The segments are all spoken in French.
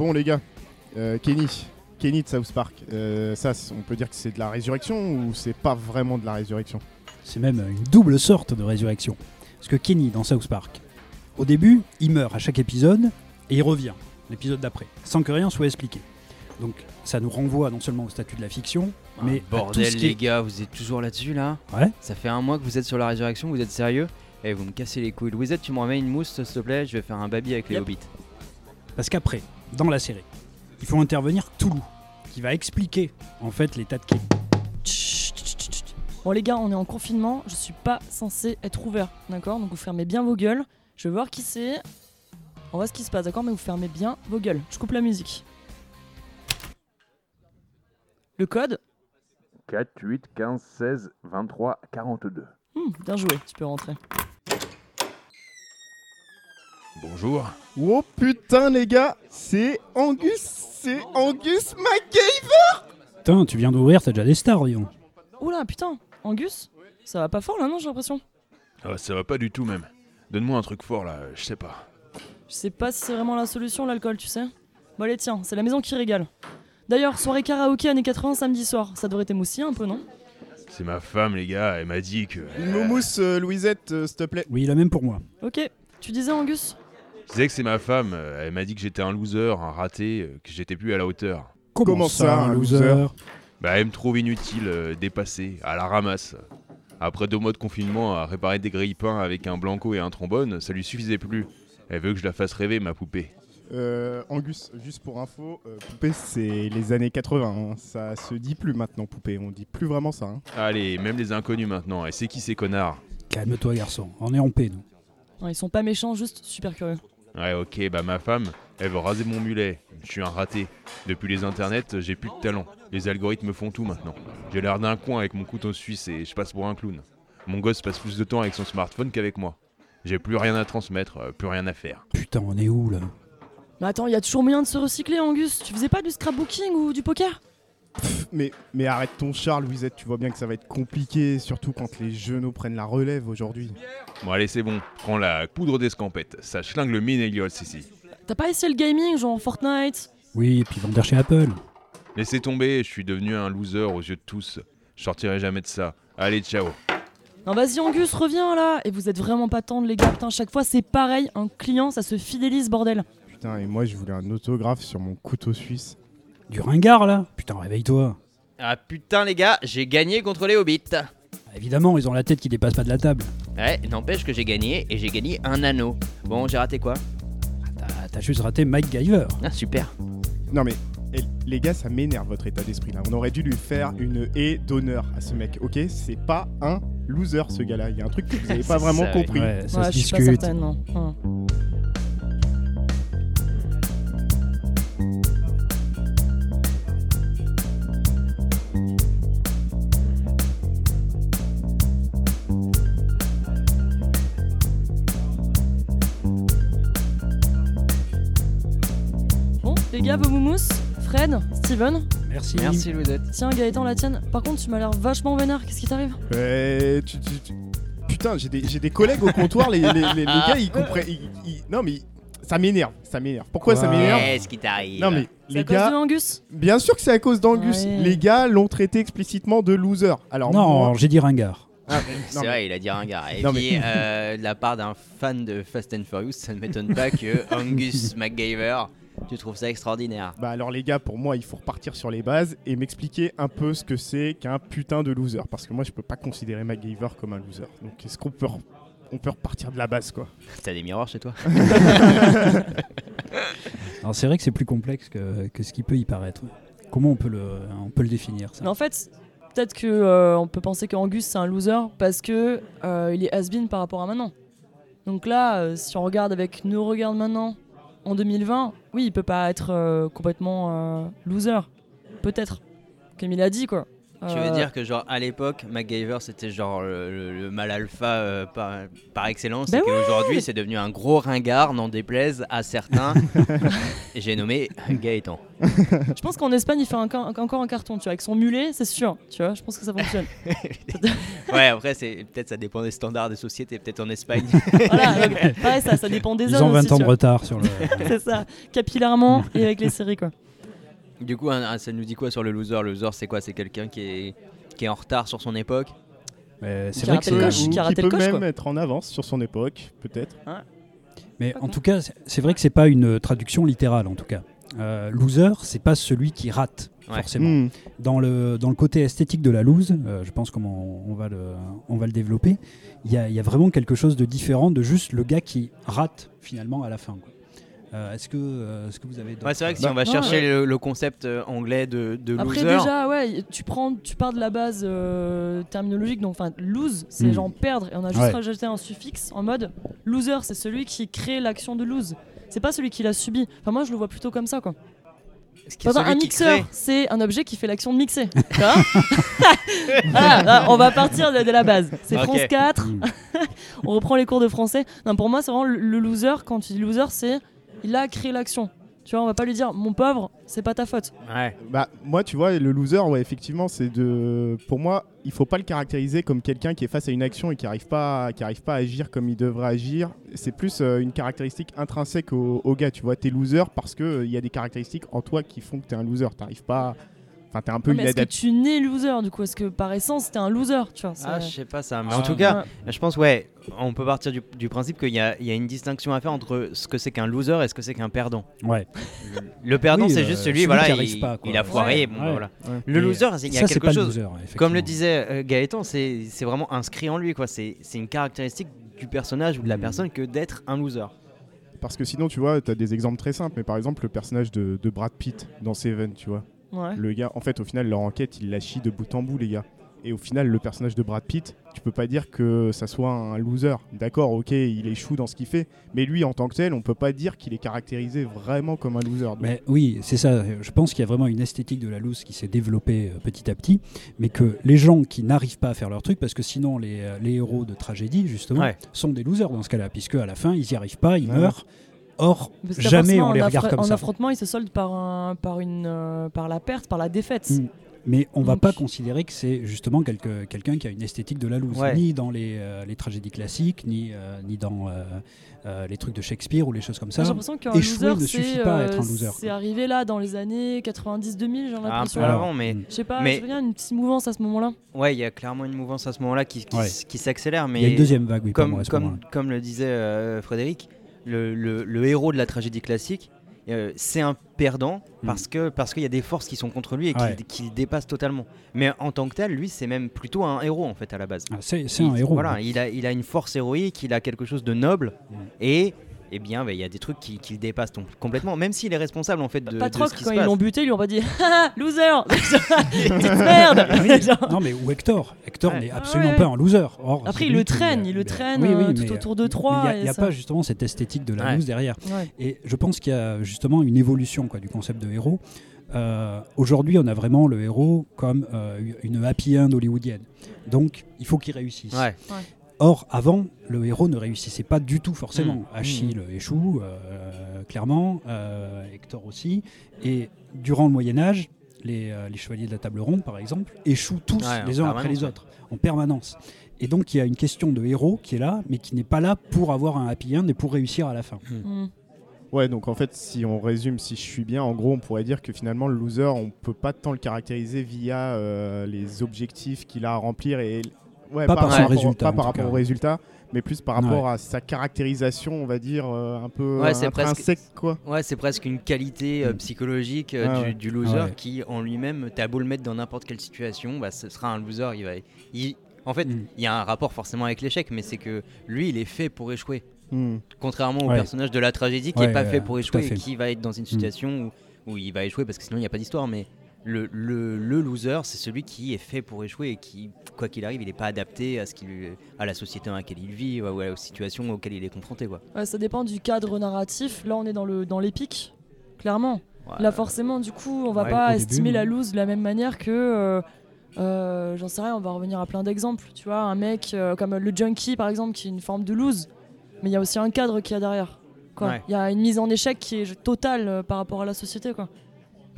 Bon, les gars, euh, Kenny, Kenny de South Park, euh, ça, on peut dire que c'est de la résurrection ou c'est pas vraiment de la résurrection C'est même une double sorte de résurrection. Parce que Kenny, dans South Park, au début, il meurt à chaque épisode et il revient l'épisode d'après, sans que rien soit expliqué. Donc ça nous renvoie non seulement au statut de la fiction, mais à tout Ah, Bordel, ce qui est- les gars, vous êtes toujours là-dessus là Ouais. Ça fait un mois que vous êtes sur la résurrection, vous êtes sérieux Eh, vous me cassez les couilles. Louisette, tu me remets une mousse, s'il te plaît Je vais faire un baby avec les Yep. hobbits. Parce qu'après, dans la série, il faut intervenir Toulouse, qui va expliquer en fait l'état de chut. Bon les gars, on est en confinement, je suis pas censé être ouvert, d'accord? Donc vous fermez bien vos gueules. Je vais voir qui c'est. On voit ce qui se passe, d'accord? Mais vous fermez bien vos gueules. Je coupe la musique. Le code? 4, 8, 15, 16, 23, 42. Hmm, Bien joué, tu peux rentrer. Bonjour. Oh putain, les gars, c'est Angus, c'est Angus McGay Putain, tu viens d'ouvrir, t'as déjà des stars, disons. Oula, putain, Angus Ça va pas fort là, non J'ai l'impression? Ah, ça va pas du tout même. Donne-moi un truc fort là, je sais pas. Je sais pas si c'est vraiment la solution, l'alcool, tu sais. Bon, allez, tiens, c'est la maison qui régale. D'ailleurs, soirée karaoké années 80 samedi soir. Ça devrait t'émoustiller un peu, non? C'est ma femme les gars, elle m'a dit que... Une momousse, euh, Louisette, euh, s'il te plaît. Oui, la même pour moi. Ok, tu disais Angus? Je disais que c'est ma femme, euh, elle m'a dit que j'étais un loser, un raté, euh, que j'étais plus à la hauteur. Comment ça, un loser Bah elle me trouve inutile, euh, dépassée, à la ramasse. Après deux mois de confinement à réparer des grille-pains avec un blanco et un trombone, ça lui suffisait plus. Elle veut que je la fasse rêver, ma poupée. Euh, Angus, juste pour info, euh, poupée, c'est les années 80. hein. Ça se dit plus maintenant, poupée. On dit plus vraiment ça. hein. Allez, même les inconnus maintenant, et c'est qui ces connards? Calme-toi, garçon. On est en paix, nous. Non, Ils sont pas méchants, juste super curieux. Ouais, ok, bah ma femme, elle veut raser mon mulet. Je suis un raté. Depuis les internets, j'ai plus de talent. Les algorithmes font tout maintenant. J'ai l'air d'un coin avec mon couteau suisse et je passe pour un clown. Mon gosse passe plus de temps avec son smartphone qu'avec moi. J'ai plus rien à transmettre, euh, plus rien à faire. Putain, on est où, là? Mais attends, il y a toujours moyen de se recycler, Angus? Tu faisais pas du scrapbooking ou du poker? Pff, Mais, mais arrête ton char, Louisette. Tu vois bien que ça va être compliqué, surtout quand les genoux prennent la relève aujourd'hui. Bon, allez, c'est bon. Prends la poudre d'escampette. Ça schlingue le Minelios ici. T'as pas essayé le gaming, genre Fortnite? Oui, et puis vendre chez Apple. Laissez tomber, je suis devenu un loser aux yeux de tous. Je sortirai jamais de ça. Allez, ciao. Non, vas-y, Angus, reviens là Et vous êtes vraiment pas tendre, les gars. Putain, chaque fois c'est pareil. Un client, ça se fidélise, bordel. Putain, et moi, je voulais un autographe sur mon couteau suisse. Du ringard, là Putain, réveille-toi. Ah putain, les gars, j'ai gagné contre les hobbits. Ah, Évidemment, ils ont la tête qui dépasse pas de la table. Ouais, n'empêche que j'ai gagné et j'ai gagné un anneau. Bon, j'ai raté quoi? T'as- T'as juste raté Mike Giver. Ah, super. Non, mais eh, les gars, ça m'énerve votre état d'esprit là. On aurait dû lui faire une haie d'honneur à ce mec, ok? C'est pas un loser ce gars-là. Il y a un truc que vous avez pas vraiment compris. Ouais, ça ouais, se je suis pas discute. certaine, non. Hein. Les gars, vos moumous Fred, Steven Merci. Merci, Louisette. Tiens, Gaëtan, la tienne. Par contre, tu m'as l'air vachement vénère. Qu'est-ce qui t'arrive? Tu- tu- tu- Putain, j'ai des, j'ai des collègues au comptoir, les, les- les- les gars, ils comprennent. ils- ils- Non, mais ça m'énerve, ça m'énerve. Pourquoi ça m'énerve? Qu'est-ce qui t'arrive Non, mais C'est les à cause de gars, Angus? Bien sûr que c'est à cause d'Angus. Ouais. Les gars l'ont traité explicitement de loser. Alors, Non, moi- j'ai dit ringard. Ah, C'est vrai, il a dit ringard. Et Non, puis, mais- euh, de la part d'un fan de Fast and Furious, ça ne m'étonne pas que Angus MacGyver, tu trouves ça extraordinaire. Bah alors les gars, pour moi, il faut repartir sur les bases et m'expliquer un peu ce que c'est qu'un putain de loser. Parce que moi, je peux pas considérer MacGyver comme un loser. Donc est-ce qu'on peut, on peut repartir de la base, quoi? T'as des miroirs chez toi? Alors c'est vrai que c'est plus complexe que, que ce qui peut y paraître. Comment on peut le, on peut le définir ça? Mais en fait, peut-être que euh, on peut penser qu'Angus c'est un loser parce que euh, il est has-been par rapport à maintenant. Donc là, euh, si on regarde avec nos regards maintenant, en 2020, oui, il peut pas être euh, complètement euh, loser. Peut-être. Comme il a dit, quoi. Tu veux Euh, dire que genre à l'époque, MacGyver c'était genre le, le- le mal alpha euh, par, par excellence Ben et qu'aujourd'hui c'est devenu un gros ringard, n'en déplaise à certains. et j'ai nommé Gaëtan. Je pense qu'en Espagne, il fait un- un- encore un carton, tu vois, avec son mulet, c'est sûr. Tu vois, je pense que ça fonctionne. Ouais, après c'est peut-être ça dépend des standards des sociétés, peut-être en Espagne. voilà, donc, pareil, ça, ça dépend des Ils hommes ont 20 aussi, ans de retard sur le. C'est ça, capillairement et avec les séries, quoi. Du coup, un- un- ça nous dit quoi sur le loser? Le loser c'est quoi? C'est quelqu'un qui est qui est en retard sur son époque? Mais c'est vrai a que c'est. coche, qui a raté qui peut coche, même quoi. être en avance sur son époque, peut-être. Mais en tout cas, c'est- vrai que c'est pas une traduction littérale en tout cas. Euh, loser, c'est pas celui qui rate Ouais. forcément. Hmm. Dans le dans le côté esthétique de la loose, euh, je pense comment on va le on va le développer. Il y a, il y a vraiment quelque chose de différent de juste le gars qui rate finalement à la fin. quoi. Euh, est-ce que euh, est-ce que vous avez d'autres- Ouais, c'est vrai que si Bah, on va ouais, chercher le, le concept euh, anglais de, de Après, loser, déjà, ouais, tu, prends, tu pars de la base euh, terminologique, donc enfin, lose, c'est Mm. genre perdre, et on a juste Ouais. rajouté un suffixe en mode loser, c'est celui qui crée l'action de lose. C'est pas celui qui l'a subi. Enfin, moi, je le vois plutôt comme ça, quoi. Par exemple, un mixeur, c'est un objet qui fait l'action de mixer. Voilà, là, on va partir de, de la base. C'est. France 4, Mm. on reprend les cours de français. Non, pour moi, c'est vraiment le, le loser. Quand tu dis loser, c'est il a créé l'action. Tu vois, on va pas lui dire mon pauvre, c'est pas ta faute. Ouais. Bah, moi, tu vois, le loser, ouais, effectivement, c'est de. Pour moi, il faut pas le caractériser comme quelqu'un qui est face à une action et qui arrive pas, à- qui arrive pas à agir comme il devrait agir. C'est plus euh, une caractéristique intrinsèque au, au gars. Tu vois, t'es loser parce que euh, il y a des caractéristiques en toi qui font que t'es un loser. T'arrives pas. Enfin, t'es un peu Ouais, mais est-ce que tu nais loser du coup? Est-ce que par essence t'es un loser tu vois Ah, je sais pas ça. Mais Ah. en tout cas, Ouais. je pense, ouais, on peut partir du, du principe qu'il y, a il y a une distinction à faire entre ce que c'est qu'un loser et ce que c'est qu'un perdant. Ouais. Le perdant, Oui, c'est euh, juste celui celui, voilà, il, pas, quoi. il a foiré. Ouais. bon, Ouais. voilà. Ouais. Le Et, loser, c'est- il y a ça, quelque pas chose. le loser, Comme le disait euh, Gaëtan, c'est vraiment inscrit en lui, quoi. C'est une caractéristique du personnage ou de la Mm. personne que d'être un loser. Parce que sinon, tu vois, t'as des exemples très simples. Mais par exemple, le personnage de, de Brad Pitt dans Seven, tu vois. Ouais. Le gars, en fait, au final, leur enquête, il la chie de bout en bout, les gars. Et au final, le personnage de Brad Pitt, tu peux pas dire que ça soit un loser. D'accord, ok, il échoue dans ce qu'il fait, mais lui, en tant que tel, on peut pas dire qu'il est caractérisé vraiment comme un loser. Donc, Mais oui, c'est ça. Je pense qu'il y a vraiment une esthétique de la loose qui s'est développée euh, petit à petit, mais que les gens qui n'arrivent pas à faire leur truc, parce que sinon les, euh, les héros de tragédie, justement, Ouais. sont des losers dans ce cas-là, puisque à la fin, ils n'y arrivent pas, ils Ouais. meurent. Or, jamais on les en regarde comme en ça. affrontement, il se solde par, un, par, une, euh, par la perte, par la défaite. Mm. Mais on va Donc- pas considérer que c'est justement quelque- quelqu'un qui a une esthétique de la loose, Ouais. ni dans les, euh, les tragédies classiques, ni, euh, ni dans euh, euh, les trucs de Shakespeare ou les choses comme ça. J'ai l'impression qu'un loser, ne suffit pas à être un loser, C'est arrivé là dans les années 90-2000, j'ai Un l'impression. Alors, avant, mais mm. Je sais pas, Mais- je reviens une petite mouvance à ce moment-là. ouais, il y a clairement une mouvance à ce moment-là qui, qui, Ouais. s'accélère. Mais il y a une deuxième vague, oui, pour comme, moi, à ce comme, comme le disait euh, Frédéric, le, le- le héros de la tragédie classique, euh, c'est un perdant Mm. parce que parce qu'il y a des forces qui sont contre lui et qui, Ouais. qui le dépassent totalement. Mais en tant que tel, lui, c'est même plutôt un héros en fait à la base. Ah, c'est un héros. Voilà, il a, il a une force héroïque, il a quelque chose de noble Mm. et eh bien, bah, il y a des trucs qui, qui le dépassent complètement, même s'il est responsable en fait de, de Patroc, ce qui quand se ils passe. l'ont buté, ils lui ont pas dit loser merde Ah oui. Non, mais ou Hector. Hector Ouais. n'est absolument ouais. pas un loser. Or, Après, il le traîne, euh, il le mais- traîne oui, oui, euh, mais, tout autour de mais trois. Il n'y a, pas justement cette esthétique de la Ouais. loose derrière. Ouais. Et je pense qu'il y a justement une évolution quoi, du concept de héros. Euh, Aujourd'hui, on a vraiment le héros comme euh, une happy end hollywoodienne. Donc, il faut qu'il réussisse. Ouais. Or, avant, le héros ne réussissait pas du tout forcément. Mmh. Achille échoue, euh, clairement, euh, Hector aussi. Et durant le Moyen Âge, les, euh, les chevaliers de la table ronde, par exemple, échouent tous Ouais, les uns après les autres, en permanence. Et donc, il y a une question de héros qui est là, mais qui n'est pas là pour avoir un happy end et pour réussir à la fin. Mm. Ouais, donc en fait, si on résume, si je suis bien, en gros, on pourrait dire que finalement, le loser, on peut pas tant le caractériser via euh, les objectifs qu'il a à remplir et ouais, Pas par son rapport- résultat, pas en par tout rapport cas. au résultat, mais plus par rapport à sa caractérisation, on va dire euh, un peu Ouais, c'est presque- intrinsèque, quoi. Ouais, c'est presque une qualité euh, Mm. psychologique euh, Ah du, ouais. du loser Ah ouais. qui, en lui-même, t'as beau le mettre dans n'importe quelle situation, bah, ce sera un loser. Il va, il- en fait, Mm. il y a un rapport forcément avec l'échec, mais c'est que lui, il est fait pour échouer. Hmm. Contrairement au personnage de la tragédie qui Ouais, est pas euh, fait pour échouer et qui va être dans une situation où, où il va échouer parce que sinon il n'y a pas d'histoire. Mais le, le, le loser, c'est celui qui est fait pour échouer et qui, quoi qu'il arrive, il n'est pas adapté à, ce qu'il, à la société dans laquelle il vit ou aux situations auxquelles il est confronté. Quoi. Ouais, ça dépend du cadre narratif. Là, on est dans le dans l'épique, clairement. Ouais. Là, forcément, du coup, on va Ouais, pas début, estimer la loose de la même manière que. euh, Euh, J'en sais rien, on va revenir à plein d'exemples. Tu vois, un mec euh, comme le junkie par exemple, qui est une forme de lose, mais il y a aussi un cadre qui y a derrière. Il Ouais. y a une mise en échec qui est totale euh, par rapport à la société. Quoi.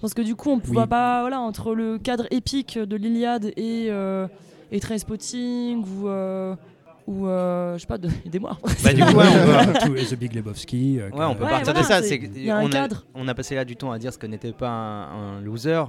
Parce que du coup, on ne Oui. voit pas, voilà, entre le cadre épique de l'Iliade et, euh, et Trainspotting ou. euh, ou euh, je sais pas, de- aidez-moi. Bah, du coup, ouais, on peut, The Big Lebowski. euh, ouais, on peut Ouais, partir voilà, de ça. c'est- y a un on, a, cadre. on a passé là du temps à dire ce que n'était pas un, un loser.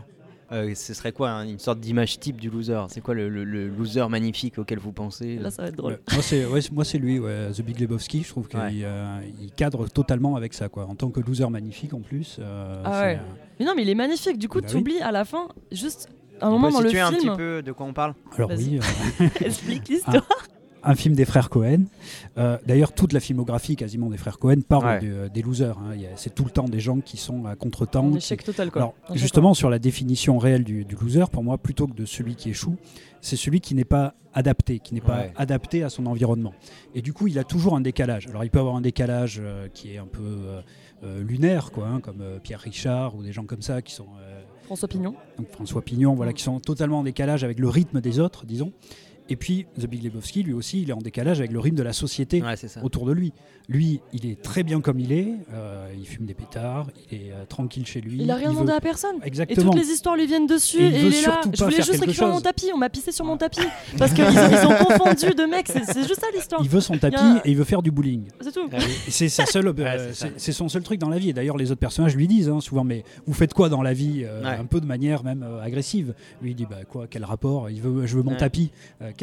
Euh, ce serait quoi hein, une sorte d'image type du loser? C'est quoi le, le- le loser magnifique auquel vous pensez Là, ça va être drôle. Ouais, moi c'est ouais, moi c'est lui ouais, The Big Lebowski je trouve qu'il Ouais. euh, cadre totalement avec ça quoi en tant que loser magnifique en plus euh, Ah Mais non, mais il est magnifique. Du coup, Bah tu oui. oublies à la fin, juste un On moment peut dans le situer un petit film. peu de quoi on parle? Alors oui euh, Explique l'histoire. Un film des frères Cohen Euh, d'ailleurs toute la filmographie quasiment des frères Cohen parle Ouais. de- des losers hein. C'est tout le temps des gens qui sont à contre-temps Un qui- échec total, quoi. Alors, justement, sur la définition réelle du, du loser, pour moi, plutôt que de celui qui échoue, c'est celui qui n'est pas adapté, qui n'est pas Ouais. adapté à son environnement. Et du coup, il a toujours un décalage. Alors, il peut avoir un décalage euh, qui est un peu euh, euh, lunaire, quoi, hein, comme euh, Pierre Richard ou des gens comme ça qui sont. euh, François Pignon. donc François Pignon, voilà, qui sont totalement en décalage avec le rythme des autres, disons. Et puis, The Big Lebowski, lui aussi, il est en décalage avec le rythme de la société Ouais, autour de lui. Lui, il est très bien comme il est, euh, il fume des pétards, il est euh, tranquille chez lui. Il a rien demandé à personne. Et Exactement. toutes les histoires lui viennent dessus. Et Et, il est là. Je voulais juste récupérer chose. mon tapis. On m'a pissé sur mon tapis. Parce qu'ils ont, ils ont confondu de mecs. C'est juste ça l'histoire. Il veut son tapis Il y a- et il veut faire du bowling. C'est tout. Et C'est sa seule, euh, Ouais, c'est ça. c'est c'est son seul truc dans la vie. Et d'ailleurs, les autres personnages lui disent hein, souvent, mais vous faites quoi dans la vie euh, Ouais. Un peu de manière même euh, agressive? Lui il dit, bah quoi, quel rapport? Il veut, je veux mon Ouais. tapis.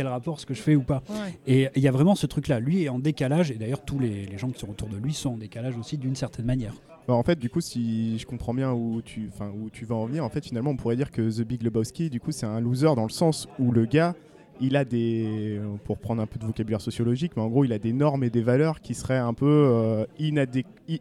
Quel rapport, ce que je fais ou pas Ouais. Et il y a vraiment ce truc-là. Lui est en décalage. Et d'ailleurs, tous les, les gens qui sont autour de lui sont en décalage aussi d'une certaine manière. Bah, en fait, du coup, si je comprends bien où tu, enfin, où tu vas en venir, en fait, finalement, on pourrait dire que The Big Lebowski, du coup, c'est un loser dans le sens où le gars, il a des, pour prendre un peu de vocabulaire sociologique, mais en gros, il a des normes et des valeurs qui seraient un peu euh,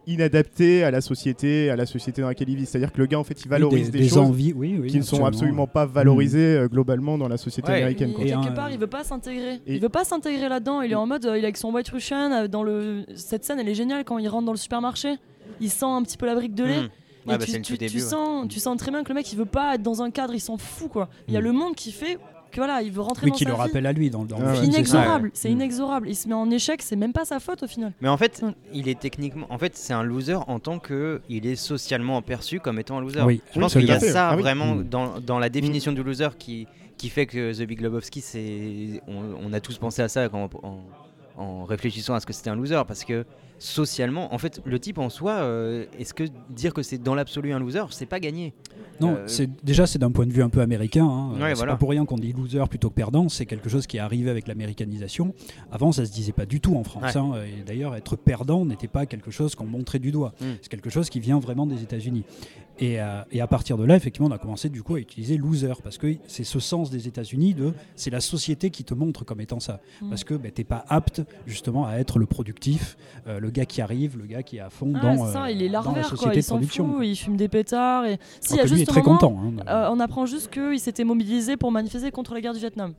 inadaptées à la société, à la société dans laquelle il vit. C'est-à-dire que le gars, en fait, il valorise Oui, des, des, choses envies, oui, oui, qui ne sont absolument. pas valorisées euh, globalement dans la société Ouais. américaine. Quoi. Et quelque part, il veut pas s'intégrer. Il veut pas s'intégrer là-dedans. Il est en mode, euh, il est avec son white Russian euh, dans le. Cette scène, elle est géniale quand il rentre dans le supermarché. Il sent un petit peu la brique de lait. Hmm. Et Ouais, bah, tu, ouais. sens, tu sens très bien que le mec, il veut pas être dans un cadre. Il s'en fout quoi. Il y a Mm. le monde qui fait que voilà, il veut rentrer Oui, dans qui sa le vie. rappelle à lui dans, dans le Ah film, ça. Inexorable, c'est Mm. inexorable. Il se met en échec, c'est même pas sa faute au final. Mais en fait, Mm. il est techniquement. En fait, c'est un loser en tant que il est socialement perçu comme étant un loser. Oui, Je pense oui, qu'il y a ça Ah oui. vraiment Mm. dans, dans la définition du loser qui, qui fait que The Big Lebowski, c'est. On, on a tous pensé à ça quand, en, en réfléchissant à ce que c'était un loser parce que socialement, en fait, le type en soi, euh, est-ce que dire que c'est dans l'absolu un loser, c'est pas gagné? Non, Euh, c'est déjà c'est d'un point de vue un peu américain. hein. Ouais, c'est voilà. pas pour rien qu'on dit loser plutôt que perdant. C'est quelque chose qui est arrivé avec l'américanisation. Avant, ça se disait pas du tout en France. Ouais. hein. Et d'ailleurs, être perdant n'était pas quelque chose qu'on montrait du doigt. Mm. C'est quelque chose qui vient vraiment des États-Unis. Et, euh, et à partir de là, effectivement, on a commencé du coup à utiliser loser parce que c'est ce sens des États-Unis de c'est la société qui te montre comme étant ça. Mm. Parce que ben, t'es pas apte justement à être le productif, euh, le gars qui arrive, le gars qui est à fond Ah, dans, ça, euh, il est dans la larvaire quoi. société Il de production. fout, il fume des pétards. Et... Si, il y a Alors que lui est très moment, content. hein. euh, on apprend juste qu'il s'était mobilisé pour manifester contre la guerre du Vietnam.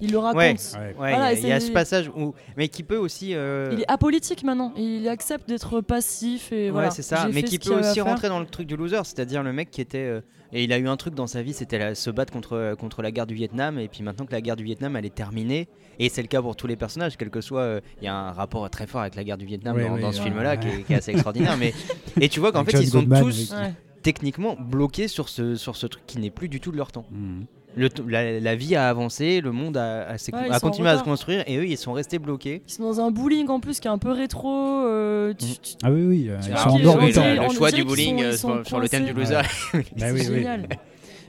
Il le raconte. Ouais. Ouais. Ouais, Voilà, il y a- il y, a c'est- ce passage où. Mais qui peut aussi. euh, Il est apolitique maintenant. Il accepte d'être passif et Ouais, voilà. c'est ça, mais qui peut aussi rentrer dans le truc du loser, c'est-à-dire le mec qui était. euh, et il a eu un truc dans sa vie, c'était se battre contre, contre la guerre du Vietnam, et puis maintenant que la guerre du Vietnam elle est terminée, et c'est le cas pour tous les personnages, quel que soit. euh, Il y a un rapport très fort avec la guerre du Vietnam Ouais, dans, ce ouais. film-là qui, est, qui est assez extraordinaire, mais. Et tu vois qu'en fait John ils sont tous techniquement bloqués sur ce, sur ce truc qui n'est plus du tout de leur temps. Mhm. Le la, la vie a avancé, le monde a, Ouais, en continué à se construire, et eux ils sont restés bloqués. Ils sont dans un bowling en plus qui est un peu rétro. euh, tu- tu- Ah oui, oui, euh, ils sont en qu'ils dehors Oui, le, le choix du bowling sont- euh, ils sont sur, sur le thème du loser. Bah c'est oui.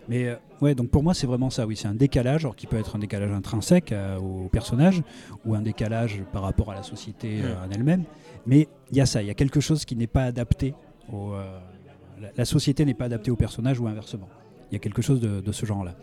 Mais euh, ouais, donc pour moi, c'est vraiment ça. Oui, c'est un décalage, alors qui peut être un décalage intrinsèque euh, au personnage ou un décalage par rapport à la société euh, en elle-même. Mais il y a ça, il y a quelque chose qui n'est pas adapté. Au, euh, la, la société n'est pas adaptée au personnage ou inversement. Il y a quelque chose de, de ce genre-là.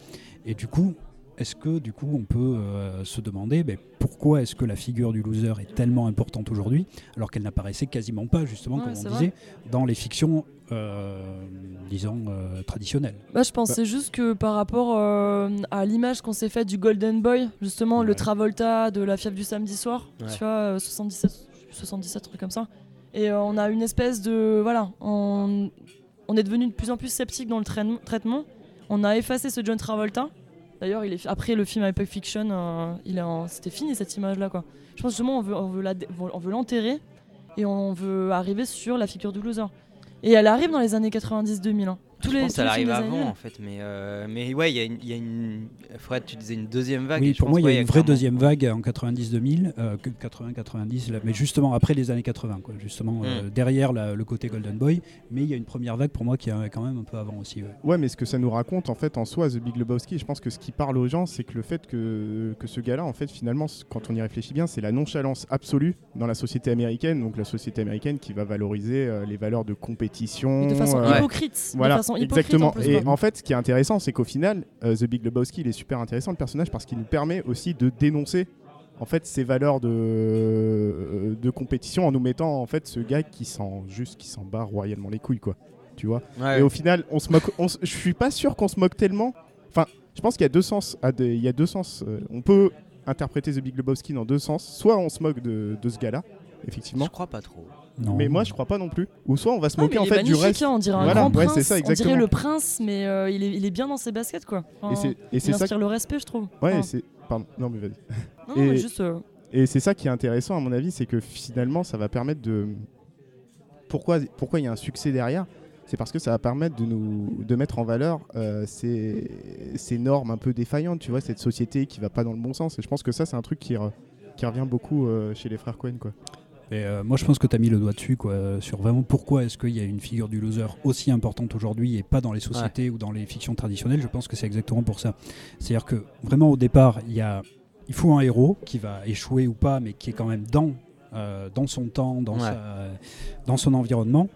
Et du coup, est-ce que du coup on peut euh, se demander ben, pourquoi est-ce que la figure du loser est tellement importante aujourd'hui alors qu'elle n'apparaissait quasiment pas justement Ouais, comme on vrai. disait dans les fictions euh, disons euh, traditionnelles? Bah, je pensais juste que par rapport à l'image qu'on s'est faite du Golden Boy, justement le. Travolta de la fièvre du samedi soir, Ouais. tu vois, euh, 77, 77 trucs comme ça. Et on a une espèce de voilà, on, on est devenu de plus en plus sceptique dans le traitement. On a effacé ce John Travolta D'ailleurs, après le film Hyper Fiction, euh, c'était fini cette image-là. Je pense justement on veut, veut l'enterrer et on veut arriver sur la figure du loser. Et elle arrive dans les années 90-2000. hein. Tous je les, pense qu'elle arrive avant années- en fait, mais, euh, mais ouais, il y a une. il Y a une... Fred, tu disais une deuxième vague. et Oui, pour moi, il y a une vraie deuxième vague en 90-2000, euh, que 80-90, là, mais justement après les années 80, quoi, justement Mm. euh, derrière la- le côté Golden Boy. Mais il y a une première vague pour moi qui est quand même un peu avant aussi. ouais. Ouais, mais ce que ça nous raconte en fait en soi, The Big Lebowski, je pense que ce qui parle aux gens, c'est que le fait que, que ce gars-là, en fait, finalement, quand on y réfléchit bien, c'est la nonchalance absolue dans la société américaine, donc la société américaine qui va valoriser euh, les valeurs de compétition. Mais de façon euh, hypocrite. Voilà, de façon exactement. en plus, et quoi. en fait, ce qui est intéressant, c'est qu'au final, euh, The Big Lebowski, il est super intéressant le personnage parce qu'il nous permet aussi de dénoncer en fait ces valeurs de, euh, de compétition en nous mettant en fait ce gars qui s'en juste qui s'en bat royalement les couilles quoi. Tu vois. Ouais. Et au final, on se moque. on je suis pas sûr qu'on se moque tellement. Enfin, je pense qu'il y a deux sens. à des- il y a deux sens. euh, on peut interpréter The Big Lebowski dans deux sens. Soit on se moque de, de ce gars-là, effectivement. Je crois pas trop. Non. Mais moi, je crois pas non plus. Ou soit on va se Ah, moquer mais en fait du reste. hein, on dirait un Voilà, grand prince. ça, on dirait le prince, mais euh, il, est, il est bien dans ses baskets, quoi. Et Enfin, c'est et c'est ça. le respect, je trouve. Ouais, Enfin, et c'est. Pardon. Non mais vas-y. non, non, mais et- juste. euh, Et c'est ça qui est intéressant à mon avis, c'est que finalement ça va permettre de... Pourquoi pourquoi il y a un succès derrière? C'est parce que ça va permettre de nous de mettre en valeur euh, ces, ces normes un peu défaillantes, tu vois, cette société qui va pas dans le bon sens. Et je pense que ça c'est un truc qui, re- qui revient beaucoup euh, chez les frères Cohen quoi. Et, euh, moi, je pense que tu as mis le doigt dessus, quoi, sur vraiment pourquoi est-ce qu'il y a une figure du loser aussi importante aujourd'hui et pas dans les sociétés ou dans les fictions traditionnelles. Je pense que c'est exactement pour ça. C'est-à-dire que vraiment au départ, il y a, il faut un héros qui va échouer ou pas, mais qui est quand même dans, euh, dans son temps, dans, Ouais. sa- dans son environnement.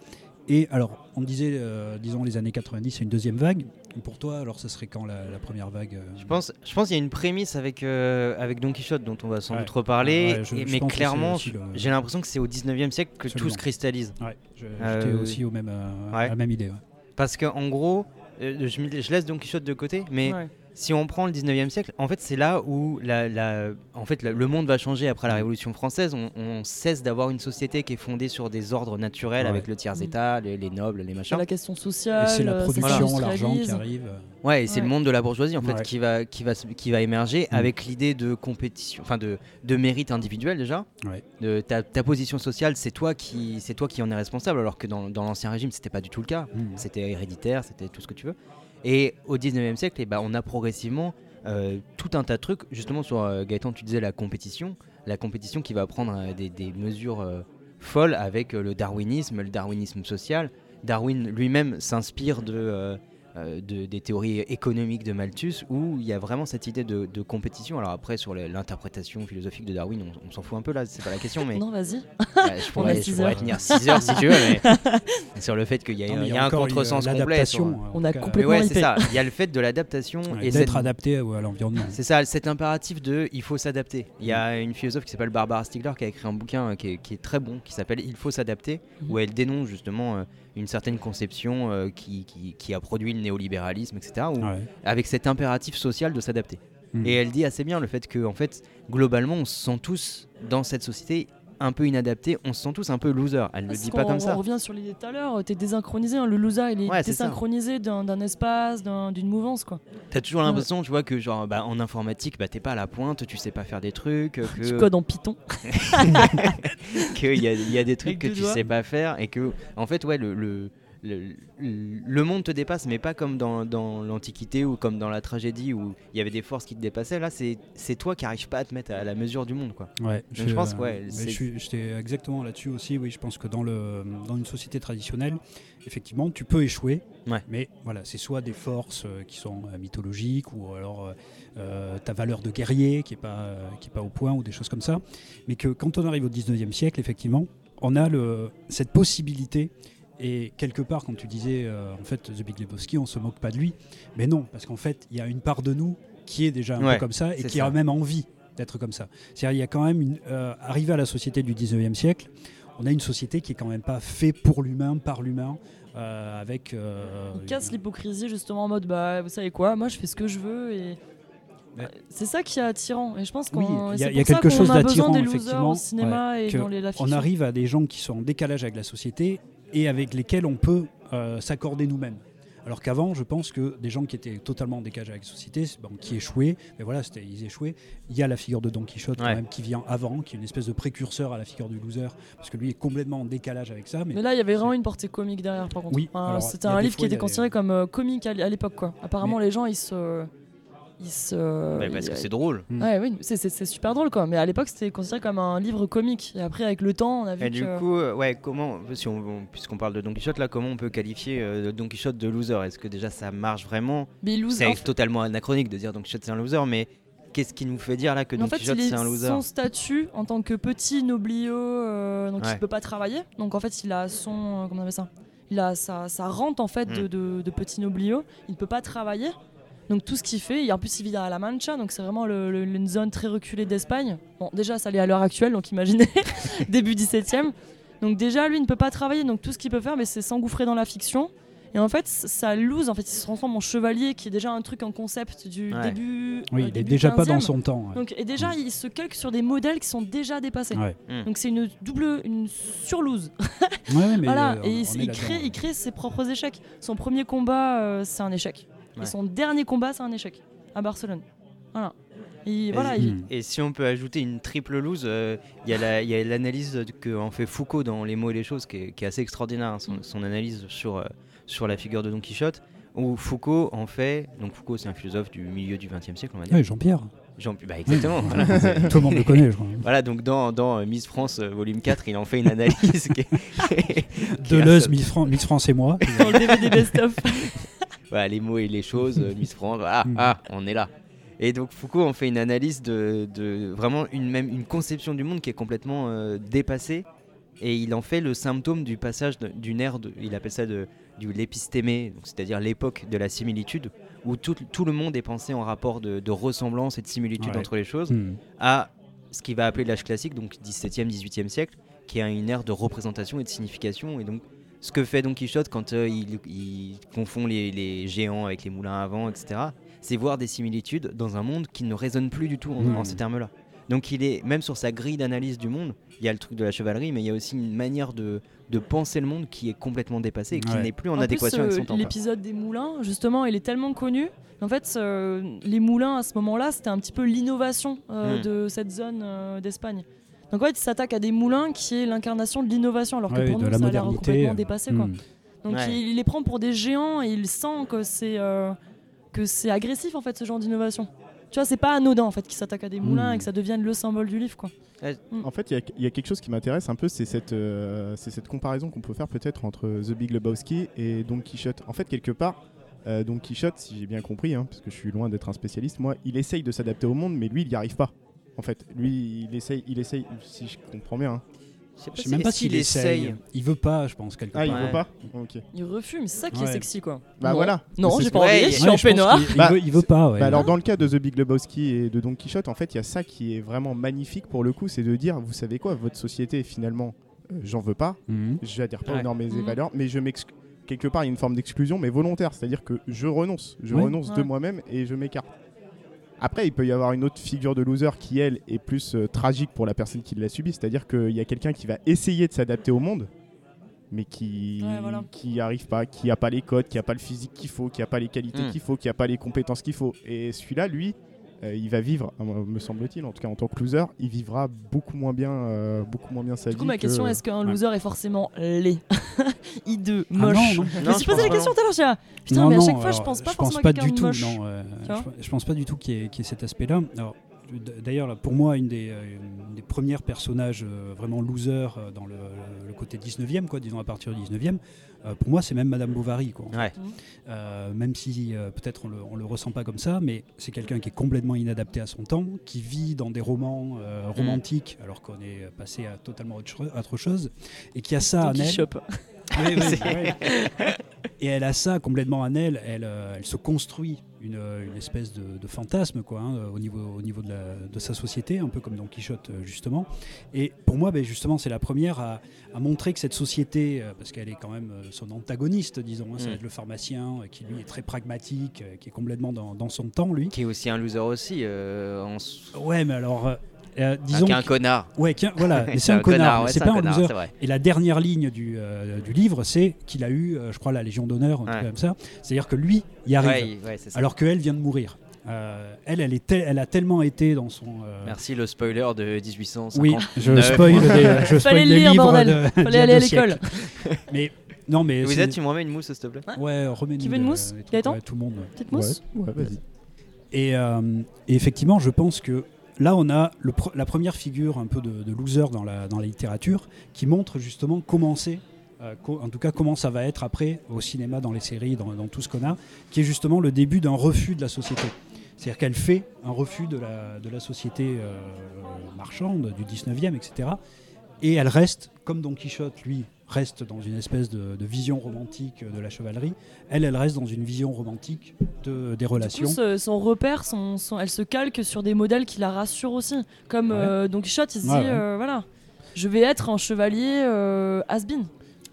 Et alors, on disait, euh, disons les années 90, c'est une deuxième vague. Pour toi, alors, ce serait quand la, la première vague euh, Je pense, je pense qu'il y a une prémisse avec, euh, avec Don Quichotte dont on va sans Ouais. doute reparler, Ouais, je- et- je mais clairement, le- j'ai l'impression que c'est au 19e siècle que tout se cristallise. Ouais, je- Euh, j'étais aussi au même, euh, ouais. à la même idée. ouais. Parce qu'en gros, euh, je, laisse Don Quichotte de côté, mais ouais. Si on prend le 19e siècle, en fait, c'est là où la, la- en fait, la- le monde va changer après la Révolution française. On, on cesse d'avoir une société qui est fondée sur des ordres naturels Ouais. avec le tiers-état, les, les nobles, les C'est machins. la question sociale. C'est la production, l'argent qui arrive. Ouais, et c'est Ouais. le monde de la bourgeoisie en fait Ouais. qui va qui va qui va émerger Mm. avec l'idée de compétition, enfin de de mérite individuel déjà. Ouais. De ta, ta position sociale, c'est toi qui c'est toi qui en es responsable, alors que dans, dans l'ancien régime c'était pas du tout le cas. Mm. C'était héréditaire, c'était tout ce que tu veux. Et au 19e siècle, eh ben, on a progressivement euh, tout un tas de trucs. Justement, sur euh, Gaëtan, tu disais la compétition. La compétition qui va prendre euh, des, mesures folles avec le darwinisme, le darwinisme social. Darwin lui-même s'inspire de, de- des théories économiques de Malthus, où il y a vraiment cette idée de, de compétition. Alors après, sur l'interprétation philosophique de Darwin, on, on s'en fout un peu là, c'est pas la question, mais Non, vas-y. bah, je pourrais, je six pourrais heures. tenir 6 heures si tu veux, mais sur le fait qu'il y a, Non, mais il y a un contresens euh, complet. sur- l'adaptation, euh, On a complètement ouais, c'est ça. Il y a le fait de l'adaptation Ouais, et d'être cette- adapté à l'environnement. C'est ça, cet impératif de il faut s'adapter. Il y a une philosophe qui s'appelle Barbara Stiegler qui a écrit un bouquin euh, qui est, qui est très bon, qui s'appelle Il faut s'adapter, Mhm. où elle dénonce justement euh, une certaine conception euh, qui, qui- qui a produit le néolibéralisme, etc., où- Ouais. avec cet impératif social de s'adapter. Mm. Et elle dit assez bien le fait que, en fait, globalement, on se sent tous dans cette société un peu inadaptés, on se sent tous un peu loser. Elle ne le dit pas comme ça. On revient sur l'idée tout à l'heure, t'es désynchronisé, hein, le loser il est Ouais, désynchronisé d'un d'un espace, d'un- d'une mouvance quoi. T'as toujours l'impression, tu vois, que genre, bah, en informatique, bah, t'es pas à la pointe, tu sais pas faire des trucs, Tu que codes en Python. qu'il y y a des trucs Avec que tu doigts. sais pas faire et que, en fait, ouais, le, le, le, le monde te dépasse, mais pas comme dans, dans l'Antiquité ou comme dans la tragédie où il y avait des forces qui te dépassaient. Là, c'est toi qui arrives pas à te mettre à la mesure du monde, quoi. Ouais, je pense que, ouais, je j'étais exactement là-dessus aussi. Oui, je pense que dans, le, dans une société traditionnelle, effectivement, tu peux échouer. Ouais. Mais voilà, c'est soit des forces euh, qui sont euh, mythologiques ou alors euh, euh, ta valeur de guerrier qui est pas euh, qui est pas au point ou des choses comme ça. Mais que quand on arrive au 19e siècle, effectivement, on a le, cette possibilité. Et quelque part, quand tu disais, euh, en fait, The Big Lebowski, on se moque pas de lui. Mais non, parce qu'en fait, il y a une part de nous qui est déjà un Ouais, peu comme ça et qui ça. a même envie d'être comme ça. C'est-à-dire, il y a quand même une. euh, arrivé à la société du 19e siècle, on a une société qui est quand même pas faite pour l'humain, par l'humain, euh, avec. euh, Il casse l'hypocrisie justement en mode bah vous savez quoi, moi je fais ce que je veux et. Euh, c'est ça qui est attirant et je pense qu'on Oui, il y a- y a quelque chose d'attirant, effectivement, au cinéma et que dans les la on arrive à des gens qui sont en décalage avec la société et avec lesquels on peut euh, s'accorder nous-mêmes. Alors qu'avant, je pense que des gens qui étaient totalement en décalage avec la société, bon, qui échouaient, mais voilà, ils échouaient. Il y a la figure de Don Quichotte quand même qui vient avant, qui est une espèce de précurseur à la figure du loser, parce que lui est complètement en décalage avec ça. Mais, Mais là, il y avait vraiment une portée comique derrière, par contre. Oui, Enfin, alors, C'était un livre fois, qui était considéré comme euh, comique à l'époque, quoi. Apparemment, les gens, ils se. Se. Ouais, parce que c'est drôle. Mm. Ouais, oui, c'est- c'est c'est super drôle, quoi. Mais à l'époque, c'était considéré comme un livre comique. Et après, avec le temps, on a vu Et du coup, euh, ouais, comment, si on, on- puisqu'on parle de Don Quichotte, là, comment on peut qualifier euh, Don Quichotte de loser? Est-ce que déjà ça marche vraiment? C'est totalement anachronique de dire Don Quichotte c'est un loser, mais qu'est-ce qui nous fait dire là que Don en fait, Quichotte c'est un loser? son statut en tant que petit noblio, euh, donc Ouais. il peut pas travailler. Donc en fait, il a son euh, comment on appelle ça? Il a sa, sa rente en fait de, Mm. de, de petit noblio. Il ne peut pas travailler. Donc tout ce qu'il fait, et en plus il vit à La Mancha, donc c'est vraiment le- le- une zone très reculée d'Espagne. Bon, déjà ça l'est à l'heure actuelle, donc imaginez début 17e. Donc déjà lui il ne peut pas travailler, donc tout ce qu'il peut faire, mais c'est s'engouffrer dans la fiction. Et en fait, ça lose. En fait, il se transforme en chevalier, qui est déjà un truc en concept du Ouais. début. oui, euh, il est début déjà pas dans 15e. son temps. ouais. Donc, et déjà, il se calque sur des modèles qui sont déjà dépassés. Ouais. Mm. Donc c'est une double, une surlose. Ouais, ouais, mais, voilà. euh, et il, il est crée, il crée ses propres échecs. Son premier combat, euh, c'est un échec. Ouais. Et son dernier combat, c'est un échec à Barcelone. Voilà. Et voilà. Et- il-. Et si on peut ajouter une triple lose, euh, il y a la- il y a l'analyse que en fait Foucault dans Les mots et les choses qui est, qui est assez extraordinaire, hein, son, Mm. son analyse sur, euh, sur la figure de Don Quichotte, où Foucault en fait, donc Foucault c'est un philosophe du milieu du XXe siècle on va dire. Ouais, Jean-Pierre. Jean- bah, exactement. voilà, Tout le monde le connaît, je crois. Voilà, donc dans, dans euh, Miss France volume 4, il en fait une analyse qui est- Deleuze, assez- Miss, Fran- Miss France et moi. Dans le DVD best-of. Voilà, les mots et les choses, euh, Miss France, voilà, Mm. ah, on est là. Et donc Foucault en fait une analyse de, de vraiment une, même une conception du monde qui est complètement euh, dépassée. Et il en fait le symptôme du passage d'une ère, de, il appelle ça de, du l'épistémé, c'est-à-dire l'époque de la similitude, où tout, tout le monde est pensé en rapport de, de ressemblance et de similitude Ouais. entre les choses, Hmm. à ce qu'il va appeler l'âge classique, donc 17e, 18e siècle, qui a une ère de représentation et de signification. Et donc, ce que fait Don Quichotte quand euh, il, il confond les, les géants avec les moulins à vent, etc., c'est voir des similitudes dans un monde qui ne résonne plus du tout en, Mm. en ces termes-là. Donc, il est, même sur sa grille d'analyse du monde, il y a le truc de la chevalerie, mais il y a aussi une manière de, de penser le monde qui est complètement dépassée et qui Ouais. n'est plus en, En adéquation plus, avec euh, son temps. L'épisode des moulins, justement, il est tellement connu. En fait, euh, les moulins à ce moment-là, c'était un petit peu l'innovation euh, Hmm. de cette zone euh, d'Espagne. Donc en fait, il s'attaque à des moulins qui est l'incarnation de l'innovation, alors que Ouais, pour nous, la ça a l'air complètement dépassé. Quoi. Hmm. Donc Ouais. il, il les prend pour des géants et il sent que c'est euh, que c'est agressif en fait ce genre d'innovation. Tu vois, c'est pas anodin en fait qu'il s'attaque à des moulins Hmm. et que ça devienne le symbole du livre quoi. En fait, il y a- il y, a quelque chose qui m'intéresse un peu, c'est cette, euh, c'est cette comparaison qu'on peut faire peut-être entre The Big Lebowski et Don Quichotte. En fait, quelque part, euh, Don Quichotte, si j'ai bien compris, hein, parce que je suis loin d'être un spécialiste, moi, il essaye de s'adapter au monde, mais lui, il n'y arrive pas. En fait, lui, il essaye, il essaye, si je comprends bien. hein. Je sais même pas s'il essaye. Il veut pas, je pense, quelque Ah, il part. Ouais. veut pas Ok. Il refuse, mais c'est ça qui est sexy quoi. Bah non. voilà. Non, j'ai pas envie, je suis en peignoir. il, Bah, veut, il veut pas, ouais. Bah alors dans le cas de The Big Lebowski et de Don Quichotte, en fait, il y a ça qui est vraiment magnifique pour le coup, c'est de dire, vous savez quoi, votre société finalement, euh, j'en veux pas, Mhm. j'adhère pas Ouais. aux normes et Mhm. valeurs, mais je m'exclus. Quelque part, il y a une forme d'exclusion, mais volontaire, c'est-à-dire que je renonce, je Ouais. renonce de moi-même et je m'écarte. Après, il peut y avoir une autre figure de loser qui, elle, est plus euh, tragique pour la personne qui l'a subi, c'est-à-dire qu'il y a quelqu'un qui va essayer de s'adapter au monde, mais qui Ouais, voilà. qui arrive pas, qui a pas les codes, qui a pas le physique qu'il faut, qui a pas les qualités Mm. qu'il faut, qui a pas les compétences qu'il faut. Et celui-là, lui, euh, il va vivre, euh, me semble-t-il, en tout cas en tant que loser, il vivra beaucoup moins bien, euh, beaucoup moins bien sa Du vie. coup, ma que- question est-ce qu'un Ouais. loser est forcément laid, hideux, Ah moche non, non. Je me suis je posé pense la question tout à l'heure, Putain, Non, mais à non, chaque fois, je alors, pense pas je pense forcément pas du tout. moche. Non, euh, je, je pense pas du tout qu'il y, ait- qu'il y ait cet aspect-là. Alors, D'ailleurs, pour moi, une des, une des premières personnages euh, vraiment loser euh, dans le, le côté 19e, quoi, disons à partir du 19e, euh, pour moi, c'est même Madame Bovary. Quoi. Ouais. Euh, même si peut-être on le, on le ressent pas comme ça, mais c'est quelqu'un qui est complètement inadapté à son temps, qui vit dans des romans euh, romantiques alors qu'on est passé à totalement autre, cho- autre chose, et qui a ça en elle. Quichotte. Oui, oui, oui. Et elle a ça complètement en elle. Elle, euh, elle se construit une, euh, une espèce de, de fantasme quoi, hein, au niveau, au niveau de, la- de sa société, un peu comme Don Quichotte euh, justement. Et pour moi, ben, justement, c'est la première à, à montrer que cette société, euh, parce qu'elle est quand même son antagoniste, disons, hein, ça va Mm. être le pharmacien qui lui est très pragmatique, qui est complètement dans, dans son temps, lui. Qui est aussi un loser aussi. euh, en Ouais, mais alors, euh, Ah, disons qui est un que- connard. ouais, qu'un- voilà, mais c'est un connard, ouais, c'est pas un connard, loser. Et la dernière ligne du, euh, du livre, c'est qu'il a eu, euh, je crois, la Légion d'honneur, un truc Ouais. comme ça. C'est-à-dire que lui, y arrive, Ouais, ouais, c'est ça. alors qu'elle vient de mourir. Euh, elle, elle, est elle a tellement été dans son. euh, Merci le spoiler de 1850. oui, je spoil des, je spoil Fallait le des lire, livres bordel. de- Fallait aller à l'école. Mais non, mais Vous êtes, tu me remets une mousse, s'il te plaît Ouais, remets-nous Qui veut une mousse tout. Gaëtan Ouais, Tout le monde. Petite mousse Ouais, vas-y. Et, euh, et effectivement, je pense que là, on a la première figure un peu de, loser dans la, littérature qui montre justement comment c'est, euh, en tout cas comment ça va être après au cinéma, dans les séries, dans, tout ce qu'on a, qui est justement le début d'un refus de la société. C'est-à-dire qu'elle fait un refus de la, de la société euh, marchande du 19e, etc. Et elle reste, comme Don Quichotte, lui, reste dans une espèce de, de vision romantique de la chevalerie. Elle, elle reste dans une vision romantique de, des relations. coup, son repère, son, son- elle se calque sur des modèles qui la rassurent aussi. Comme Ouais. euh, Don Quichotte, il se Ouais, dit ouais. euh, voilà, je vais être un chevalier euh, has-been.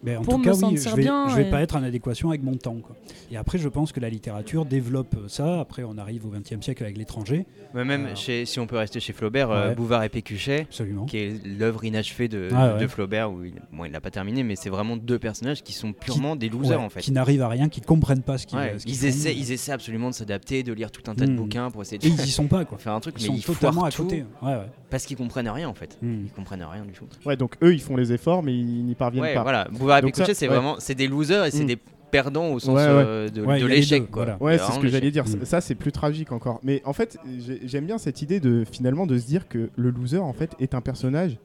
Mais en pour tout me cas, oui, je vais, bien je vais et- pas être en adéquation avec mon temps. Quoi. Et après, je pense que la littérature développe ça. Après, on arrive au XXe siècle avec l'étranger. Ouais, Même Euh, chez, si on peut rester chez Flaubert, euh. Bouvard et Pécuchet, Absolument. qui est l'œuvre inachevée de, Ah ouais. de Flaubert, où il, bon, il l'a pas terminé, mais c'est vraiment deux personnages qui sont purement des losers Ouais, en fait. Qui n'arrivent à rien, qui comprennent pas ce qu'ils qu'ils ils, font. essaient, ils essaient absolument de s'adapter, de lire tout un tas de Mm. bouquins pour essayer de Et ils y sont pas, quoi. faire un truc, Ils mais sont ils totalement à côté. tout Ouais, ouais. Parce qu'ils comprennent rien en fait. Mm. Ils comprennent rien du tout. Ouais, donc eux, ils font les efforts, mais ils n'y parviennent Ouais, pas. voilà. Bouvard et Pécuchet, c'est ouais. vraiment, c'est des losers et c'est Mm. des perdants au sens Ouais, ouais. euh, de, l'échec voilà. Ouais, C'est ce que j'allais dire. Ça, c'est plus tragique encore. Mais en fait, j'ai- j'aime bien cette idée de finalement de se dire que le loser, en fait, est un personnage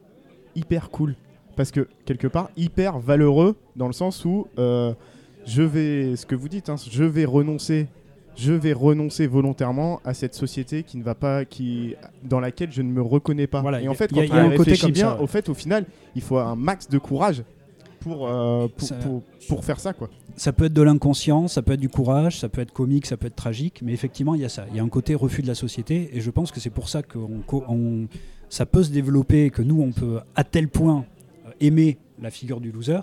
hyper cool. Parce que, quelque part, hyper valeureux, dans le sens où euh, je vais, ce que vous dites, hein, je vais renoncer. Je vais renoncer volontairement à cette société qui ne va pas, qui, dans laquelle je ne me reconnais pas. Voilà, Et y a- en fait, y quand a- y on a un côté bien, ça, ouais. au fait, au final, il faut un max de courage pour, euh, pour, Ça- pour, pour faire ça, quoi. Ça peut être de l'inconscient, ça peut être du courage, ça peut être comique, ça peut être tragique, mais effectivement, il y a ça. Il y a un côté refus de la société, et je pense que c'est pour ça que on ça peut se développer, que nous, on peut à tel point euh, aimer la figure du loser,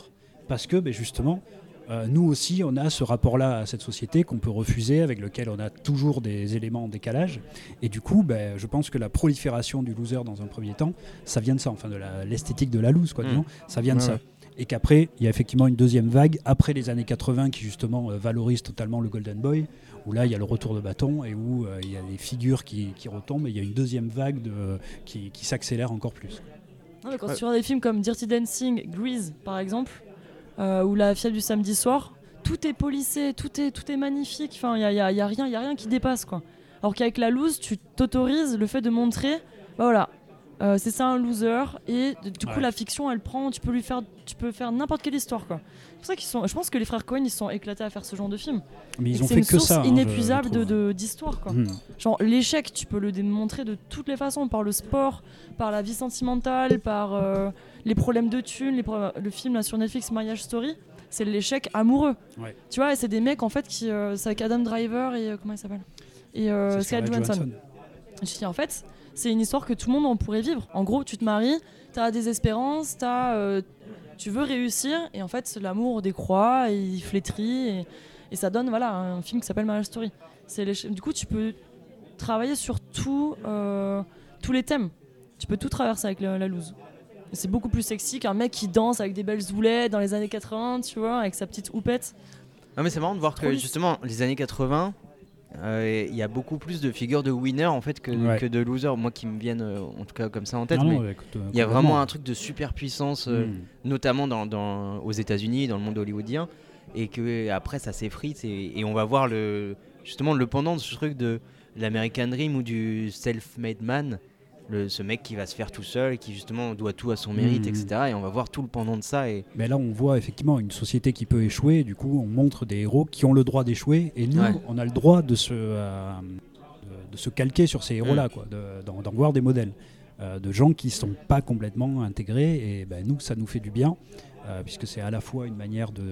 parce que ben, justement, euh, nous aussi, on a ce rapport-là à cette société qu'on peut refuser, avec lequel on a toujours des éléments en décalage. Et du coup, ben, je pense que la prolifération du loser dans un premier temps, ça vient de ça, enfin de la- l'esthétique de la loose, quoi, Mm. disons. ça vient de Ouais, ça. ouais. Et qu'après, il y a effectivement une deuxième vague, après les années 80, qui justement euh, valorise totalement le Golden Boy, où là, il y a le retour de bâton et où euh, il y a des figures qui, qui retombent, et il y a une deuxième vague de, qui, qui s'accélère encore plus. Non, mais quand Ouais. tu regardes des films comme Dirty Dancing, Grease par exemple, ou La fièvre du samedi soir, tout est polissé, tout est, tout est magnifique. Enfin, il n'y a, y a- y a rien, y a rien qui dépasse quoi. Alors qu'avec la loose, tu t'autorises le fait de montrer, bah voilà, euh, c'est ça un loser, et du coup Ouais. la fiction, elle prend, tu peux lui faire, tu peux faire n'importe quelle histoire quoi. C'est pour ça qu'ils sont, je pense que les frères Cohen ils se sont éclatés à faire ce genre de film. Mais ils ont c'est fait une que source ça. hein, inépuisable de- d'histoire quoi. Hmm. Genre l'échec, tu peux le démontrer de toutes les façons, par le sport, par la vie sentimentale, par euh, les problèmes de thunes, les pro- le film là, sur Netflix Mariage Story, c'est l'échec amoureux. Ouais. Tu vois, et c'est des mecs en fait qui, euh, c'est avec Adam Driver et euh, comment il s'appelle? Et euh, Scarlett Johansson. Je dis en fait, c'est une histoire que tout le monde en pourrait vivre. En gros, tu te maries, t'as des espérances, euh, tu veux réussir, et en fait, l'amour décroît, et il flétrit, et, et ça donne voilà un film qui s'appelle Marriage Story. Du coup, tu peux travailler sur tout, tous les thèmes. Tu peux tout traverser avec la, la loose. C'est beaucoup plus sexy qu'un mec qui danse avec des belles zoulettes dans les années 80, tu vois, avec sa petite houppette. Non mais c'est marrant de voir que lisse. justement les années 80, euh, il y a beaucoup plus de figures de winners en fait que, Ouais. que de losers. Moi qui me viennent euh, en tout cas comme ça en tête. Euh, il y a vraiment un truc de super puissance, euh, Hmm. notamment dans, dans- aux États-Unis, dans le monde hollywoodien, et que après ça s'effrite et, et on va voir le justement le pendant de ce truc de l'American Dream ou du self-made man, le, ce mec qui va se faire tout seul, et qui justement doit tout à son mérite, Mhm. etc. Et on va voir tout le pendant de ça et Mais là, on voit effectivement une société qui peut échouer. Du coup, on montre des héros qui ont le droit d'échouer. Et nous, Ouais. on a le droit de se, euh, de, de se calquer sur ces héros-là, quoi, de- d'en voir des modèles. euh, de gens qui ne sont pas complètement intégrés. Et ben, nous, ça nous fait du bien. euh, puisque c'est à la fois une manière de,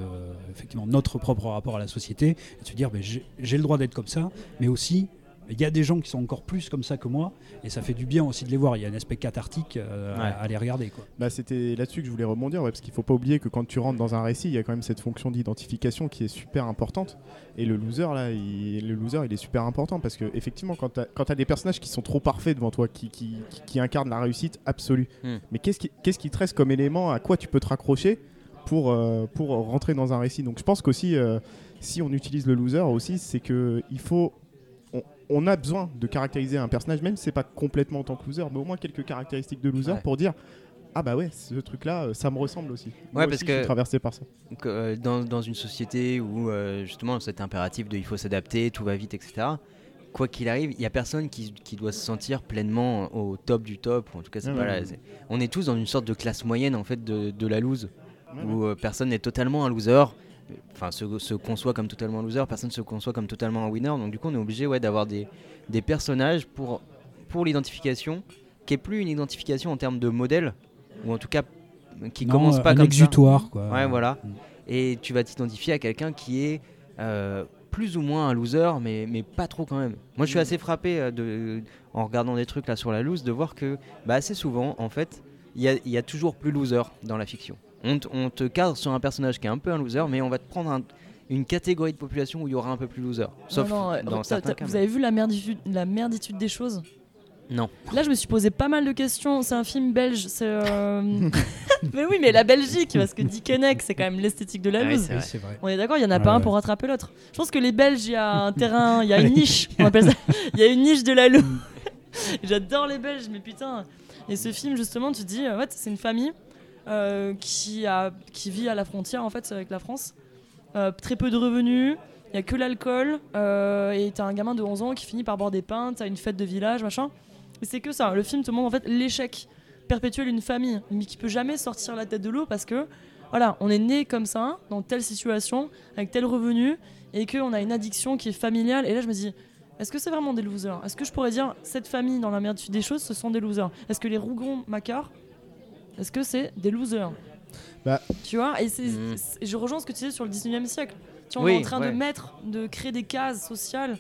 effectivement, notre propre rapport à la société, de se dire, ben, j'ai le droit d'être comme ça, mais aussi, Il y a des gens qui sont encore plus comme ça que moi, et ça fait du bien aussi de les voir. Il y a un aspect cathartique euh, à- Ouais. à, les regarder. Quoi. Bah, c'était là-dessus que je voulais rebondir, ouais, parce qu'il faut pas oublier que quand tu rentres dans un récit, il y a quand même cette fonction d'identification qui est super importante. Et le loser, là, il, le loser, il est super important parce que effectivement, quand tu as, des personnages qui sont trop parfaits devant toi, qui, qui, qui- qui incarnent la réussite absolue, Hmm. mais qu'est-ce qui, qu'est-ce qui te reste comme élément À quoi tu peux te raccrocher pour, euh, pour rentrer dans un récit? Donc je pense qu'aussi, euh, si on utilise le loser aussi, c'est que il faut on, a besoin de caractériser un personnage, même si c'est pas complètement en tant que loser, mais au moins quelques caractéristiques de loser Ouais. pour dire ah bah ouais, ce truc-là, euh, ça me ressemble aussi. Moi Ouais, parce aussi, je suis que- traversé par ça. Euh, dans, dans une société où euh, justement cet impératif de il faut s'adapter, tout va vite, etc. Quoi qu'il arrive, il n'y a personne qui, qui doit se sentir pleinement au top du top. ou En tout cas, c'est Ouais, pas ouais. là. c'est- On est tous dans une sorte de classe moyenne en fait de, de la lose, Ouais, où euh, personne n'est totalement un loser. Enfin, se, se conçoit comme totalement un loser, personne se conçoit comme totalement un winner. Donc du coup, on est obligé ouais, d'avoir des, des personnages pour, pour l'identification, qui est plus une identification en termes de modèle, ou en tout cas qui Non, commence pas un comme ça. exutoire. Quoi. Ouais, voilà. Mm. Et tu vas t'identifier à quelqu'un qui est euh, plus ou moins un loser, mais, mais pas trop quand même. Moi, je suis assez frappé euh, de, en regardant des trucs là sur la loose de voir que bah, assez souvent, en fait, il y y a toujours plus loser dans la fiction. On, te- on te cadre sur un personnage qui est un peu un loser, mais on va te prendre un- une catégorie de population où il y aura un peu plus loser. Sauf Non, non, dans certains cas. Vous avez vu la merditude, la merditude des choses? Non. Là, je me suis posé pas mal de questions. C'est un film belge. C'est. euh, mais oui, mais la Belgique, parce que Dickeneck, c'est quand même l'esthétique de la Ah oui, loose. c'est Oui, vrai. c'est vrai. On est d'accord, il y en a pas un pour rattraper l'autre. Je pense que les Belges, il y a un terrain, il y a une niche. On appelle ça. Il y a une niche de la loose. J'adore les Belges, mais putain. Et ce film, justement, tu te dis, euh, ouais, c'est une famille euh, qui, a, qui vit à la frontière, en fait, avec la France. Euh, très peu de revenus. Il y a que l'alcool. euh, et t'as un gamin de 11 ans qui finit par boire des pintes. T'as une fête de village, machin. C'est que ça. Le film te montre, en fait, l'échec perpétuel d'une famille, mais qui peut jamais sortir la tête de l'eau parce que, voilà, on est né comme ça, dans telle situation, avec tel revenu, et qu'on a une addiction qui est familiale. Et là, je me dis, est-ce que c'est vraiment des losers? Est-ce que je pourrais dire, cette famille, dans la merde des choses, ce sont des losers? Est-ce que les Rougon Est-ce que c'est des losers Bah. Tu vois Et c'est, c'est- je rejoins ce que tu disais sur le 19e siècle. Tu vois, on Oui, est en train ouais. de mettre, de créer des cases sociales,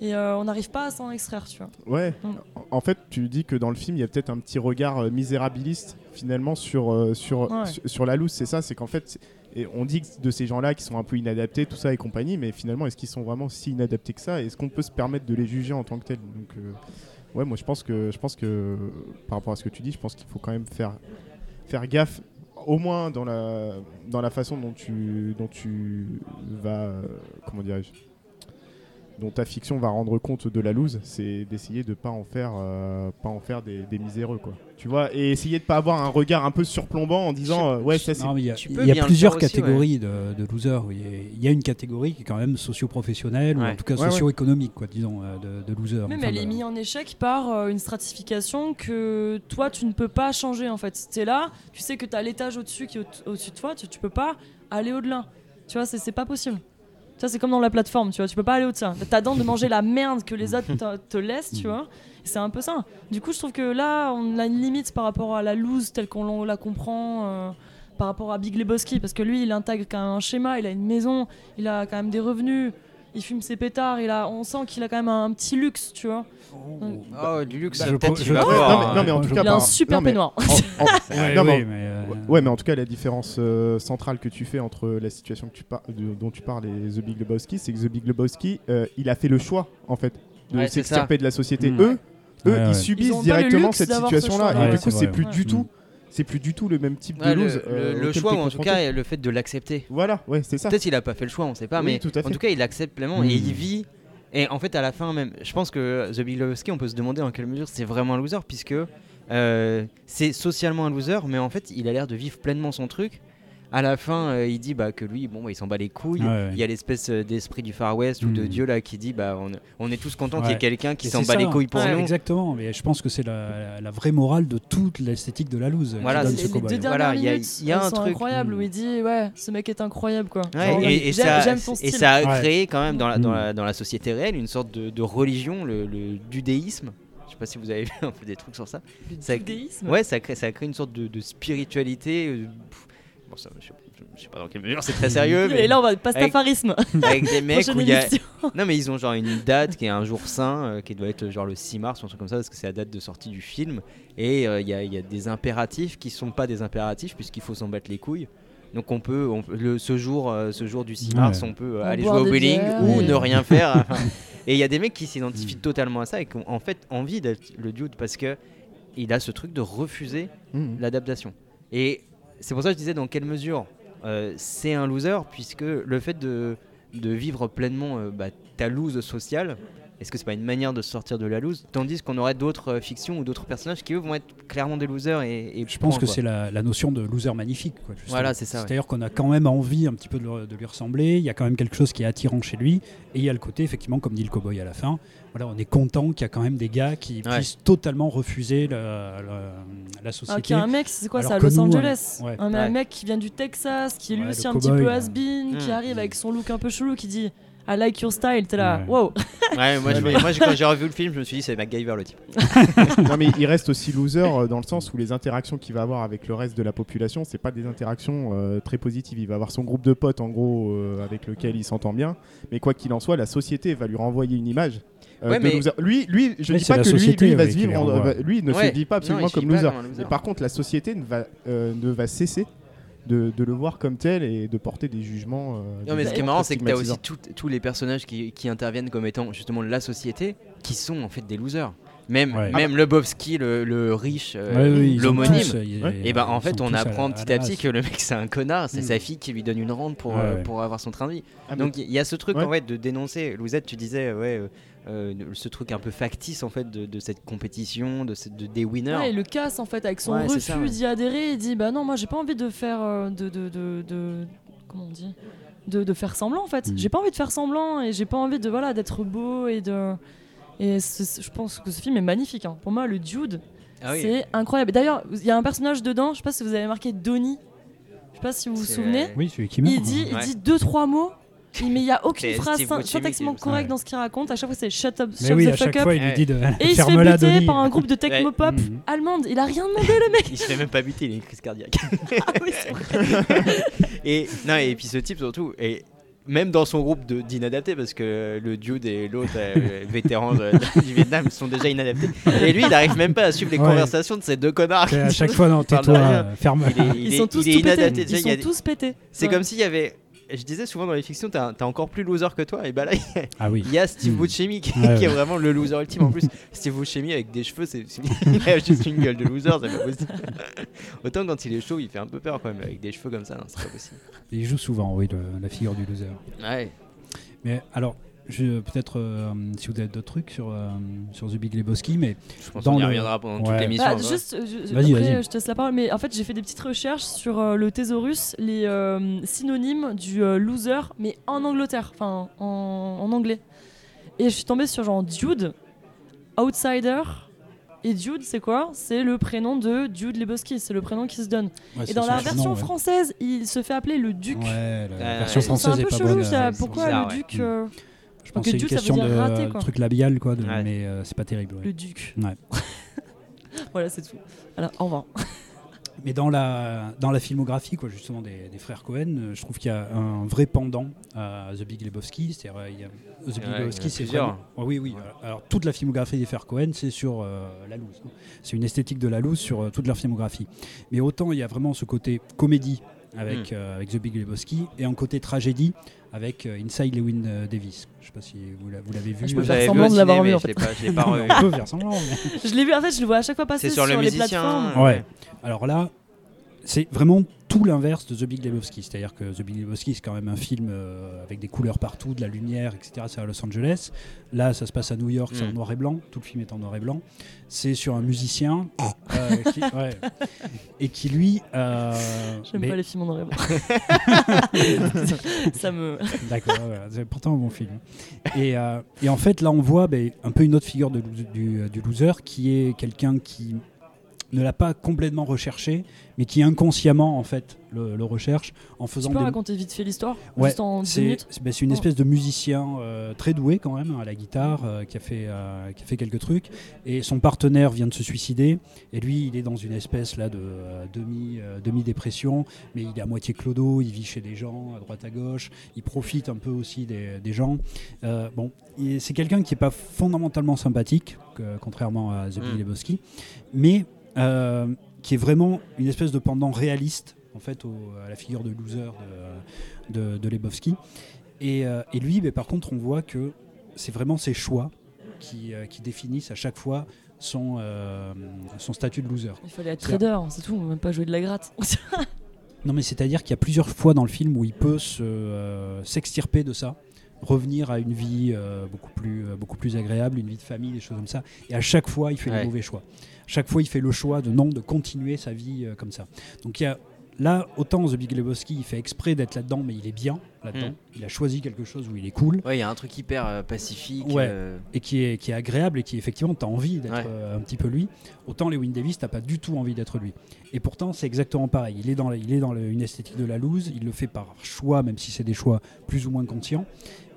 et euh, on n'arrive pas à s'en extraire, tu vois. Ouais. Mm. En fait, tu dis que dans le film, il y a peut-être un petit regard euh, misérabiliste finalement sur, euh, sur, Ouais. sur, sur la loose. C'est ça, c'est qu'en fait, et on dit que de ces gens-là qui sont un peu inadaptés, tout ça et compagnie, mais finalement, est-ce qu'ils sont vraiment si inadaptés que ça? Est-ce qu'on peut se permettre de les juger en tant que tels? Donc, euh, ouais, moi, je pense que, je pense que par rapport à ce que tu dis, je pense qu'il faut quand même faire, faire gaffe. Au moins dans la, dans la façon dont tu, dont tu vas, euh, comment dirais-je, dont ta fiction va rendre compte de la loose, c'est d'essayer de pas en faire, euh, pas en faire des, des miséreux, quoi. Tu vois, et essayer de pas avoir un regard un peu surplombant en disant, euh, ouais, ça c'est. Mais il y a, y a plusieurs aussi, catégories de, de losers. Il y a une catégorie qui est quand même socio-professionnelle, ou en tout cas Ouais, socio-économique, quoi, disons, euh, de, de losers. Même Enfin, elle est mise en échec par une stratification que toi tu ne peux pas changer en fait. T'es là, tu sais que tu as l'étage au-dessus qui est au- au-dessus de toi, tu, tu peux pas aller au-delà. Tu vois, c'est c'est pas possible. Ça c'est comme dans la plateforme, tu vois, tu peux pas aller au-delà. T'as dent de manger la merde que les autres te, te laissent, tu vois. Et C'est un peu ça. Du coup, je trouve que là, on a une limite par rapport à la loose telle qu'on la comprend. euh, par rapport à Big Lebowski, parce que lui, il intègre quand même un schéma, il a une maison, il a quand même des revenus, il fume ses pétards, il a, on sent qu'il a quand même un petit luxe, tu vois. Oh, du luxe, Bah, je peut-être tu vas voir, non, mais, hein. non, mais en tout cas, Il a un super non, peignoir. en- en- Ouais, non, mais oui, mais, euh, Ouais, mais en tout cas, la différence euh, centrale que tu fais entre la situation que tu par- de- dont tu parles et The Big Lebowski, c'est que The Big Lebowski, euh, il a fait le choix, en fait, de Ouais, s'extirper de la société. Mm. Eux, eux, ils subissent directement cette situation-là. Et du coup, c'est plus du Mm. tout, c'est plus du tout le même type de Ouais, lose. le- euh, le choix, ou en tout cas le fait de l'accepter. Voilà, ouais, c'est ça. Peut-être il a pas fait le choix, on sait pas, Oui, mais tout en tout cas il accepte pleinement et il vit. Et en fait, à la fin même, je pense que The Big Lebowski, on peut se demander en quelle mesure c'est vraiment un loser, puisque euh, c'est socialement un loser, mais en fait, il a l'air de vivre pleinement son truc. À la fin, euh, il dit bah, que lui, bon, bah, il s'en bat les couilles. Il y a l'espèce euh, d'esprit du Far West ou de Mm. Dieu là qui dit bah, on, on est tous contents qu'il y ait quelqu'un qui s'en bat les couilles pour Ouais, nous. Exactement, mais je pense que c'est la, la vraie morale de toute l'esthétique de la loose. qui Voilà, donne c'est- ce les, les deux dernières Voilà, il y a- y a un truc. incroyables Mm. où il dit ouais, ce mec est incroyable quoi. Et, ça, a Ouais. créé quand même dans la, dans, la, dans la société réelle une sorte de, de religion, le, le dudéisme. Je sais pas si vous avez vu un peu des trucs sur ça. Le ça-. Ouais, ça crée, ça crée une sorte de, de spiritualité. Pff, bon, ça, je, je- je sais pas dans quelle mesure c'est très sérieux, mais Et là, on va pastafarisme. avec des mecs où il y a. Non, mais ils ont genre une date qui est un jour saint, euh, qui doit être genre le 6 mars ou un truc comme ça, parce que c'est la date de sortie du film. Et euh, il y, a, il y a des impératifs qui sont pas des impératifs, puisqu'il faut s'en battre les couilles. Donc on peut, on le, ce, jour, euh, ce jour du 6 mars, Ouais. on peut euh, On aller jouer au bowling ou et- ne rien faire. et il y a des mecs qui s'identifient totalement à ça et qui ont en fait envie d'être le dude parce que il a ce truc de refuser Mhm. l'adaptation. Et c'est pour ça que je disais dans quelle mesure euh, c'est un loser, puisque le fait de, de vivre pleinement euh, bah, ta loose sociale, est-ce que c'est pas une manière de sortir de la loose? Tandis qu'on aurait d'autres euh, fictions ou d'autres personnages qui eux vont être clairement des losers et, et Je pense que c'est la, la notion de loser magnifique. Quoi. Voilà, c'est ça, ouais. C'est-à-dire qu'on a quand même envie un petit peu de, le- de lui ressembler. Il y a quand même quelque chose qui est attirant chez lui. Et il y a le côté, effectivement, comme dit le cowboy à la fin, voilà, on est content qu'il y a quand même des gars qui Ouais. puissent totalement refuser la, la- la Ah, société. qu'il y a un mec, c'est quoi, Alors c'est à Los nous, Angeles. ouais. Un, Ouais. mec qui vient du Texas, qui est lui Ouais, aussi le un petit peu has-been, qui Mm. arrive avec son look un peu chelou, qui dit I like your style. T'es là, Ouais. wow. Ouais, moi, je- moi, je- quand j'ai revu le film, je me suis dit c'est MacGyver le type. non mais il reste aussi loser euh, dans le sens où les interactions qu'il va avoir avec le reste de la population, c'est pas des interactions euh, très positives. Il va avoir son groupe de potes en gros euh, avec lequel il s'entend bien, mais quoi qu'il en soit, la société va lui renvoyer une image. Euh, Ouais, mais- loser. Lui, lui, je Oui, dis pas que lui, société, lui, va se vivre, en- va- lui ne Ouais. se vit pas absolument Non, comme pas loser. comme loser. Mais par contre, la société ne va, euh, ne va cesser de, de le voir comme tel et de porter des jugements. euh, Non, mais ce qui est marrant, c'est que t'as aussi stigmatisants. tout- tous les personnages qui, qui interviennent comme étant justement la société, qui sont en fait des losers. Même, Ouais. même Lebowski, le, le riche, euh, Ouais, oui, l'homonyme. Ouais. Et ben en fait, on à apprend petit à petit que le mec c'est un connard, c'est Mm. sa fille qui lui donne une rente pour, Ouais, euh, ouais. pour avoir son train de vie. Ah, Donc il y a ce truc Ouais. en fait de dénoncer. Louzette, tu disais ouais, euh, ce truc un peu factice en fait de, de cette compétition, de, cette- de des winners. Ouais, il le casse en fait avec son Ouais, refus ça, ouais. d'y adhérer. Il dit Bah non, moi j'ai pas envie de faire. euh, de, de, de, de- Comment on dit de, de faire semblant en fait. Mm. J'ai pas envie de faire semblant et j'ai pas envie de voilà d'être beau et de. Et je pense que ce film est magnifique. hein. Pour moi, le Dude, Ah oui. c'est incroyable. Et D'ailleurs, il y a un personnage dedans, je sais pas si vous avez marqué Donnie. Je sais pas si vous vous souvenez. Oui, celui qui meurt. Il dit, il dit deux trois mots, mais il y a aucune phrase syntaxiquement correcte dans ce qu'il raconte. À chaque fois, c'est shut up, shut oui, the à fuck chaque up. fois, il lui dit de Et il se fait buter Denis. par un groupe de techno-pop Mhm. allemande. Il a rien demandé, le mec. Il se fait même pas buter, il a une crise cardiaque. Ah oui, c'est vrai. et non et puis ce type surtout et même dans son groupe de- d'inadaptés parce que le dude et l'autre euh, vétéran de- du Vietnam sont déjà inadaptés et lui il arrive même pas à suivre les Ouais. conversations de ces deux connards. À chaque fois, non, tais-toi, ferme. Il est, il Ils est- sont tous il est Ils il y a sont tous pétés. C'est Ouais. comme s'il y avait. Je disais souvent dans les fictions, t'es encore plus loser que toi. Et bah là, Ah oui. il y a Steve Mm. Buscemi qui, Ouais, qui est vraiment le loser ultime. En plus, Steve Buscemi avec des cheveux, c'est, il a juste une gueule de loser, pas possible. Autant quand il est chaud, il fait un peu peur quand même. Avec des cheveux comme ça, non, c'est pas possible. Il joue souvent, oui, le- la figure du loser. Ouais. Mais alors, peut-être euh, si vous avez d'autres trucs sur, euh, sur The Big Lebowski, mais Je pense Dans qu'on y le- reviendra pendant toute Ouais. l'émission. Bah, vrai. juste, je, Vas-y, après, vas-y. je te laisse la parole, mais en fait, j'ai fait des petites recherches sur euh, le thésaurus, les euh, synonymes du euh, loser, mais en Angleterre, enfin en, en anglais. Et je suis tombée sur genre Dude, outsider. Et Dude, c'est quoi? C'est le prénom de Dude Lebowski, c'est le prénom qui se donne. ouais, Et dans la version ouais. française, il se fait appeler le Duc. Ouais, la version ouais. C'est un française est peu pas chelou, bonne. c'est pourquoi bizarre, le ouais. Duc euh, Je pense que c'est une question de raté, truc labial, quoi, de- Ouais. mais euh, c'est pas terrible. ouais. Le Duc. Ouais. Voilà, c'est tout. Alors, au revoir. Mais dans la, dans la filmographie, quoi, justement, des, des frères Cohen, euh, je trouve qu'il y a un vrai pendant à The Big Lebowski. C'est-à-dire, euh, il y a- The Big en Lebowski, c'est vraiment- Oh oui, oui. Ouais. Alors, toute la filmographie des frères Cohen, c'est sur euh, la loose. C'est une esthétique de la loose sur euh, toute leur filmographie. Mais autant, il y a vraiment ce côté comédie avec, Hmm. euh, avec The Big Lebowski et un côté tragédie avec euh, Inside Lewin euh, Davis. Je sais pas si vous l'a- vous l'avez vu. Je peux faire semblant de l'avoir vu, en mais je l'ai pas, je l'ai pas revu. on peut faire semblant, mais- Je l'ai vu, en fait, je le vois à chaque fois passer C'est sur le les musicien. plateformes. Ouais. Alors là, c'est vraiment tout l'inverse de The Big Lebowski. C'est-à-dire que The Big Lebowski, c'est quand même un film euh, avec des couleurs partout, de la lumière, etc. C'est à Los Angeles. Là, ça se passe à New York, c'est en Mm. noir et blanc. Tout le film est en noir et blanc. C'est sur un musicien euh, qui, ouais, et qui, lui. euh, J'aime mais- pas les films en noir et blanc. ça me. D'accord, voilà, c'est pourtant un bon film. Et, euh, et en fait, là, on voit ben, un peu une autre figure de, du, du loser qui est quelqu'un qui ne l'a pas complètement recherché, mais qui inconsciemment en fait le, le recherche en Tu faisant peux des, raconter vite fait l'histoire Ouais, Juste en 10 c'est minutes c'est- ben, c'est une Oh. espèce de musicien euh, très doué quand même à la guitare euh, qui, a fait, euh, qui a fait quelques trucs. Et son partenaire vient de se suicider. Et lui il est dans une espèce là de euh, demi euh, demi dépression mais il est à moitié clodo il vit chez des gens à droite à gauche. Il profite un peu aussi des, des gens. Euh, bon c'est quelqu'un qui est pas fondamentalement sympathique que- contrairement à The Big Mm. Lebowski. Mais euh, qui est vraiment une espèce de pendant réaliste en fait au- à la figure de loser de, de, de Lebowski. Et, euh, et lui, ben, par contre, on voit que c'est vraiment ses choix qui, euh, qui définissent à chaque fois son, euh, son statut de loser. Il fallait être trader, c'est tout, même pas jouer de la gratte. Non, mais c'est-à-dire qu'il y a plusieurs fois dans le film où il peut se, euh, s'extirper de ça, revenir à une vie euh, beaucoup, plus, euh, beaucoup plus agréable, une vie de famille, des choses comme ça. Et à chaque fois, il fait Ouais. les mauvais choix. Chaque fois, il fait le choix de non, de continuer sa vie euh, comme ça. Donc il y a là, autant The Big Lebowski, il fait exprès d'être là-dedans, mais il est bien là-dedans. Mm. Il a choisi quelque chose où il est cool. Ouais, il y a un truc hyper euh, pacifique. Ouais. euh, et qui est, qui est agréable et qui effectivement t'as envie d'être Ouais. euh, un petit peu lui. Autant Lewin Davis t'as pas du tout envie d'être lui. Et pourtant c'est exactement pareil. Il est dans, la- il est dans le- une esthétique de la loose. Il le fait par choix, même si c'est des choix plus ou moins conscients.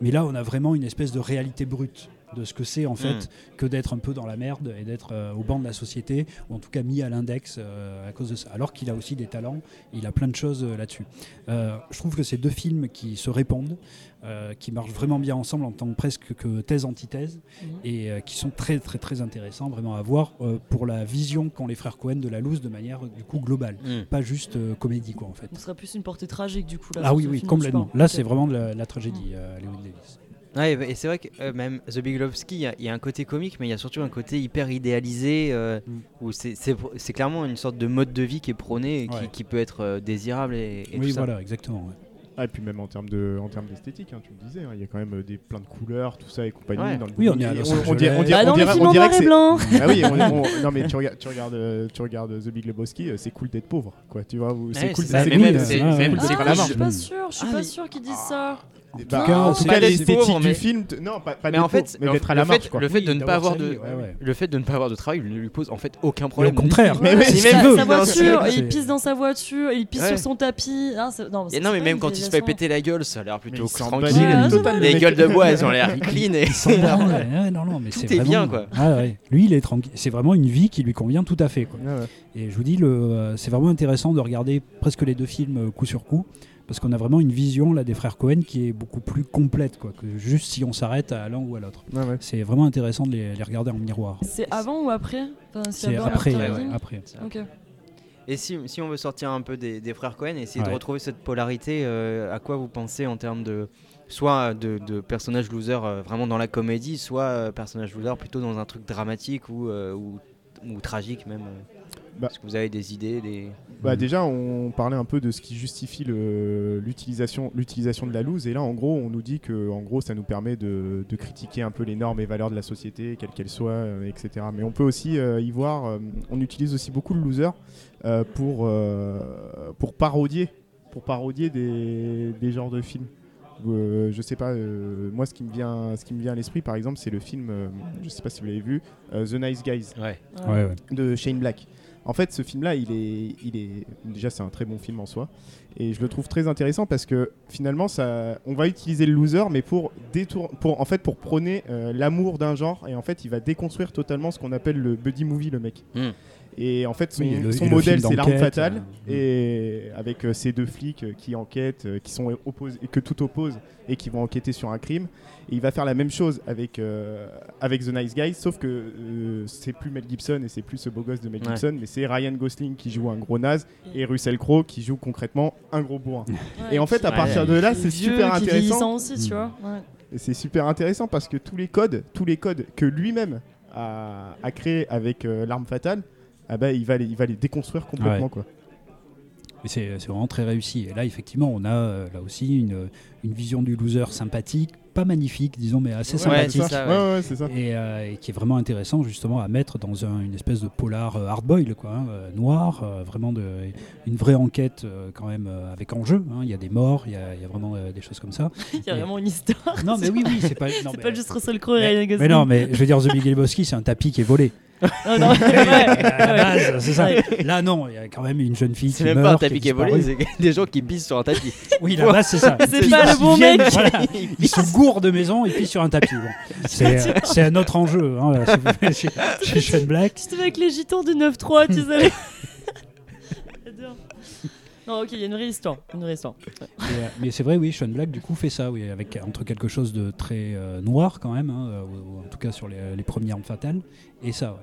Mais là on a vraiment une espèce de réalité brute de ce que c'est en fait que d'être un peu dans la merde et d'être euh, au banc de la société ou en tout cas mis à l'index euh, à cause de ça. Alors qu'il a aussi des talents, il a plein de choses euh, là-dessus. Euh, je trouve que c'est deux films qui se répondent, euh, qui marchent vraiment bien ensemble en tant que presque que thèse-antithèse Mhm. et euh, qui sont très très très intéressants vraiment à voir euh, pour la vision qu'ont les frères Cohen de la loose de manière du coup globale, hmm. pas juste euh, comédie quoi en fait. Ce serait plus une portée tragique du coup. Là, Ah oui oui complètement. Là c'est vraiment de la, la tragédie euh, Lewin Davis. Ouais, et c'est vrai que euh, même The Big Lebowski, il y a- il y, a un côté comique, mais il y a surtout un côté hyper idéalisé, euh, Mm. où c'est- clairement une sorte de mode de vie qui est prôné et qui, Ouais. qui peut être euh, désirable et, et oui tout ça. voilà exactement. ouais. Ah, et puis même en termes de, en termes d'esthétique, hein, tu le disais, hein, il y a quand même des plein de couleurs, tout ça et compagnie. Ouais. Dans le Oui, on est à Los on, on dirait, on dirait, Bah on non, dirait- films on dirait que et c'est- blanc Ah oui, on- on- non mais tu regardes, tu regardes, tu regardes The Big Lebowski, c'est cool d'être pauvre, quoi. Tu vois, c'est Ouais, cool, c'est ça, c'est mais cool, même, c'est- Ah, je suis pas sûr, je suis Ah, pas sûr qu'ils disent ça. Bah, cas, en tout pas cas, l'esthétique du mais- film, t- non, pas, pas Mais en fait, mais le- d'être à la quoi. le fait de ne pas avoir de, le fait de ne pas avoir de travail ne lui pose en fait aucun problème. au contraire. Mais sa, voiture, il pisse dans sa voiture, il pisse sur son tapis. Ah, c'est- non, Et c'est non, mais même quand il se fait péter la gueule, ça a l'air plutôt tranquille. les gueules de bois, elles ont l'air clean. Et... Non, non, mais Tout c'est bien, quoi. Ah. Lui, il est tranquille. C'est vraiment une vie qui lui convient tout à fait. Ouais. Et je vous dis, le, euh, c'est vraiment intéressant de regarder presque les deux films euh, coup sur coup, parce qu'on a vraiment une vision là des frères Cohen qui est beaucoup plus complète quoi, que juste si on s'arrête à l'un ou à l'autre. Ouais, ouais. C'est vraiment intéressant de les, les regarder en miroir. C'est avant ou après? Enfin, si C'est après, ouais, après. Ok. Et si, si on veut sortir un peu des, des frères Cohen et essayer de Ouais. retrouver cette polarité, euh, à quoi vous pensez en termes de soit de, de personnage loser euh, vraiment dans la comédie, soit euh, personnage loser plutôt dans un truc dramatique ou, euh, ou, ou tragique même euh? Bah. Est-ce que vous avez des idées des... Bah déjà, on parlait un peu de ce qui justifie le- l'utilisation l'utilisation de la loose. Et là, en gros, on nous dit que en gros, ça nous permet de, de critiquer un peu les normes et valeurs de la société, quelles qu'elles soient, euh, etc. Mais on peut aussi euh, y voir, euh, on utilise aussi beaucoup le loser euh, pour, euh, pour parodier, pour parodier des, des genres de films. Euh, je sais pas, euh, moi ce qui me vient, ce qui me vient à l'esprit par exemple, c'est le film, euh, je sais pas si vous l'avez vu, euh, The Nice Guys Ouais. Ouais, ouais. de Shane Black. En fait, ce film-là, il est, il est déjà c'est un très bon film en soi, et je le trouve très intéressant parce que finalement, ça, on va utiliser le loser, mais pour détour, pour en fait pour prôner euh, l'amour d'un genre, et en fait, il va déconstruire totalement ce qu'on appelle le buddy movie, le mec. Mm. Et en fait, son, Oui, le- modèle, c'est l'arme fatale, euh, et avec euh, ces deux flics euh, qui enquêtent, euh, qui sont opposés, que tout oppose, et qui vont enquêter sur un crime. Et il va faire la même chose avec, euh, avec The Nice Guys, sauf que euh, c'est plus Mel Gibson et c'est plus ce beau gosse de Mel Ouais. Gibson, mais c'est Ryan Gosling qui joue un gros naze et Russell Crowe qui joue concrètement un gros bourrin. Ouais, Et en fait, à Ouais, partir de là, c'est super intéressant. aussi, tu Mm. vois. Ouais. Et c'est super intéressant parce que tous les codes, tous les codes que lui-même a, a créés avec euh, l'arme fatale, ah bah, il, va les, il va les déconstruire complètement. Ouais. Quoi. Mais c'est c'est vraiment très réussi. Et là, effectivement, on a euh, là aussi une, une vision du loser sympathique, pas magnifique, disons, mais assez Ouais, sympathique. c'est ça, Ouais, ouais, c'est ça. Et, euh, et qui est vraiment intéressant justement à mettre dans un- une espèce de polar euh, hard-boil, quoi, hein, euh, noir, euh, vraiment de, une vraie enquête euh, quand même euh, avec enjeu. hein. Il y a des morts, il y a, il y a vraiment euh, des choses comme ça. Il y a Et- vraiment une histoire. Non mais oui, oui, c'est pas, non, C'est mais- pas juste Russell Crowe et mais, Ryan Gosling. mais non, mais je veux dire, The Big Lebowski, c'est un tapis qui est volé. Non, non, ouais, à la ouais. base, c'est ça. Là, non, il y a quand même une jeune fille qui C'est même pas un meurt, tapis qui est volé, c'est des gens qui pissent sur un tapis. Oui, la base, c'est ça. C'est Ils- pas le ils bon viennent, mec. voilà, ils se gourent de maison et puis sur un tapis. Bon. C'est c'est un autre enjeu. Hein, là, chez, chez Sean Black. C'était avec les gitans du 9-3, tu sais. Non, ok, il y a une vraie histoire. Une vraie histoire. Et, euh, mais c'est vrai, oui, Sean Black du coup fait ça, oui, avec entre quelque chose de très euh, noir quand même, hein, euh, ou, ou en tout cas sur les, les premières armes fatales, et ça, ouais.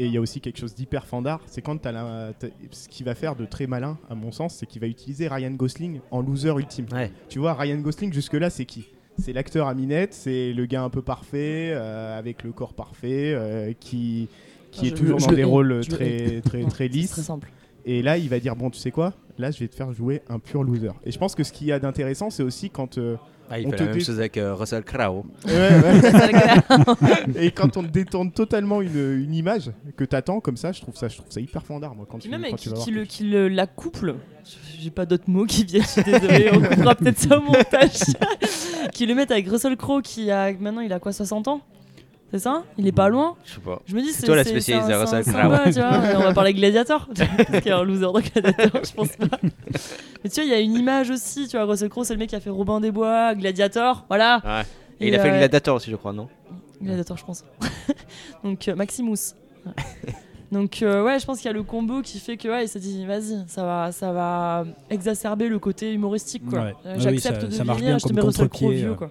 Et il y a aussi quelque chose d'hyper fandard, c'est quand t'as la- t'as- ce qu'il va faire de très malin, à mon sens, c'est qu'il va utiliser Ryan Gosling en loser ultime. Ouais. Tu vois, Ryan Gosling, jusque-là, c'est qui? C'est l'acteur à minette, c'est le gars un peu parfait, euh, avec le corps parfait, euh, qui, qui Ah, est toujours dans des rôles très, très, très, très lisses. simple. Et là, il va dire Bon, tu sais quoi? Là, je vais te faire jouer un pur loser. Et je pense que ce qu'il y a d'intéressant, c'est aussi quand. euh, Ah, il On fait te la même chose avec euh, Russell Crowe. ouais, ouais. et quand on détourne totalement une, une image que t'attends comme ça, je trouve ça, je trouve ça hyper fandard, moi, quand tu, même quand qui, vas voir qui le, qui la couple, j'ai pas d'autres mots qui viennent, je suis désolée, on coupera peut-être ça au montage. qui le mettent avec Russell Crowe qui a maintenant il a quoi 60 ans? C'est ça Il est pas loin Je sais pas. Je me dis C'est toi la spécialiste un- de un tu vois, et on va parler Gladiator. Parce qu'il y a un loser dans Gladiator, je pense pas. Mais tu vois, il y a une image aussi, tu vois, Russell Crowe c'est le mec qui a fait Robin des Bois, Gladiator, voilà. Ouais. Et Et, il a fait euh, Gladiator aussi, je crois, non? Gladiator, je pense. Donc euh, Maximus. Ouais. Donc euh, ouais, je pense qu'il y a le combo qui fait que ouais, il s'est dit vas-y, ça va, ça va exacerber le côté humoristique quoi. Ouais. Oui, J'accepte ça- de ça marche vieillir, bien je te mets Russell Crowe vieux euh, quoi.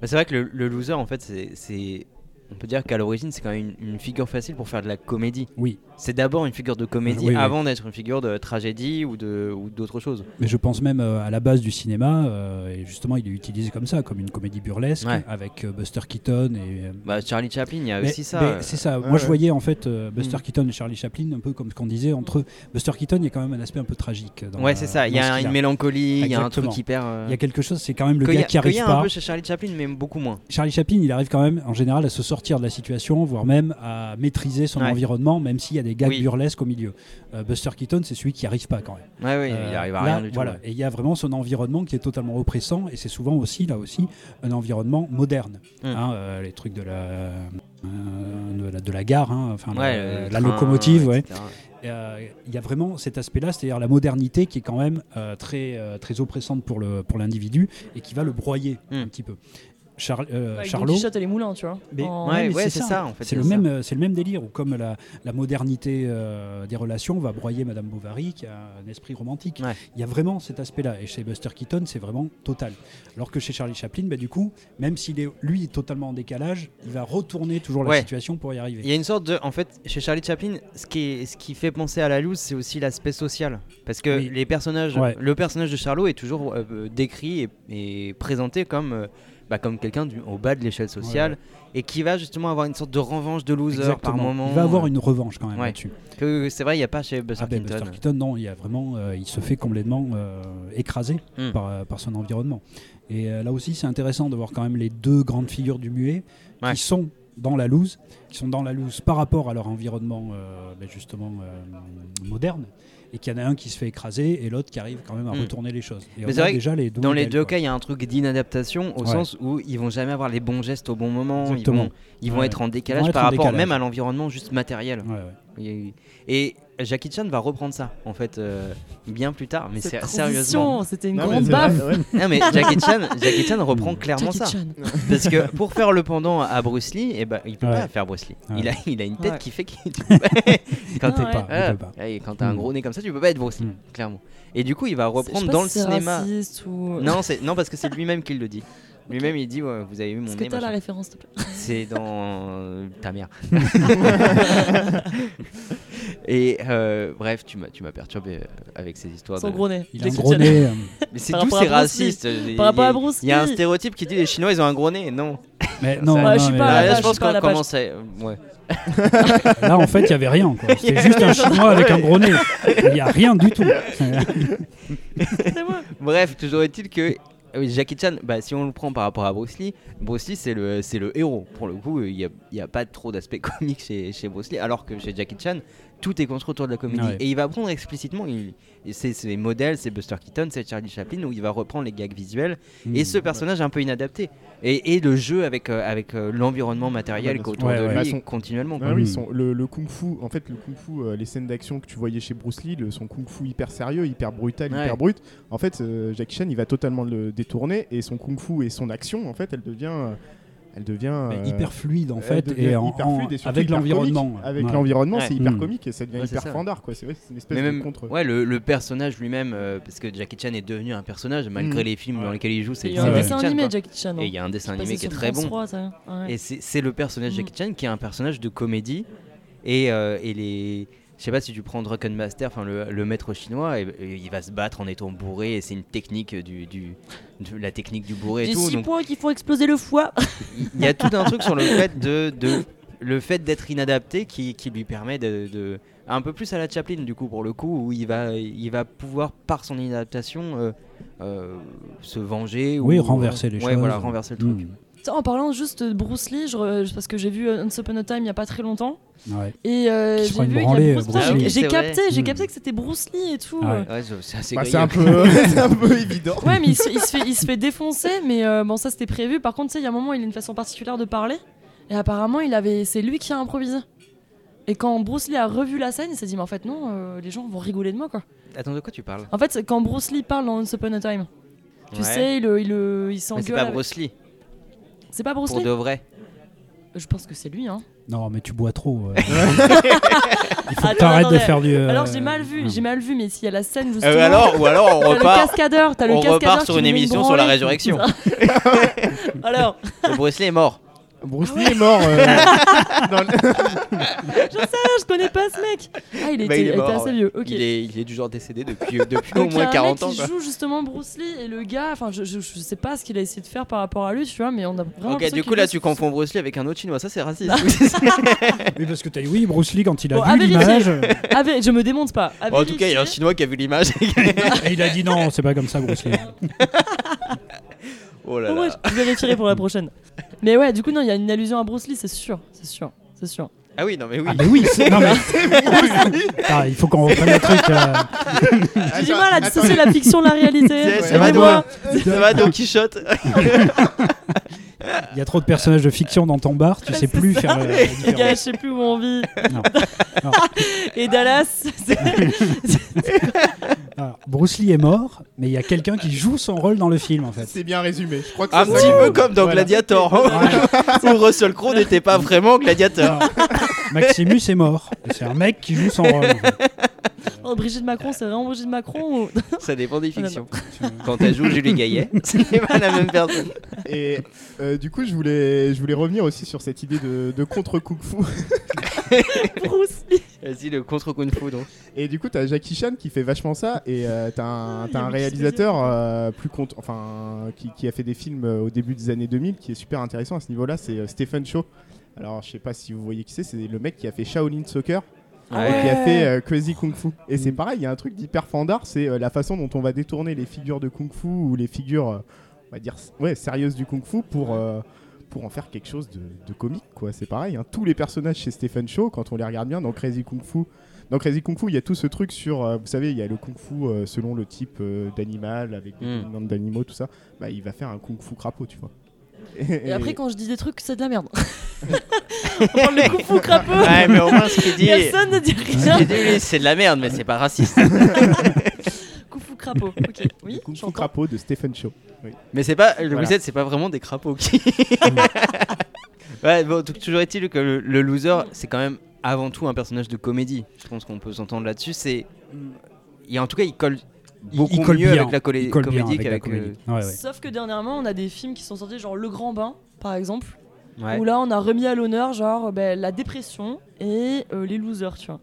Bah, C'est vrai que le, loser, en fait, c'est-. On peut dire qu'à l'origine, c'est quand même une figure facile pour faire de la comédie. Oui, C'est d'abord une figure de comédie Oui, oui. avant d'être une figure de tragédie ou de ou d'autre chose. mais je pense même euh, à la base du cinéma, euh, et justement il est utilisé comme ça, comme une comédie burlesque, Ouais. avec euh, Buster Keaton et... euh, Bah, Charlie Chaplin, il y a mais- aussi ça. mais c'est ça. Ouais, Moi, je voyais en fait euh, Buster Mm. Keaton et Charlie Chaplin, un peu comme ce qu'on disait entre eux. Buster Keaton, il y a quand même un aspect un peu tragique. Dans Ouais, la- c'est ça. Il y a une mélancolie, il y a un truc hyper. Il y a quelque chose, c'est quand même le y gars a- qui qu'il y arrive a un pas. peu chez Charlie Chaplin, mais beaucoup moins. Charlie Chaplin, il arrive quand même en général à se sortir de la situation, voire même à maîtriser son Ouais. environnement, même s'il y a des gags Oui. burlesques au milieu. Euh, Buster Keaton, c'est celui qui arrive pas quand même. Ouais, ouais, il Euh, arrive à là, rien du tout. Voilà. ouais. Et il y a vraiment son environnement qui est totalement oppressant, et c'est souvent aussi, là aussi, un environnement moderne. Mm. Hein, euh, les trucs de la, euh, de la, de la gare, hein, enfin, Ouais, la, le la train, locomotive, ouais. Euh, Il y a vraiment cet aspect-là, c'est-à-dire la modernité qui est quand même euh, très, euh, très oppressante pour le pour l'individu et qui va le broyer Mm. un petit peu. Char- euh, Charlot, Quichotte et les moulins, tu vois. mais- En- Ouais, mais ouais, c'est ça, en fait, C'est c'est le ça. même, c'est le même délire. Où comme la, la modernité euh, des relations va broyer Madame Bovary, qui a un esprit romantique. Il y a vraiment cet aspect-là. Et chez Buster Keaton, c'est vraiment total. Alors que chez Charlie Chaplin, bah, du coup, même s'il est lui totalement en décalage, il va retourner toujours la situation pour y arriver. Il y a une sorte de. En fait, chez Charlie Chaplin, ce qui, est- ce qui fait penser à la loose, c'est aussi l'aspect social. Parce que Oui. les personnages, le personnage de Charlot est toujours euh, décrit et, et présenté comme, bah, comme quelqu'un au bas de l'échelle sociale et qui va justement avoir une sorte de revanche de loser par moment. Il va avoir une revanche quand même Ouais. là-dessus. C'est vrai, il n'y a pas chez Buster Ah ben, Keaton. Buster Keaton, non, il y a vraiment, euh, il se fait complètement euh, écraser Hmm. par, euh, par son environnement. Et euh, là aussi, c'est intéressant de voir quand même les deux grandes figures du muet Ouais. qui sont dans la loose, qui sont dans la loose par rapport à leur environnement euh, ben, justement euh, moderne, et qu'il y en a un qui se fait écraser et l'autre qui arrive quand même à Hmm. retourner les choses. Et Mais c'est vrai déjà les Dans les deux quoi. cas, il y a un truc d'inadaptation au Ouais. sens où ils vont jamais avoir les bons gestes au bon moment. Ils Exactement. vont, ils vont Ouais. être en décalage vont être par en rapport décalage. même à l'environnement juste matériel. Ouais, ouais. Et, et Jackie Chan va reprendre ça en fait euh, bien plus tard. Mais c'est sérieusement. C'était une Non, grande baffe. Non mais Jackie Chan, Jackie Chan reprend clairement Jackie ça. Chan. Parce que pour faire le pendant à Bruce Lee, eh ben, il peut Ouais. pas faire Bruce Lee. Ouais. Il, a, il a une tête Ouais. qui fait qu'il. Il quand ouais. pas, quand t'as un Mm. gros nez comme ça, tu peux pas être Bruce Lee, Mm. clairement. Et du coup, il va reprendre dans si le c'est cinéma. ou... Non, c'est non parce que c'est lui-même qui le dit. Lui-même, il dit ouais, vous avez vu mon Est-ce que nez. t'as la référence, s'il te plaît? C'est dans euh, ta mère. Et euh, bref, tu m'as tu m'as perturbé euh, avec ces histoires. Son de- gros nez. Il a un Jackie gros Chan. nez. Mais c'est rapport c'est raciste. Il y a- Par rapport à Bruce Il y a un stéréotype qui dit les Chinois ils ont un gros nez. Non. Mais non, Ouais, non, je suis mais pas là- Là, page, je pense qu'on commence à. Ouais. Là, en fait, il n'y avait rien. C'était juste un chinois avec un gros nez. Il n'y a rien du tout. Bref, toujours est-il que ah oui, Jackie Chan, bah, si on le prend par rapport à Bruce Lee, Bruce Lee c'est le, c'est le héros. Pour le coup, il n'y a, il y a pas trop d'aspect comique chez, chez Bruce Lee, alors que chez Jackie Chan, tout est construit autour de la comédie. Ouais. Et il va prendre explicitement, il, et ses modèles, c'est Buster Keaton, c'est Charlie Chaplin, où il va reprendre les gags visuels et Mm. ce personnage un peu inadapté. Et, et le jeu avec, euh, avec euh, l'environnement matériel Ouais, autour de Ouais, lui. Son- continuellement. Ah quoi. oui, Mm. son- le, le kung-fu, en fait, le kung-fu, euh, les scènes d'action que tu voyais chez Bruce Lee, le, son kung-fu hyper sérieux, hyper brutal, Ouais. hyper brut. En fait, euh, Jackie Chan, il va totalement le détourner et son kung-fu et son action, en fait, elle devient, euh, elle devient Mais euh, hyper fluide en fait et, en- hyper en- fluide et surtout avec l'environnement. Avec Ouais. l'environnement, Ouais. c'est hyper Mm. comique et ça devient Ouais, hyper fandard, quoi. C'est vrai, c'est une espèce Mais de contre. ouais, le, le personnage lui-même, euh, parce que Jackie Chan est devenu un personnage, malgré Mm. les films dans lesquels il joue, c'est Il y c'est a un dessin Chan, animé quoi. Jackie Chan. Et il y a un dessin animé qui est très bon. Et Et c'est le personnage Mm. Jackie Chan qui est un personnage de comédie. Et, euh, et les. Je sais pas si tu prends Drunken Master, enfin le, le maître chinois, et, et il va se battre en étant bourré, et c'est une technique du, du de la technique du bourré et J'ai tout. 6 Donc points qui font exploser le foie. il y a tout un truc sur le fait de, de le fait d'être inadapté qui, qui lui permet de, de- un peu plus à la Chaplin du coup pour le coup où il va il va pouvoir par son inadaptation euh, euh, se venger Oui, ou renverser les ouais, choses. voilà renverser le truc. Mm. En parlant juste de Bruce Lee, je parce que j'ai vu euh, Once Upon a Time il y a pas très longtemps. Ouais. Et euh, j'ai vu qu'il y branlée, a Bruce Bruce Lee. Lee. J'ai- vrai. capté, j'ai Mm. capté que c'était Bruce Lee et tout. Ah ouais. Ouais, c'est- Bah, un peu, un peu évident. Ouais, mais il se, il se fait, il se fait défoncer, mais euh, bon, ça c'était prévu. Par contre, tu sais, il y a un moment, il a une façon particulière de parler. Et apparemment, il avait, c'est lui qui a improvisé. Et quand Bruce Lee a revu la scène, il s'est dit, mais en fait, non, euh, les gens vont rigoler de moi, quoi. Attends de quoi tu parles? En fait, quand Bruce Lee parle dans Once Upon a Time, tu Ouais. sais, il, il, il, s'engueule. c'est pas avec- Bruce Lee C'est pas Bruce pour Lee de vrai. Je pense que c'est lui, hein. Non, mais tu bois trop. euh. Il faut que Attends, t'arrêtes de attendez. faire du. euh, Alors j'ai mal vu, j'ai mal vu, mais s'il y a la scène justement. Euh, alors ou alors on T'as le repart cascadeur, t'as le on cascadeur repart qui sur une met émission sur la branlée. résurrection. alors, Bruce Lee est mort. Bruce Lee est mort. euh, dans le- je connais pas ce mec. Ah, il était, Bah, il est il était mort, assez ouais. vieux. Ok. Il, est, il est du genre décédé depuis, euh, depuis au Donc, il y a moins un 40 mec ans. qui quoi. joue justement Bruce Lee et le gars, enfin je, je, je sais pas ce qu'il a essayé de faire par rapport à lui, tu vois, mais on a vraiment. Ok, du coup là tu confonds Bruce Lee avec un autre chinois, ça c'est raciste. Oui, parce que t'as dit oui, Bruce Lee, quand il a Bon, vu l'image, vé- je me démonte pas. Bon, en tout cas, il y a un chinois qui a vu l'image. il a dit non, c'est pas comme ça, Bruce Lee. oh là ouais, là. je vérifierai pour la prochaine. Mais ouais, du coup, non, il y a une allusion à Bruce Lee, c'est sûr, c'est sûr, c'est sûr. Ah oui, non mais oui. Ah, mais oui, c'est- non, mais. Ah, il faut qu'on reprenne le truc. euh, J'ai du mal à dissocier la fiction de la réalité. C'est- ça va, Aidez-moi. Ça va, Don Quichotte Il y a trop de personnages de fiction dans ton bar, tu Ouais, sais plus ça. faire la Les gars, je sais plus où on vit. Non. Non. Et Dallas, c'est- Alors, Bruce Lee est mort, mais il y a quelqu'un qui joue son rôle dans le film en fait. C'est bien résumé. Je crois que Un petit ça. peu comme dans Voilà. Gladiator, où Russell Crowe n'était pas vraiment Gladiator. Maximus est mort. C'est un mec qui joue son rôle. en fait. Oh, Brigitte Macron, c'est vraiment Brigitte Macron ou... Ça dépend des fictions. Quand elle joue Julie Gaillet, c'est pas la même personne. Et euh, du coup, je voulais, je voulais revenir aussi sur cette idée de, de contre kung fu. Bruce Lee Vas-y, le contre Kung Fu donc. Et du coup, t'as Jackie Chan qui fait vachement ça, et euh, t'as un, Il y t'as a un Wikipédia. réalisateur euh, plus compte, enfin, qui, qui a fait des films euh, au début des années 2000, qui est super intéressant à ce niveau-là, c'est euh, Stephen Chow. Alors, je sais pas si vous voyez qui c'est, c'est le mec qui a fait Shaolin Soccer Ah et qui a fait euh, Crazy Kung Fu. Et c'est Mm. pareil, il y a un truc d'hyper fandard, c'est euh, la façon dont on va détourner les figures de Kung Fu ou les figures, euh, on va dire, ouais, sérieuses du Kung Fu pour. Pour en faire quelque chose de, de comique, quoi. C'est pareil. hein. Tous les personnages chez Stephen Chow, quand on les regarde bien, dans Crazy Kung Fu, dans Crazy Kung Fu, il y a tout ce truc sur, euh, vous savez, il y a le Kung Fu euh, selon le type euh, d'animal, avec des Mm. dominantes d'animaux, tout ça. Bah, il va faire un Kung Fu crapaud, tu vois. Et après, quand je dis des trucs, c'est de la merde. on parle de coup fou crapaud. Ouais, mais au moins ce qu'il dit. Personne ne dit Ce rien. qu'il dit, lui, c'est de la merde, mais c'est pas raciste. Coup fou crapaud. Ok, oui, j'entends. crapaud de Stephen Chow. Mais c'est pas. Le Voilà. c'est pas vraiment des crapauds qui. ouais, bon, toujours est-il que le, le loser, c'est quand même avant tout un personnage de comédie. Je pense qu'on peut s'entendre là-dessus. C'est. Il, en tout cas, il colle beaucoup il colle mieux bien. avec la comédie avec la qu'avec. comédie. euh, Ouais, ouais. Sauf que dernièrement, on a des films qui sont sortis, genre Le Grand Bain, par exemple, ouais. où là, on a remis à l'honneur, genre, ben, la dépression et euh, les losers, tu vois.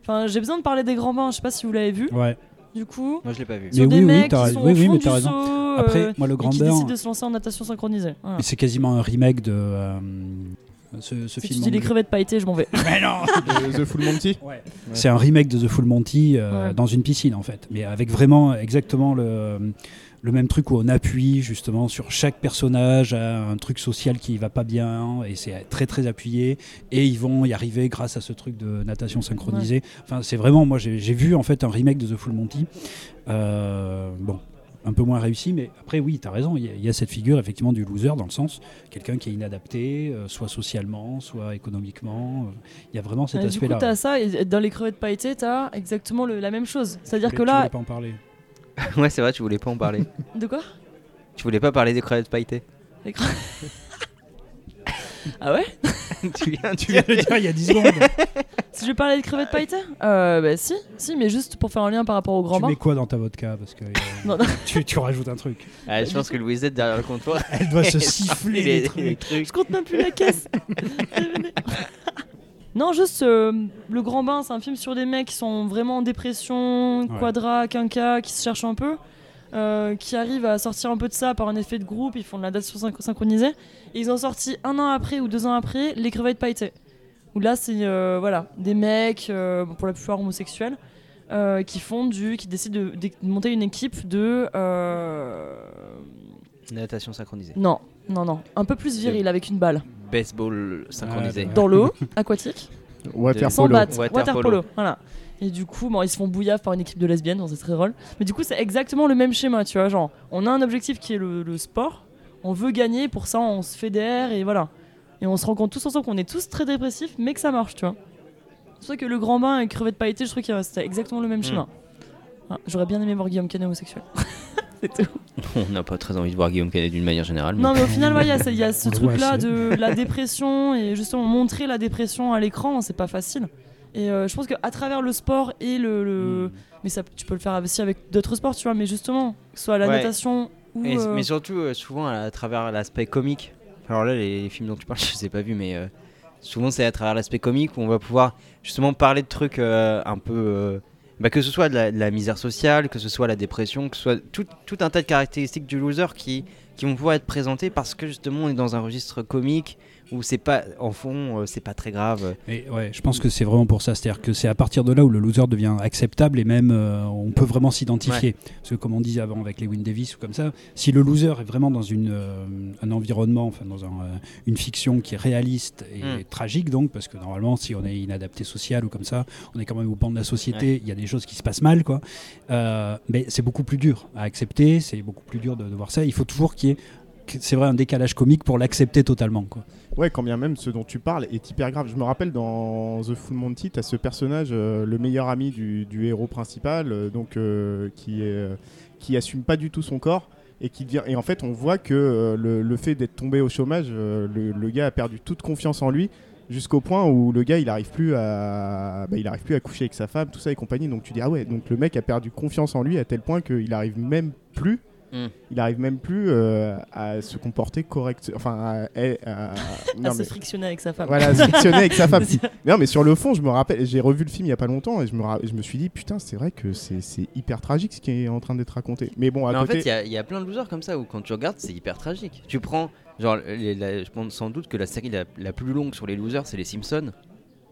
Enfin, j'ai besoin de parler des Grands Bains, je sais pas si vous l'avez vu, Ouais. Du coup. Moi, je l'ai pas vu. Mais Sur oui, des oui, mecs t'as qui raison. sont Oui, mais t'as raison. Après, euh, moi, le Grand qui Bain, décident de se lancer en natation synchronisée. Voilà. mais c'est quasiment un remake de euh, ce, ce Si tu dis les crevettes pailletées, je m'en vais. Mais non De The Full Monty. C'est un remake de The Full Monty euh, Ouais. dans une piscine en fait, mais avec vraiment exactement le, le même truc où on appuie justement sur chaque personnage à un truc social qui va pas bien et c'est très très appuyé et ils vont y arriver grâce à ce truc de natation synchronisée. Enfin, c'est vraiment moi j'ai j'ai vu en fait un remake de The Full Monty. Euh, bon. Un peu moins réussi, mais après, oui, tu as raison. Il y, a- il y a cette figure effectivement du loser dans le sens quelqu'un qui est inadapté, euh, soit socialement, soit économiquement. euh, Il y a vraiment cet Et du coup, aspect-là. t'as ça, et dans les crevettes pailletées, t'as exactement le- la même chose. C'est-à-dire Tu que voulais- tu là. voulais pas en parler. Ouais, c'est vrai, tu voulais pas en parler. De quoi? Tu voulais pas parler des crevettes pailletées. Les Ah ouais tu viens, Tu viens de le dire il y a 10 secondes. Si je parlais de crevettes pailletées euh, Bah si, si, mais juste pour faire un lien par rapport au grand tu bain. mets quoi dans ta vodka Parce que euh, Non, non. tu, tu rajoutes un truc. Ah, je pense que Louisette derrière le comptoir. Elle doit se siffler les, les trucs. les trucs. Je compte même plus la caisse. non, juste euh, Le Grand Bain, c'est un film sur des mecs qui sont vraiment en dépression, Ouais. quadra, quinca, qui se cherchent un peu, euh, qui arrivent à sortir un peu de ça par un effet de groupe. Ils font de la date synch- synchronisée. Et ils ont sorti un an après ou deux ans après Les Crevettes Pailletées. Où là, c'est euh, voilà, des mecs, euh, pour la plupart homosexuels. euh, qui font du, qui décident de, de monter une équipe de, euh, Natation synchronisée. non, non, non, un peu plus viril avec une balle. Baseball synchronisé. Ah, bah, dans l'eau, aquatique, Water sans polo. battre, Water water, polo. polo. Voilà. Et du coup, bon, ils se font bouillave par une équipe de lesbiennes, donc c'est très drôle. Mais du coup, c'est exactement le même schéma, tu vois. Genre, on a un objectif qui est le, le sport, on veut gagner, pour ça, on se fédère et voilà. Et on se rend compte tous ensemble qu'on est tous très dépressifs, mais que ça marche, tu vois. C'est ça que le grand bain et crevette pailletée, je trouve que c'était exactement le même schéma. Voilà. J'aurais bien aimé voir Guillaume Canet homosexuel. c'est tout. On n'a pas très envie de voir Guillaume Canet d'une manière générale. mais- Non, mais au final, ouais, il y a ce- y a truc-là de la dépression et justement montrer la dépression à l'écran, c'est pas facile. Et euh, je pense qu'à travers le sport et le. le- Mais ça, tu peux le faire aussi avec d'autres sports, tu vois, mais justement, que ce soit la Ouais. natation ou. Et- euh, Mais surtout, euh, souvent à, travers l'aspect comique. Alors là, les, les films dont tu parles, je les ai pas vus, mais euh, souvent c'est à travers l'aspect comique où on va pouvoir justement parler de trucs un peu. bah, que ce soit de la, de la misère sociale, que ce soit la dépression, que ce soit tout, tout un tas de caractéristiques du loser qui, qui vont pouvoir être présentées parce que justement on est dans un registre comique où c'est pas, en fond, euh, c'est pas très grave. Et ouais, je pense que c'est vraiment pour ça. C'est-à-dire que c'est à partir de là où le loser devient acceptable et même euh, on peut vraiment s'identifier. Parce que comme on disait avant avec les Win Davis ou comme ça, si le loser est vraiment dans une, euh, un environnement, enfin dans un, euh, une fiction qui est réaliste et Mm. tragique donc, parce que normalement si on est inadapté social ou comme ça, on est quand même au banc de la société, il y a des choses qui se passent mal quoi. Mais c'est beaucoup plus dur à accepter, c'est beaucoup plus dur de, de voir ça. Il faut toujours qu'il y ait c'est vrai un décalage comique pour l'accepter totalement. Ouais, quand bien même ce dont tu parles est hyper grave. Je me rappelle dans The Full Monty, tu as ce personnage, euh, le meilleur ami du, héros principal, euh, donc euh, qui, est, qui assume pas du tout son corps. Et, qui devient, et en fait, on voit que le, fait d'être tombé au chômage, le, gars a perdu toute confiance en lui jusqu'au point où le gars il arrive plus à bah, plus à coucher avec sa femme tout ça et compagnie donc tu dis ah ouais donc le mec a perdu confiance en lui à tel point qu'il arrive même plus Mm. il arrive même plus euh, à se comporter correct enfin à, à- à- à non, se frictionner avec sa femme. voilà, se frictionner avec sa femme. Non, mais sur le fond, je me rappelle, j'ai revu le film il y a pas longtemps et je me, ra- je me suis dit, putain, c'est vrai que c'est c'est hyper tragique ce qui est en train d'être raconté. Mais bon, à Mais en fait, il y a- il y, a plein de losers comme ça où quand tu regardes, c'est hyper tragique. Tu prends, genre, les- la- je pense sans doute que la série la, la plus longue sur les losers, c'est les Simpsons.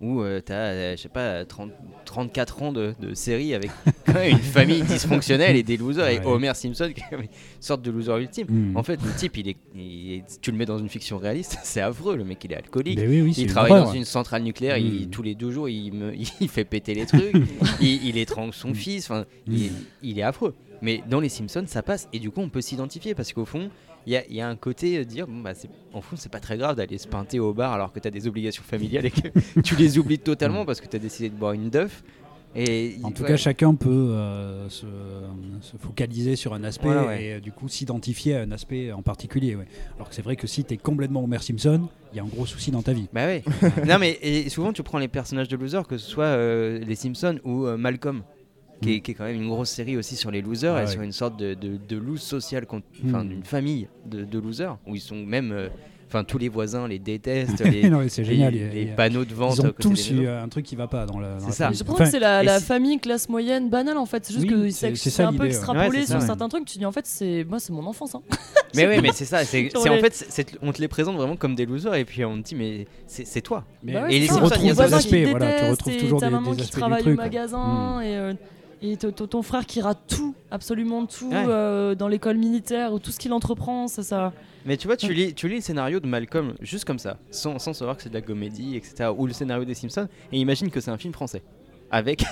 Où euh, t'as, euh, je sais pas, 30 34 ans de, de série avec quand même une famille dysfonctionnelle et des losers. Et. Homer Simpson, qui est une sorte de loser ultime. Mm. En fait, le type, il est, il est- tu le mets dans une fiction réaliste, c'est affreux. Le mec, il est alcoolique. Mais oui, oui, c'est Il travaille dans une centrale nucléaire, il- Mm. tous les deux jours il, me- il fait péter les trucs, il, il étrangle son fils, enfin, il, il est affreux. Mais dans les Simpsons ça passe et du coup on peut s'identifier parce qu'au fond il y a, il y a un côté euh, dire bon, bah, en fond c'est pas très grave d'aller se pinter au bar alors que tu as des obligations familiales et que tu les oublies totalement parce que tu as décidé de boire une duff. Et En tout ouais. cas, chacun peut euh, se, se focaliser sur un aspect ouais. et euh, du coup s'identifier à un aspect en particulier. Alors que c'est vrai que si tu es complètement Homer Simpson, il y a un gros souci dans ta vie. Bah ouais. non mais et souvent tu prends les personnages de losers, que ce soit euh, les Simpsons ou Malcolm, qui, est, qui est quand même une grosse série aussi sur les losers Mm. Ah et ouais. sur une sorte de, de, de loose sociale, con- enfin Mm. d'une famille de, de losers où ils sont même, euh, enfin tous les voisins les détestent, les, Non, c'est les- génial. les, il y a- panneaux de vente. Ils ont côté tous eu maisons. un truc qui va pas dans la. dans C'est la ça. famille. Je pense que c'est la, et famille classe moyenne banale en fait. C'est juste Oui, que c'est- un peu extrapolé Ouais, sur ça. certains trucs. Tu dis en fait c'est moi c'est mon enfance. Hein. Mais oui, mais c'est ça. C'est en les- fait, on te les présente vraiment comme des losers et puis on te dit mais c'est toi. mais Bah Et les y a des aspects, voilà, tu détestent retrouves et toujours des- maman des qui aspects du travaille truc, au magasin et euh, Et t- t- ton frère qui rate tout, absolument tout, Ouais. euh, dans l'école militaire ou tout ce qu'il entreprend, ça, ça. Mais tu vois, tu lis, tu lis le scénario de Malcolm juste comme ça, sans, sans savoir que c'est de la comédie, etc. Ou le scénario des Simpsons, et imagine que c'est un film français. Avec,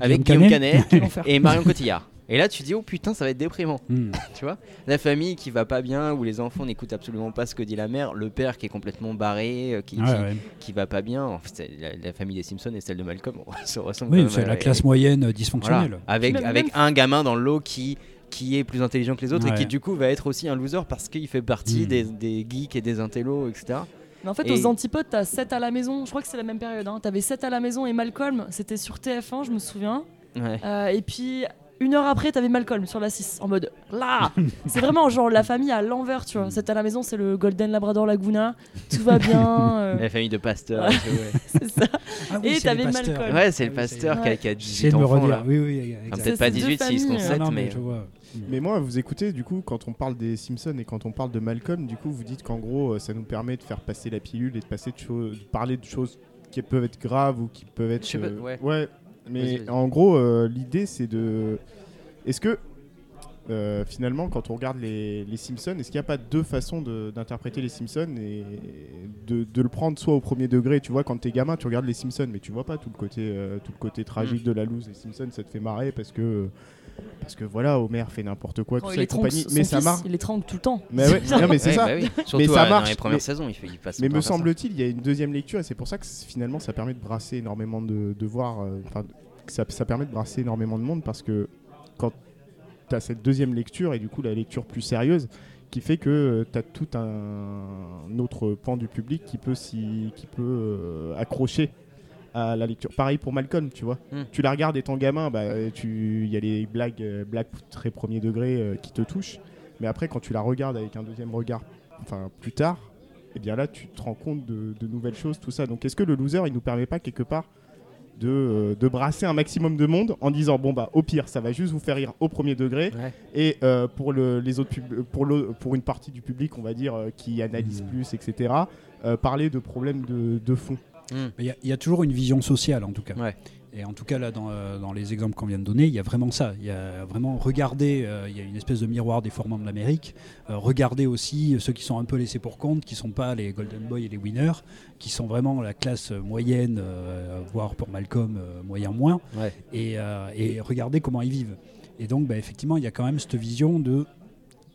avec Guillaume Canet et Marion Cotillard. Et là, tu dis, oh putain, ça va être déprimant. Hmm. Tu vois La famille qui va pas bien, où les enfants n'écoutent absolument pas ce que dit la mère, le père qui est complètement barré, euh, qui, Ouais, qui, ouais. qui va pas bien. En fait, la, la famille des Simpsons et celle de Malcolm se ressemblent Oui, c'est euh, la et- classe moyenne euh, voilà. dysfonctionnelle. Avec, Même- avec même- un gamin dans le lot qui, qui est plus intelligent que les autres et qui du coup va être aussi un loser parce qu'il fait partie Mm. des, des geeks et des intellos, etc. Mais en fait, Et- aux antipodes, t'as 7 à la maison. Je crois que c'est la même période. Hein. T'avais 7 à la maison et Malcolm, c'était sur TF1, je me souviens. Ouais. Euh, et puis, une heure après, t'avais Malcolm sur la 6, en mode là C'est vraiment genre la famille à l'envers, tu vois. 7 à la maison, c'est le Golden Labrador Laguna. Tout va bien. euh, La famille de Pasteur. et ouais. c'est ça. Ah Et c'est t'avais. Malcolm. Ouais, c'est le Ah oui, pasteur qui a, Ouais. qui a est. 18 J'essaie de me enfants là. Oui, oui, Enfin, peut-être pas C'est deux 18 s'ils. 7, Non, non, mais. je vois. Mais moi, vous écoutez, du coup, quand on parle des Simpsons et quand on parle de Malcolm, du coup, vous dites qu'en gros, euh, ça nous permet de faire passer la pilule et de, passer de, choses- de parler de choses qui peuvent être graves ou qui peuvent être. Je sais pas, euh, ouais. Mais en gros, euh, l'idée, c'est de. Est-ce que. euh, finalement, quand on regarde les, les Simpsons, est-ce qu'il n'y a pas deux façons d'interpréter les Simpsons et de, de le prendre soit au premier degré, tu vois, quand t'es gamin, tu regardes les Simpsons, mais tu vois pas tout le côté, euh, tout le côté tragique de la loose des Simpsons, ça te fait marrer parce que parce que voilà, Homer fait n'importe quoi, tout il ça et compagnie, mais ça marche. Il étrangle tout le temps. Mais ouais, non, mais c'est ça. bah oui. Surtout ça euh, marche, dans les premières mais- saisons, il, fait, il passe Mais me semble-t-il, il y a une deuxième lecture et c'est pour ça que finalement ça permet de brasser énormément de, de voir, euh, ça, ça permet de brasser énormément de monde parce que quand tu as cette deuxième lecture et du coup la lecture plus sérieuse qui fait que tu as tout un, autre pan du public qui peut, s'y- qui peut euh, accrocher à la lecture. Pareil pour Malcolm, tu vois. Hmm. Tu la regardes étant gamin, bah, tu- il y a les blagues, euh, blagues très premier degré euh, qui te touchent. Mais après, quand tu la regardes avec un deuxième regard, enfin plus tard, et bien là, tu te rends compte de, de nouvelles choses, tout ça. Donc, est-ce que le loser, il nous permet pas quelque part de, euh, de brasser un maximum de monde en disant bon bah au pire, ça va juste vous faire rire au premier degré Ouais. et euh, pour le, les autres pub- pour le, pour une partie du public, on va dire euh, qui analyse Mhm. plus, etc. euh, parler de problèmes de, de fond. Hmm. Mais Il y a- il y, a toujours une vision sociale en tout cas. Ouais. Et en tout cas, là, dans, euh, dans les exemples qu'on vient de donner, il y a vraiment ça. Il y a vraiment regarder, euh, il y a une espèce de miroir déformant de l'Amérique. Euh, regarder aussi ceux qui sont un peu laissés pour compte, qui sont pas les Golden Boy et les winners, qui sont vraiment la classe moyenne, euh, voire pour Malcolm, moyen moins. Ouais. Et, et regarder comment ils vivent. Et donc, bah, effectivement, il y a quand même cette vision de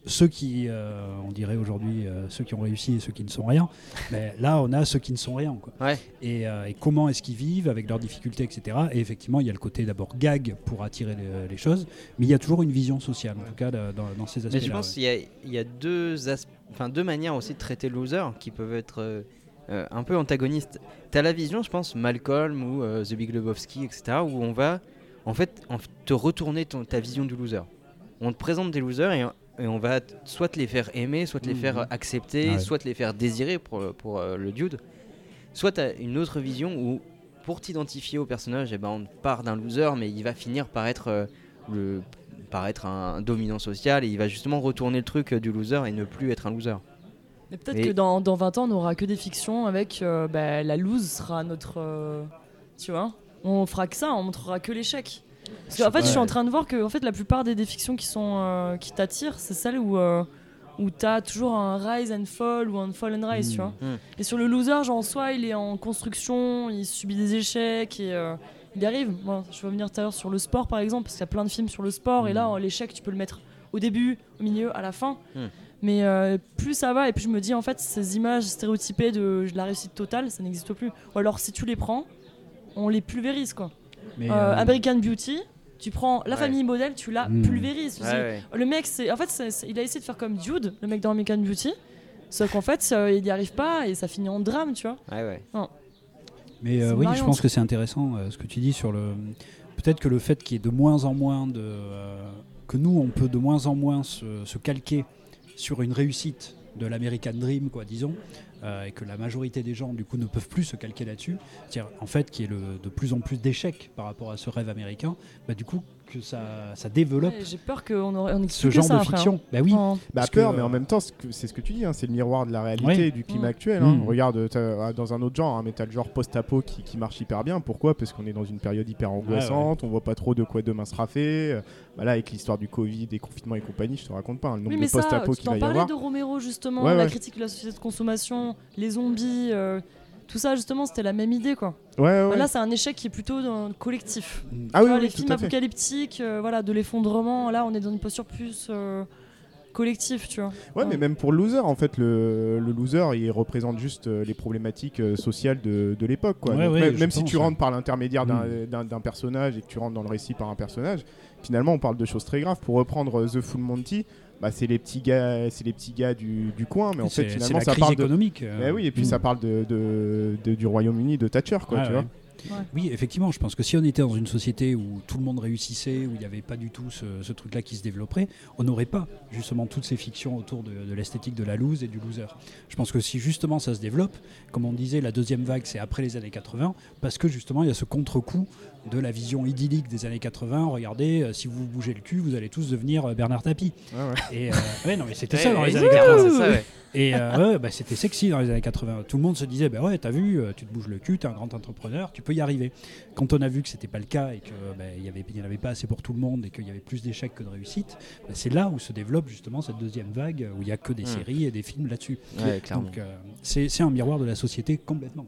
ceux qui, euh, on dirait aujourd'hui, euh, ceux qui ont réussi et ceux qui ne sont rien. Mais là, on a ceux qui ne sont rien. Quoi Ouais. et, euh, et comment est-ce qu'ils vivent avec leurs difficultés, etc. Et effectivement, il y a le côté d'abord gag pour attirer les, les choses, mais il y a toujours une vision sociale, en tout cas dans, dans ces aspects-là. Mais je pense ouais. qu'il y a, il y a deux, as- enfin, deux manières aussi de traiter le loser qui peuvent être un peu antagonistes. Tu as la vision, je pense, Malcolm ou The Big Lebowski, etc., où on va en fait en te retourner ton- ta vision du loser. On te présente des losers et, et on va soit te les faire aimer, soit te les Mhm. faire accepter, Ouais. soit te les faire désirer pour, le- pour euh, le dude. Soit tu as une autre vision où pour t'identifier au personnage, eh ben, on part d'un loser, mais il va finir par être, euh, le, par être un dominant social et il va justement retourner le truc euh, du loser et ne plus être un loser. Mais peut-être Et- que dans, dans 20 ans, on n'aura que des fictions avec euh, bah, la loose sera notre. euh, tu vois On fera que ça, on montrera que l'échec. Parce qu'en fait, je suis en train de voir que en fait, la plupart des, des fictions qui, sont, euh, qui t'attirent, c'est celles où, euh, où t'as toujours un rise and fall ou un fall and rise, Mm. tu vois. Mm. Et sur le loser, genre, soit il est en construction, il subit des échecs et. euh, il y arrive. Bon, je vais revenir tout à l'heure sur le sport par exemple, parce qu'il y a plein de films sur le sport, et là, Mm. l'échec, tu peux le mettre au début, au milieu, à la fin. Mm. Mais euh, plus ça va, et plus je me dis, en fait, ces images stéréotypées de la réussite totale, ça n'existe plus. Ou alors, si tu les prends, on les pulvérise, quoi. Mais, Euh, euh, American Beauty, tu prends la Ouais. famille modèle, tu la Mm. pulvérises. Ouais, ouais. Le mec, c'est, en fait, il a essayé de faire comme Dude, le mec dans American Beauty, sauf qu'en fait, euh, il n'y arrive pas et ça finit en drame, tu vois. Ouais, ouais. Mais euh, oui, je pense que c'est intéressant euh, ce que tu dis sur le. Peut-être que le fait qu'il y ait de moins en moins de. euh, que nous, on peut de moins en moins se, se calquer sur une réussite de l'American Dream, quoi, disons, euh, et que la majorité des gens, du coup, ne peuvent plus se calquer là-dessus. C'est-à-dire, en fait, qu'il ait le- de plus en plus d'échecs par rapport à ce rêve américain, bah, du coup, que ça, ça développe Ouais, J'ai peur qu'on aurait on ce genre ça de après, fiction. Bah oui. Bah Parce peur, que- mais en même temps, c'est ce que tu dis, hein, c'est le miroir de la réalité Ouais. et du climat Mm. actuel. hein. Mm. Regarde, ah, dans un autre genre, hein, mais t'as le genre post-apo qui, qui marche hyper bien. Pourquoi? Parce qu'on est dans une période hyper angoissante, on voit pas trop de quoi demain sera fait. Euh, Bah là, avec l'histoire du Covid, des confinements et compagnie, je te raconte pas hein, le nombre Oui, mais de post-apo tu qu'il va y parlais avoir. de Romero justement, Ouais, la ouais. critique de la société de consommation, les zombies, euh, tout ça justement, c'était la même idée quoi. Ouais, ouais. Là, c'est un échec qui est plutôt dans le collectif. Ah Tu oui, vois, oui, les films apocalyptiques, euh, voilà, de l'effondrement. Là, on est dans une posture plus euh, collective, tu vois. Ouais, mais même pour le loser, en fait, le, le loser, il représente juste euh, les problématiques sociales de, de l'époque. quoi. Ouais, Donc, ouais, même si tu rentres par l'intermédiaire d'un- Mm. d'un personnage et que tu rentres dans le récit par un personnage, finalement, on parle de choses très graves. Pour reprendre The Full Monty, bah, c'est les petits gars, c'est les petits gars du, du coin, mais en fait, finalement, la ça crise parle de. économique. euh, Mais oui, et puis ça parle de, de- de- du Royaume-Uni, de Thatcher, quoi, Ouais, tu ouais. vois. Oui, effectivement, je pense que si on était dans une société où tout le monde réussissait, où il n'y avait pas du tout ce, ce truc-là qui se développerait, on n'aurait pas justement toutes ces fictions autour de, de l'esthétique de la loose et du loser. Je pense que si justement ça se développe, comme on disait, la deuxième vague c'est après les années 80, parce que justement il y a ce contre-coup de la vision idyllique des années 80. Regardez, euh, si vous bougez le cul, vous allez tous devenir euh, Bernard Tapie. Ouais, ouais. Et euh, ouais, non, mais c'était ça dans les années 80. c'est ça, ouais. Et bah, c'était sexy dans les années 80. Tout le monde se disait, bah ouais, t'as vu, tu te bouges le cul, t'es un grand entrepreneur, tu peux y arriver. Quand on a vu que c'était pas le cas et que bah, il y avait, y en avait pas assez pour tout le monde et qu'il y avait plus d'échecs que de réussites, bah, c'est là où se développe justement cette deuxième vague où il y a que des Mm. séries et des films là-dessus. Donc c'est un miroir de la société complètement.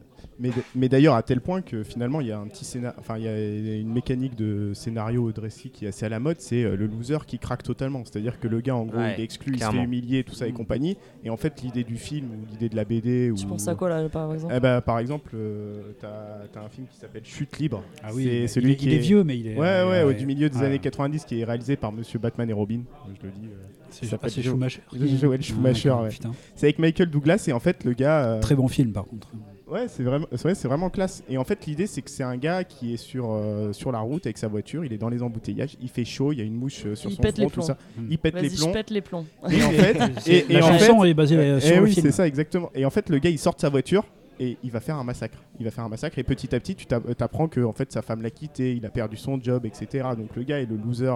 Mais, d'ailleurs, à tel point que finalement, il y a un petit scénar... enfin, il y a une mécanique de scénario récit qui est assez à la mode, c'est euh, le loser qui craque totalement. C'est-à-dire que le gars, en gros, Ouais, il est exclu, il se fait humilier, tout ça et Mm. compagnie. Et en fait, l'idée du film ou l'idée de la BD ou Tu penses à quoi là, par exemple? Eh ben, par exemple, euh, t'as as un film qui s'appelle Chute libre. Ah oui, c'est il, celui est, qui il est vieux, mais il est. Ouais, ouais, du milieu des ouais. années 90, qui est réalisé par Monsieur Batman et Robin. Je le dis. euh. C'est ah, c'est Schumacher. Joel Schumacher, Ah, ouais. avec Michael Douglas et en fait, le gars. euh, Très bon film par contre. Ouais, c'est vraiment, c'est vrai, c'est vraiment classe. Et en fait, l'idée, c'est que c'est un gars qui est sur, euh, sur la route avec sa voiture, il est dans les embouteillages, il fait chaud, il y a une mouche euh, sur Il son pète front, les tout ça. Il pète les je plombs. pète les plombs. Et en fait, et, et la en chanson fait, est basée eh sur le oui, film. c'est ça, exactement. Et en fait, le gars, il sort de sa voiture et il va faire un massacre. Il va faire un massacre et petit à petit, tu t'a- t'apprends que en fait, sa femme l'a quitté, il a perdu son job, etc. Donc le gars est le loser.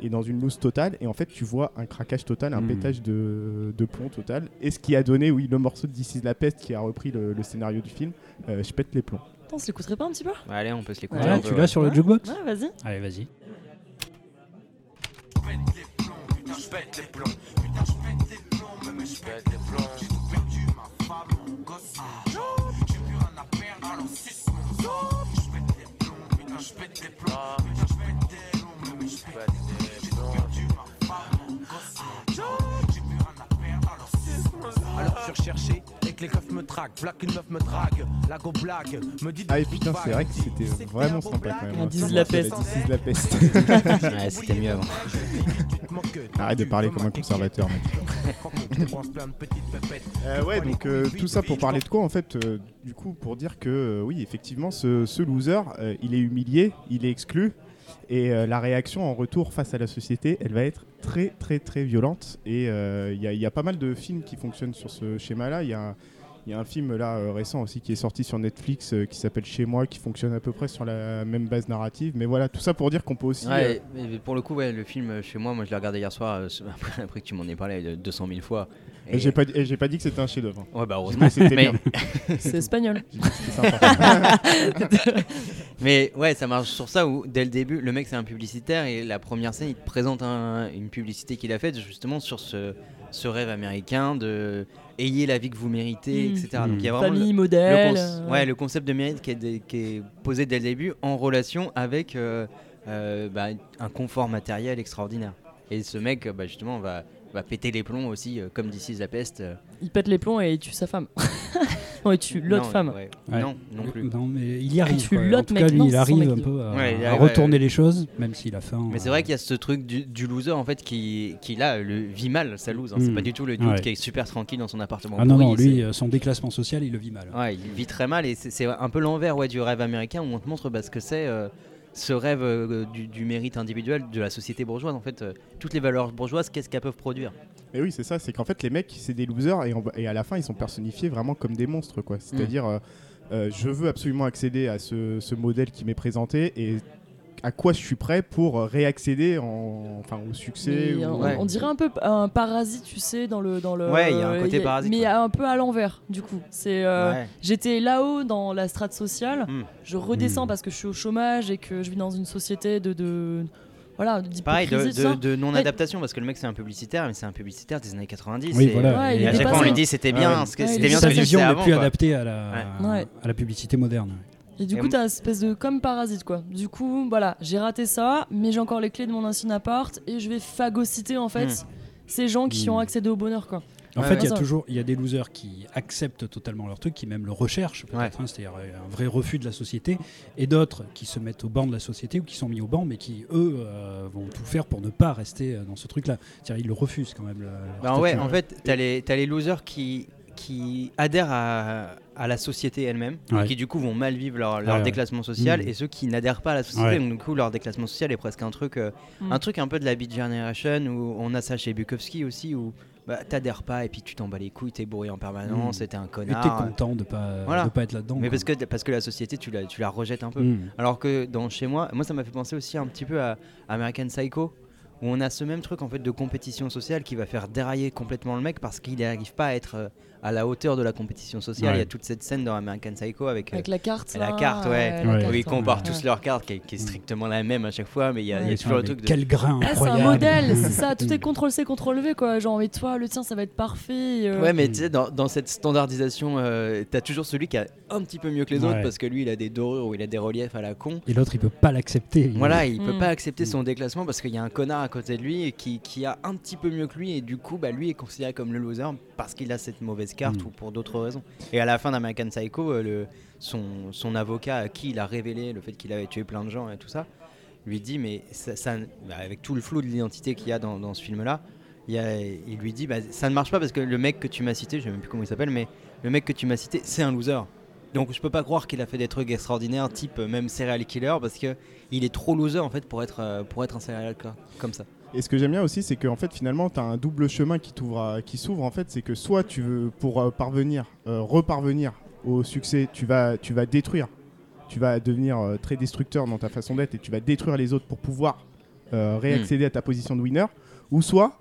Est dans une loose totale et en fait tu vois un craquage total, un Mm. pétage de, de plomb total et ce qui a donné oui le morceau de This is la peste qui a repris le, le scénario du film euh, je pète les plombs Attends, on se l'écouterait pas un petit peu? Ouais, allez, on peut se l'écouter. Ouais, Ouais, tu ouais. l'as sur le Ouais. jukebox? Ouais, vas-y. Allez, vas-y. Alors surcherché et que les keufs me traquent, voilà qu'une meuf me drague, la go blague, me dit ah et putain c'est vrai que c'était vraiment sympa quand même. Is Ça, la peste. La Ouais, c'était mieux avant. arrête de parler comme un conservateur mec. Euh, ouais, donc euh, tout ça pour parler de quoi en fait euh, Du coup, pour dire que euh, oui, effectivement, ce, ce loser, euh, il est humilié, il est exclu, et euh, la réaction en retour face à la société, elle va être très très très violente. Et euh, il y, a- il y a pas mal de films qui fonctionnent sur ce schéma-là. Il y y a un film là euh, récent aussi qui est sorti sur Netflix euh, qui s'appelle Chez moi, qui fonctionne à peu près sur la même base narrative. Mais voilà, tout ça pour dire qu'on peut aussi. Ouais, mais pour le coup, ouais, le film chez moi, moi je l'ai regardé hier soir, après, que tu m'en aies parlé euh, 200 000 fois. Et j'ai pas, et j'ai pas dit que c'était un chef-d'œuvre. hein. Ouais, bah heureusement. Mais c'était mais, bien. C'est espagnol. Mais ouais, ça marche sur ça où dès le début, le mec c'est un publicitaire et la première scène, il te présente un- une publicité qu'il a faite justement sur ce, ce rêve américain de ayez la vie que vous méritez, Mm. etc. Donc il y a vraiment le- Famille, le, modèle. euh, ouais, le concept de mérite qui est, qui est posé dès le début en relation avec euh, euh, bah, un confort matériel extraordinaire. Et ce mec, bah, justement, va, va péter les plombs aussi, euh, comme d'ici la peste. euh. Il pète les plombs et il tue sa femme. non, il tue l'autre femme. ouais. Ouais. Non, non plus. Non, mais il y arrive. tu quoi. En l'autre tout cas, lui, non, il arrive un peu à, Ouais, il à arrive, retourner ouais. les choses, même s'il a faim. Mais c'est vrai qu'il y a ce truc du, du loser en fait qui, qui là le vit mal sa lose. hein. C'est Mm. pas du tout le dude Ouais. qui est super tranquille dans son appartement. Ah non, non, lui, euh, son déclassement social, il le vit mal. Ouais, il vit très mal et c'est c'est un peu l'envers ouais, du rêve américain où on te montre bah, ce que c'est euh, ce rêve euh, du, du mérite individuel de la société bourgeoise. En fait, euh, toutes les valeurs bourgeoises, qu'est-ce qu'elles peuvent produire? Et oui, c'est ça, c'est qu'en fait, les mecs, c'est des losers et, à la fin, ils sont personnifiés vraiment comme des monstres, quoi. C'est-à-dire, euh, euh, je veux absolument accéder à ce, ce modèle qui m'est présenté et à quoi je suis prêt pour euh, réaccéder en, enfin, au succès. Ou- on, Ouais. on dirait un peu un parasite, tu sais, dans le. Dans le Ouais, il y a un côté y parasite, Mais ouais. un peu à l'envers, du coup. C'est. euh, Ouais. J'étais là-haut dans la strate sociale, Hmm. je redescends Hmm. parce que je suis au chômage et que je vis dans une société de. de voilà, Pareil, de, de- de non-adaptation, parce que le mec c'est un publicitaire, mais c'est un publicitaire des années 90. Oui, et, voilà. Ouais, et à chaque fois on lui dit c'était Ouais, bien, ouais. Ouais, c'était est bien sa vision n'est plus adaptée à la, Ouais. à la publicité moderne. Et du Et coup, t'as une espèce de comme parasite quoi. Du coup, voilà, j'ai raté ça, mais j'ai encore les clés de mon ancien appart et je vais phagocyter en fait Hmm. ces gens qui Hmm. ont accédé au bonheur quoi. En Ouais, fait, il y a Ça. toujours il y a des losers qui acceptent totalement leur truc, qui même le recherchent, Ouais. hein, c'est-à-dire euh, un vrai refus de la société, et d'autres qui se mettent au banc de la société ou qui sont mis au banc, mais qui eux euh, vont tout faire pour ne pas rester euh, dans ce truc-là. C'est-à-dire ils le refusent quand même. leur Ben ouais, en fait, t'as les, t'as les losers qui, qui adhèrent à, à la société elle-même, Ouais. qui du coup vont mal vivre leur, leur Ouais, ouais. déclassement social, Mhm. et ceux qui n'adhèrent pas à la société, Ouais. donc du coup leur déclassement social est presque un truc, euh, Mhm. un truc un peu de la Beat Generation, où on a ça chez Bukowski aussi, où bah, t'adhères pas, et puis tu t'en bats les couilles, t'es bourré en permanence, et t'es un Et t'es connard. content de pas Voilà. de pas être là-dedans. Mais quoi. parce que, parce que la société, tu la, tu la rejettes un peu. Mhm. Alors que dans chez moi, moi ça m'a fait penser aussi un petit peu à American Psycho, où on a ce même truc en fait de compétition sociale qui va faire dérailler complètement le mec parce qu'il n'arrive pas à être euh, à la hauteur de la compétition sociale. Ouais. Il y a toute cette scène dans American Psycho avec, euh, Avec la carte. et la là, carte, ouais. la Ouais. où ils comparent ouais. tous leurs cartes qui est, qui est strictement la même à chaque fois, mais il y a, il y a Ouais. toujours le truc de. Quel grain Ah, c'est un modèle, c'est ça, tout est CTRL-C, CTRL-V quoi. Genre, mais toi, le tien ça va être parfait. euh. Ouais, mais tu sais, dans, dans cette standardisation, euh, t'as toujours celui qui a un petit peu mieux que les autres parce que lui il a des dorures ou il a des reliefs à la con. Et l'autre, il peut pas l'accepter. Il- Voilà, il peut Mm. pas accepter son déclassement parce qu'il y a un connard à côté de lui qui, qui a un petit peu mieux que lui et du coup bah, lui est considéré comme le loser parce qu'il a cette mauvaise carte Mm. ou pour d'autres raisons. Et à la fin d'American Psycho, euh, le, son, son avocat à qui il a révélé le fait qu'il avait tué plein de gens et tout ça, lui dit mais ça, ça- bah, avec tout le flou de l'identité qu'il y a dans, dans ce film là, il, y a- il lui dit bah, ça ne marche pas parce que le mec que tu m'as cité, je sais même plus comment il s'appelle, mais le mec que tu m'as cité c'est un loser. Donc je peux pas croire qu'il a fait des trucs extraordinaires, type euh, même serial killer, parce que il est trop loser en fait pour être euh, pour être un serial killer comme ça. Et ce que j'aime bien aussi, c'est qu'en fait, finalement, tu as un double chemin qui t'ouvre à- qui s'ouvre. En fait, c'est que soit tu veux, pour euh, parvenir, euh, reparvenir au succès, tu vas, tu vas détruire. Tu vas devenir euh, très destructeur dans ta façon d'être et tu vas détruire les autres pour pouvoir euh, réaccéder à ta position de winner. Ou soit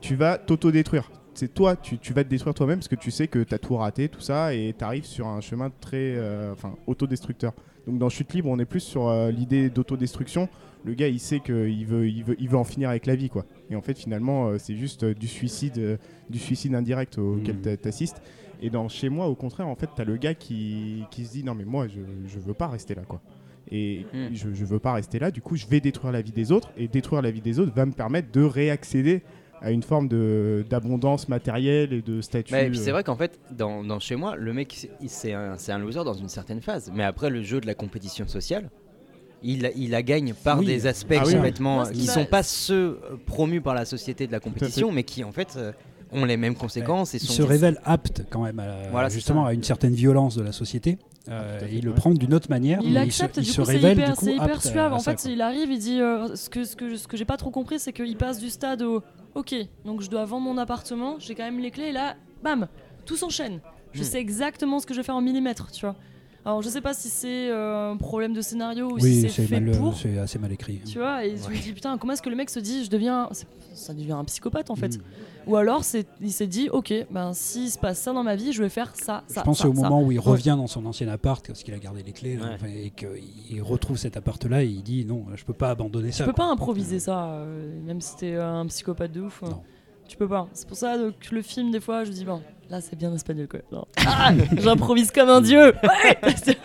tu vas t'auto-détruire. C'est toi, tu, tu vas te détruire toi-même parce que tu sais que tu as tout raté, tout ça, et tu arrives sur un chemin très enfin, autodestructeur. Donc dans Chute Libre, on est plus sur l'idée d'autodestruction le gars il sait qu'il veut, il veut, il veut en finir avec la vie quoi. Et en fait finalement euh, c'est juste euh, du suicide, euh, du suicide indirect auquel t'a- t'assistes. Et dans chez moi au contraire en fait t'as le gars qui, qui se dit non mais moi je, je veux pas rester là quoi. Et Mhm. je, je veux pas rester là, du coup je vais détruire la vie des autres et détruire la vie des autres va me permettre de réaccéder à une forme de d'abondance matérielle et de statut. Bah, c'est vrai qu'en fait dans, dans chez moi le mec c'est- un, c'est un loser dans une certaine phase, mais après le jeu de la compétition sociale. Il, la- il la gagne par Oui. des aspects Ah oui. complètement qui sont pas ceux euh, promus par la société de la compétition, mais qui en fait euh, ont les mêmes conséquences et il se révèle apte quand même à, Voilà, justement à une certaine violence de la société. Euh, et il le prend d'une autre manière. Il mais accepte, se, il du se coup, c'est révèle hyper, du coup c'est hyper suave. En ça, fait, quoi. il arrive, il dit euh, ce que, ce que, ce que j'ai pas trop compris, c'est qu'il passe du stade au OK, donc je dois vendre mon appartement, j'ai quand même les clés, et là, bam, tout s'enchaîne. Je Hmm. sais exactement ce que je vais faire en millimètres, tu vois. Alors, je sais pas si c'est euh, un problème de scénario ou si Oui, c'est c'est fait mal- pour. c'est assez mal écrit. Tu vois, et je me dis putain, comment est-ce que le mec se dit, je deviens, ça devient un psychopathe en fait. Mm. Ou alors, il s'est dit, ok, ben s'il se passe ça dans ma vie, je vais faire ça, ça. Je pense ça, au ça. moment où il Ouais. revient dans son ancien appart, parce qu'il a gardé les clés, là, Ouais. et qu'il retrouve cet appart-là, et il dit non, je peux pas abandonner Tu ça. peux quoi. pas improviser ça, euh, même si t'es un psychopathe de ouf. hein. Non. Tu peux pas. C'est pour ça que le film, des fois, je dis, bon, là c'est bien espagnol quoi. Non. Ah, J'improvise comme un dieu. Ouais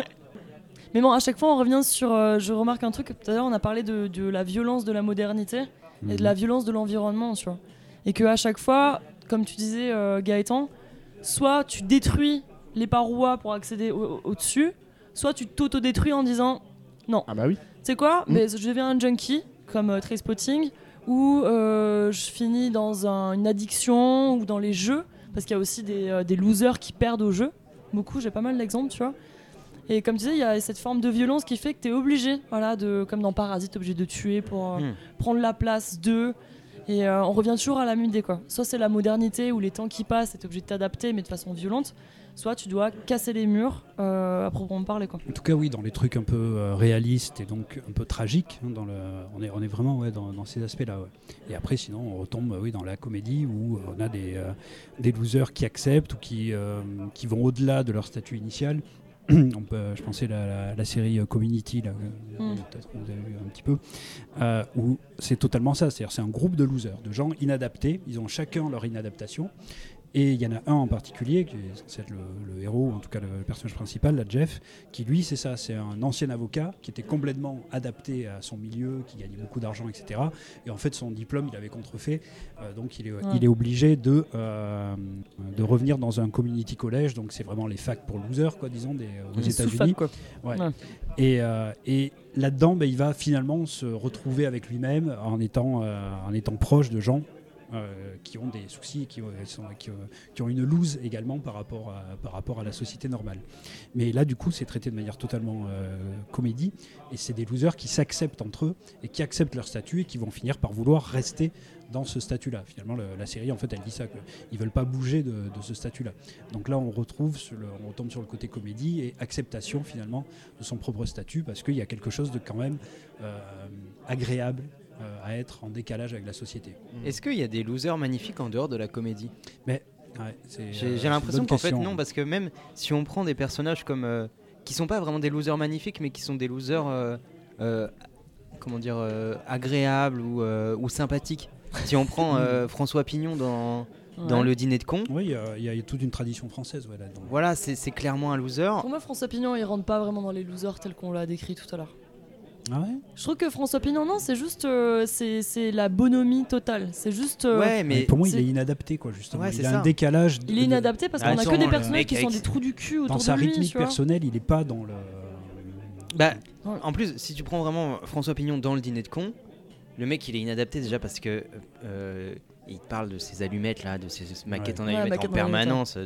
Mais bon, à chaque fois, on revient sur. euh, je remarque un truc. Tout à l'heure, on a parlé de, de la violence de la modernité et de la violence de l'environnement, tu vois. Et que à chaque fois, comme tu disais, euh, Gaëtan, soit tu détruis les parois pour accéder au- au- au-dessus, soit tu t'auto-détruis en disant Ah bah oui. tu sais quoi? Mm. Mais Je deviens un junkie, comme euh, Trainspotting, ou euh, je finis dans un- une addiction ou dans les jeux, parce qu'il y a aussi des, euh, des losers qui perdent au jeu. Beaucoup, j'ai pas mal d'exemples, tu vois. Et comme tu disais, il y a cette forme de violence qui fait que tu es obligé, voilà, de, comme dans Parasite, obligé de tuer pour euh, Mm. prendre la place d'eux. Et euh, on revient toujours à la même idée quoi. Soit c'est la modernité où les temps qui passent, t'es obligé de t'adapter mais de façon violente. Soit tu dois casser les murs euh, à proprement parler quoi. En tout cas, oui, dans les trucs un peu euh, réalistes et donc un peu tragiques, hein, dans le, on, est, on est vraiment ouais, dans, dans ces aspects-là. ouais. Et après, sinon, on retombe oui, dans la comédie où on a des, euh, des losers qui acceptent ou qui, euh, qui vont au-delà de leur statut initial. on peut, je pensais la, la, la série euh, Community, là, euh, Mm. peut-être que vous avez vu un petit peu, euh, où c'est totalement ça. C'est-à-dire, c'est un groupe de losers, de gens inadaptés. Ils ont chacun leur inadaptation. Et il y en a un en particulier, qui est censé être le, le héros, en tout cas le, le personnage principal, là, Jeff, qui lui, c'est ça, c'est un ancien avocat qui était complètement adapté à son milieu, qui gagnait beaucoup d'argent, etc. Et en fait, son diplôme, il avait contrefait, euh, donc il est, il est obligé de, euh, de revenir dans un community college, donc c'est vraiment les facs pour losers, quoi, disons, des, aux Les États-Unis. Ouais. Ouais. Et, euh, et là-dedans, ben, il va finalement se retrouver avec lui-même en étant, euh, en étant proche de gens euh, qui ont des soucis, qui, qui, ont- une loose également par rapport, à, la société normale. Mais là, du coup, c'est traité de manière totalement euh, comédie. Et c'est des losers qui s'acceptent entre eux et qui acceptent leur statut et qui vont finir par vouloir rester dans ce statut-là. Finalement, le- la série, en fait, elle dit ça, qu'ils veulent pas bouger de, ce statut-là. Donc là, on retrouve, on retombe sur le côté comédie et acceptation finalement de son propre statut parce qu'il y a quelque chose de quand même euh, agréable euh, à être en décalage avec la société. Est-ce qu'il y a des losers magnifiques en dehors de la comédie? Ouais, c'est, J'ai euh, l'impression qu'en fait non, parce que même si on prend des personnages comme euh, qui sont pas vraiment des losers magnifiques, mais qui sont des losers, euh, euh, comment dire, euh, agréables ou, euh, ou sympathiques. Si on prend euh, François Pignon dans, dans Ouais. le dîner de con, Oui, il y a- il y, a toute une tradition française ouais, là-dedans. voilà, c'est c'est clairement un loser. Pour moi, François Pignon, il rentre pas vraiment dans les losers tels qu'on l'a décrit tout à l'heure. Ah ouais Je trouve que François Pignon, non, c'est juste. euh, c'est la bonhomie totale. C'est juste. euh, Ouais, Mais mais pour moi, il est inadapté, quoi, justement. Ouais, il c'est a ça. un décalage. Il est inadapté parce Ah, qu'on a que des personnages qui sont des trous du cul autour Dans sa de lui. rythmique personnelle, il est pas dans le. Bah, en plus, si tu prends vraiment François Pignon dans le dîner de con, le mec il est inadapté déjà parce que euh, il parle de ses allumettes là, de ses maquettes Ouais. en Ouais, allumettes maquettes en permanence.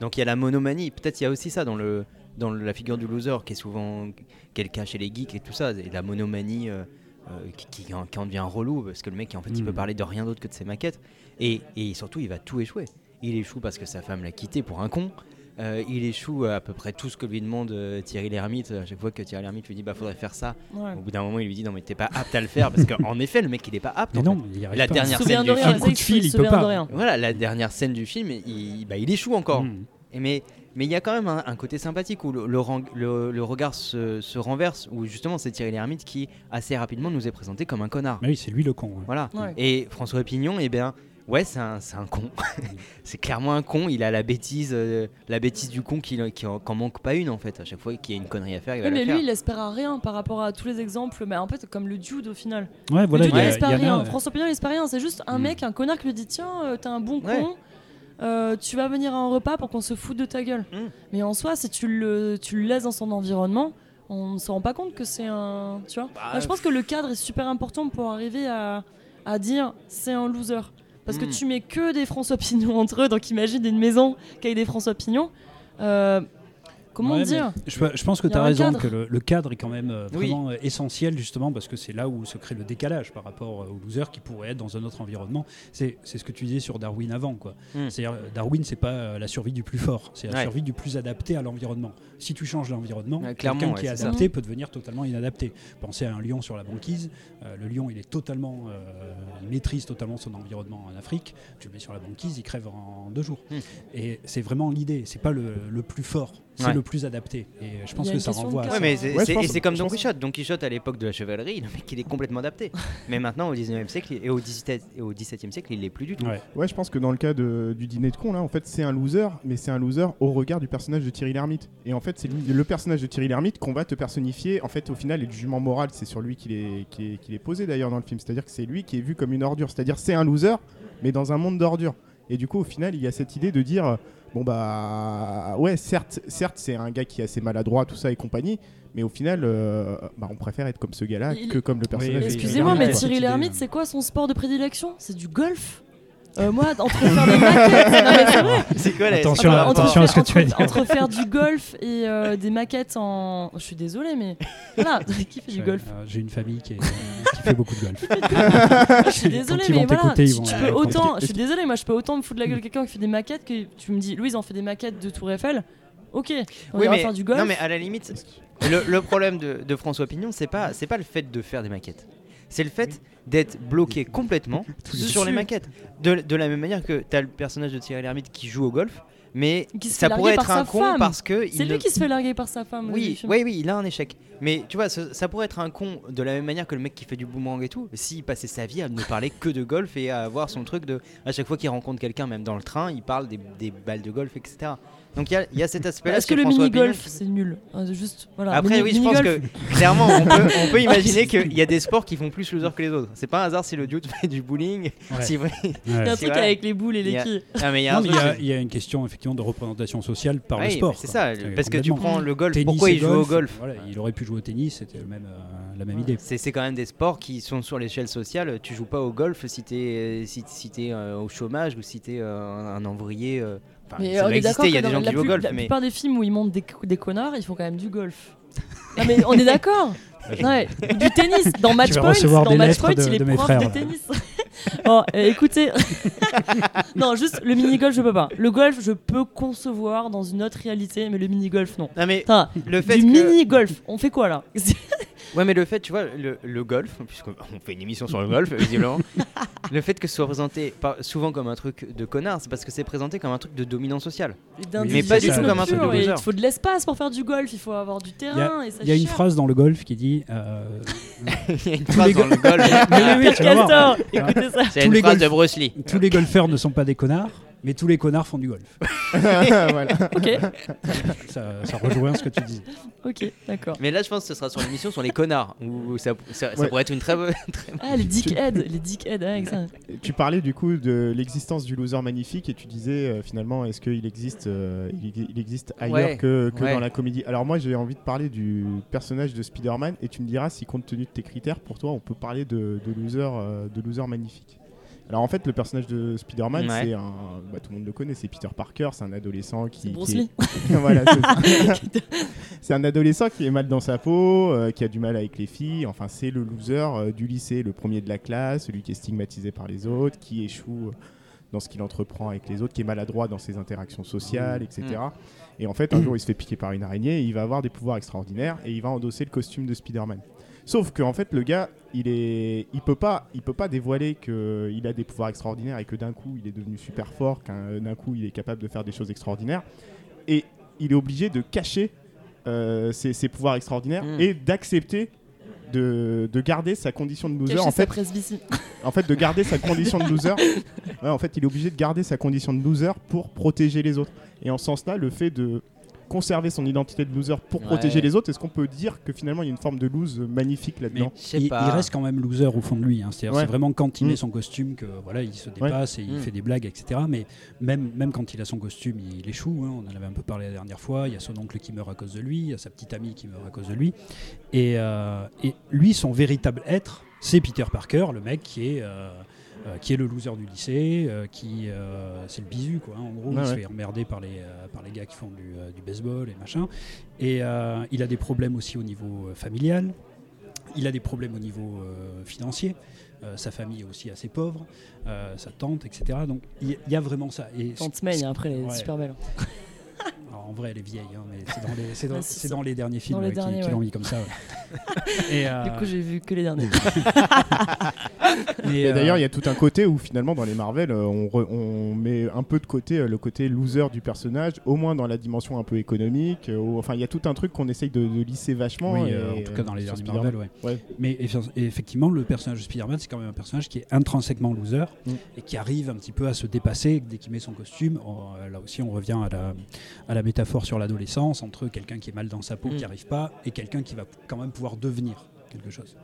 Donc il y a la monomanie. Peut-être il y a aussi ça dans le dans la figure du loser qui est souvent cache chez les geeks et tout ça, et la monomanie euh, euh, qui, qui en, qui en devient relou parce que le mec en fait il Mm. peut parler de rien d'autre que de ses maquettes et, et surtout il va tout échouer. Il échoue parce que sa femme l'a quitté pour un con. Euh, il échoue à peu près tout ce que lui demande euh, Thierry Lhermitte. À chaque fois que Thierry Lhermitte lui dit bah faudrait faire ça, Ouais. au bout d'un moment, il lui dit non mais t'es pas apte à le faire parce qu'en effet, le mec il est pas apte. Mais non, il La pas. dernière Il scène du film. coup il de fil, il il peut pas. Voilà, la dernière scène du film, il, bah, il échoue encore. Mm. Et mais mais il y a quand même un, un côté sympathique où le, le, rang- le- le regard se, se renverse, où justement c'est Thierry Lhermitte qui assez rapidement nous est présenté comme un connard. Mais oui, c'est lui le con. ouais. Voilà. Ouais. Et François Pignon, eh bien, ouais, c'est un, c'est un con. c'est clairement un con. Il a la bêtise, euh, la bêtise du con qui, qui en qu'en manque pas une en fait. À chaque fois qu'il y a une connerie à faire, il va Oui, la mais faire. lui, il espère à rien par rapport à tous les exemples. Mais en fait, comme le dude au final. Ouais, voilà, le il dude, espère rien. a. François Pignon, il espère rien. C'est juste un Mm. mec, un connard qui lui dit Tiens, euh, t'es un bon Ouais. con. Euh, tu vas venir à un repas pour qu'on se foute de ta gueule. Mm. Mais en soi, si tu le, tu le laisses dans son environnement, on ne se rend pas compte que c'est un. Tu vois Bah, Je pense que le cadre est super important pour arriver à, à dire c'est un loser. Parce que Mm. tu mets que des François Pignon entre eux, donc imagine une maison qui a des François Pignon. Euh, comment Ouais, dire je, je pense que tu as raison, cadre. que le, le cadre est quand même euh, vraiment euh, essentiel, justement, parce que c'est là où se crée le décalage par rapport euh, aux losers qui pourraient être dans un autre environnement. C'est c'est ce que tu disais sur Darwin avant. quoi. Mm. C'est-à-dire, Darwin, c'est pas euh, la survie du plus fort, c'est la Ouais. survie du plus adapté à l'environnement. Si tu changes l'environnement, quelqu'un ouais, qui est adapté peut devenir totalement inadapté. Pensez à un lion sur la banquise. Euh, le lion, il est totalement, euh, il maîtrise totalement son environnement en Afrique. Tu le mets sur la banquise, il crève en deux jours. Mm. Et c'est vraiment l'idée. C'est pas le, le plus fort, c'est Ouais. le plus adapté. Et je pense que ça renvoie à cadre. ça. Ouais, mais c'est Ouais, je c'est- pense- et c'est comme Don Quichotte. Don Quichotte, à l'époque de la chevalerie, le mec, il est complètement adapté. mais maintenant, au 19e siècle et au 17 et au 17e siècle, il l'est plus du tout. Ouais. Ouais, je pense que dans le cas de- du dîner de con, là, en fait, c'est un loser, mais c'est un loser au regard du personnage de Thierry Lhermitte. Et en fait, c'est lui- le personnage de Thierry Lhermitte qu'on va te personnifier. En fait, au final, et le jugement moral, c'est sur lui qu'il est, posé d'ailleurs dans le film. C'est-à-dire que c'est lui qui est vu comme une ordure. C'est-à-dire c'est un loser, mais dans un monde d'ordures. Et du coup, au final, il y a cette idée de dire, euh, bon bah, ouais, certes, certes, c'est un gars qui est assez maladroit, tout ça et compagnie. Mais au final, euh, bah, on préfère être comme ce gars-là Il- que comme le personnage. Oui, de oui, Thierry Excusez-moi, mais Thierry Lhermitte, c'est quoi son sport de prédilection? C'est du golf? Euh, moi, entre faire des maquettes, c'est quoi la Attention, Entre attention à ce que faire- tu vas entre- dire. Entre faire du golf et euh, des maquettes en. Je suis désolée, mais. Voilà, qui fait du J'ai- golf euh, J'ai une famille qui, est- qui fait beaucoup de golf. Je suis désolée, ils mais voilà. tu- tu euh, peux autant. Je suis désolée, moi, je peux autant me foutre de la gueule de quelqu'un qui fait des maquettes que tu me dis, Louise en fait des maquettes de Tour Eiffel. Ok, on Oui, mais, faire du golf. non, mais à la limite, le, le problème de, de François Pignon, c'est pas, c'est pas le fait de faire des maquettes. C'est le fait d'être bloqué complètement sur les maquettes. De, de la même manière que t'as le personnage de Thierry Lhermitte qui joue au golf, mais ça pourrait être un con femme. parce que. C'est lui ne- qui se fait larguer par sa femme. Oui, oui, oui, il a un échec. Mais tu vois, ça, ça pourrait être un con de la même manière que le mec qui fait du boomerang et tout. S'il passait sa vie à ne parler que de golf et à avoir son truc de. À chaque fois qu'il rencontre quelqu'un, même dans le train, il parle des, des balles de golf, etc. Donc il y a, il y a cet aspect-là. Est-ce que le François mini-golf, c'est nul Ah, Juste, voilà. Après, mini- oui, je pense que clairement, on peut, on peut imaginer qu'il y a des sports qui font plus loser que les autres. C'est pas un hasard si le dude fait du bowling. Ouais. Si. Ouais. Il y a un truc vrai. avec les boules et les quilles. Ah, mais il y a une question effectivement de représentation sociale par le sport. C'est ça, Euh, parce que tu prends le golf. Tennis Pourquoi il joue au golf voilà, Il aurait pu jouer au tennis, c'était le même, euh, la même idée. C'est quand même des sports qui sont sur l'échelle sociale. Tu joues pas au golf si t'es si, si t'es, euh, au chômage ou si t'es euh, un, un ouvrier. Mais ça on doit est d'accord exister, il y a que des dans gens la, qui jouent au golf, la mais plupart des films où ils montent des, des connards, ils font quand même du golf. non mais on est d'accord. Ouais, du tennis dans Match vas Point, recevoir dans des Match lettres Point, de- il est de mes prof frères. de tennis. Bon, euh, écoutez, non, juste le mini golf, je peux pas. Le golf, je peux concevoir dans une autre réalité, mais le mini golf, non. non mais le fait du que mini golf, on fait quoi là ouais mais le fait tu vois le, le golf puisqu'on fait une émission sur le golf visiblement. Le fait que ce soit présenté par- souvent comme un truc de connard c'est parce que c'est présenté comme un truc de dominant social. Mais pas du tout comme un truc de loser. Il faut de l'espace pour faire du golf, il faut avoir du Il y a, terrain et ça il y a une phrase dans le golf qui dit euh, il y a une phrase dans le golf. Mais oui, oui, ça. c'est Tous une les phrase golf- de Bruce Lee Tous les golfeurs ne sont pas des connards, mais tous les connards font du golf. voilà. Ok, Ça, ça rejoint ce que tu disais. ok, d'accord. mais là je pense que ce sera sur l'émission sur les connards où ça, ça, ça Ouais. pourrait être une très bonne très Ah, les dickheads, les dickheads, hein, ça. Tu parlais du coup de l'existence du loser magnifique et tu disais euh, finalement est-ce qu'il existe, euh, il, il existe ailleurs Ouais, que, que ouais. dans la comédie? Alors moi j'ai envie de parler du personnage de Spider-Man et tu me diras si compte tenu de tes critères pour toi on peut parler de, de loser, euh, de loser magnifique. Alors en fait le personnage de Spider-Man Ouais. c'est un, bah, tout le monde le connaît, c'est Peter Parker, c'est un adolescent qui, C'est Bruce qui est- voilà, c'est un adolescent qui est mal dans sa peau, euh, qui a du mal avec les filles. Enfin, c'est le loser euh, du lycée, le premier de la classe, celui qui est stigmatisé par les autres, qui échoue euh, dans ce qu'il entreprend avec les autres, qui est maladroit dans ses interactions sociales, etc. Et en fait, un jour, il se fait piquer par une araignée, et il va avoir des pouvoirs extraordinaires et il va endosser le costume de Spider-Man. Sauf qu'en fait, le gars, il est, il peut pas, il peut pas dévoiler qu'il a des pouvoirs extraordinaires et que d'un coup, il est devenu super fort, qu'un d'un coup, il est capable de faire des choses extraordinaires. Et il est obligé de cacher euh, ses, ses pouvoirs extraordinaires Mm. et d'accepter de, de garder sa condition de loser. Cacher En fait, en fait, de garder sa condition de loser. Ouais, en fait, il est obligé de garder sa condition de loser pour protéger les autres. Et en ce sens-là, le fait de conserver son identité de loser pour Ouais. protéger les autres, est-ce qu'on peut dire que finalement il y a une forme de lose magnifique là-dedans Il, reste quand même loser au fond de lui. hein. Ouais. c'est vraiment quand il Mm. met son costume que voilà, il se dépasse et il Mm. fait des blagues, etc. Mais même, même quand il a son costume, il échoue. hein. On en avait un peu parlé la dernière fois. Il y a son oncle qui meurt à cause de lui, il y a sa petite amie qui meurt à cause de lui. Et, euh, et lui, son véritable être, c'est Peter Parker, le mec qui est, euh, euh, qui est le loser du lycée, euh, qui euh, c'est le bisu quoi. hein. En gros, Ouais, il se ouais. fait emmerder par les euh, par les gars qui font du, euh, du baseball et machin. Et euh, il a des problèmes aussi au niveau euh, familial. Il a des problèmes au niveau euh, financier. Euh, sa famille est aussi assez pauvre, euh, sa tante, etc. Donc il y, a vraiment ça. Et Tante May, hein, après, elle est Ouais. super belle. alors, en vrai, elle est vieille, hein, mais c'est dans les, c'est dans, Ah, dans les derniers films les euh, qui- derniers, qui, l'ont mis comme ça. ouais. et, euh, Du coup, j'ai vu que les derniers. Et euh, d'ailleurs, il y a tout un côté où finalement dans les Marvel, euh, on, re- on met un peu de côté euh, le côté loser du personnage, au moins dans la dimension un peu économique. euh, où- enfin, il y a tout un truc qu'on essaye de, de lisser vachement. Oui, et, euh, en tout cas dans les derniers Spider-Man. Marvel, ouais. Ouais. Mais effectivement, le personnage de Spider-Man, c'est quand même un personnage qui est intrinsèquement loser Mm. et qui arrive un petit peu à se dépasser dès qu'il met son costume. On- euh, là aussi, on revient à la, à la métaphore sur l'adolescence entre quelqu'un qui est mal dans sa peau, Mm. qui n'y arrive pas, et quelqu'un qui va quand même pouvoir devenir quelque chose.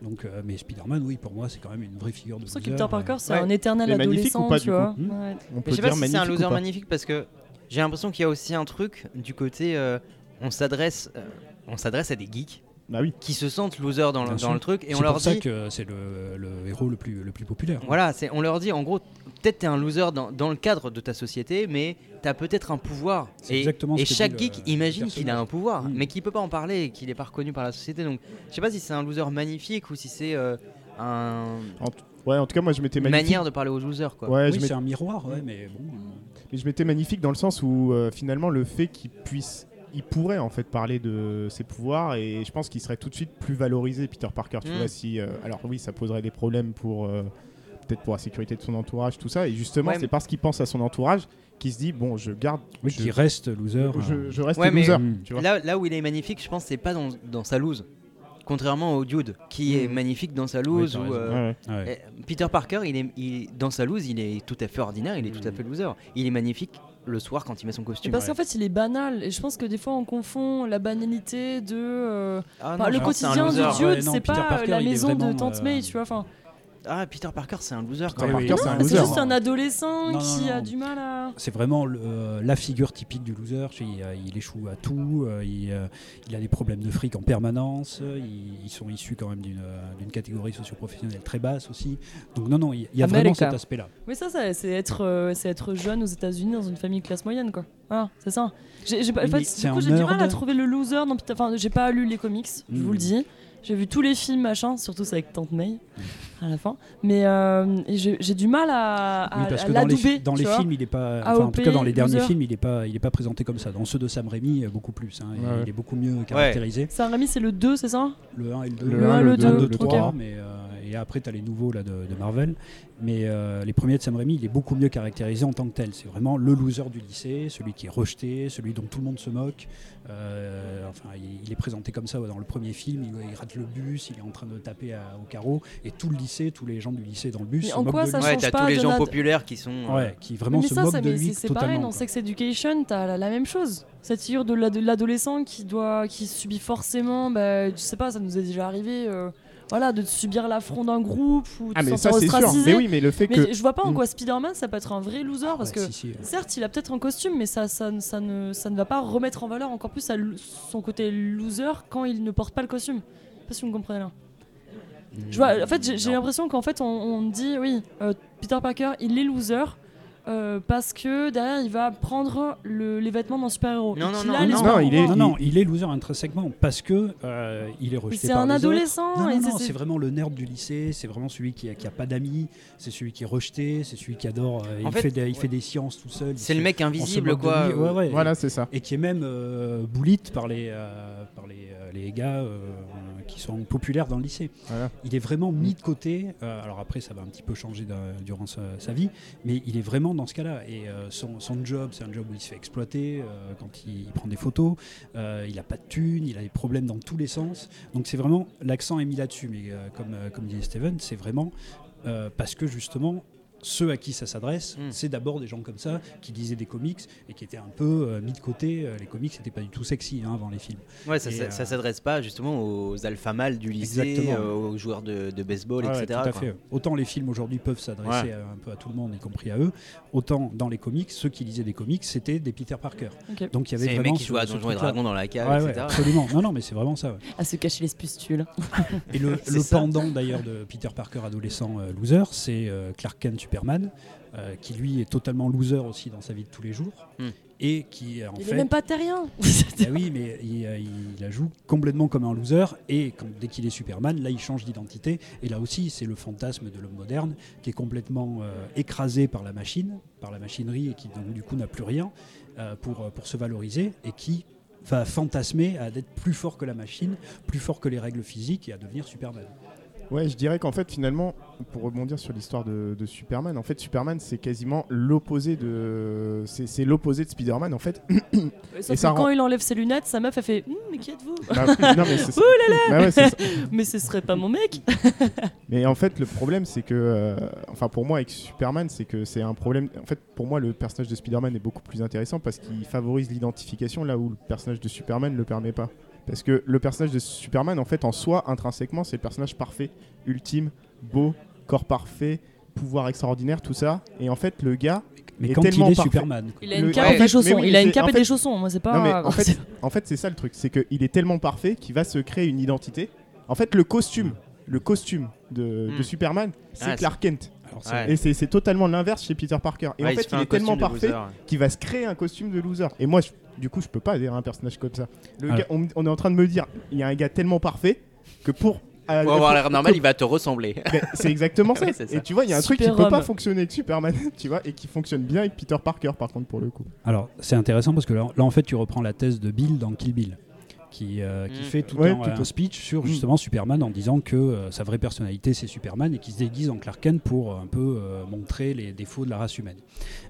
Donc, euh, mais Spider-Man, oui, pour moi, c'est quand même une vraie figure de C'est loser. Peter Parker, c'est Ouais. un éternel adolescent, pas, tu vois. Hmm Ouais. On Mais peut je sais pas si c'est un loser magnifique parce que j'ai l'impression qu'il y a aussi un truc du côté euh, on s'adresse euh, on s'adresse à des geeks Bah oui. qui se sentent losers dans, le, dans truc et C'est on leur pour ça dit que c'est le, le héros le plus, le plus populaire. voilà c'est on leur dit en gros peut-être t'es un loser dans, dans le cadre de ta société mais t'as peut-être un pouvoir C'est et, exactement et que dit chaque geek le imagine qu'il a un pouvoir Mm. mais qu'il peut pas en parler et qu'il est pas reconnu par la société donc je sais pas si c'est un loser magnifique ou si c'est euh, un Ouais, en tout cas, moi je m'étais magnifique. manière de parler aux losers quoi Ouais, Oui, c'est un miroir, ouais, mais bon. Mais je m'étais magnifique dans le sens où euh, finalement le fait qu'il puisse, il pourrait en fait parler de ses pouvoirs et je pense qu'il serait tout de suite plus valorisé Peter Parker. Tu Mm. vois si, euh, alors oui, ça poserait des problèmes pour euh, peut-être pour la sécurité de son entourage, tout ça. Et justement, Ouais, c'est parce qu'il pense à son entourage qu'il se dit bon, je garde, Oui, je, qui reste loser. je, je reste Ouais, loser. Mm. Tu vois. Là, là où il est magnifique, je pense, c'est pas dans, dans sa loose. Contrairement au Dude, qui est Mhm. magnifique dans sa loose. t'as ou, euh, Ouais, ouais. ouais. eh, Peter Parker, il est, il- dans sa loose, il est tout à fait ordinaire, il est tout à fait loser. Il est magnifique le soir quand il met son costume. parce qu'en fait, il est banal. Et je pense que des fois, on confond la banalité de. euh, Ah, non, le quotidien du Ouais, non, c'est pas Parker, la maison vraiment, de Tante euh, May, tu vois. Enfin, Ah, Peter Parker, c'est un loser Peter quand même. C'est un c'est loser. juste un adolescent Non, non, qui a non. du mal à. C'est vraiment le- euh, la figure typique du loser. Tu sais, Il, euh, il échoue à tout, euh, il, euh, il a des problèmes de fric en permanence, euh, ils, ils sont issus quand même d'une euh, d'une catégorie socio-professionnelle très basse aussi. Donc non, non, il il y a vraiment America. cet aspect-là. Oui, ça, ça c'est être, euh, c'est être jeune aux États-Unis dans une famille classe moyenne, quoi. Voilà, c'est ça. J'ai, j'ai pas- en Oui, fait, mais du coup, un j'ai du mal à trouver le loser dans Peter. Enfin, j'ai pas lu les comics, je Mm. vous le dis. J'ai vu tous les films, machin, surtout c'est avec Tante May à la fin. Mais euh, j'ai, du mal à, à, Oui, parce à que dans les, dans les films, il est pas. enfin, en tout cas, dans les derniers films, il est pas, il est pas présenté comme ça. Dans ceux de Sam Raimi, euh, beaucoup plus. hein. Il- Ouais. Il est beaucoup mieux caractérisé. Sam Raimi, c'est le 2, c'est ça? Le 1 et le 2. Le un, le deux, le le 3, trois. mais euh, et après tu as les nouveaux là, de, de Marvel. Mais euh, les premiers de Sam Raimi, il est beaucoup mieux caractérisé en tant que tel. C'est vraiment le loser du lycée, celui qui est rejeté, celui dont tout le monde se moque. Euh, enfin, il, il est présenté comme ça dans le premier film. Il, il rate le bus, il est en train de taper à- au carreau, et tout le lycée, tous les gens du lycée dans le bus Mais se en moquent quoi de ça lui. Ouais, t'as tous les gens populaires qui sont. euh, Ouais, qui vraiment mais se ça, moquent ça, de mais lui c'est, pareil dans. Sex Education, t'as la, la même chose. Cette figure de, la- de l'adolescent qui doit, qui subit forcément, bah, je sais pas, ça nous est déjà arrivé, euh, voilà, de subir l'affront d'un groupe ou de Ah mais ça c'est sûr. Mais oui, mais le fait Mais que je vois pas en Mm. quoi Spider-Man ça peut être un vrai loser parce Ouais, que si, si, certes il a peut-être un costume mais ça, ça, ça ne, ça ne va pas remettre en valeur encore plus son côté loser quand il ne porte pas le costume. Je sais pas si vous me comprenez là. Je vois, en fait j'ai, l'impression qu'en fait on, on dit oui euh, Peter Parker il est loser euh, parce que derrière il va prendre le- les vêtements d'un super-héros. Non, non, non, non, super-pouvoirs. il est- Non, non, il est loser intrinsèquement parce que euh, il est Mais rejeté c'est par un les autres. adolescent Non, non, c'est- non, vraiment le nerd du lycée, c'est vraiment celui qui a, qui a pas d'amis, c'est celui qui est rejeté, c'est celui qui adore, euh, il, fait, fait des, il fait des sciences tout seul. C'est le mec invisible, quoi. ouais, ouais, voilà c'est ça. Et, qui est même euh, bullied par les, euh, par les, euh, les gars euh, qui sont populaires dans le lycée. Voilà. Il est vraiment mis de côté, euh, alors après ça va un petit peu changer durant sa, sa vie, mais il est vraiment dans ce cas-là. Et euh, son, son job, c'est un job où il se fait exploiter euh, quand il, il prend des photos, il n'a pas de thunes, il a des problèmes dans tous les sens. Donc c'est vraiment, l'accent est mis là-dessus, mais comme, comme disait Steven, c'est vraiment parce que justement, ceux à qui ça s'adresse, Mm. c'est d'abord des gens comme ça qui lisaient des comics et qui étaient un peu euh, mis de côté. Euh, Les comics, c'était pas du tout sexy hein, avant les films. Ouais, ça, euh, ça s'adresse pas justement aux alpha mâles du lycée, euh, aux joueurs de, de baseball, Ouais, etc. tout à quoi. fait. Autant les films aujourd'hui peuvent s'adresser un peu à tout le monde, y compris à eux, autant dans les comics, ceux qui lisaient des comics, c'était des Peter Parker. Ok. Donc il y avait C'est les vraiment mecs qui jouent à Donjons et. Dragons dans la cave, Ouais, ouais, etc. absolument. Non, non, mais c'est vraiment ça. ouais. à se cacher les spustules. Et le, pendant d'ailleurs de Peter Parker adolescent euh, loser, c'est euh, Clark Kent Superman, euh, qui lui est totalement loser aussi dans sa vie de tous les jours, Hmm. et qui en il fait est même pas terrien. Bah oui, mais il, euh, il la joue complètement comme un loser et quand, dès qu'il est Superman, là il change d'identité et là aussi c'est le fantasme de l'homme moderne qui est complètement euh, écrasé par la machine, par la machinerie et qui donc du coup n'a plus rien euh, pour, pour se valoriser et qui va fantasmer à être plus fort que la machine, plus fort que les règles physiques et à devenir Superman. Ouais, je dirais qu'en fait, finalement, pour rebondir sur l'histoire de, de Superman, en fait, Superman, c'est quasiment l'opposé de. C'est l'opposé de Spider-Man, en fait. Sauf ça que quand rend- il enlève ses lunettes, sa meuf elle fait Hum, mais qui êtes-vous? Bah, non, mais. Ouh là Bah ouais. Mais ce serait pas mon mec Mais en fait, le problème, c'est que. euh, enfin, pour moi, avec Superman, c'est que c'est un problème. En fait, pour moi, le personnage de Spider-Man est beaucoup plus intéressant parce qu'il favorise l'identification là où le personnage de Superman ne le permet pas. Parce que le personnage de Superman, en fait, en soi, intrinsèquement, c'est le personnage parfait, ultime, beau, corps parfait, pouvoir extraordinaire, tout ça. Et en fait, le gars, Mais est quand il tellement est parfait. Superman. quoi. Il a une cape et des chaussons. oui, il a une cape en et des chaussons. Moi, c'est pas. Non mais en fait, en fait c'est ça le truc, c'est qu'il est tellement parfait qu'il va se créer une identité. En fait, le costume, le costume de, de Hmm. Superman, c'est Ah, Clark Kent. Ouais. Et c'est totalement l'inverse chez Peter Parker. Et Ouais, en fait, il est tellement parfait qu'il va se créer un costume de loser. Et moi, je- du coup, je peux pas adhérer à un personnage comme ça. Le Ah. gars- on, on est en train de me dire, il y a un gars tellement parfait que pour. euh, Pour avoir l'air normal, il va te ressembler. Ben, c'est exactement ça. Oui, c'est ça. Et tu vois, il y a un truc qui peut pas fonctionner avec Superman, tu vois, et qui fonctionne bien avec Peter Parker, par contre, pour le coup. Alors, c'est intéressant parce que là, là, en fait, tu reprends la thèse de Bill dans Kill Bill, qui, euh, qui Mm. fait tout Ouais, un, tout un à- speech sur Mm. justement Superman en disant que euh, sa vraie personnalité c'est Superman et qu'il se déguise en Clark Kent pour euh, un peu euh, montrer les défauts de la race humaine.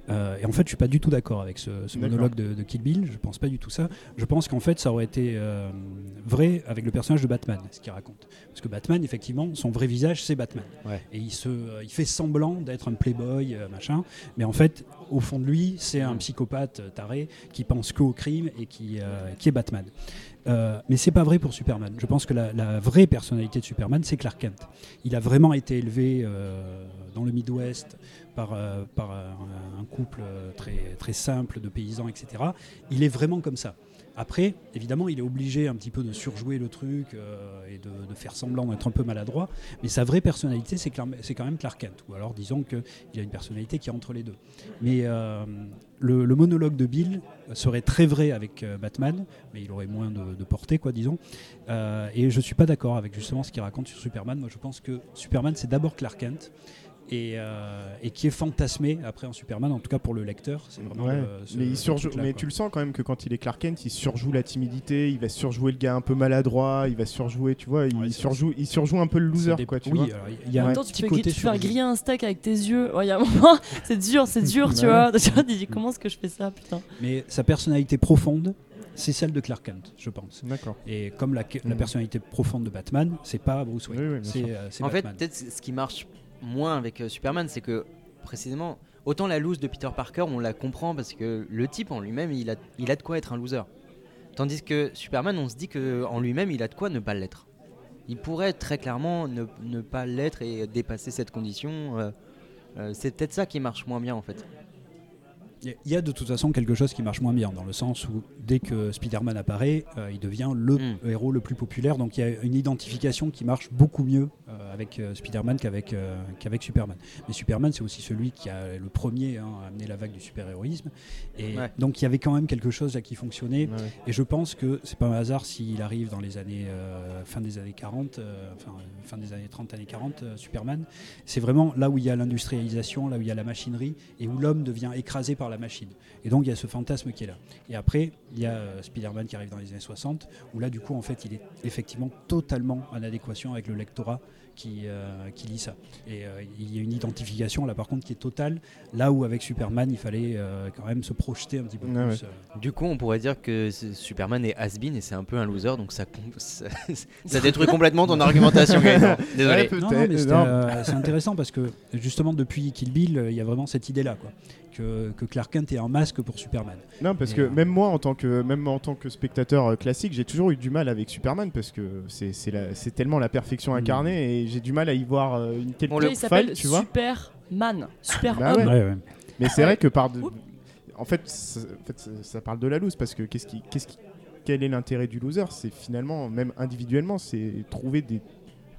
Euh, et en fait, je suis pas du tout d'accord avec ce, monologue de, de Kill Bill. Je pense pas du tout ça. Je pense qu'en fait, ça aurait été euh, vrai avec le personnage de Batman, ce qu'il raconte. Parce que Batman, effectivement, son vrai visage, c'est Batman. Ouais. Et il se, euh, il fait semblant d'être un playboy, euh, machin. Mais en fait, au fond de lui, c'est un psychopathe euh, taré qui pense qu'au crime et qui, euh, qui est Batman. Euh, mais c'est pas vrai pour Superman. Je pense que la, vraie personnalité de Superman, c'est Clark Kent. Il a vraiment été élevé euh, dans le Midwest par, euh, par un, couple euh, très simple de paysans, etc. Il est vraiment comme ça. Après, évidemment, il est obligé un petit peu de surjouer le truc euh, et de, faire semblant d'être un peu maladroit. Mais sa vraie personnalité, c'est quand même Clark Kent. Ou alors, disons qu'il a une personnalité qui est entre les deux. Mais euh, le, monologue de Bill serait très vrai avec euh, Batman, mais il aurait moins de, de portée, quoi, disons. Et je suis pas d'accord avec justement ce qu'il raconte sur Superman. Moi, je pense que Superman, c'est d'abord Clark Kent. Et, euh, et qui est fantasmé après en Superman, en tout cas pour le lecteur. C'est vraiment Ouais, le- ce- mais, il surjoue, mais quoi. tu le sens quand même que quand il est Clark Kent, il surjoue la timidité, il va surjouer le gars un peu maladroit, il va surjouer, tu vois, il, Ouais, surjoue, il surjoue un peu le loser, dé- quoi, tu oui, vois. alors, y a Ouais. un Attends, tu peux, côté peux faire griller un steak avec tes yeux. Ouais, Il y a un moment, c'est dur, c'est dur, tu vois. Comment est-ce que je fais ça, putain. Mais sa personnalité profonde, c'est celle de Clark Kent, je pense. D'accord. Et comme la, la Mm. personnalité profonde de Batman, c'est pas Bruce Wayne, Oui, oui, c'est euh, En fait, peut-être ce qui marche moins avec euh, Superman, c'est que précisément, autant la loose de Peter Parker, on la comprend parce que le type en lui-même, il a, de quoi être un loser. Tandis que Superman, on se dit que en lui-même, il a de quoi ne pas l'être. Il pourrait très clairement ne, ne pas l'être et dépasser cette condition. euh, euh, c'est peut-être ça qui marche moins bien en fait. Il y a- de toute façon quelque chose qui marche moins bien, dans le sens où dès que Spider-Man apparaît, euh, il devient le Mm. héros le plus populaire, donc il y a une identification qui marche beaucoup mieux euh, avec euh, Spider-Man qu'avec qu'avec Superman. Mais Superman, c'est aussi celui qui a le premier hein, à amener la vague du super-héroïsme, et Ouais. donc il y avait quand même quelque chose là qui fonctionnait, Ouais. Et je pense que c'est pas un hasard s'il arrive dans les années fin des années 40, euh, enfin euh, fin des années 30, années 40, euh, Superman. C'est vraiment là où il y a l'industrialisation, là où il y a la machinerie et où l'homme devient écrasé par la machine. Et donc il y a ce fantasme qui est là. Et après, il y a euh, Spider-Man qui arrive dans les années 60, où là du coup en fait il est effectivement totalement en adéquation avec le lectorat qui, euh, qui lit ça. Et euh, il y a une identification là par contre qui est totale, là où avec Superman il fallait euh, quand même se projeter un petit peu Ouais, plus. ouais. euh, Du coup, on pourrait dire que Superman est has-been et c'est un peu un loser, donc ça, ça, ça détruit complètement ton argumentation. Désolé. Ouais, Non, non, mais euh, c'est intéressant parce que justement depuis Kill Bill, il y a vraiment cette idée-là, quoi, que, que Clark Kent est un masque pour Superman. Non, parce Et, que euh, même moi, en tant que, même en tant que spectateur euh, classique, j'ai toujours eu du mal avec Superman parce que c'est tellement la perfection Mm. incarnée et j'ai du mal à y voir euh, une On quelconque le- il faille, s'appelle tu vois. Superman. Super Bah ouais. Mais c'est vrai que par. de- En fait, ça, en fait, ça- ça parle de la loose parce que qu'est-ce qui, qu'est-ce qui, quel est l'intérêt du loser? C'est finalement, même individuellement, c'est trouver des,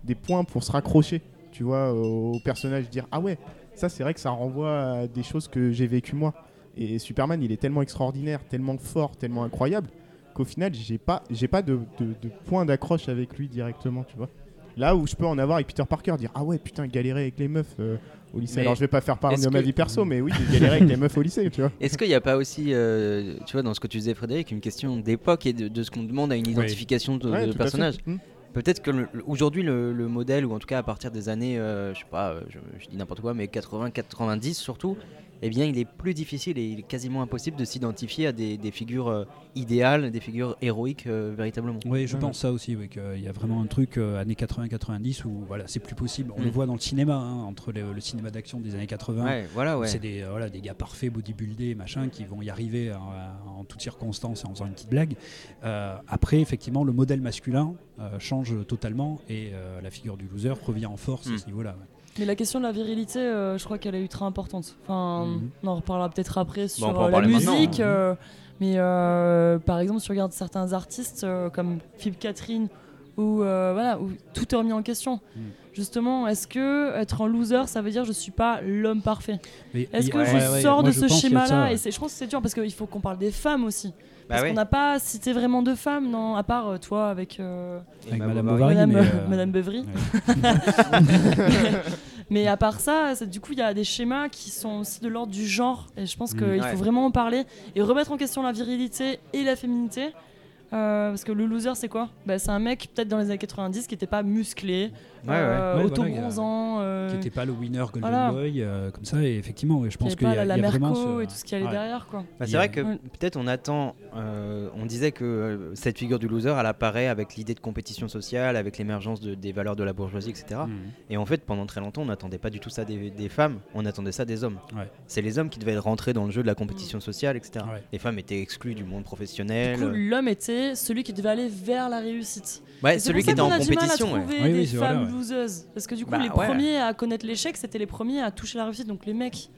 des points pour se raccrocher, tu vois, au, au personnage, dire ah ouais, ça c'est vrai que ça renvoie à des choses que j'ai vécues moi. Et Superman, il est tellement extraordinaire, tellement fort, tellement incroyable qu'au final, j'ai pas, j'ai pas de, de, de point d'accroche avec lui directement, tu vois. Là où je peux en avoir avec Peter Parker, dire ah ouais putain galérer avec les meufs euh, au lycée. Mais Alors je vais pas faire part est-ce de ma que- vie perso, mais oui, galéré avec les meufs au lycée, tu vois. Est-ce qu'il n'y a pas aussi, euh, tu vois, dans ce que tu disais, Frédéric, une question d'époque et de, de ce qu'on demande à une identification de, Ouais, de personnage Hmm. Peut-être que aujourd'hui, le, le modèle, ou en tout cas à partir des années, euh, je sais pas, euh, je dis n'importe quoi, mais 80-90 surtout, eh bien, il est plus difficile et il est quasiment impossible de s'identifier à des, des figures euh, idéales, des figures héroïques euh, véritablement. Oui, je Ouais, pense ça aussi, oui, qu'il y a vraiment un truc euh, années 80-90 où voilà, c'est plus possible. On Mm. le voit dans le cinéma, hein, entre le, le cinéma d'action des années 80. Ouais, voilà. C'est des, euh, voilà, des gars parfaits, bodybuildés, machin, qui vont y arriver en, en toutes circonstances et en faisant une petite blague. Euh, après, effectivement, le modèle masculin euh, change totalement et euh, la figure du loser revient en force Mm. à ce niveau-là. Mais la question de la virilité, euh, je crois qu'elle est ultra importante. Enfin, Mhm. on en reparlera peut-être après sur on peut en euh, la musique. euh, mais euh, par exemple, si tu regardes certains artistes comme Philippe Catherine, où, voilà, où tout est remis en question. Mhm. Justement, est-ce que être un loser, ça veut dire je suis pas l'homme parfait? Mais- Est-ce que ouais, je ouais, sors de ce schéma-là. Et c'est- je pense que c'est dur parce qu'il faut qu'on parle des femmes aussi. Bah Parce qu'on n'a pas cité vraiment de femmes, non, à part euh, toi avec. euh, Avec Madame Bovary. Bovary, Madame, mais, euh, Madame Beuvry. mais à part ça, c'est- du coup, il y a des schémas qui sont aussi de l'ordre du genre. Et je pense Mm. qu'il Ouais. faut vraiment en parler et remettre en question la virilité et la féminité. Euh, parce que le loser, c'est quoi? Bah, C'est un mec, peut-être dans les années 90, qui n'était pas musclé. Euh, Ouais, voilà, auto-bronzant. euh, qui n'était pas le winner Golden Voilà. Boy, euh, comme ça, et effectivement, ouais, je pense qu'il y a, la, y a vraiment ce- et tout ce qui allait Ouais. derrière. Quoi. Bah, c'est vrai que Ouais. peut-être on attend, euh, on disait que euh, cette figure du loser, elle apparaît avec l'idée de compétition sociale, avec l'émergence de- des valeurs de la bourgeoisie, etc. Mhm. Et en fait, pendant très longtemps, on n'attendait pas du tout ça des, des femmes, on attendait ça des hommes. Ouais. C'est les hommes qui devaient rentrer dans le jeu de la compétition sociale, etc. Ouais. Les femmes étaient exclues du monde Du professionnel. coup, l'homme était celui qui devait aller vers la réussite. ouais, celui qui était en compétition. ouais. Oui, des oui, c'est femmes. Loseuses. Parce que du coup, Bah, les ouais. premiers à connaître l'échec, c'était les premiers à toucher la réussite, donc les mecs.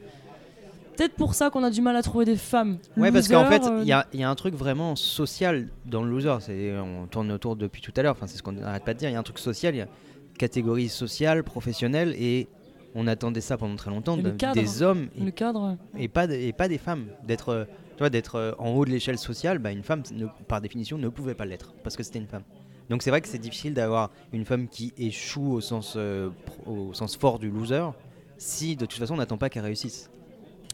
Peut-être pour ça qu'on a du mal à trouver des femmes. Ouais, parce qu'en fait, il euh, y, a- il y a un truc vraiment social dans le loser. On tourne autour depuis tout à l'heure. Enfin, c'est ce qu'on n'arrête pas de dire. Il y a un truc social. Il y a catégorie sociale, professionnelle, et on attendait ça pendant très longtemps de- cadre. des hommes et, Le cadre. et pas de- et pas des femmes. D'être, euh, d'être euh, en haut de l'échelle sociale, bah, une femme, ne- par définition, ne pouvait pas l'être parce que c'était une femme. Donc c'est vrai que c'est difficile d'avoir une femme qui échoue au sens, euh, au sens fort du loser si de toute façon on n'attend pas qu'elle réussisse.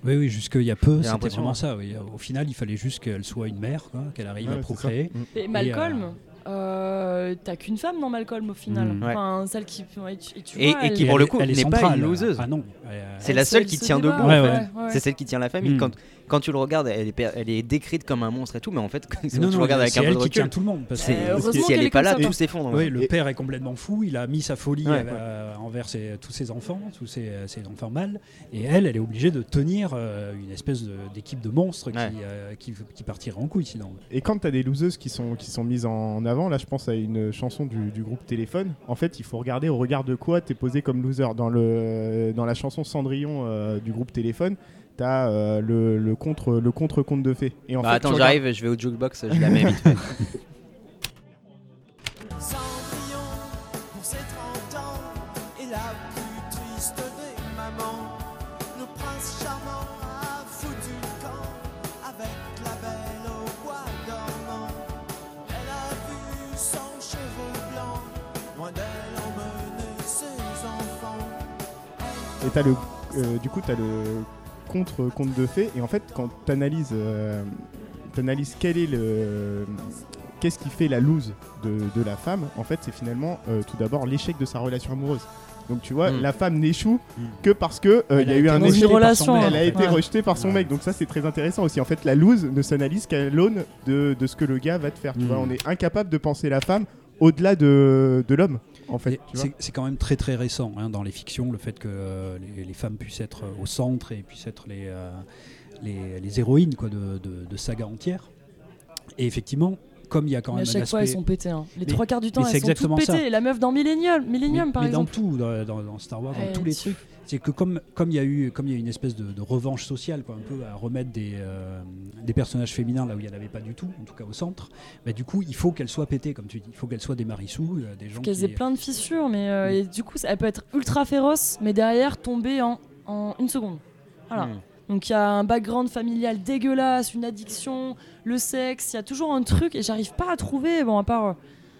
Oui, oui, jusqu'il y a peu, c'était vraiment hein. ça. oui. Au final, il fallait juste qu'elle soit une mère, qu'elle arrive Ouais, à procréer. Mm. Et Malcolm, euh, t'as qu'une femme dans Malcolm au final. Mm. Ouais. Enfin, celle qui. Et, tu- et tu Et- vois, et elle- qui, pour le coup, n'est pas une loseuse. Ah non. euh, C'est la se- seule qui tient débat, debout. Ouais, en ouais. fait. ouais. C'est celle qui tient la famille. Mm. Quand, quand tu le regardes, elle est, per- elle est décrite comme un monstre et tout, mais en fait, quand tu non, non, le regardes avec un peu elle de qui tient recul, tout le monde. Parce que, Euh, si elle qu'elle n'est est pas là, ça, tout s'effondre. Oui, le père est complètement fou. Il a mis sa folie Ouais. euh, envers ses- tous ses enfants, tous ses, ses enfants mâles. Et elle, elle est obligée de tenir euh, une espèce de- d'équipe de, monstres Ouais. qui, euh, qui, qui partirait en couille sinon. Et quand tu as des loseuses qui sont, qui sont mises en avant, là je pense à une chanson du, du groupe Téléphone, en fait il faut regarder au regard de quoi tu es posé comme loser. Dans, le, dans la chanson Cendrillon euh, du groupe Téléphone, tu as le, le contre le contre conte de fées. Et en Bah, fait, attends, regardes- j'arrive, je vais au jukebox, je la mets vite fait. Cendrillon pour ses 30 ans et t'as le, euh, du coup, tu as le contre conte de fées. Et en fait, quand tu analyses, quel est le. Qu'est-ce qui fait la lose de, de la femme En fait, c'est finalement euh, tout d'abord l'échec de sa relation amoureuse. Donc tu vois, Mm. la femme n'échoue Mm. que parce que euh, il y a a eu un échec. relation. Elle a fait. été Ouais. rejetée par son Ouais. mec, donc ça c'est très intéressant aussi. En fait, la lose ne s'analyse qu'à l'aune de, de ce que le gars va te faire. Tu vois, on est incapable de penser la femme au-delà de, de l'homme, en fait. C'est quand même très très récent hein, dans les fictions le fait que euh, les, les femmes puissent être au centre et puissent être les, euh, les, les héroïnes quoi, de, de, de sagas entières. Et effectivement, comme il y a quand Mais à même un chaque fois, elles sont pétées. hein. Les Mais- trois quarts du temps, elles sont toutes ça. pétées. La meuf dans Millennium, Millennium mais, par mais dans exemple. tout, dans, dans- dans Star Wars, dans Elle tous les trucs, c'est que comme comme il y a eu comme il y a une espèce de, de revanche sociale, quoi, un peu à remettre des, euh, des personnages féminins là où il n'y en avait pas du tout, en tout cas au centre, bah, du coup il faut qu'elles soient pétées, comme tu dis, il faut qu'elles soient des Marissou, euh, des gens qu'elles qui aient plein de fissures, mais euh, et du coup, ça- elle peut être ultra féroce, mais derrière tomber en, en une seconde. Voilà. Hmm. Donc il y a un background familial dégueulasse, une addiction, le sexe, il y a toujours un truc et j'arrive pas à trouver, bon à part euh,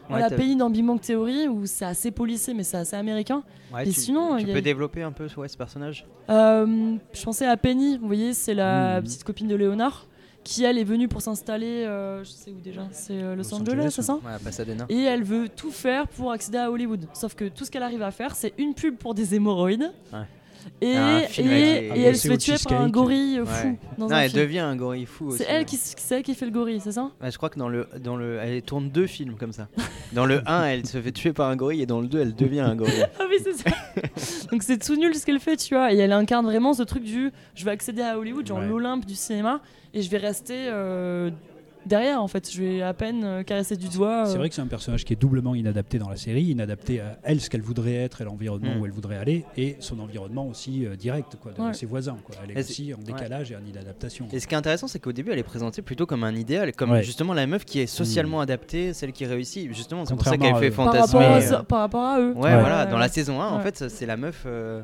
Ouais, la pays dans Big Bang Theory où c'est assez policé mais c'est assez américain. ouais, Et tu, sinon, tu il y a- peux développer un peu ouais, ce personnage Euh, je pensais à Penny, vous voyez, c'est la Mhm. petite copine de Léonard qui elle est venue pour s'installer, euh, je sais où déjà, c'est euh, Los, Los Angeles, c'est ça Ouais. Et elle veut tout faire pour accéder à Hollywood. Sauf que tout ce qu'elle arrive à faire, c'est une pub pour des hémorroïdes. Ouais. Et, elle se fait tuer par un gorille Ouais. fou dans Non, un elle film. devient un gorille fou aussi. C'est elle, qui, c'est elle qui fait le gorille, c'est ça? Ouais, je crois que dans le, dans le. Elle tourne deux films comme ça. Dans le 1, elle se fait tuer par un gorille et dans le 2, elle devient un gorille. Ah oui, c'est ça. Donc c'est tout nul ce qu'elle fait, tu vois. Et elle incarne vraiment ce truc du je vais accéder à Hollywood, genre Ouais. l'Olympe du cinéma, et je vais rester euh, derrière en fait. Je vais à peine euh, caresser du doigt. C'est euh, vrai que c'est un personnage qui est doublement inadapté dans la série, inadapté à elle, ce qu'elle voudrait être, et l'environnement Mm. où elle voudrait aller, et son environnement aussi euh, direct, quoi, de Ouais. ses voisins. Quoi. Elle est aussi en décalage et en inadaptation. Et ce qui est intéressant, c'est qu'au début, elle est présentée plutôt comme un idéal, comme Ouais. justement la meuf qui est socialement adaptée, celle qui réussit. Justement, c'est pour ça qu'elle fait eux. par, rapport fantasmer. à, euh, par rapport à eux. Ouais, voilà, Ouais, dans la saison 1, en fait, c'est la meuf. euh,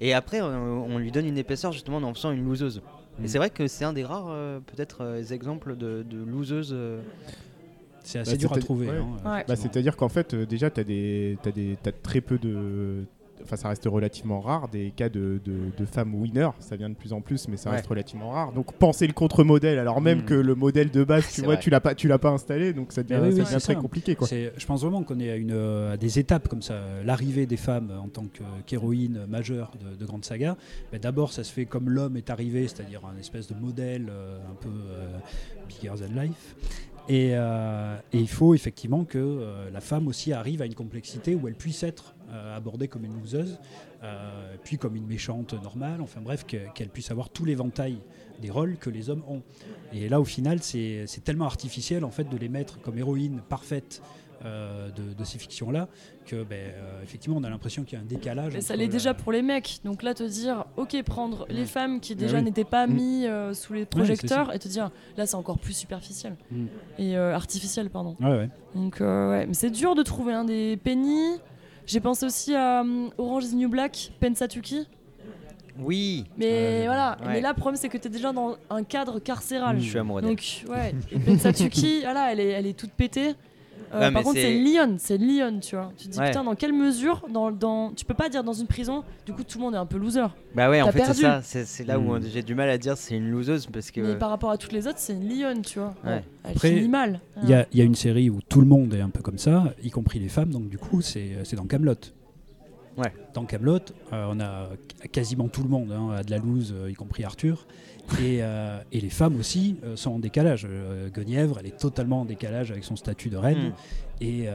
Et après, euh, on lui donne une épaisseur justement en faisant une loseuse. Et c'est vrai que c'est un des rares, euh, peut-être, euh, exemples de, de loseuse. euh, C'est assez Bah, dur à trouver. ouais. hein, Ouais. Bah. C'est-à-dire qu'en fait, euh, déjà, tu as, des, t'as des, t'as très peu de. Enfin, ça reste relativement rare, des cas de, de, de femmes winners. Ça vient de plus en plus, mais ça Ouais. reste relativement rare. Donc, penser le contre-modèle, alors même Mm. que le modèle de base, tu vois, vrai. tu l'as pas, tu l'as pas installé, donc ça devient, oui, ça oui, devient c'est très ça. compliqué. Quoi. Je pense vraiment qu'on est à, une, euh, à des étapes comme ça. L'arrivée des femmes en tant que- qu'héroïne majeure de, de grandes sagas, mais d'abord ça se fait comme l'homme est arrivé, c'est-à-dire un espèce de modèle euh, un peu euh, bigger than life. Et, euh, et il faut effectivement que euh, la femme aussi arrive à une complexité où elle puisse être abordée comme une loseuse, euh, puis comme une méchante normale, enfin bref, que- qu'elle puisse avoir tout l'éventail des rôles que les hommes ont. Et là, au final, c'est tellement artificiel en fait de les mettre comme héroïnes parfaites euh, de, de ces fictions-là que, ben, euh, effectivement, on a l'impression qu'il y a un décalage. Mais ça l'est déjà pour les mecs. Donc là, te dire, ok, prendre les femmes qui déjà oui. n'étaient pas Mm. mis euh, sous les projecteurs et te dire, là, c'est encore plus superficiel Mm. et euh, artificiel, pardon. Ouais, ouais. Donc euh, ouais, mais c'est dur de trouver un des Penny. J'ai pensé aussi à hum, Orange is New Black, Pensatuki. Oui, Mais Ouais, voilà, ouais. mais là, le problème, c'est que tu es déjà dans un cadre carcéral. Je suis amoureux. Donc, ouais, et Pensatuki, voilà, elle est, elle est toute pétée. Euh, Ouais, par contre, c'est- Lyon, c'est Lyon, tu vois. Tu te dis, Ouais. putain, dans quelle mesure dans, dans... Tu peux pas dire dans une prison, du coup, tout le monde est un peu loser. Bah ouais, en fait, c'est ça. C'est c'est là où Mm. euh, j'ai du mal à dire c'est une loseuse parce que. Mais par rapport à toutes les autres, c'est une Lyon, tu vois. Ouais. Elle Après, finit mal. Il y, a, il y a une série où tout le monde est un peu comme ça, y compris les femmes, donc du coup, c'est c'est dans Camelot. Ouais. Dans Camelot, on a qu- quasiment tout le monde, hein, a de la loose, euh, y compris Arthur. Et, euh, et les femmes aussi euh, sont en décalage. Euh, Guenièvre, elle est totalement en décalage avec son statut de reine. Mm. Et,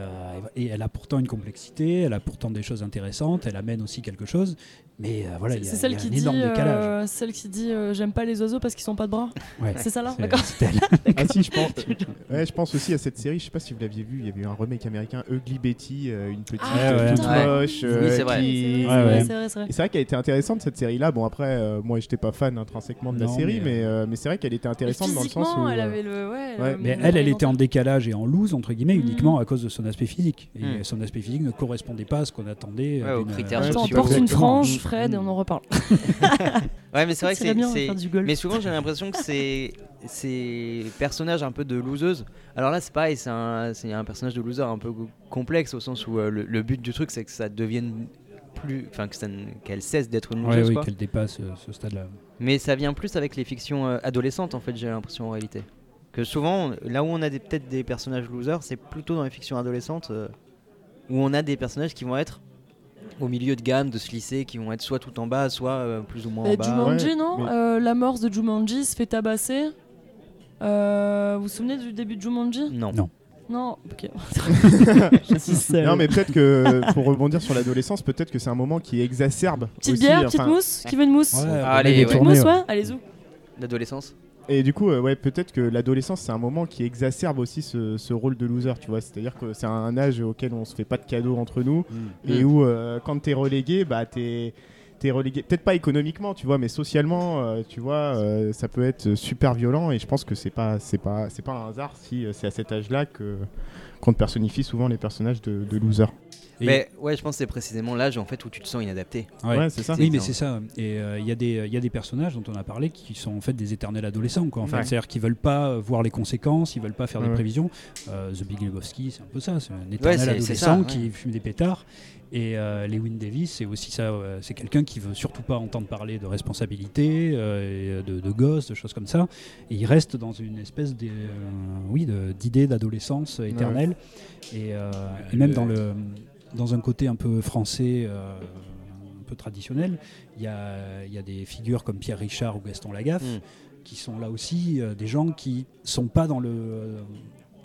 et elle a pourtant une complexité, elle a pourtant des choses intéressantes, elle amène aussi quelque chose. Mais euh, voilà, il y a, C'est celle il y a qui un dit, énorme décalage. euh, celle qui dit euh, j'aime pas les oiseaux parce qu'ils sont pas de bras. Ouais. C'est ça là, C'est- d'accord. Ah si, je pense, ouais, je pense aussi à cette série, je sais pas si vous l'aviez vu, il y avait eu un remake américain, Ugly Betty, euh, une petite Ah, euh, ouais, toute ouais. moche. Oui, euh, c'est vrai. qui- C'est vrai, ouais. c'est vrai, c'est vrai. Et c'est vrai qu'elle était intéressante cette série-là. Bon après, euh, moi j'étais pas fan intrinsèquement de la Non, série, mais, mais, euh, mais c'est vrai qu'elle était intéressante dans le sens où. elle euh, avait le. Mais elle, elle était en décalage et en loose, entre guillemets, Mhm. uniquement à cause de son aspect physique. Et Mhm. son aspect physique ne correspondait pas à ce qu'on attendait. euh, Ouais, aux critères porte une frange, Et on en reparle. Ouais, mais c'est vrai que c'est. bien c'est- faire du golf. Mais souvent, j'ai l'impression que c'est ces personnages un peu de loseuse. Alors là, c'est pareil, c'est un, c'est un personnage de loser un peu complexe au sens où euh, le, le but du truc, c'est que ça devienne plus, enfin que ça ne- qu'elle cesse d'être une Ouais, loseuse. oui, quoi. qu'elle dépasse euh, ce stade-là. Mais ça vient plus avec les fictions euh, adolescentes, en fait, j'ai l'impression en réalité. Que souvent, là où on a des- peut-être des personnages losers, c'est plutôt dans les fictions adolescentes euh, où on a des personnages qui vont être au milieu de gamme de ce lycée, qui vont être soit tout en bas, soit euh, plus ou moins en Et bas. Jumanji, ouais, non mais- Euh, L'amorce de Jumanji se fait tabasser. Euh, vous vous souvenez du début de Jumanji Non. Non. Non, ok. Je suis seule. Non mais peut-être que pour rebondir sur l'adolescence, peut-être que c'est un moment qui exacerbe. Petite aussi, bière, petite enfin, mousse Qui veut une mousse Ouais, Ah, allez, ouais. Petite mousse, ouais. ouais Allez, zou. L'adolescence Et du coup, euh, ouais, peut-être que l'adolescence, c'est un moment qui exacerbe aussi ce, ce rôle de loser, tu vois. C'est-à-dire que c'est un âge auquel on se fait pas de cadeaux entre nous et Mm. où euh, quand t'es relégué, bah t'es t'es relégué. Peut-être pas économiquement, tu vois, mais socialement, euh, tu vois, euh, ça peut être super violent. Et je pense que c'est pas c'est pas c'est pas un hasard si euh, c'est à cet âge-là que qu'on te personnifie souvent les personnages de, de loser. Et- Mais ouais, je pense que c'est précisément l'âge en fait où tu te sens inadapté. Ouais. Ouais, c'est ça. Oui, mais c'est ça. Et euh, il y, a des- il y a des personnages dont on a parlé qui sont en fait des éternels adolescents. Quoi, en fait. Ouais. C'est-à-dire qu'ils veulent pas euh, voir les conséquences, ils veulent pas faire des Ouais. prévisions. Euh, The Big Lebowski, c'est un peu ça. C'est un éternel c'est- c'est adolescent ça, ouais. qui fume des pétards. Et euh, Lewin Davis, c'est aussi ça. euh, c'est quelqu'un qui veut surtout pas entendre parler de responsabilité, euh, et de, de gosses, de choses comme ça. Et il reste dans une espèce de, euh, oui, d'idée d'adolescence éternelle. Et, euh, et même dans, le, dans un côté un peu français, euh, un peu traditionnel, il y a, il y a des figures comme Pierre Richard ou Gaston Lagaffe Mm. qui sont là aussi euh, des gens qui sont pas dans le, euh,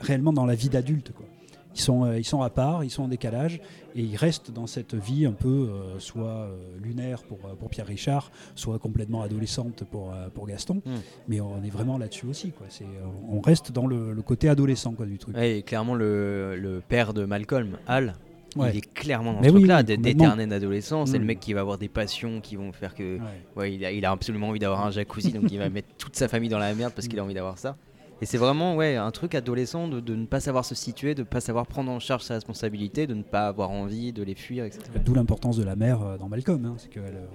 réellement dans la vie d'adulte. quoi. Ils sont, ils sont à part, ils sont en décalage, et ils restent dans cette vie un peu soit lunaire pour, pour Pierre Richard, soit complètement adolescente pour, pour Gaston. Mm. Mais on est vraiment là-dessus aussi. Quoi. C'est, on reste dans le, le côté adolescent quoi, du truc. Ouais, et clairement, le, le père de Malcolm, Hal, Ouais. il est clairement dans Mais ce oui, truc-là, oui, d'éternel adolescent. C'est Mm. le mec qui va avoir des passions qui vont faire que. Ouais. Ouais, il a, il a absolument envie d'avoir un jacuzzi, donc il va mettre toute sa famille dans la merde parce qu'il a envie d'avoir ça. Et c'est vraiment ouais, un truc adolescent de, de ne pas savoir se situer, de ne pas savoir prendre en charge ses responsabilités, de ne pas avoir envie, de les fuir, etc. D'où l'importance de la mère euh, dans Malcolm, hein, c'est qu'elle euh,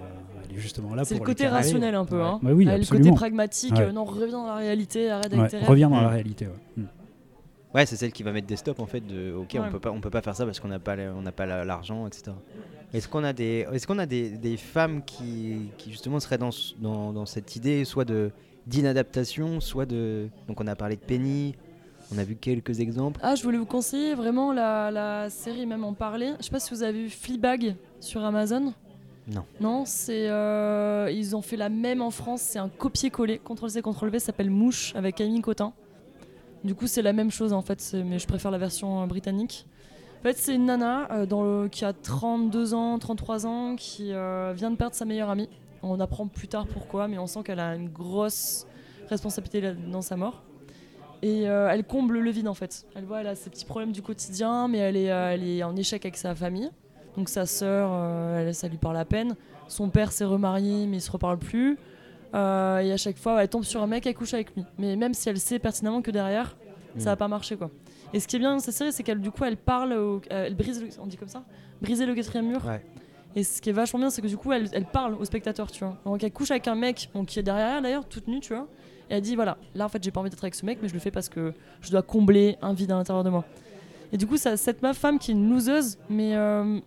elle est justement là C'est le pour côté rationnel un peu. Ouais. Hein. Ouais, oui, le côté pragmatique, Ouais. euh, non, reviens dans la réalité, arrête Ouais, avec tes rêves. reviens dans Mm. la réalité. ouais. Mm. Ouais, c'est celle qui va mettre des stops en fait de OK, Ouais. on peut pas on peut pas faire ça parce qu'on n'a pas on n'a pas la- l'argent, etc. Est-ce qu'on a des est-ce qu'on a des, des femmes qui, qui justement seraient dans, dans, dans cette idée soit de d'inadaptation, soit de donc on a parlé de Penny, on a vu quelques exemples. Ah, je voulais vous conseiller vraiment la, la série, même en parler. Je sais pas si vous avez vu Fleabag sur Amazon. Non. Non, c'est euh, ils ont fait la même en France. C'est un copier-coller, CTRL-C, CTRL-V, ça s'appelle Mouche avec Amy Cotin. Du coup, c'est la même chose en fait, mais je préfère la version euh, britannique. En fait, c'est une nana euh, qui a 32 ans, 33 ans, qui euh, vient de perdre sa meilleure amie. On apprend plus tard pourquoi, mais on sent qu'elle a une grosse responsabilité dans sa mort. Et elle comble le vide en fait. Elle voit, elle a ses petits problèmes du quotidien, mais elle est, elle est en échec avec sa famille. Donc sa sœur, ça lui parle à peine. Son père s'est remarié, mais ils se reparlent plus. Euh, et à chaque fois, elle tombe sur un mec, elle couche avec lui. Mais même si elle sait pertinemment que derrière, ça va pas marcher quoi. Et ce qui est bien dans cette série, c'est qu'elle du coup, elle parle, au- elle brise, le, on dit comme ça, briser le quatrième mur. Ouais. Et ce qui est vachement bien, c'est que du coup, elle, elle parle au spectateur, tu vois. Donc elle couche avec un mec, bon, qui est derrière elle d'ailleurs, toute nue, tu vois. Et elle dit voilà, là en fait, j'ai pas envie d'être avec ce mec, mais je le fais parce que je dois combler un vide à l'intérieur de moi. Et du coup, ça, cette ma femme qui est une loseuse, mais euh,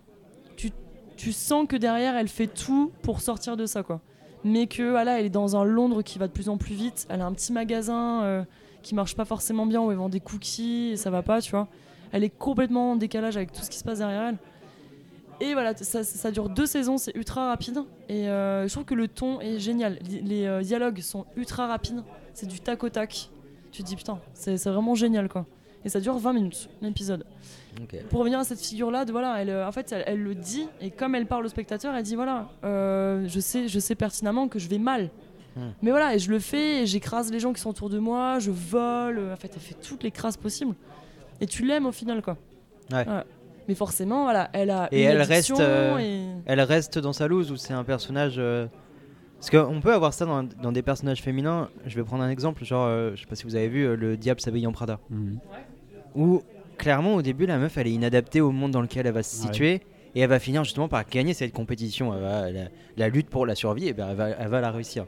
tu, tu sens que derrière, elle fait tout pour sortir de ça, quoi. Mais que voilà, elle est dans un Londres qui va de plus en plus vite. Elle a un petit magasin euh, qui marche pas forcément bien où elle vend des cookies et ça va pas, tu vois. Elle est complètement en décalage avec tout ce qui se passe derrière elle. Et voilà, ça, dure deux saisons, c'est ultra rapide. Et euh, je trouve que le ton est génial. Les euh, dialogues sont ultra rapides. C'est du tac au tac. Tu te dis putain, c'est vraiment génial quoi. Et ça dure 20 minutes l'épisode. Ok. Pour revenir à cette figure-là, de voilà, elle, euh, en fait, elle, elle le dit et comme elle parle au spectateur, elle dit voilà, euh, je sais, je sais pertinemment que je vais mal. Hmm. Mais voilà, et je le fais, et j'écrase les gens qui sont autour de moi, je vole. euh, En fait, elle fait toutes les crasses possibles. Et tu l'aimes au final quoi. Ouais. Mais forcément, voilà, elle a Et une elle reste, euh, et- Elle reste dans sa loose ou c'est un personnage. euh, Parce qu'on peut avoir ça dans, dans des personnages féminins. Je vais prendre un exemple, genre, euh, je sais pas si vous avez vu euh, Le Diable s'habille en Prada. Mhm. Où clairement, au début, la meuf elle est inadaptée au monde dans lequel elle va se Ouais. situer. Et elle va finir justement par gagner cette compétition. Elle va- la, la lutte pour la survie, et ben, elle, va, elle va la réussir.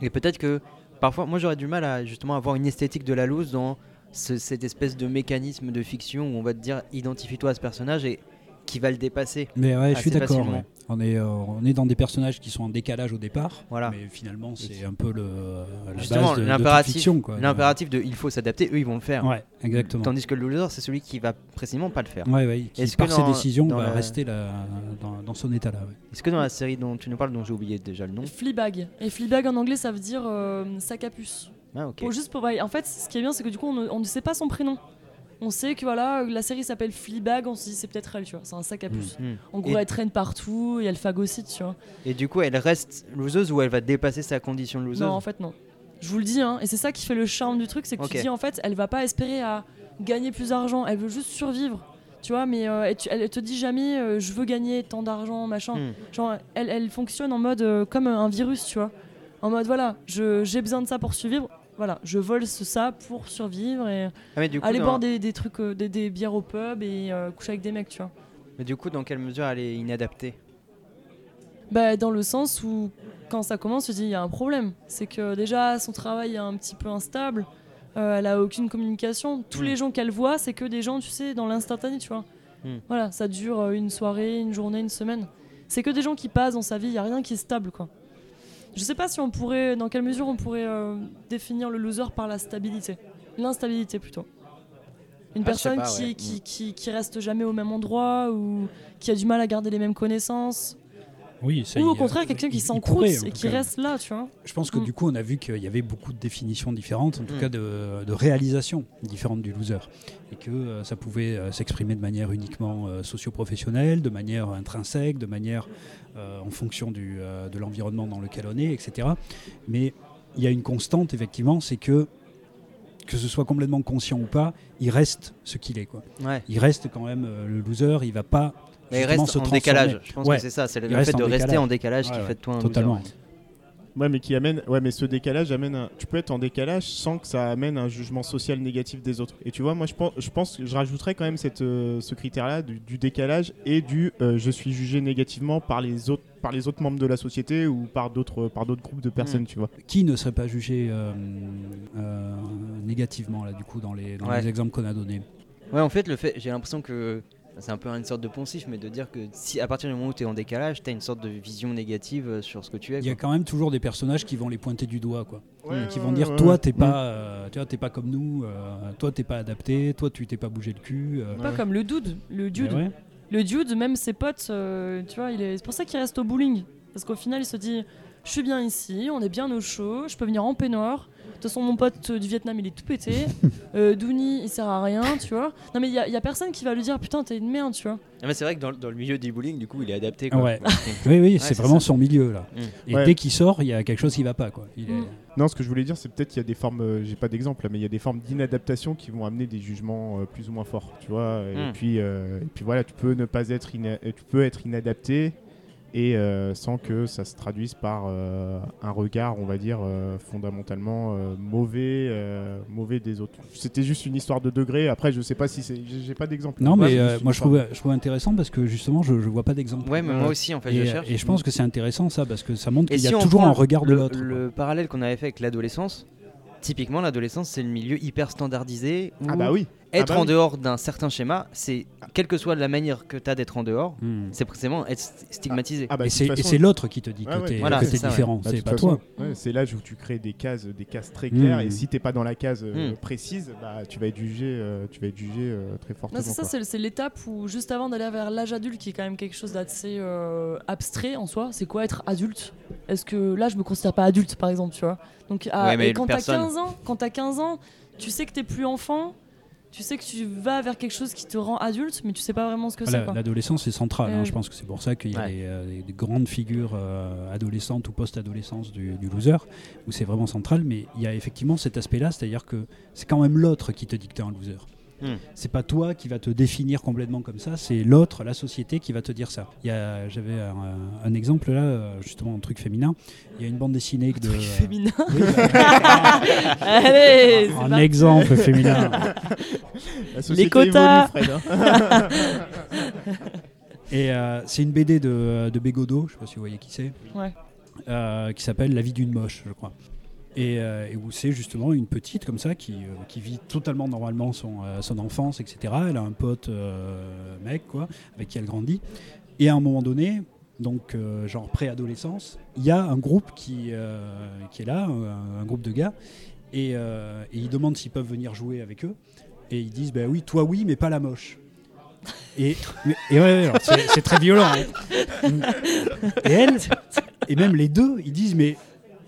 Et peut-être que parfois, moi j'aurais du mal à justement avoir une esthétique de la loose dans ce- cette espèce de mécanisme de fiction où on va te dire identifie-toi à ce personnage et qui va le dépasser. Mais ouais, je suis d'accord. ouais. On, est, euh, on est dans des personnages qui sont en décalage au départ. Voilà. Mais finalement, c'est un peu le, la Justement, base de, de toute l'impératif, fiction. quoi. l'impératif de il faut s'adapter, eux ils vont le faire. Ouais, exactement. Tandis que le loser, c'est celui qui va précisément pas le faire. Ouais, ouais, qui Est-ce que par ses dans- décisions dans va la- rester là, dans, dans son état là. ouais. Est-ce que dans la série dont tu nous parles, dont j'ai oublié déjà le nom? Fleabag. Et Fleabag en anglais, ça veut dire euh, sac à puce. Ah, ok. Pour- juste pour, ouais, en fait, ce qui est bien, c'est que du coup, on ne, on ne sait pas son prénom. On sait que voilà, la série s'appelle Fleabag, on se dit c'est peut-être elle, tu vois, c'est un sac à puce. Hmm. En gros, Et- elle traîne partout et elle phagocyte, tu vois. Et du coup, elle reste loseuse ou elle va dépasser sa condition de loseuse? Non, en fait, non. Je vous le dis, hein, et c'est ça qui fait le charme du truc, c'est que tu dis en fait, elle va pas espérer à gagner plus d'argent, elle veut juste survivre. Tu vois, mais euh, tu- elle, te dit jamais euh, je veux gagner tant d'argent, machin. Hmm. Genre, elle, elle fonctionne en mode euh, comme un virus, tu vois. En mode voilà, je- j'ai besoin de ça pour survivre. Voilà, je vole ce, ça pour survivre et Ah, coup, aller dans... boire des, des trucs, euh, des, des bières au pub et euh, coucher avec des mecs, tu vois. mais du coup, dans quelle mesure elle est inadaptée? Bah, dans le sens où quand ça commence, tu te dis il y a un problème. C'est que déjà son travail est un petit peu instable. euh, elle a aucune communication. Tous Hmm. les gens qu'elle voit, c'est que des gens, tu sais, dans l'instantané, tu vois. Hmm. Voilà, ça dure une soirée, une journée, une semaine. C'est que des gens qui passent dans sa vie. Il y a rien qui est stable, quoi. Je sais pas si on pourrait, dans quelle mesure on pourrait euh, définir le loser par la stabilité, l'instabilité plutôt. Une Ah, personne pas, qui, ouais. qui, qui, qui reste jamais au même endroit ou qui a du mal à garder les mêmes connaissances. Oui, ça, Ou au contraire, quelqu'un qui s'encroute et qui reste là, tu vois. Je pense que Mm. du coup, on a vu qu'il y avait beaucoup de définitions différentes, en tout Mm. cas de, de réalisations différentes du loser. Et que euh, ça pouvait euh, s'exprimer de manière uniquement euh, socio-professionnelle, de manière intrinsèque, de manière euh, en fonction du, euh, de l'environnement dans lequel on est, etc. Mais il y a une constante, effectivement, c'est que, que ce soit complètement conscient ou pas, il reste ce qu'il est. Quoi. Ouais. Il reste quand même euh, le loser, il va pas. Mais il reste se en décalage. Je pense Ouais. que c'est ça. C'est le fait de rester en décalage qui Ouais, fait de toi un Totalement. loser. Ouais, mais qui amène. Ouais, mais ce décalage amène. Un... Tu peux être en décalage sans que ça amène un jugement social négatif des autres. Et tu vois, moi, je pense, je pense que je rajouterais quand même cette, euh, ce critère-là du, du décalage et du euh, je suis jugé négativement par les autres, par les autres membres de la société ou par d'autres, par d'autres groupes de personnes, tu vois. Qui ne serait pas jugé euh, euh, négativement, là, du coup, dans les, dans Ouais. les exemples qu'on a donnés? Ouais, en fait, le fait, j'ai l'impression que c'est un peu une sorte de poncif, mais de dire que si à partir du moment où tu es en décalage, tu as une sorte de vision négative euh, sur ce que tu es. Il y a quand même toujours des personnages qui vont les pointer du doigt, quoi. Ouais, qui ouais, vont dire ouais, toi ouais. t'es pas, euh, tu vois, t'es pas comme nous, euh, toi t'es pas adapté, toi tu t'es pas bougé le cul. euh. Pas Ouais. comme le dude. Le dude, Mais ouais. le dude, même ses potes, euh, tu vois, il est... c'est pour ça qu'il reste au bowling. Parce qu'au final, il se dit Je suis bien ici, on est bien au chaud, je peux venir en peignoir. De toute façon, mon pote euh, du Vietnam, il est tout pété. euh, Douni, il sert à rien, tu vois. Non, mais il y, a- il y a personne qui va lui dire Putain, t'es une merde, tu vois. Ah, mais c'est vrai que dans, dans le milieu du bowling, du coup, il est adapté. Quoi. Ouais. Oui, oui, c'est vraiment ça. son milieu là. Mm. Et Ouais. dès qu'il sort, il y a quelque chose qui va pas, quoi. Il est- Mm. Non, ce que je voulais dire, c'est peut-être qu'il y a des formes, euh, j'ai pas d'exemple, mais il y a des formes d'inadaptation qui vont amener des jugements euh, plus ou moins forts, tu vois. Et Mm. puis, euh, et puis voilà, tu peux ne pas être, ina- tu peux être inadapté et euh, sans que ça se traduise par euh, un regard, on va dire, euh, fondamentalement euh, mauvais, euh, mauvais des autres. C'était juste une histoire de degré. Après, je sais pas si c'est, j'ai pas d'exemple. Non, mais euh, moi je trouve, je trouve intéressant parce que justement, je, je vois pas d'exemple. Ouais, mais moi aussi, en fait, et, je cherche. et je pense que c'est intéressant ça parce que ça montre qu'il y a toujours un regard de le- l'autre. quoi. Le parallèle qu'on avait fait avec l'adolescence, typiquement, l'adolescence, c'est le milieu hyper standardisé où Ah bah oui. Être Ah bah en oui. dehors d'un certain schéma, c'est quelle que soit la manière que tu as d'être en dehors, Mm. c'est précisément être st- stigmatisé. Ah bah, et c'est l'autre qui te dit Ouais, que Voilà, ça, ouais. différent, Bah, c'est toute pas façon, toi. ouais, c'est l'âge où tu crées des cases, des cases très claires. Mm. Et si t'es pas dans la case euh, Mm. précise, bah, tu vas être jugé, euh, tu vas être jugé euh, très fortement. Non, c'est ça, c'est l'étape où, juste avant d'aller vers l'âge adulte, qui est quand même quelque chose d'assez euh, abstrait en soi, c'est quoi être adulte? Est-ce que là, je me considère pas adulte, par exemple, tu vois? Donc, à- Ouais, mais et quand t'as personne. 15 ans, quand t'as 15 ans, tu sais que t'es plus enfant, tu sais que tu vas vers quelque chose qui te rend adulte, mais tu sais pas vraiment ce que c'est, quoi. L'adolescence est centrale. hein. Euh, Je pense que c'est pour ça qu'il y a ouais. des, euh, des- des grandes figures euh, adolescentes ou post-adolescence du, du loser, où c'est vraiment central. Mais il y a effectivement cet aspect-là, c'est-à-dire que c'est quand même l'autre qui te t'es un loser. Hmm. C'est pas toi qui va te définir complètement comme ça, c'est l'autre, la société qui va te dire ça. Il y a- J'avais un, un exemple là, euh, justement un truc féminin. Il y a une bande dessinée de. Truc féminin. Oui, bah, Allez, un exemple féminin. La société quotas. évolue, Fred, hein. Et euh, c'est une BD de, de Bégodeau, je sais pas si vous voyez qui c'est, Ouais. euh, qui s'appelle La vie d'une moche, je crois. Et, euh, et où c'est justement une petite comme ça qui, euh, qui vit totalement normalement son, euh, son enfance, etc. Elle a un pote mec, quoi, avec qui elle grandit. Et à un moment donné, donc genre préadolescence, il y a un groupe qui, qui est là, un, groupe de gars, et, ils demandent s'ils peuvent venir jouer avec eux. Et ils disent, bah oui, toi oui, mais pas la moche. Et, c'est très violent. hein. Et elle, et même les deux, ils disent, mais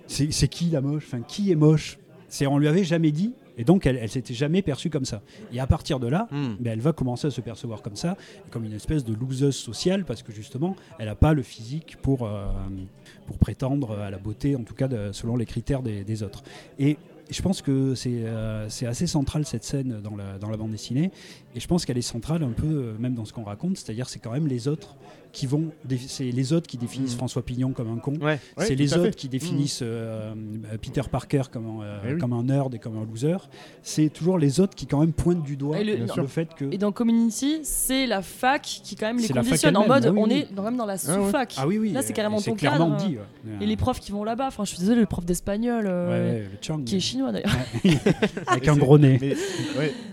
c'est qui la moche? Enfin, qui est moche? C'est on lui avait jamais dit, et donc elle, elle s'était jamais perçue comme ça. Et à partir de là, Hmm. ben, elle va commencer à se percevoir comme ça, comme une espèce de loseuse sociale, parce que justement, elle n'a pas le physique pour, euh, pour prétendre à la beauté, en tout cas de- selon les critères des, des autres. Et je pense que c'est euh, c'est assez central cette scène dans la, dans la bande dessinée, et je pense qu'elle est centrale un peu euh, même dans ce qu'on raconte, c'est-à-dire c'est quand même les autres qui vont, c'est les autres qui définissent Mhm. François Pignon comme un con, Ouais. C'est les fait. autres qui définissent euh, euh, Peter Parker comme un, euh, Eh oui. comme un nerd et comme un loser. C'est toujours les autres qui quand même pointent du doigt Et le- fait que. Et dans Community, c'est la fac qui quand même les conditionne en mode oui, on est dans- même dans la Ah sous-fac. Ah oui, oui. Là, c'est carrément ton clairement cadre. dit. ouais. Et les profs qui vont là-bas, enfin je suis désolé, le prof d'espagnol euh, qui est chinois d'ailleurs. Avec un gros nez.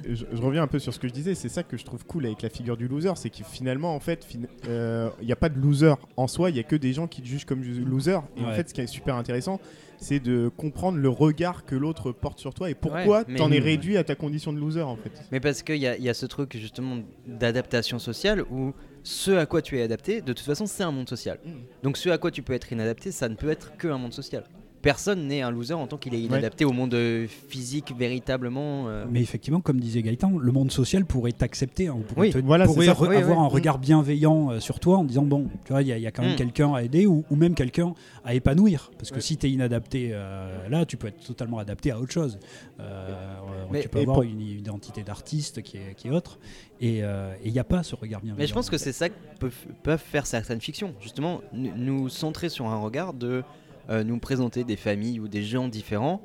Je, je reviens un peu sur ce que je disais. C'est ça que je trouve cool avec la figure du loser, c'est que finalement, en fait, fin- euh, il n'y a pas de loser en soi. Il y a que des gens qui te jugent comme loser. Et en fait, ce qui est super intéressant, c'est de comprendre le regard que l'autre porte sur toi et pourquoi Ouais, t'en es réduit à ta condition de loser en fait. Mais parce qu'il y, a- il y a ce truc justement d'adaptation sociale où ce à quoi tu es adapté, de toute façon, c'est un monde social. Mm. Donc ce à quoi tu peux être inadapté, ça ne peut être que un monde social. Personne n'est un loser en tant qu'il est inadapté au monde euh, physique véritablement. euh. Mais effectivement, comme disait Gaëtan, le monde social pourrait t'accepter, hein, on pourrait, Oui, te- voilà, c'est pourrait ça. re- Oui, avoir oui. un regard bienveillant euh, sur toi en disant bon, tu vois, il y, a- il y a quand même Mm. quelqu'un à aider ou, ou même quelqu'un à épanouir. Parce que Ouais. si tu es inadapté euh, là, tu peux être totalement adapté à autre chose. Euh, Mais- tu peux avoir pour- une identité d'artiste qui est, qui est autre. Et euh, il n'y a pas ce regard bienveillant. Mais je pense que c'est ça que peuvent, peuvent faire certaines fictions. Justement, n- nous centrer sur un regard de euh, nous présenter des familles ou des gens différents.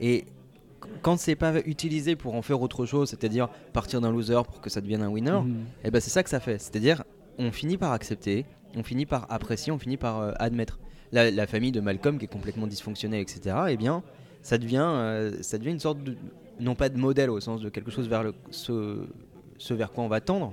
Et qu- quand c'est pas utilisé pour en faire autre chose, c'est-à-dire partir d'un loser pour que ça devienne un winner, Mhm. et ben c'est ça que ça fait. C'est-à-dire, on finit par accepter, on finit par apprécier, on finit par euh, admettre. La, la famille de Malcolm qui est complètement dysfonctionnelle, etc. Eh bien, ça devient, euh, ça devient une sorte de, non pas de modèle au sens de quelque chose vers le, ce, ce vers quoi on va tendre,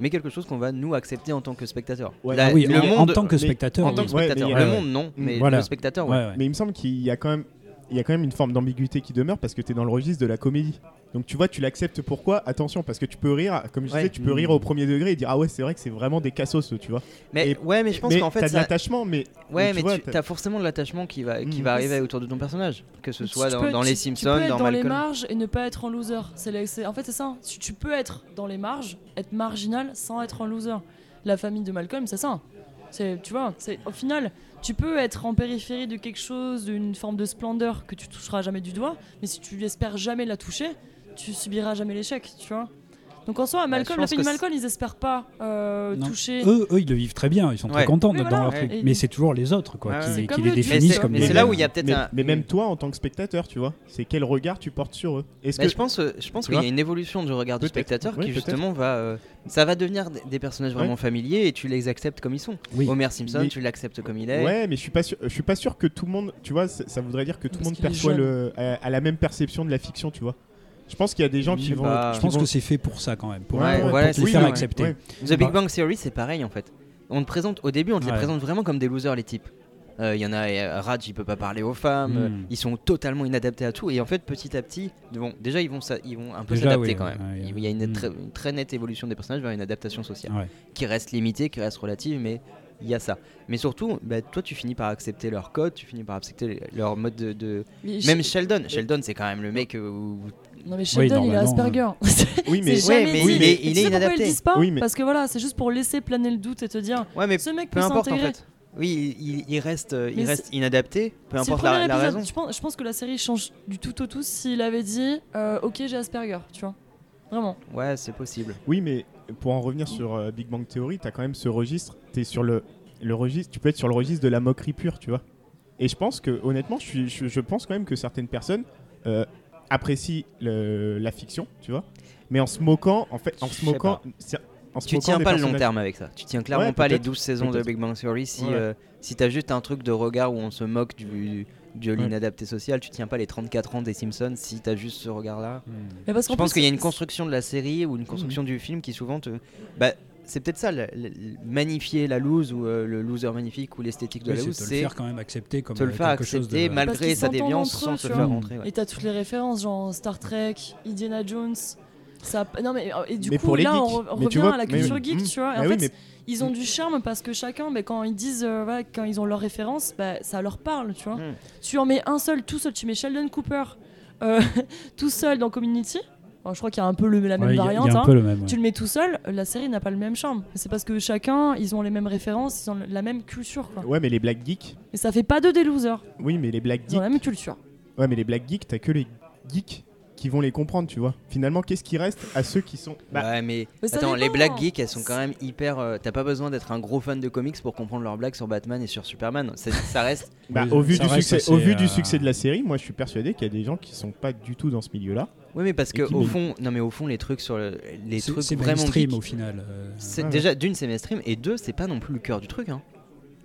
mais quelque chose qu'on va nous accepter en tant que spectateur. Ouais. La- Ah oui, le en, en monde, tant que mais- spectateur. en tant que. Ouais, spectateur. mais le monde non, mais Voilà. le spectateur, ouais. Ouais, ouais. Mais il me semble qu'il y a quand même il y a quand même une forme d'ambiguïté qui demeure parce que tu es dans le registre de la comédie. Donc tu vois, tu l'acceptes pourquoi? Attention, parce que tu peux rire, comme je Ouais. disais, tu peux rire au premier degré et dire ah ouais, c'est vrai que c'est vraiment des cassos, tu vois. Mais Et- ouais, mais je pense mais qu'en fait t'as de ça, l'attachement, mais Ouais, tu mais vois, tu t'as- as forcément de l'attachement qui va, qui Mm. va arriver Mais autour de ton personnage. Que ce Tu- soit tu dans, peux- dans tu- les tu Simpsons, peux être dans dans les Malcolm. marges et ne pas être un loser. C'est en fait, c'est ça. Tu, tu peux être dans les marges, être marginal sans être un loser. La famille de Malcolm, c'est ça. Tu vois, au final, tu peux être en périphérie de quelque chose, d'une forme de splendeur que tu toucheras jamais du doigt, mais si tu espères jamais la toucher, tu subiras jamais l'échec, tu vois. Donc en soi, Malcolm, je la famille de que Malcolm, ils espèrent pas euh, toucher. Eux, eux, ils le vivent très bien, ils sont très contents Oui, d'être voilà. dans leur truc. Et- Mais c'est toujours les autres quoi, Ouais, qui, les définissent c'est comme mais des c'est là où il y a peut-être mais, un. mais même toi en tant que spectateur, tu vois, c'est quel regard tu portes sur eux Est-ce Mais que je pense, euh, je pense qu'il y a une évolution du regard du spectateur qui justement va, euh, ça va devenir des- personnages vraiment Ouais. familiers et tu les acceptes comme ils sont. Oui. Homer Simpson, Mais- tu l'acceptes comme il est. Ouais, mais je suis pas sûr. Je suis pas sûr que tout le monde, tu vois, ça, voudrait dire que tout le monde perçoit le, la même perception de la fiction, tu vois. Je pense qu'il y a des gens qui vont. pas. Je pense vont- que c'est fait pour ça quand même, pour, Ouais, pour- voilà, pour te c'est les faire accepter. ouais. The Big Bah- Bang Theory, c'est pareil en fait. On te présente au début, on te les présente vraiment comme des losers les types. Euh, Il y en a, euh, Raj, il peut pas parler aux femmes, Mm. euh, ils sont totalement inadaptés à tout. Et en fait, petit à petit, bon, déjà ils vont, ils vont un peu s'adapter oui, quand même. ouais, Il y a une, mm. très, une très nette évolution des personnages vers une adaptation sociale Ouais. qui reste limitée, qui reste relative, mais il y a ça. Mais surtout, bah, toi, tu finis par accepter leur code, tu finis par accepter leur mode de. de- Même Sheldon, Sheldon, c'est quand même le mec où Non mais Sheldon, il a Asperger. Oui, mais C'est Ouais, mais il est- il est inadapté. Ils le disent pas Oui, mais- Parce que voilà, c'est juste pour laisser planer le doute et te dire Ouais, mais ce mec peu peut importe en s'intégrer. fait. Oui, il, il reste, euh, il Mais reste inadapté, peu importe la, raison. Je pense, je pense que la série change du tout au tout s'il avait dit euh, Ok, j'ai Asperger, tu vois. Vraiment. Ouais, c'est possible. Oui, mais pour en revenir sur euh, Big Bang Theory, t'as quand même ce registre. T'es sur le, le registre. Tu peux être sur le registre de la moquerie pure, tu vois. Et je pense que, honnêtement, je, suis, je, je pense quand même que certaines personnes euh, apprécient le- la fiction, tu vois. Mais en se moquant, en fait, en se moquant, c'est- en se Tu moquant tiens pas le long terme avec ça. Tu tiens clairement Ouais, pas les peut-être, 12 saisons de. Big Bang Theory si, Ouais. euh, si t'as juste un truc de regard où on se moque du, de Ouais. l'inadapté social. Tu tiens pas les 34 ans des Simpsons si t'as juste ce regard-là. Je pense qu'il y a une construction de la série ou une construction du film qui souvent te. Bah, c'est peut-être ça, le- le- le- magnifier la lose ou euh, le loser magnifique ou l'esthétique de Oui, la c'est lose, te le c'est faire quand même accepter comme te le euh, faire quelque chose accepter de... Parce malgré sa déviance sans eux, se tu faire rentrer. ouais. Et t'as toutes les références, genre Star Trek, Indiana Jones. Ça, non mais euh, et du Mais coup pour là on, re- revient vois, à la culture geek, Mm. tu vois. Et Ah en oui, fait, mais ils ont du charme parce que chacun, mais quand ils disent, euh, voilà, quand ils ont leur référence, bah, ça leur parle, tu vois. Mm. Tu en mets un seul, tout seul, tu mets Sheldon Cooper euh, tout seul dans Community. Je crois qu'il y a un peu le- la même Ouais, il y a- il variante. y a un hein. peu le même. ouais. Tu le mets tout seul, la série n'a pas le même charme. C'est parce que chacun, ils ont les mêmes références, ils ont la même culture. Quoi. Ouais, mais les black geeks. Et ça fait pas deux des losers. Oui, mais les black Ils ont geeks. la même culture. Ouais, mais les black geeks, t'as que les geeks qui vont les comprendre, tu vois. Finalement, qu'est-ce qui reste à ceux qui sont. Bah, ouais, mais, attends, les black geeks, elles sont quand même hyper. euh, T'as pas besoin d'être un gros fan de comics pour comprendre leurs blagues sur Batman et sur Superman. C'est- Ça reste. bah, au vu, ça du reste succès, au vu du succès de la série, moi je suis persuadé qu'il y a des gens qui sont pas du tout dans ce milieu-là. Oui, mais parce que au fond, non mais au fond, les trucs sur le- les C'est trucs c'est vraiment mainstream geeks, au final. euh, Ouais, déjà d'une c'est mainstream et deux c'est pas non plus le cœur du truc. Hein.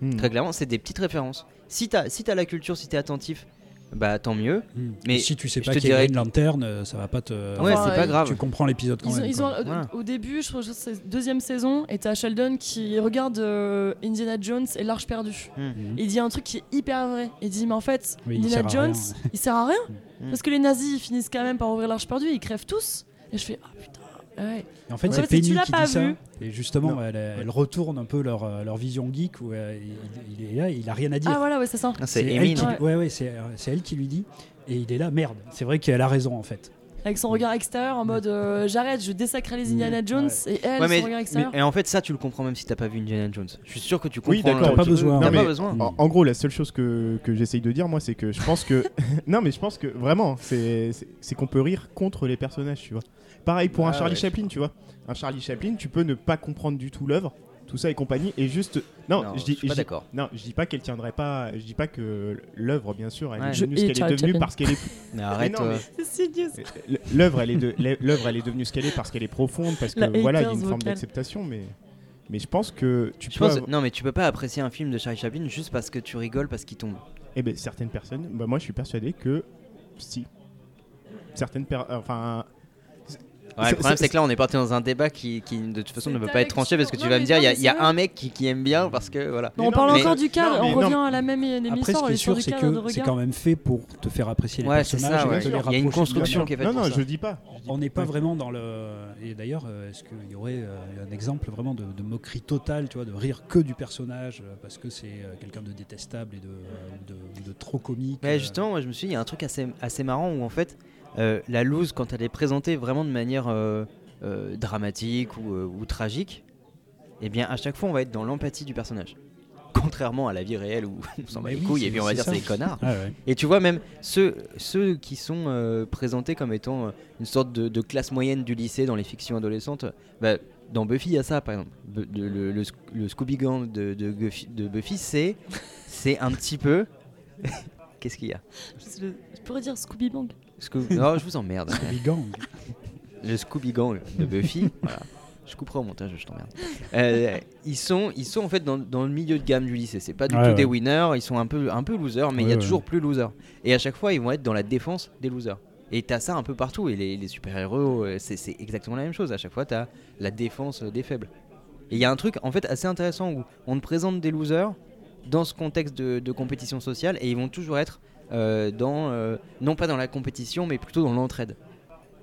Hmm. Très clairement, c'est des petites références. Si t'as si t'as la culture, si t'es attentif, bah tant mieux. Mm. Mais Et si tu sais pas qu'il y a une lanterne, euh, ça va pas te. Ouais, Enfin, c'est pas euh, grave. Tu comprends l'épisode quand Ils ont, même. ils ont- Voilà. Au début, je crois que c'est deuxième saison, et t'as Sheldon qui regarde euh, Indiana Jones et l'Arche perdue. Mhm. Il dit un truc qui est hyper vrai. Il dit mais en fait, Oui, Indiana Jones, rien. il sert à rien parce que les nazis ils finissent quand même par ouvrir l'Arche perdue, et ils crèvent tous. Et je fais ah. Ouais. Et en fait, Ouais. c'est Ouais, si tu Penny l'as qui pas dit ça. vu. Et justement, elle, elle retourne un peu leur, euh, leur vision geek où euh, il, il est là, il a rien à dire. Ah voilà, ouais, c'est ça. Ah, c'est elle qui, Ouais. ouais, ouais, c'est euh, c'est elle qui lui dit. Et il est là, merde. C'est vrai qu'elle a raison en fait. Avec son regard extérieur en mode euh, j'arrête, je désacralise Indiana Jones et elle, Ouais, mais, son regard mais- extérieur. et en fait, ça, tu le comprends même si t'as pas vu Indiana Jones. Je suis sûr que tu comprends. Oui, d'accord, pas tu- besoin. Pas besoin. En, en gros, la seule chose que, que j'essaye de dire, moi, c'est que je pense que. non, mais je pense que vraiment, c'est qu'on peut rire contre les personnages, tu vois. Pareil pour un Ah, Charlie ouais. Chaplin, tu vois. Un Charlie Chaplin, tu peux ne pas comprendre du tout l'œuvre, tout ça et compagnie, et juste. Non, Non, je dis. je suis pas d'accord. Non, je dis pas qu'elle tiendrait pas. Je dis pas que l'œuvre, bien sûr, elle Ouais. est Je devenue ce qu'elle est devenue parce qu'elle est. Mais arrête. euh, l'œuvre, elle est de l'œuvre, elle est devenue ce qu'elle est parce qu'elle est profonde, parce que La voilà, il y a une forme d'acceptation, mais. Mais je pense que tu je peux. pense- avoir- Non, mais tu peux pas apprécier un film de Charlie Chaplin juste parce que tu rigoles parce qu'il tombe. Eh ben, certaines personnes, bah, moi je suis persuadé que si. Certaines personnes. Enfin. Ouais, le problème, c'est- que là, on est parti dans un débat qui, qui, de toute façon, ne peut pas être tranché parce que tu Non, vas me dire, il y a, y un mec qui, qui aime bien parce que voilà. Non, on parle mais- encore du cadre, on revient à la même Après, émission, ce qui est sûr, c'est que c'est quand même fait pour te faire apprécier les Ouais, personnages ça, et ouais. te les Il y a une construction qui est faite Non, non, je dis pas. On n'est pas vraiment dans le. Et d'ailleurs, euh, est-ce qu'il y aurait euh, un exemple vraiment de, de moquerie totale, tu vois, de rire que du personnage euh, parce que c'est quelqu'un de détestable et de, trop comique Mais justement, moi, je me suis dit, il y a un truc assez, assez marrant où en fait, la loose, quand elle est présentée vraiment de manière euh, euh, dramatique ou, euh, ou tragique, eh bien, à chaque fois, on va être dans l'empathie du personnage. Contrairement à la vie réelle où on s'en bat les oui, couilles et puis on va dire c'est des connards. Ah ouais. Et tu vois, même ceux, ceux qui sont euh, présentés comme étant euh, une sorte de, de classe moyenne du lycée dans les fictions adolescentes, bah, dans Buffy, il y a ça par exemple. De- le, le, Sc- le Scooby Gang de, de, Guffy- de Buffy, c'est c'est un petit peu. Qu'est-ce qu'il y a? Je je pourrais dire Scooby Bang. Scoo- Non, je vous emmerde. Scooby Gang. Le Scooby Gang de Buffy, voilà. Je couperai au montage, je t'emmerde. Euh, ils, sont, ils sont en fait dans, dans le milieu de gamme du lycée. C'est pas du Ouais, tout ouais. des winners, ils sont un peu, un peu losers, mais il y a Ouais, toujours ouais. plus losers. Et à chaque fois, ils vont être dans la défense des losers. Et t'as ça un peu partout. Et les, les super-héros, euh, c'est exactement la même chose. À chaque fois, t'as la défense des faibles. Et il y a un truc en fait assez intéressant où on te présente des losers dans ce contexte de, de compétition sociale et ils vont toujours être dans, euh, non pas dans la compétition, mais plutôt dans l'entraide.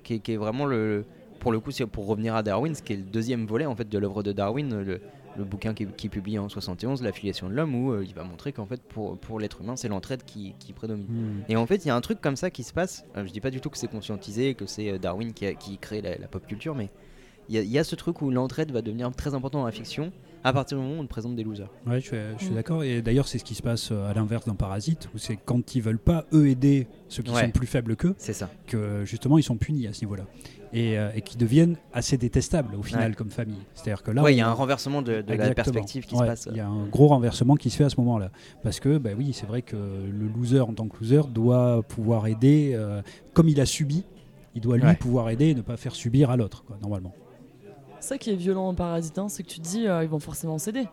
Qui, est- qui est vraiment le, pour le coup, c'est pour revenir à Darwin, ce qui est le deuxième volet en fait de l'œuvre de Darwin, le, le bouquin qui, qui est publié en 71, La filiation de l'homme, où euh, il va montrer qu'en fait pour, pour l'être humain, c'est l'entraide qui, qui prédomine. Hmm. Et en fait, il y a un truc comme ça qui se passe. euh, je dis pas du tout que c'est conscientisé, que c'est euh, Darwin qui, a- qui crée la, la pop culture, mais il y, a- il y a ce truc où l'entraide va devenir très important dans la fiction à partir du moment où on te présente des losers. Ouais, je suis, je suis Mm. d'accord. Et d'ailleurs, c'est ce qui se passe euh, à l'inverse dans Parasite, où c'est quand ils veulent pas eux aider ceux qui Ouais. sont plus faibles qu'eux, C'est ça. que justement ils sont punis à ce niveau-là. Et, euh, et qui deviennent assez détestables au final Ouais. comme famille. C'est-à-dire que là, ouais, il y a un renversement de, de la perspective qui Ouais, se passe. Il y a un gros renversement qui se fait à ce moment-là. Parce que, bah oui, c'est vrai que le loser en tant que loser doit pouvoir aider, euh, comme il a subi, il doit lui Ouais. pouvoir aider et ne pas faire subir à l'autre, quoi, normalement. C'est ça qui est violent en Parasitant, c'est que tu te dis euh, ils vont forcément céder.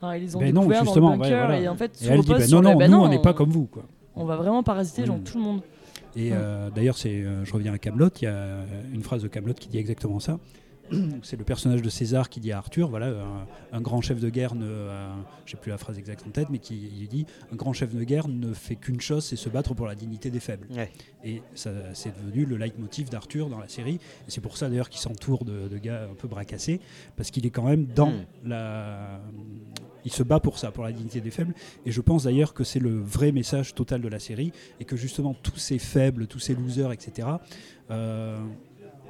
Enfin, ils ont Ben non, découvert justement, dans le ouais, bunker voilà. et en fait Et elle dit, sur non, bah nous, non, on n'est pas comme vous. Quoi. On va vraiment parasiter genre Mm. tout le monde. Et euh, d'ailleurs, c'est, euh, je reviens à Camelot. Il y a une phrase de Camelot qui dit exactement ça. C'est le personnage de César qui dit à Arthur, voilà, un, un grand chef de guerre ne, euh, j'ai plus la phrase exacte en tête, mais qui il dit, un grand chef de guerre ne fait qu'une chose, c'est se battre pour la dignité des faibles. Ouais. Et ça, c'est devenu le leitmotiv d'Arthur dans la série. Et c'est pour ça d'ailleurs qu'il s'entoure de, de gars un peu bracassés, parce qu'il est quand même dans Mm. la. Il se bat pour ça, pour la dignité des faibles. Et je pense d'ailleurs que c'est le vrai message total de la série, et que justement tous ces faibles, tous ces losers, etc., euh,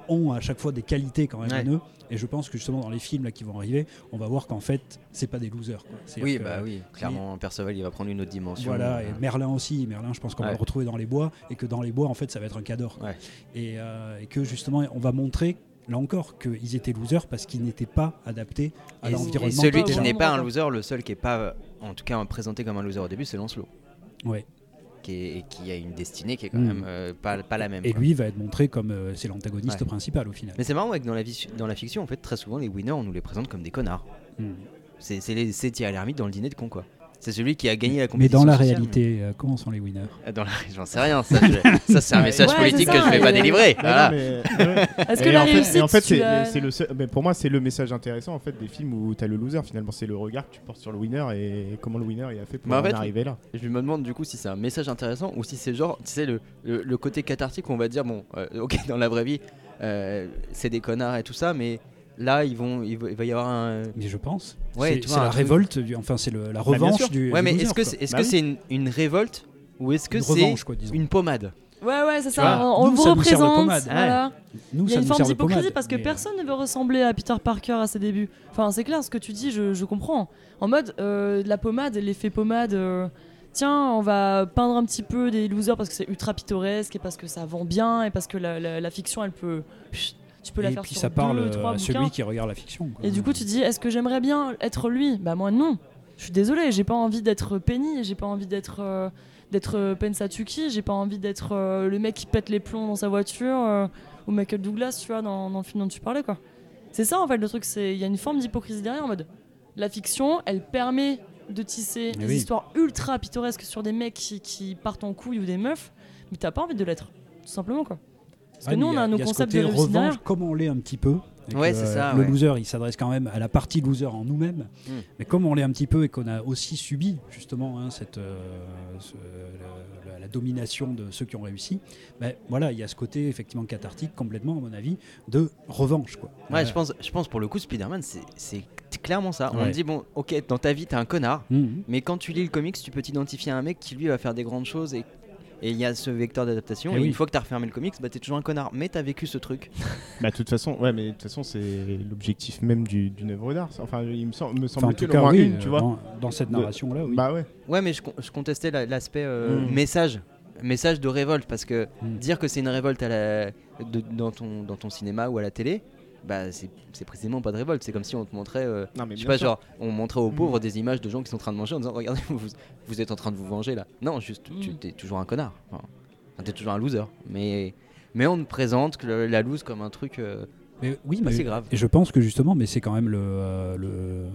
ont à chaque fois des qualités quand même Ouais. en eux. Et je pense que justement dans les films là, qui vont arriver, on va voir qu'en fait, c'est pas des losers. quoi. Oui, que- bah oui, clairement, Perceval il va prendre une autre dimension. voilà, et Euh, Merlin aussi. Merlin, je pense qu'on va le retrouver dans les bois, et que dans les bois, en fait, ça va être un cador. Ouais. Et, euh, et que justement, on va montrer, là encore, qu'ils étaient losers parce qu'ils n'étaient pas adaptés à Et, l'environnement. et celui qui n'est pas un loser, le seul qui est pas, en tout cas présenté comme un loser au début, c'est Lancelot, Ouais. Qui, est- qui a une destinée qui est quand Mm. même euh, pas, pas la même. Et quoi. lui va être montré comme euh, c'est l'antagoniste Ouais. principal au final. Mais c'est marrant ouais, que dans la, vie- dans la fiction, en fait, très souvent, les winners, on nous les présente comme des connards. Mm. C'est c'est les- c'est Thierry Lhermitte dans le dîner de con, quoi. C'est celui qui a gagné la Mais compétition. dans la sociale. réalité, euh, comment sont les winners Euh, Dans la... J'en sais rien. Ça, je- ça, c'est un message Ouais, politique que je vais pas délivrer. Voilà. mais- Et la en fait- réussite, et en fait, tu c'est le seul- mais pour moi, c'est le message intéressant en fait des films où t'as le loser. Finalement, c'est le regard que tu portes sur le winner et comment le winner il a fait pour Mais en en fait, arriver là. Je me demande du coup si c'est un message intéressant ou si c'est genre, tu sais, le, le, le côté cathartique où on va dire, bon, euh, ok, dans la vraie vie, euh, c'est des connards et tout ça, mais là, ils vont, il va, y avoir un. Mais je pense. Ouais, c'est la truc- révolte, du- enfin c'est la bien revanche sûr. du. Ouais, du mais est-ce que c'est est-ce Bah que oui. c'est une, une révolte ou est-ce que Une c'est revanche, quoi, disons. une pommade? Ouais, ouais, c'est ça. vois, on nous, vous ça nous sert de représente. Voilà. Nous, Il y a une forme d'hypocrisie parce que mais, euh, personne ne veut ressembler à Peter Parker à ses débuts. Enfin, c'est clair ce que tu dis, je, je comprends. En mode, euh, la pommade, l'effet pommade. euh, Tiens, on va peindre un petit peu des losers parce que c'est ultra pittoresque et parce que ça vend bien et parce que la, la- la fiction, elle peut. Chut, Tu peux la et faire puis sur ça parle deux, euh, trois à bouquins. celui qui regarde la fiction. quoi. Et du coup, tu dis, est-ce que j'aimerais bien être lui? Bah moi non. Je suis désolée, j'ai pas envie d'être Penny, j'ai pas envie d'être euh, d'être euh, Pensatsuki, j'ai pas envie d'être euh, le mec qui pète les plombs dans sa voiture euh, ou Michael Douglas, tu vois, dans, dans le film dont tu parlais quoi. C'est ça en fait le truc, c'est il y a une forme d'hypocrisie derrière en mode la fiction, elle permet de tisser des oui. histoires ultra pittoresques sur des mecs qui, qui partent en couille ou des meufs, mais t'as pas envie de l'être, tout simplement quoi. Parce que Ah, nous on a nos y ce concepts de revanche, comme on l'est un petit peu. Ouais, euh, ça, Le ouais. loser, il s'adresse quand même à la partie loser en nous-mêmes. Hmm. Mais comme on l'est un petit peu et qu'on a aussi subi justement hein, cette, euh, ce- la, la- la domination de ceux qui ont réussi, ben, voilà, il y a ce côté effectivement cathartique complètement, à mon avis, de revanche. Quoi. Ouais, Voilà. je pense, je pense pour le coup, Spider-Man, c'est- clairement ça. On dit, bon, ok, dans ta vie, t'es un connard, Mhm. mais quand tu lis le comics, tu peux t'identifier à un mec qui lui va faire des grandes choses et. Et il y a ce vecteur d'adaptation. Eh Et, oui. une fois que t'as refermé le comics, bah t'es toujours un connard. Mais t'as vécu ce truc. Bah de toute façon, ouais, mais de toute façon, c'est l'objectif même du- d'une œuvre d'art. Enfin, il me, semble- me Enfin, en tout cas, au moins oui, une, tu vois. dans, dans cette narration-là, oui. Bah ouais. Ouais, mais je, je contestais la- l'aspect euh, Mm. message. Message de révolte. Parce que Mm. dire que c'est une révolte à la, de- dans, ton, dans ton cinéma ou à la télé, bah c'est c'est précisément pas de révolte. C'est comme si on te montrait. euh, Non, mais Je sais pas, sûr. genre, on montrait aux Mm. pauvres des images de gens qui sont en train de manger en disant Regardez, vous, vous êtes en train de vous venger là. Non, juste, tu Mm. es toujours un connard. Enfin, enfin, t'es toujours un loser. Mais, mais on te présente que le- la loose comme un truc. euh, Mais oui, mais si grave. Et je pense que justement, mais c'est quand même le, euh, le-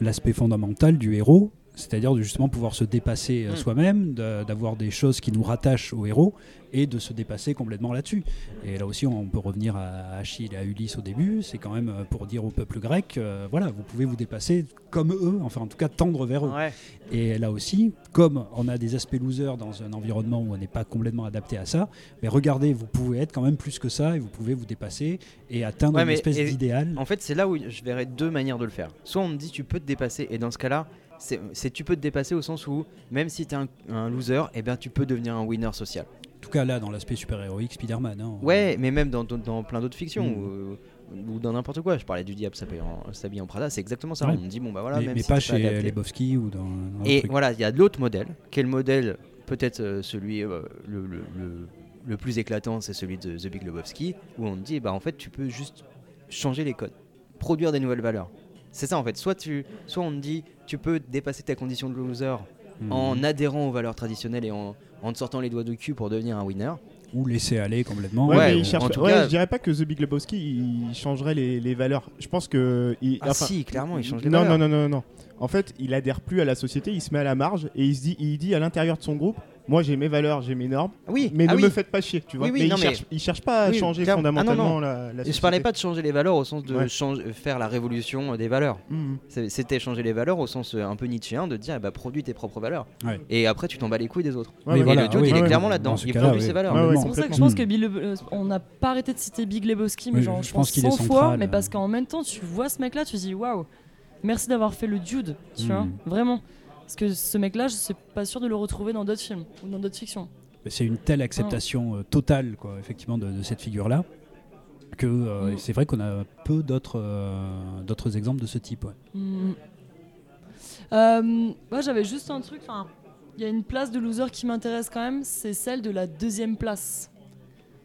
l'aspect fondamental du héros, c'est-à-dire de justement pouvoir se dépasser euh, Mm. soi-même, d'avoir des choses qui nous rattachent au héros et de se dépasser complètement là-dessus. Et là aussi, on peut revenir à Achille et à Ulysse au début, c'est quand même euh, pour dire au peuple grec, euh, voilà, vous pouvez vous dépasser comme eux, enfin en tout cas tendre vers eux. Ouais. Et là aussi, comme on a des aspects losers dans un environnement où on n'est pas complètement adapté à ça, mais regardez, vous pouvez être quand même plus que ça et vous pouvez vous dépasser et atteindre Ouais, une espèce d'idéal. En fait, c'est là où je verrais deux manières de le faire. Soit on me dit tu peux te dépasser, et dans ce cas-là, c'est tu peux te dépasser au sens où même si t'es un, un loser, eh ben tu peux devenir un winner social. En tout cas, là, dans l'aspect super-héroïque, Spider-Man. hein, Ouais, mais même dans, dans- dans plein d'autres fictions. Mm. Ou, ou dans n'importe quoi. Je parlais du diable s'habille en, Prada, c'est exactement ça. Ouais. On me dit, bon bah voilà, mais même mais si pas chez adapté. Lebowski ou dans. dans Et truc. voilà, il y a l'autre modèle, le modèle, peut-être euh, celui euh, le, le- le- le plus éclatant, c'est celui de The Big Lebowski, où on dit, bah en fait, tu peux juste changer les codes, produire des nouvelles valeurs. C'est ça en fait. Soit, tu, soit on te dit, tu peux dépasser ta condition de loser Mhm. en adhérant aux valeurs traditionnelles et en, en te sortant les doigts du cul pour devenir un winner. Ou laisser aller complètement. Ouais, Ouais, mais ou- il cherche en pas- tout ouais, cas- je dirais pas que The Big Lebowski il changerait les, les valeurs. Je pense que. il- Ah enfin, si, clairement, il change les non, valeurs. Non, non, non, non. En fait, il adhère plus à la société, il se met à la marge et il se dit, il dit à l'intérieur de son groupe Moi j'ai mes valeurs, j'ai mes normes, Oui, mais ah ne oui. me faites pas chier, tu vois. Oui, oui, mais, non, il, mais- cherche, il cherche pas à Oui, changer. Ah, non, fondamentalement non. la, la Et je parlais société. pas de changer les valeurs au sens de Ouais. change- faire la révolution euh, des valeurs. Mhm. C'est- C'était changer les valeurs au sens euh, un peu nietzschéen de dire eh bah, produis tes propres valeurs. Ouais. Et après tu t'en bats les couilles des autres. Ouais, Mais voilà, le dude, oui, il est clairement là-dedans. Il produit ses valeurs. C'est pour ça que je complètement. pense que Bill Le- euh, on n'a pas arrêté de citer Big Lebowski, mais genre, je pense pense qu'il est 100 fois, mais euh. parce qu'en même temps, tu vois ce mec-là, tu dis waouh, merci d'avoir fait le dude, tu vois, Mm. vraiment. Parce que ce mec-là, je suis pas sûr de le retrouver dans d'autres films ou dans d'autres fictions. C'est une telle acceptation euh, totale, quoi, effectivement, de, de cette figure-là, que euh, Mm. c'est vrai qu'on a peu d'autres euh, d'autres exemples de ce type. ouais. Mm. Euh, moi, j'avais juste un truc. Enfin, il y a une place de loser qui m'intéresse quand même, c'est celle de la deuxième place.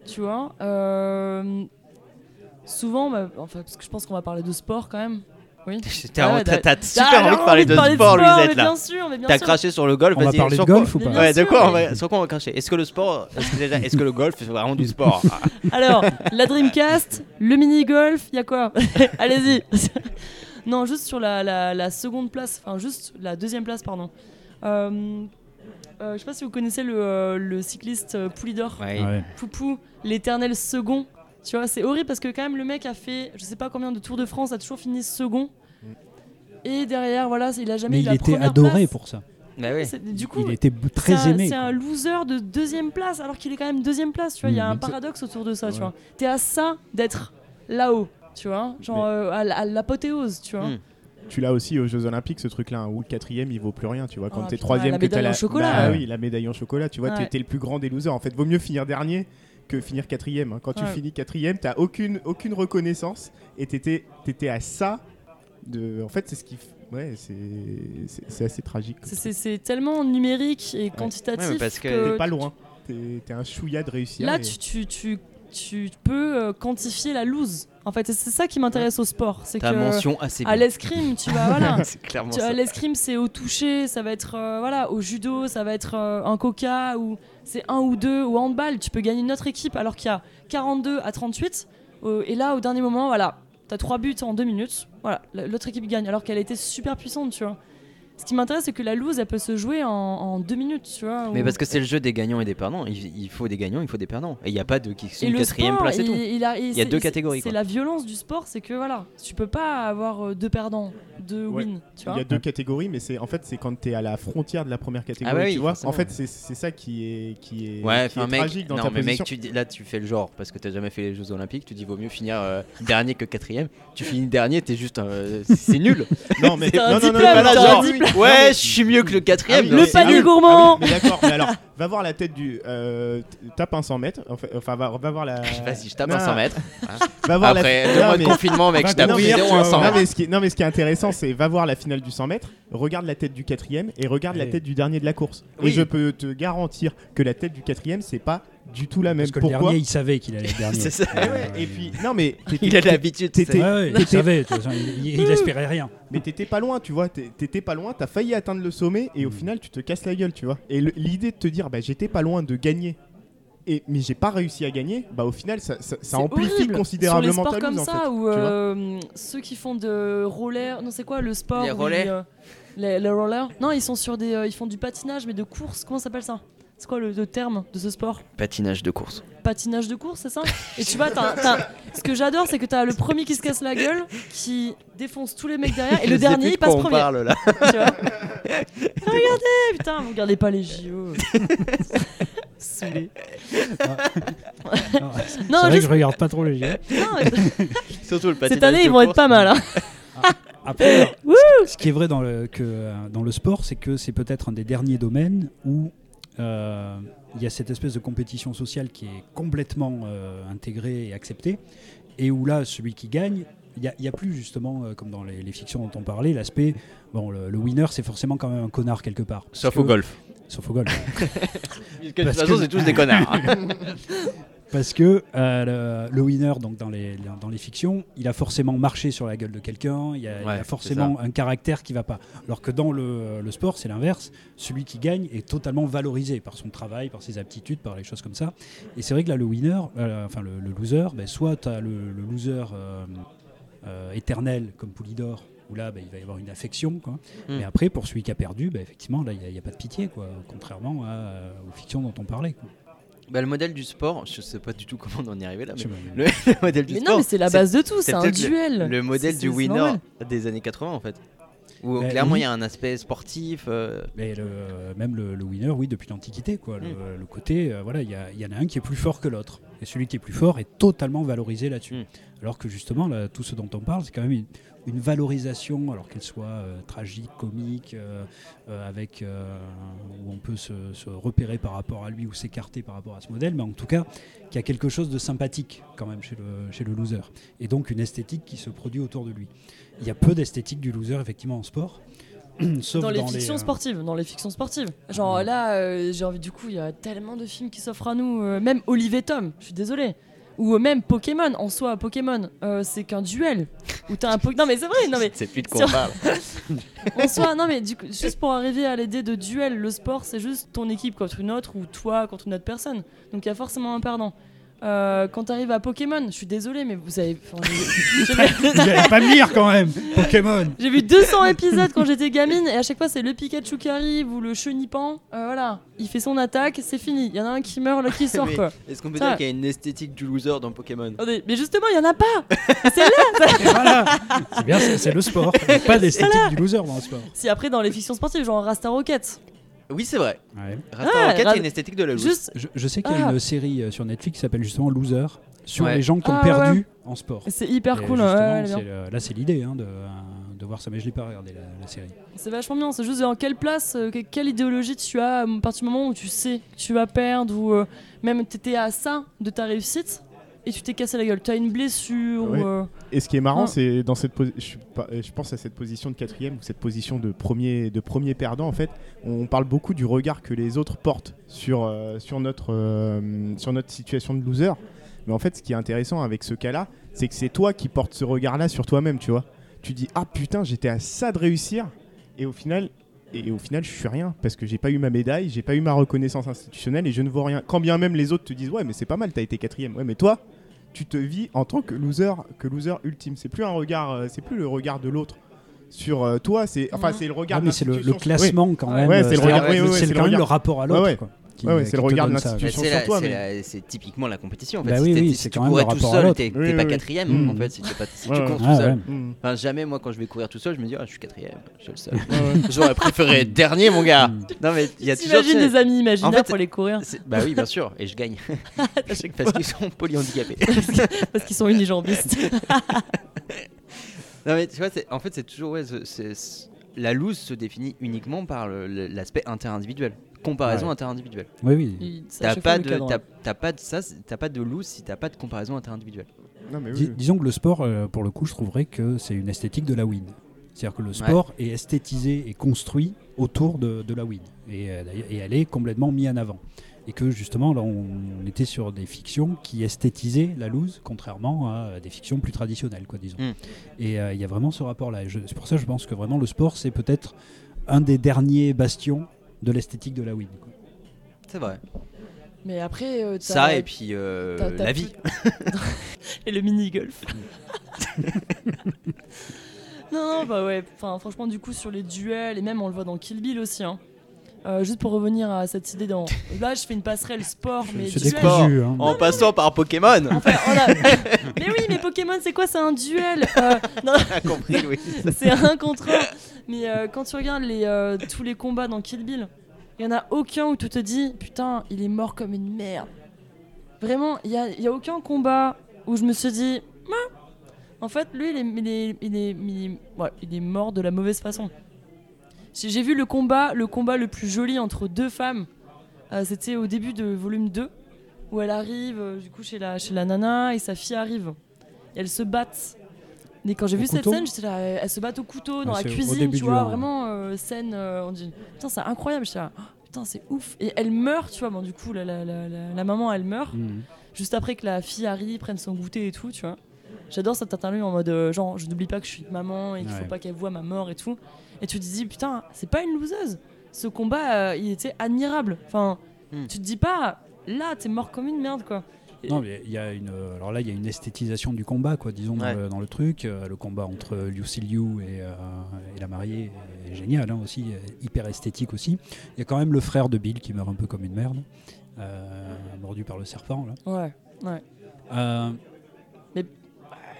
Tu vois Souvent, bah, enfin, parce que je pense qu'on va parler de sport quand même. Oui. T'as Ah Ah, super envie de parler de sport, mais Luisette là. Bien sûr, mais bien T'as craché sur le golf. On va parler de golf ou pas Ouais, de quoi on va, sur quoi on va cracher? Est-ce que le sport, est-ce que, déjà- est-ce que le golf c'est vraiment du sport? Alors, la Dreamcast, le mini-golf, il y a quoi? Allez-y Non, juste sur la, la- la seconde place, enfin juste la deuxième place, pardon. Euh, euh, je sais pas si vous connaissez le, euh, le cycliste euh, Poulidor. Ouais. Ouais. Poupou, l'éternel second. Tu vois, c'est horrible parce que quand même le mec a fait, je sais pas combien de Tours de France, a toujours fini second. Et derrière, voilà, il a jamais Mais eu il la était première adoré place. pour ça. Bah oui. C'est- Du coup, il était très un- aimé. C'est un loser de deuxième place alors qu'il est quand même deuxième place. Tu vois, il y a Mhm. un paradoxe autour de ça. Tu vois, t'es à ça d'être là-haut. Tu vois, genre Mais- euh, à, l'apothéose. Tu vois. Mm. Tu l'as aussi aux Jeux Olympiques, ce truc-là, hein, où le quatrième il vaut plus rien, tu vois. Quand Ah, t'es putain, troisième, la que t'as médaille en la chocolat. Bah Ouais. oui, la médaille en chocolat, tu vois, t'es- Ouais. t'es le plus grand des losers. En fait, vaut mieux finir dernier que finir quatrième. hein. Quand tu finis quatrième, t'as aucune, aucune reconnaissance et t'étais étais à ça de. En fait, c'est ce qui. Ouais, c'est c'est- c'est assez tragique. C'est- C'est c'est tellement numérique et Ouais, quantitatif parce que que T'es pas loin. T'es t'es un chouïa de réussir. là, et- tu, tu, tu, tu peux euh, quantifier la lose. En fait, c'est ça qui m'intéresse au sport. C'est que mention assez à l'escrime, tu vas voilà. C'est clairement Tu ça. vois, L'escrime, c'est au toucher, ça va être euh, voilà, au judo, ça va être euh, un coca ou c'est un ou deux au handball. Tu peux gagner notre équipe alors qu'il y a 42 à 38. euh, et là, au dernier moment, voilà, t'as trois buts en deux minutes. Voilà, l'autre équipe gagne alors qu'elle était super puissante, tu vois. Ce qui m'intéresse, c'est que la lose, elle peut se jouer en, en deux minutes, tu vois. Mais ou- parce que c'est le jeu des gagnants et des perdants. Il, il faut des gagnants, il faut des perdants. Et il n'y a pas de qui sont quatrième sport, place et il, tout. il a- Il y a c'est- deux catégories, C'est la violence du sport, c'est que voilà, tu peux pas avoir euh, deux perdants, deux Ouais. wins, tu Il vois. y a deux catégories, mais c'est en fait c'est quand t'es à la frontière de la première catégorie, Ah bah oui, tu vois. forcément. En fait, c'est ça qui est qui est, Ouais, qui est mec, tragique dans non ta mais mec, tu là tu fais le genre parce que t'as jamais fait les Jeux Olympiques, tu dis vaut mieux finir euh, dernier que quatrième. Tu finis dernier, t'es juste, euh, c'est nul. Non mais non, non, non, non, non, diplôme. Ouais, je suis mieux que le quatrième. Ah oui, mais Le c'est panier gourmand. Ah oui, mais d'accord, mais alors, va voir la tête du. Euh, t- tape un 100 mètres. Enfin, enfin, va, va voir la. Vas-y, je tape Non, un 100 mètres. Va voir Après la. deux Non, mois de mais- confinement, mec, je tape non, mais- 0 à 100 non, mètres. mais ce qui, non, mais ce qui est intéressant, c'est va voir la finale du 100 mètres, regarde la tête du quatrième et regarde la tête du dernier de la course. Oui. Et je peux te garantir que la tête du quatrième, c'est pas du tout la même. Parce que le Pourquoi dernier, il savait qu'il allait être dernier. C'est ça. Ouais, Et puis, non, mais Il a l'habitude. Ouais, ouais, il savait, il, il- il espérait rien. Mais t'étais pas loin, tu vois. T'étais pas loin, t'as failli atteindre le sommet et au Mm. final, tu te casses la gueule, tu vois. Et le- l'idée de te dire, bah, j'étais pas loin de gagner. Et, mais j'ai pas réussi à gagner, bah au final ça, ça, ça amplifie horrible. considérablement Sur les sports ta comme lose, en ça, fait, ou tu vois. euh, ceux qui font de roller, non c'est quoi le sport Les où euh, les, les rollers? Non, ils sont sur des, euh, ils font du patinage mais de course. Comment ça s'appelle ça? C'est quoi le, le terme de ce sport Patinage de course. Patinage de course, c'est ça Et tu vois, t'as- t'as- ce que j'adore, c'est que t'as le premier qui se casse la gueule, qui défonce tous les mecs derrière, et Je le sais dernier plus il passe on premier. parle là. tu vois. regardez, putain, vous regardez pas les JO. Saoulé. Non, c'est Non, vrai que juste- je regarde pas trop les JO. Surtout le patinage cette année de ils vont être pas mal. Hein. Après, ce qui est vrai dans le, que, euh, dans le sport, c'est que c'est peut-être un des derniers domaines où euh, il y a cette espèce de compétition sociale qui est complètement euh, intégrée et acceptée, et où là, celui qui gagne, il n'y a, plus justement, euh, comme dans les, les fictions dont on parlait, l'aspect, bon, le, le winner, c'est forcément quand même un connard quelque part. Parce Sauf que- au golf. Sauf au golf. De toute Parce façon, que- c'est tous des connards. Parce que euh, le, le winner, donc dans les, dans les fictions, il a forcément marché sur la gueule de quelqu'un, il y a, il forcément un caractère qui va pas. Alors que dans le, le sport, c'est l'inverse. Celui qui gagne est totalement valorisé par son travail, par ses aptitudes, par les choses comme ça. Et c'est vrai que là, le winner, euh, enfin le, le loser, ben, soit tu as le, loser euh, euh, éternel comme Poulidor, où là, ben, il va y avoir une affection. Quoi. Mm. Mais après, pour celui qui a perdu, ben, effectivement, là, il n'y a, pas de pitié, quoi, contrairement à, euh, aux fictions dont on parlait. Quoi. Bah, le modèle du sport, je sais pas du tout comment on en est arrivé là, mais le, le modèle du Mais sport. non, mais c'est la base de tout, c'est un le- duel. Le, modèle du winner normal. des années 80 en fait. Où Bah, clairement oui. il y a un aspect sportif. euh, Mais le- même le, le winner, oui, depuis l'Antiquité, quoi. Le, le côté, euh, voilà, il y, en a un qui est plus fort que l'autre. Et celui qui est plus fort est totalement valorisé là-dessus. Mm. Alors que justement, là, tout ce dont on parle, c'est quand même une, une valorisation, alors qu'elle soit euh, tragique, comique, euh, euh, avec où on peut se, se repérer par rapport à lui ou s'écarter par rapport à ce modèle, mais en tout cas, qu'il y a quelque chose de sympathique quand même chez le, chez le loser. Et donc une esthétique qui se produit autour de lui. Il y a peu d'esthétique du loser, effectivement, en sport. Sauf dans les fictions sportives, dans les fictions sportives. Genre là, j'ai envie du coup, il y a tellement de films qui s'offrent à nous, même Olivier Tom, je suis désolé. Ou même Pokémon, en soi, Pokémon, euh, c'est qu'un duel. Où t'as un po- Non mais c'est vrai, non mais C'est plus de quoi on parle. en soi, non mais du coup, juste pour arriver à l'idée de duel, le sport c'est juste ton équipe contre une autre ou toi contre une autre personne. Donc il y a forcément un perdant. Euh, quand t'arrives à Pokémon, je suis désolé, mais vous avez. enfin, j'ai- j'ai- Vous pas me lire quand même Pokémon J'ai vu 200 épisodes quand j'étais gamine et à chaque fois c'est le Pikachu qui arrive ou le Chenipan. Euh, voilà, il fait son attaque, c'est fini. Il y en a un qui meurt, l'autre qui sort Mais quoi. Est-ce qu'on peut Ça- dire qu'il y a une esthétique du loser dans Pokémon? Attendez, mais justement, il y en a pas. Et voilà C'est bien, c'est c'est le sport. Il y a Pas d'esthétique du loser dans le sport. Si après dans les fictions sportives, genre Rasta Rocket. Oui, c'est vrai. Ouais. Rasta Ah, Rocket, Ra- il y a une esthétique de la loose. Juste, Je, je sais qu'il y a Ah. une série euh, sur Netflix qui s'appelle justement Loser, sur Ouais. les gens qui ont Ah, perdu en sport. c'est hyper Et cool. justement, ouais, elle est c'est le- là, c'est l'idée hein, de, euh, de voir ça, mais je l'ai pas regardé la, la série. C'est vachement bien. C'est juste dans quelle place, euh, que- quelle idéologie tu as à partir du moment où tu sais que tu vas perdre ou euh, même t'étais à ça de ta réussite et tu t'es cassé la gueule. T'as une blessure Ouais. ou. euh, Et ce qui est marrant, Ouais. c'est dans cette je, je pense à cette position de quatrième ou cette position de premier, de premier perdant. En fait, on parle beaucoup du regard que les autres portent sur, euh, sur, notre, euh, sur notre situation de loser. Mais en fait, ce qui est intéressant avec ce cas-là, c'est que c'est toi qui portes ce regard-là sur toi-même, tu vois. Tu dis ah putain, j'étais à ça de réussir, et au final, et au final, je suis rien parce que j'ai pas eu ma médaille, j'ai pas eu ma reconnaissance institutionnelle et je ne vaux rien. Quand bien même les autres te disent ouais, mais c'est pas mal, t'as été quatrième. Ouais, mais toi, tu te vis en tant que loser, que loser ultime. C'est plus un regard, euh, c'est plus le regard de l'autre sur euh, toi. C'est enfin c'est le regard. Ah, de mais c'est le, classement quand même. Ouais, euh, c'est le regard- ouais, le quand même le rapport à l'autre. Ouais, ouais. c'est le regard de l'institution. c'est sur toi, c'est mais- la- c'est typiquement la compétition en fait. Bah si oui, t'étais- oui, si c'est tu courais tout seul, t'es Oui, pas quatrième oui. en fait. Si, t'es pas- si Ouais, tu ouais. cours tout Ah, seul. ouais. Enfin, jamais moi quand je vais courir tout seul, je me dis ah, je suis quatrième, je suis le seul. J'aurais préféré être dernier, mon gars. Mm. Non mais il y a toujours. T'imagines tu sais, des amis imaginaires En fait, pour les courir Bah oui, bien sûr, et je gagne parce qu'ils sont polyhandicapés. parce qu'ils sont unijambistes. Non mais tu vois, c'est- en fait c'est toujours la loose se définit uniquement par l'aspect interindividuel, comparaison Ouais. interindividuelle. Oui, oui. T'as pas de cadre, pas de ça, t'as pas de loose si t'as pas de comparaison interindividuelle. Non, mais oui, Dis- oui. disons que le sport, euh, pour le coup, je trouverais que c'est une esthétique de la win. C'est-à-dire que le sport est esthétisé et construit autour de, de la win. Et, euh, d'ailleurs- et elle est complètement mise en avant. Et que justement, là, on, on était sur des fictions qui esthétisaient la lose, contrairement à des fictions plus traditionnelles, quoi, disons. Mm. Et euh, il y a vraiment ce rapport-là. C'est pour ça que je pense que vraiment le sport, c'est peut-être un des derniers bastions de l'esthétique de la win. quoi. C'est vrai. Mais après, euh, Ça et puis euh, t'as- t'as la vie. et le mini-golf. non, non, bah ouais. Enfin, franchement, du coup, sur les duels, et même on le voit dans Kill Bill aussi. hein. Euh, juste pour revenir à cette idée dans. Là, je fais une passerelle sport, mais C'est duel. décousu. hein. En passant par Pokémon. Enfin, on a- mais oui, mais Pokémon, c'est quoi? C'est un duel. Euh, non, T'as compris, oui. c'est un contre un. Mais euh, quand tu regardes euh, tous les combats dans Kill Bill, il y en a aucun où tu te dis putain, il est mort comme une merde. Vraiment, il y a, a aucun combat où je me suis dit en fait, lui, il est, il est, il est, mort de la mauvaise façon. J'ai vu le combat, le combat le plus joli entre deux femmes. Euh, C'était au début de volume 2 où elle arrive du coup chez la, chez la nana et sa fille arrive. Elles se battent. Et quand j'ai vu cette couteau scène, j'étais là, euh, elles se battent au couteau dans Ouais, la cuisine, tu vois, vraiment euh, scène. euh, on dit putain, c'est incroyable. J'étais là, Oh, putain, c'est ouf. Et elle meurt, tu vois. Bon, du coup, la, la, la, la- la maman, elle meurt Mhm. juste après que la fille arrive, prenne son goûter et tout, tu vois. J'adore cette interview en mode euh, genre, je n'oublie pas que je suis maman et qu'il faut Ouais. pas qu'elle voit ma mort et tout. Et tu te dis, putain, c'est pas une loseuse. Ce combat, il était admirable. Enfin, Hmm. tu te dis pas, là, t'es mort comme une merde, quoi. Non, mais il y a une. Alors là, il y a une esthétisation du combat, quoi, disons, dans, le, dans le truc. Euh, le combat entre Lucy Liu et, euh, et la mariée est génial, hein, aussi, euh, hyper esthétique aussi. Il y a quand même le frère de Bill qui meurt un peu comme une merde, euh, mordu par le serpent. Là, Ouais, ouais. Euh,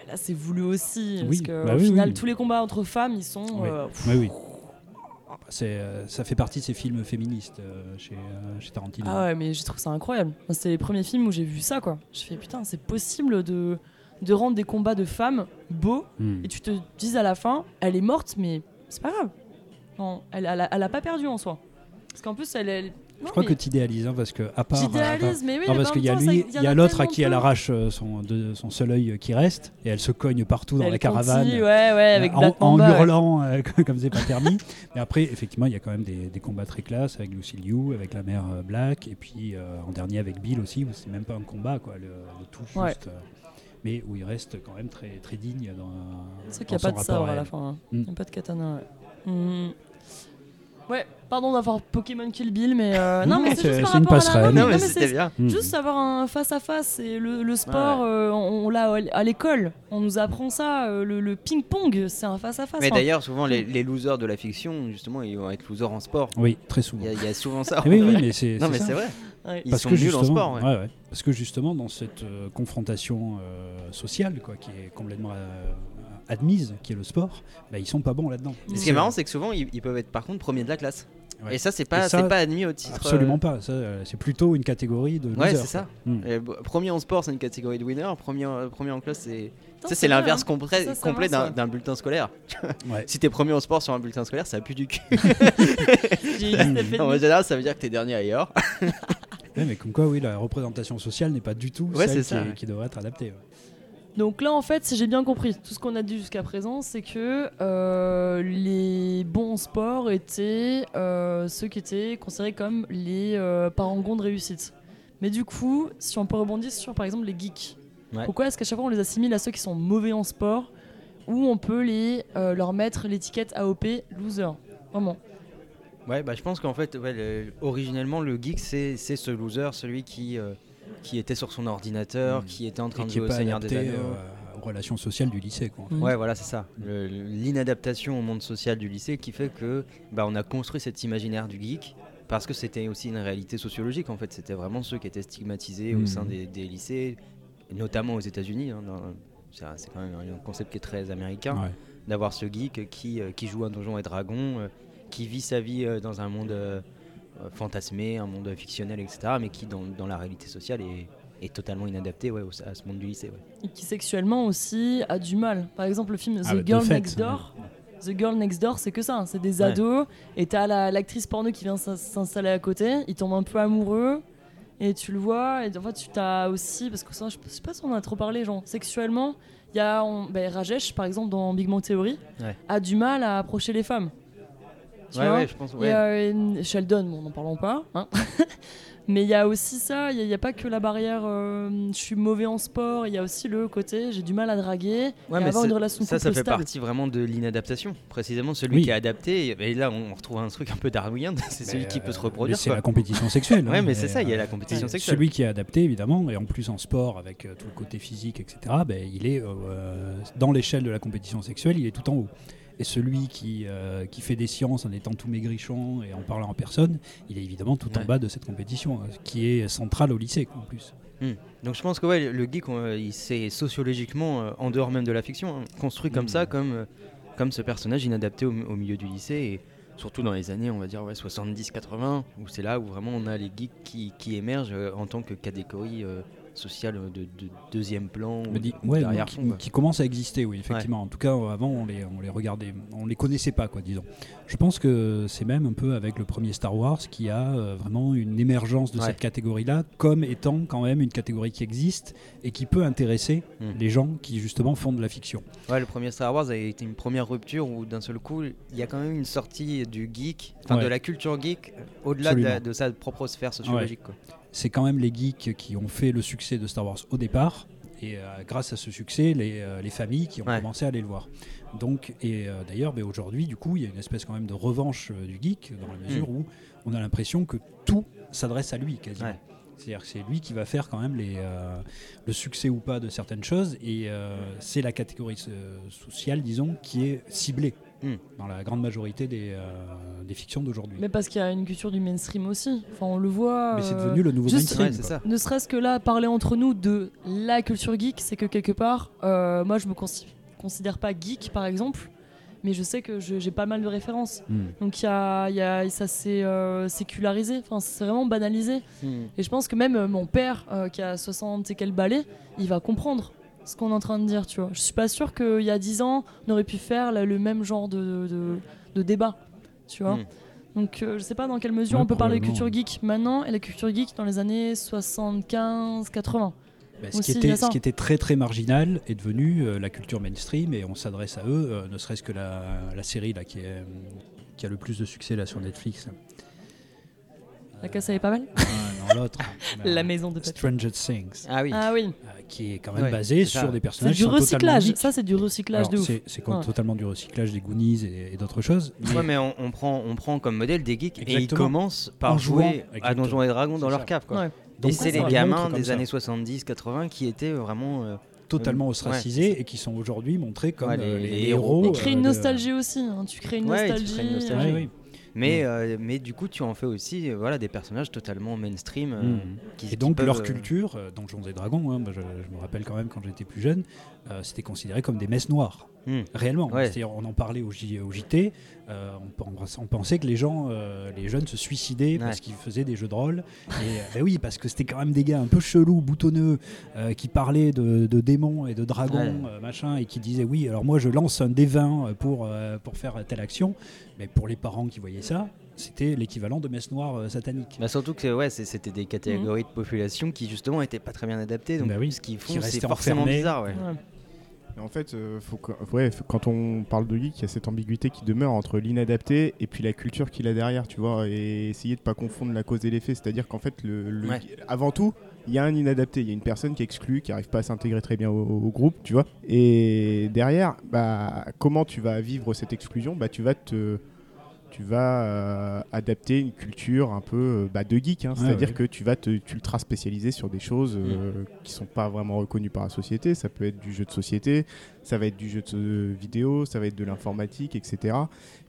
Là, c'est voulu aussi. Parce Oui, que, bah au oui, final, oui. tous les combats entre femmes, ils sont. Oui. pff, oui, oui. C'est, euh, ça fait partie de ces films féministes euh, chez, euh, chez Tarantino. Ah ouais, mais je trouve ça incroyable. C'était les premiers films où j'ai vu ça, quoi. Je fais, putain, c'est possible de, de rendre des combats de femmes beaux Hmm. et tu te dis à la fin, elle est morte, mais c'est pas grave. Non, elle, elle, a, elle a pas perdu en soi. Parce qu'en plus, elle. Je crois que tu idéalises, hein, parce que à part. à part- J'idéalise, mais oui, Non, mais parce qu'il y a lui, il y a l'autre à qui elle arrache euh, son, de, son seul œil qui reste, et elle se cogne partout dans Elle la caravane. continue, ouais, ouais, avec en, en hurlant euh, comme c'est pas permis. Mais après, effectivement, il y a quand même des, des combats très classe avec Lucy Liu, avec la mère euh, Black, et puis euh, en dernier avec Bill aussi, où c'est même pas un combat, quoi, le, le tout juste. Euh, mais où il reste quand même très, très digne dans. C'est vrai qu'il n'y a pas de sabre à la fin. hein. Il Mm. n'y a pas de katana, ouais. Mm. Ouais, pardon d'avoir Pokémon Kill Bill, mais euh, non, mais c'est juste par c'est une rapport à la- passerelle. non, mais- Non, mais c'était bien. Hmm. Juste avoir un face à face et le, le sport, euh, on, on l'a à l'école, on nous apprend ça. euh, le, le ping-pong, c'est un face à face. Mais Enfin, d'ailleurs, souvent, les, les losers de la fiction, justement, ils vont être losers en sport. Oui, très souvent. Il y, a- il y a souvent ça. Eh oui, oui, mais c'est Non, mais ça. c'est vrai. ouais. Ils Parce sont que nuls en justement- sport. ouais. ouais, ouais. Parce que justement, dans cette euh, confrontation euh, sociale, quoi, qui est complètement euh, admise, qui est le sport, bah, ils sont pas bons là-dedans. Ce qui est marrant, c'est que souvent, ils, ils peuvent être par contre premiers de la classe. Ouais. Et ça, c'est pas, ça, pas admis au titre. Absolument euh, pas. Ça, euh, c'est plutôt une catégorie de. Ouais, losers, c'est ça. Hmm. Et premier en sport, c'est une catégorie de winner. Premier, en- premier en classe, c'est. Putain, Ça, c'est l'inverse hein. complet, d'un bulletin scolaire. Ouais. Si t'es premier en sport sur un bulletin scolaire, ça pue du cul. De en général, ça veut dire que t'es dernier ailleurs. Ouais, mais comme quoi, oui, la représentation sociale n'est pas du tout Ouais, celle c'est ça, qui, ouais. qui devrait être adaptée. Donc là, en fait, si j'ai bien compris, tout ce qu'on a dit jusqu'à présent, c'est que euh, les bons sports étaient euh, ceux qui étaient considérés comme les euh, parangons de réussite. Mais du coup, si on peut rebondir sur par exemple les geeks, Ouais. pourquoi est-ce qu'à chaque fois on les assimile à ceux qui sont mauvais en sport ou on peut les, euh, leur mettre l'étiquette AOP loser? Vraiment. Ouais, bah je pense qu'en fait, ouais, le- originellement, le geek, c'est ce loser, celui qui, qui était sur son ordinateur, Mm. qui était en train Et de jouer au Seigneur des Anneaux. euh, aux relations sociales du lycée. Quoi. Mm. Ouais, voilà, c'est ça. L'inadaptation au monde social du lycée qui fait que bah, on a construit cet imaginaire du geek parce que c'était aussi une réalité sociologique en fait. C'était vraiment ceux qui étaient stigmatisés au sein des, des lycées, notamment aux États-Unis. hein, c'est quand même un concept qui est très américain Ouais. d'avoir ce geek qui, euh, qui joue à Donjons et Dragons, euh, qui vit sa vie euh, dans un monde fantasmé, un monde fictionnel, etc., mais qui dans, dans la réalité sociale est, est totalement inadapté ouais, au- à ce monde du lycée. ouais. Et qui sexuellement aussi a du mal. Par exemple, le film The Ah, bah, de Girl fait, Next Door. The Girl Next Door, c'est que ça, hein. c'est des Ouais. ados, et t'as la- l'actrice porno qui vient s'in- s'installer à côté, ils tombent un peu amoureux, et tu le vois, et en fait tu t'as aussi, parce que ça, je sais pas si on en a trop parlé, genre sexuellement, il y a on- ben, Rajesh par exemple dans Big Bang Theory, Ouais. a du mal à approcher les femmes. Tu Ouais, vois ouais, je pense. Il ouais. y a euh, Sheldon, bon, n'en parlons pas. hein. Mais il y a aussi ça, il n'y a, pas que la barrière euh, je suis mauvais en sport, il y a aussi le côté j'ai du mal à draguer Ouais, et mais avoir c'est- une relation ça, ça fait stable. partie vraiment de l'inadaptation. Précisément, celui Oui. qui est adapté, et là on retrouve un truc un peu darwinien, c'est celui Mais, qui peut se euh, reproduire. mais C'est la compétition sexuelle. Ouais, hein, mais c'est ça, il y a la euh, compétition Ouais, sexuelle. Celui qui est adapté, évidemment, et en plus en sport avec euh, tout le côté physique, etc., ben, il est euh, dans l'échelle de la compétition sexuelle, il est tout en haut. Et celui qui, euh, qui fait des sciences en étant tout maigrichon et en parlant en personne, il est évidemment tout en bas de cette compétition, euh, qui est centrale au lycée en plus. Donc je pense que ouais, le geek, on- il s'est sociologiquement, euh, en dehors même de la fiction, hein, construit comme Mm. ça, comme, euh, comme ce personnage inadapté au, au milieu du lycée, et surtout dans les années, on va dire, ouais, 70-80, où c'est là où vraiment on a les geeks qui, qui émergent euh, en tant que catégorie euh, sociale de, de deuxième plan ou, Me dit- ou ouais, d'arrière-fond. qui, commence à exister, oui, effectivement. En tout cas, avant, on les, on les regardait, on les connaissait pas, quoi, disons. Je pense que c'est même un peu avec le premier Star Wars qui a euh, vraiment une émergence de Ouais. cette catégorie-là, comme étant quand même une catégorie qui existe et qui peut intéresser Mm. les gens qui justement font de la fiction. Ouais, le premier Star Wars a été une première rupture où d'un seul coup, il y a quand même une sortie du geek, enfin de la culture geek, au-delà de, de sa propre sphère sociologique. quoi. C'est quand même les geeks qui ont fait le succès de Star Wars au départ. Et euh, grâce à ce succès, les, euh, les familles qui ont Ouais. commencé à aller le voir. Donc, et euh, d'ailleurs, ben, aujourd'hui, du coup, il y a une espèce quand même de revanche du geek, dans la mesure où on a l'impression que tout s'adresse à lui quasiment. Ouais. C'est-à-dire que c'est lui qui va faire quand même les, euh, le succès ou pas de certaines choses, et euh, c'est la catégorie euh, sociale, disons, qui est ciblée Hmm. dans la grande majorité des, euh, des fictions d'aujourd'hui. Mais parce qu'il y a une culture du mainstream aussi. Enfin, on le voit. Mais c'est euh, devenu le nouveau juste- mainstream. Ouais, ça. Ne serait-ce que là, parler entre nous de la culture geek, c'est que quelque part, euh, moi je me consi- considère pas geek par exemple, mais je sais que j'ai pas mal de références. Hmm. Donc il y a, il y a- ça s'est euh, sécularisé, enfin, c'est vraiment banalisé. Hmm. Et je pense que même euh, mon père, euh, qui a 60 et quelques balais, il va comprendre ce qu'on est en train de dire, tu vois. Je suis pas sûre qu'il y a 10 ans, on aurait pu faire là, le même genre de, de, de débat, tu vois. Hmm. Donc euh, je sais pas dans quelle mesure Ouais, on peut parler de culture geek maintenant et la culture geek dans les années 75-80. Bah, ce, Aussi, qui était, ce qui était très très marginal est devenu euh, la culture mainstream et on s'adresse à eux, euh, ne serait-ce que la, la série là, qui, est, qui a le plus de succès là, sur Netflix. La casse elle est pas mal. Ah, non, l'autre. La maison de. Stranger Things, Ah oui. Ah oui, qui est quand même Ouais, basé c'est ça. sur des c'est personnages du sont totalement recyclage. Ça, c'est du recyclage Alors, de ouf. c'est c'est Ouais. totalement du recyclage des Goonies et, et d'autres choses. mais- Ouais, mais on, on prend, on prend comme modèle des geeks et ils commencent par En jouant, jouer à. Donjons et Dragons dans C'est leur cave. Quoi. Ouais. Et Donc, c'est les gamins des ça. années 70-80 qui étaient vraiment. euh, totalement Ouais, ostracisés et qui sont aujourd'hui montrés comme Ouais, euh, les- héros. Et créer euh, une nostalgie aussi. hein. Tu crées une Ouais, tu nostalgie. Mais, Mm. euh, mais du coup, tu en fais aussi euh, voilà, des personnages totalement mainstream. euh, Mm. qui, Et qui donc peuvent, leur culture, euh, Donjons et Dragons, hein, moi, je, je me rappelle quand même quand j'étais plus jeune, c'était considéré comme des messes noires. Mm. Réellement. Ouais. C'est-à-dire, on en parlait au, J- au JT, euh, on, pen- on pensait que les gens, euh, les jeunes se suicidaient parce qu'ils faisaient des jeux de rôle. Et euh, ben oui, parce que c'était quand même des gars un peu chelous, boutonneux, euh, qui parlaient de, de démons et de dragons, Ouais. euh, machin, et qui disaient oui, alors moi je lance un D20 pour, euh, pour faire telle action. Mais pour les parents qui voyaient ça, c'était l'équivalent de messe noire euh, satanique. Bah surtout que ouais, c'était des catégories de population qui justement étaient pas très bien adaptées. Donc Bah oui, ce qu'ils qui font, c'est forcément enfermés. bizarre. Ouais. Ouais. En fait, euh, faut que- ouais, quand on parle de geek, il y a cette ambiguïté qui demeure entre l'inadapté et puis la culture qu'il a derrière, tu vois, et essayer de pas confondre la cause et l'effet. C'est-à-dire qu'en fait, le, le- Ouais. avant tout, il y a un inadapté, il y a une personne qui est exclue, qui arrive pas à s'intégrer très bien au, au groupe, tu vois. Et derrière, bah, comment tu vas vivre cette exclusion? Bah, tu vas te tu vas euh, adapter une culture un peu euh, bah, de geek, hein. C'est-à-dire ouais. que tu vas te ultra spécialiser sur des choses euh, qui sont pas vraiment reconnues par la société. Ça peut être du jeu de société, ça va être du jeu de euh, vidéo, ça va être de l'informatique, etc.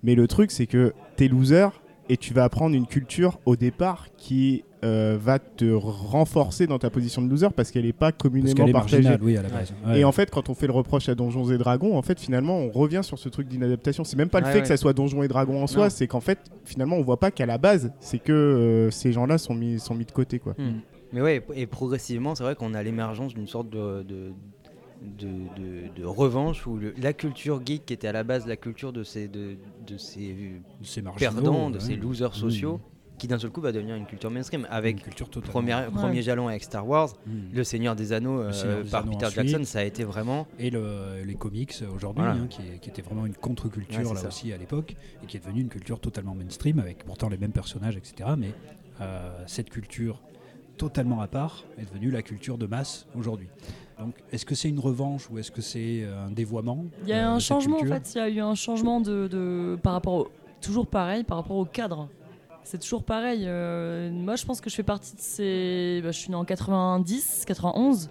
Mais le truc, c'est que t'es loser et tu vas apprendre une culture au départ qui euh, va te renforcer dans ta position de loser parce qu'elle n'est pas Parce communément est partagée. marginale, oui, à la base. Ouais. Et en fait, quand on fait le reproche à Donjons et Dragons, en fait, finalement, on revient sur ce truc d'inadaptation. C'est même pas le Ouais, fait ouais. que ça soit Donjons et Dragons en soi, Non. c'est qu'en fait, finalement, on voit pas qu'à la base, c'est que euh, ces gens-là sont mis, sont mis de côté, quoi. Mm. Mais ouais, et progressivement, c'est vrai qu'on a l'émergence d'une sorte de, de, de, de- de revanche où le- la culture geek, qui était à la base la culture de ces, de, de ces perdants, de ouais. ces losers Oui. Qui d'un seul coup va devenir une culture mainstream avec Une culture premier, premier jalon avec Star Wars, Mm. Le Seigneur des Anneaux euh, Seigneur des par Anneaux Peter ensuite. Jackson, ça a été vraiment. Et le- les comics aujourd'hui, Voilà. hein, qui, qui était vraiment une contre-culture Ouais, là ça. aussi à l'époque, et qui est devenue une culture totalement mainstream, avec pourtant les mêmes personnages, etc. Mais euh, cette culture totalement à part est devenue la culture de masse aujourd'hui. Donc, est-ce que c'est une revanche ou est-ce que c'est euh, un dévoiement Il y a euh, un changement en fait, il y a eu un changement de, de- par rapport au, toujours pareil par rapport au cadre. C'est toujours pareil. euh, moi, je pense que je fais partie de ces. bah, je suis né en 90, 91,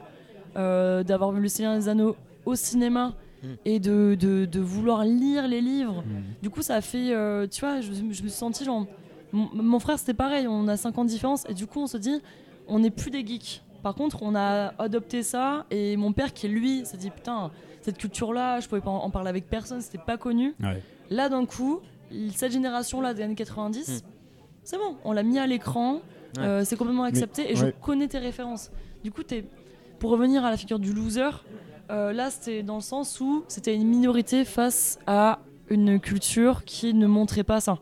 euh, d'avoir vu Le Seigneur des Anneaux au cinéma Mm. et de, de- de vouloir lire les livres. Mm. Du coup, ça a fait. euh, tu vois, je, je me suis senti genre. Mon, mon frère, c'était pareil, on a 5 ans de différence, et du coup, on se dit, on n'est plus des geeks. Par contre, on a adopté ça, et mon père, qui lui, s'est dit, putain, cette culture-là, je pouvais pas en en parler avec personne, c'était pas connu. Ouais. Là, d'un coup, cette génération-là des années 90, Hmm. C'est bon, on l'a mis à l'écran, euh, c'est complètement accepté, et je ouais. connais tes références. Du coup, pour revenir à la figure du loser, euh, là, c'était dans le sens où c'était une minorité face à une culture qui ne montrait pas ça.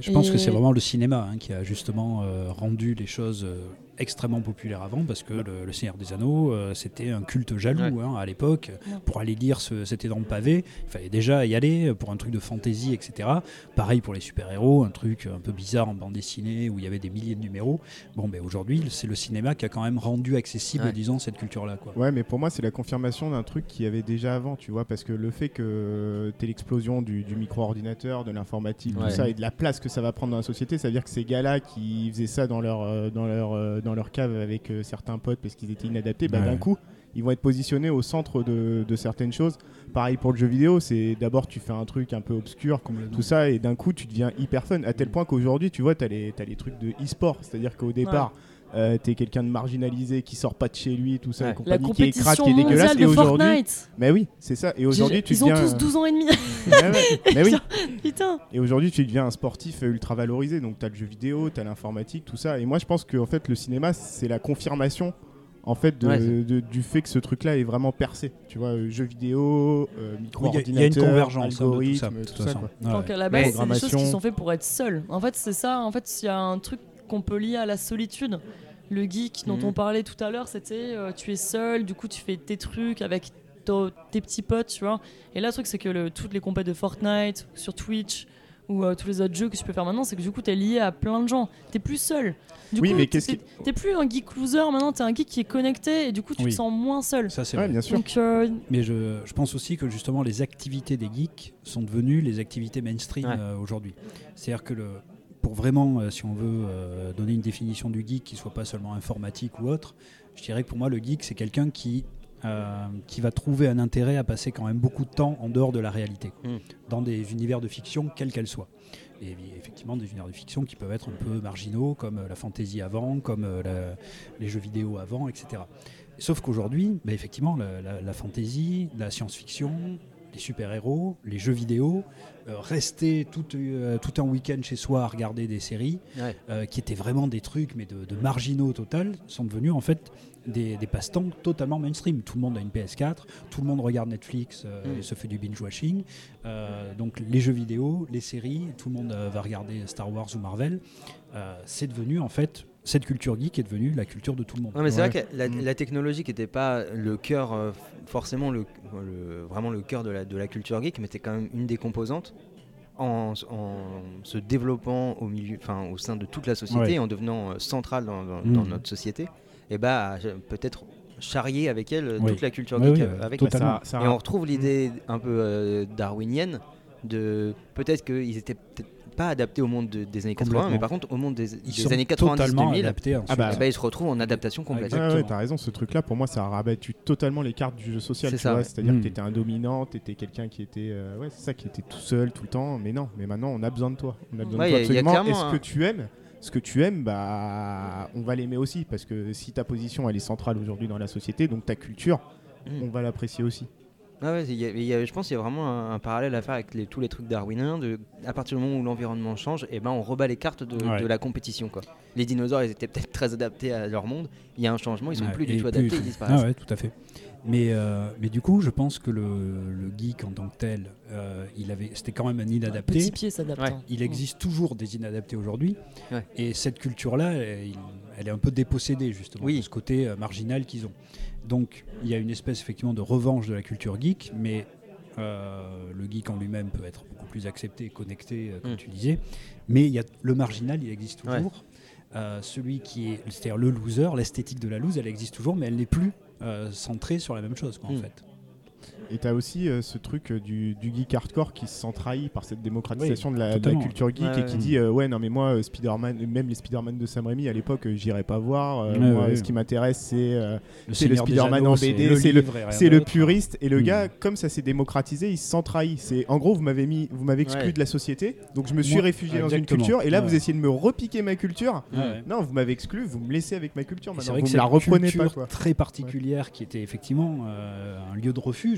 Je pense que c'est vraiment le cinéma hein, qui a justement euh, rendu les choses euh, extrêmement populaires avant, parce que le, le Seigneur des Anneaux, euh, c'était un culte jaloux Ouais. hein, à l'époque. Ouais. Pour aller lire, ce- c'était dans le pavé, il fallait déjà y aller pour un truc de fantasy, etc. Pareil pour les super-héros, un truc un peu bizarre en bande dessinée où il y avait des milliers de numéros. Bon, ben aujourd'hui, c'est le cinéma qui a quand même rendu accessible, Ouais. disons, cette culture-là. quoi. Ouais, mais pour moi, c'est la confirmation d'un truc qu'il y avait déjà avant, tu vois, parce que le fait que t'aies l'explosion du, du micro-ordinateur, de l'informatique, Ouais. tout ça, et de la place que ça va prendre dans la société, ça veut dire que ces gars-là qui faisaient ça dans leur, euh, dans leur, euh, dans leur cave avec euh, certains potes parce qu'ils étaient inadaptés, bah, Ouais. d'un coup, ils vont être positionnés au centre de, de certaines choses. Pareil pour le jeu vidéo, c'est d'abord tu fais un truc un peu obscur, tout ça, et d'un coup tu deviens hyper fun. À tel point qu'aujourd'hui, tu vois, tu as, les t'as les trucs de e-sport, c'est-à-dire qu'au départ, euh, t'es quelqu'un de marginalisé qui sort pas de chez lui, tout ça, Ouais. et La compagnie, qui est crade, compétition qui est dégueulasse. mondiale Et de aujourd'hui, Fortnite. mais oui, c'est ça. Et aujourd'hui, tu Ils ont deviens. tous 12 ans et demi. Ouais. Mais oui. Putain. Et aujourd'hui, tu deviens un sportif euh, ultra valorisé. Donc, tu as le jeu vidéo, tu as l'informatique, tout ça. Et moi, je pense que en fait, le cinéma, c'est la confirmation en fait, de- Ouais, de- du fait que ce truc-là est vraiment percé. Tu vois, euh, jeux vidéo, euh, Oui, micro-ordinateur, Il y, y a une convergence hein, de tout ça, de tout toute ça, façon. quoi. Ouais, Donc à la base, c'est des choses qui sont faites pour être seul. En fait, c'est ça. En fait, il y a un truc qu'on peut lier à la solitude. Le geek dont Mhm. on parlait tout à l'heure, c'était euh, tu es seul, du coup tu fais tes trucs avec tes petits potes, tu vois. Et là, le truc, c'est que le- toutes les compètes de Fortnite, sur Twitch ou euh, tous les autres jeux que tu peux faire maintenant, c'est que du coup, t'es lié à plein de gens. T'es plus seul. Du Oui, coup, mais t'es- qu'est-ce qui- t'es- plus un geek loser maintenant, t'es un geek qui est connecté et du coup, tu Oui. te sens moins seul. Ça, c'est Ouais, vrai. bien sûr. Donc, euh, Mais je, je pense aussi que justement les activités des geeks sont devenues les activités mainstream Ouais. euh, aujourd'hui. C'est-à-dire que le, pour vraiment, euh, si on veut euh, donner une définition du geek qui soit pas seulement informatique ou autre, je dirais que pour moi le geek c'est quelqu'un qui euh, qui va trouver un intérêt à passer quand même beaucoup de temps en dehors de la réalité, Mm. dans des univers de fiction quels qu'elles soient. Et effectivement des univers de fiction qui peuvent être un peu marginaux, comme la fantasy avant, comme la- les jeux vidéo avant, etc. Sauf qu'aujourd'hui, bah, effectivement, la, la, la fantasy, la science-fiction, les super-héros, les jeux vidéo, euh, rester tout, euh, tout un week-end chez soi à regarder des séries, Ouais. euh, qui étaient vraiment des trucs, mais de, de marginaux total, sont devenus en fait des, des passe-temps totalement mainstream. Tout le monde a une PS4, tout le monde regarde Netflix Mm. et se fait du binge-watching. Donc les jeux vidéo, les séries, tout le monde va regarder Star Wars ou Marvel. C'est devenu en fait, cette culture geek est devenue la culture de tout le monde. Non mais c'est Ouais. vrai que la, Mm. la technologie qui n'était pas le cœur, euh, forcément le, le- vraiment le cœur de la, de la culture geek, mais c'était quand même une des composantes. En, en se développant au milieu, enfin au sein de toute la société, Ouais. en devenant euh, centrale dans, dans- Mm. dans notre société, et bah a peut-être charrier avec elle euh, Oui. toute la culture Ouais, geek oui, avec. Ça- ça- et on retrouve l'idée un peu euh, darwinienne de peut-être qu'ils étaient peut-être pas adaptés au monde de- des années 80, Complètement. mais par contre au monde des, années totalement 90-2000, adaptés. Ah bah, ben, ils se retrouvent en adaptation complète. Exactement. ouais, t'as raison, ce truc-là, pour moi, ça a rabattu totalement les cartes du jeu social. Ouais. C'est-à-dire Mm. que t'étais un dominant, t'étais quelqu'un qui était, euh, ouais, c'est ça, qui était tout seul tout le temps. Mais non, mais maintenant, on a besoin de toi. On a besoin Ouais, de toi y a- y a absolument. clairement Et ce un- que tu aimes, ce que tu aimes, bah, on va l'aimer aussi, parce que si ta position elle est centrale aujourd'hui dans la société, donc ta culture, Mm. on va l'apprécier aussi. Ah ouais, il y a- il y a- je pense qu'il y a vraiment un, un parallèle à faire avec les- tous les trucs darwiniens. De, à partir du moment où l'environnement change, et ben on rebat les cartes de, Ouais. de la compétition. Quoi. Les dinosaures, ils étaient peut-être très adaptés à leur monde. Il y a un changement, ils sont Ouais, plus du tout adaptés, ils disparaissent. Ah ouais, tout à fait. Mais, euh, mais du coup, je pense que le, le geek en tant que tel, euh, il avait, c'était quand même un inadapté. petit pied s'adapte. Ouais. hein. Il existe toujours des inadaptés aujourd'hui. Ouais. Et cette culture-là, elle, elle est un peu dépossédée justement Oui. de ce côté euh, marginal qu'ils ont. Donc il y a une espèce effectivement de revanche de la culture geek, mais euh, le geek en lui-même peut être beaucoup plus accepté et connecté, euh, comme Mm. tu disais. Mais il y a, le marginal, il existe Ouais. toujours. Euh, celui qui est, c'est-à-dire le loser, l'esthétique de la lose, elle existe toujours, mais elle n'est plus euh, centrée sur la même chose, quoi, en Mm. fait. Et t'as aussi euh, ce truc euh, du, du geek hardcore qui se sent trahi par cette démocratisation de, la, de la totalement. culture geek Ouais, et qui ouais. dit euh, ouais non mais moi euh, Spider-Man même les Spider-Man de Sam Raimi à l'époque j'irais pas voir Euh, Ouais, moi ouais. ce qui m'intéresse c'est euh, Le le Spider-Man en BD, c'est le- puriste et le Mm. gars comme ça s'est démocratisé il se sent trahi c'est en gros vous m'avez mis vous m'avez exclu Ouais. de la société donc je me suis Moi- réfugié dans une culture et là Ouais. vous essayez de me repiquer ma culture non vous m'avez exclu vous me laissez avec ma culture maintenant C'est vrai vous me la reprenez pas très particulière qui était effectivement un lieu de refuge.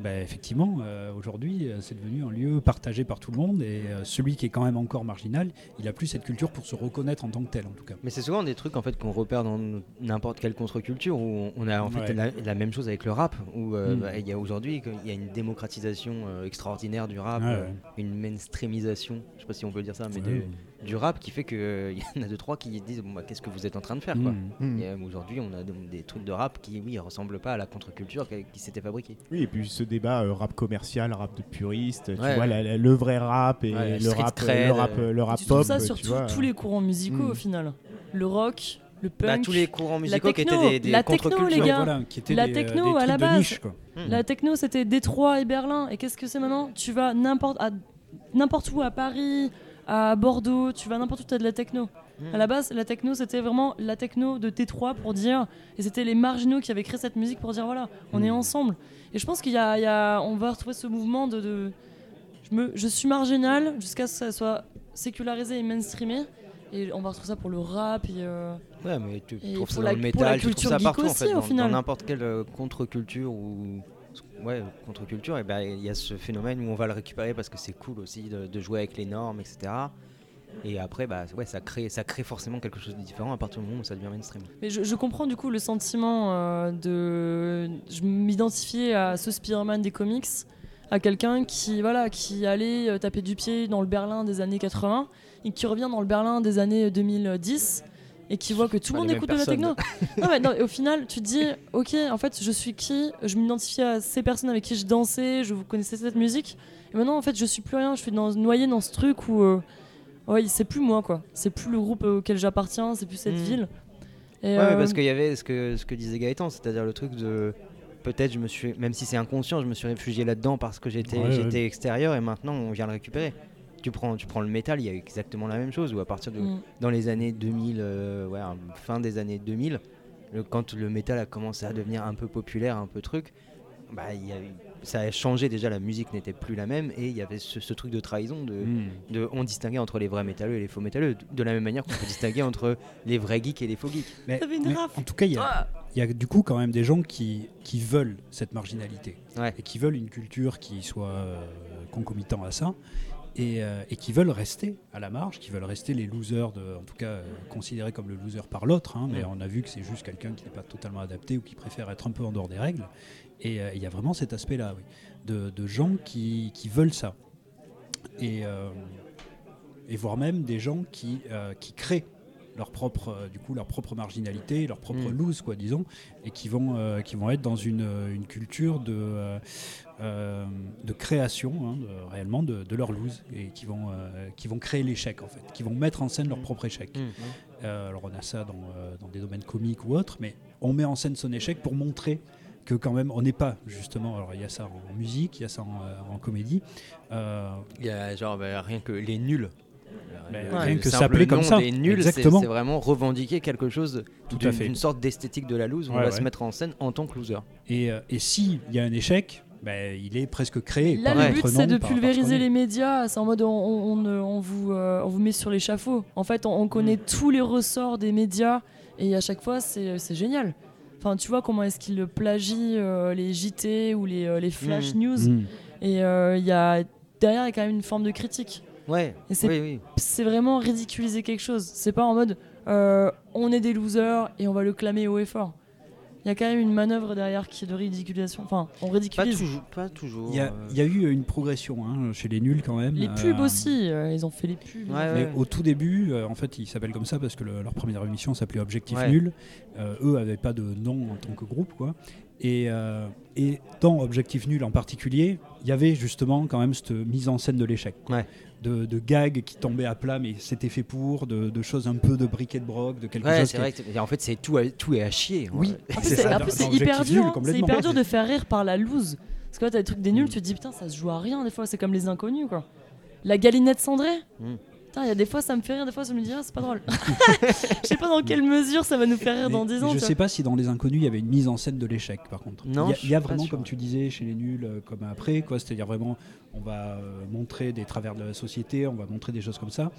Ben, effectivement, euh, aujourd'hui, euh, c'est devenu un lieu partagé par tout le monde et euh, celui qui est quand même encore marginal, il a plus cette culture pour se reconnaître en tant que tel, en tout cas. Mais c'est souvent des trucs en fait qu'on repère dans n'importe quelle contre-culture où on a en fait Ouais. la, la même chose avec le rap où euh, Mm. bah, il y a aujourd'hui il y a une démocratisation extraordinaire du rap, Ouais, ouais. une mainstreamisation, je sais pas si on peut dire ça, mais de- du rap qui fait que il y en a deux trois qui disent bon, bah, qu'est-ce que vous êtes en train de faire quoi. Mm. Mm. Et, euh, aujourd'hui, on a des, des trucs de rap qui, oui, ressemblent pas à la contre-culture qui, qui s'était fabriquée. Oui, et puis ce débat euh, rap commercial, rap de puriste, tu Ouais. vois, la- la- le vrai rap et Ouais, le, rap, cred, le rap, euh, le rap tu pop. ça tu sur vois. tous les courants musicaux Mm. au final? Le rock, le punk. Bah, tous les courants musicaux qui techno, étaient des, des la techno, les gars. voilà, qui étaient la des, techno, des à la trucs de base. niche, quoi. La techno, c'était Détroit et Berlin. Et qu'est-ce que c'est maintenant? Tu vas n'importe à- n'importe où, à Paris, à Bordeaux, tu vas n'importe où, tu as de la techno. Mm. À la base, la techno, c'était vraiment la techno de Détroit pour dire. Et c'était les marginaux qui avaient créé cette musique pour dire voilà, on est Mm. ensemble. Et je pense qu'il y a, il y a- on va retrouver ce mouvement de. de- je, me, je suis marginal jusqu'à ce que ça soit sécularisé et mainstreamé. Et on va retrouver ça pour le rap. Et, euh, Ouais, mais tu trouves ça la- dans le la métal, tu trouves ça partout en aussi, fait, au dans- final. dans n'importe quelle euh, contre-culture ou ouais contre-culture, ben il y a ce phénomène où on va le récupérer parce que c'est cool aussi de, jouer avec les normes, etc. Et après, bah ouais, ça crée, ça crée forcément quelque chose de différent à partir du moment où ça devient mainstream. Mais je, je comprends du coup le sentiment euh, de. Je m'identifiais à ce Spider-Man des comics, à quelqu'un qui, voilà, qui allait euh, taper du pied dans le Berlin des années 80 et qui revient dans le Berlin des années 2010 et qui voit que tout le monde écoute de la techno. non, mais non, et au final, tu te dis, ok, en fait, je suis qui Je m'identifie à ces personnes avec qui je dansais, je vous connaissais cette musique. Et maintenant, en fait, je suis plus rien. Je suis dans, noyé dans ce truc où, euh, ouais, c'est plus moi, quoi. C'est plus le groupe auquel j'appartiens, c'est plus cette Mm. ville. Et, Ouais, mais euh, parce qu'il y avait ce que, ce que disait Gaëtan, c'est-à-dire le truc de. Peut-être, je me suis, même si c'est inconscient, je me suis réfugié là-dedans parce que j'étais, Ouais, j'étais extérieur et maintenant on vient le récupérer. Tu prends, tu prends le métal, il y a exactement la même chose. Ou à partir de, mm. dans les années 2000, euh, ouais, fin des années 2000, le- quand le métal a commencé à devenir un peu populaire, un peu truc, bah, y a ça a changé déjà, la musique n'était plus la même et il y avait ce, ce truc de trahison, de, Hmm. de- on distinguait entre les vrais métalleux et les faux métalleux, de la même manière qu'on peut distinguer entre les vrais geeks et les faux geeks. Mais- mais rafle. en tout cas, il y a, Ah il y a du coup quand même des gens qui, qui veulent cette marginalité Ouais. et qui veulent une culture qui soit euh, concomitant à ça et, euh, et qui veulent rester à la marge, qui veulent rester les losers, de, en tout cas euh, considérés comme le loser par l'autre, hein, mais on a vu que c'est juste quelqu'un qui n'est pas totalement adapté ou qui préfère être un peu en dehors des règles. Et euh, il y a vraiment cet aspect-là, oui, de, de gens qui, qui veulent ça. Et, et voire même des gens qui, qui créent leur propre, euh, du coup, leur propre marginalité, leur propre Mm. loose, quoi, disons, et qui vont, euh, qui vont être dans une, une culture de, de création, hein, de- réellement, de, de leur loose, et qui vont, euh, qui vont créer l'échec, en fait, qui vont mettre en scène leur propre échec. Mm. Euh, alors on a ça dans, euh, dans des domaines comiques ou autres, mais on met en scène son échec pour montrer que quand même on n'est pas justement. Alors il y a ça en musique, il y a ça en, euh, en comédie. Euh, Il y a genre bah, rien que les nuls. Mais Le- rien le que s'appeler comme ça. Des nuls, c'est Exactement. c'est vraiment revendiquer quelque chose, Tout à d'une fait. d'une sorte d'esthétique de la loose. où Ouais, on va ouais. se mettre en scène en tant que loser. et euh, et s'il y a un échec, ben, il est presque créé. Là, par le but, c'est de par pulvériser les médias. C'est en mode on, on- on, on vous, euh, on vous met sur l'échafaud. En fait, on, on connaît Mm. tous les ressorts des médias et à chaque fois, c'est génial. Enfin, tu vois comment est-ce qu'ils plagient euh, les JT ou les, euh, les flash Mm. news. Mm. Et euh, il y a, derrière, il y a quand même une forme de critique. Ouais, c'est- oui, oui. C'est vraiment ridiculiser quelque chose. C'est pas en mode euh, on est des losers et on va le clamer haut et fort. Il y a quand même une manœuvre derrière qui est de ridiculisation. Enfin, on Pas ridiculise. toujours. Pas toujours Il y, a, euh, il y a eu une progression hein, chez les nuls quand même. Les pubs Euh, aussi, euh, ils ont fait les pubs. Ouais, Mais ouais. au tout début, euh, en fait, ils s'appellent comme ça parce que le- leur première émission s'appelait Objectif Ouais. Nul. Euh, eux n'avaient pas de nom en tant que groupe, quoi. Et, euh, et dans Objectif Nul en particulier, il y avait justement quand même cette mise en scène de l'échec. De, de gags qui tombaient à plat, mais c'était fait pour, de, de choses un peu de briquet de broc, de quelque Ouais, chose c'est qui- vrai. que c'est- et en fait, c'est tout, à- tout est à chier. Oui. Ouais. En plus, C'est hyper dur. Nul, hein. C'est hyper dur de faire rire par la loose. Parce que là, t'as des trucs des nuls, Mm. tu te dis putain, ça se joue à rien des fois. C'est comme les inconnus quoi. La galinette cendrée. Mm. Putain, il y a des fois ça me fait rire, des fois je me dis ah, c'est pas drôle. Je sais pas dans quelle mesure ça va nous faire rire Mais dans 10 ans. Je sais pas si dans Les Inconnus, il y avait une mise en scène de l'échec, par contre. Non, il y a, y vraiment, comme tu disais, chez les nuls, euh, comme après, quoi. C'est-à-dire vraiment, on va euh, montrer des travers de la société, on va montrer des choses comme ça.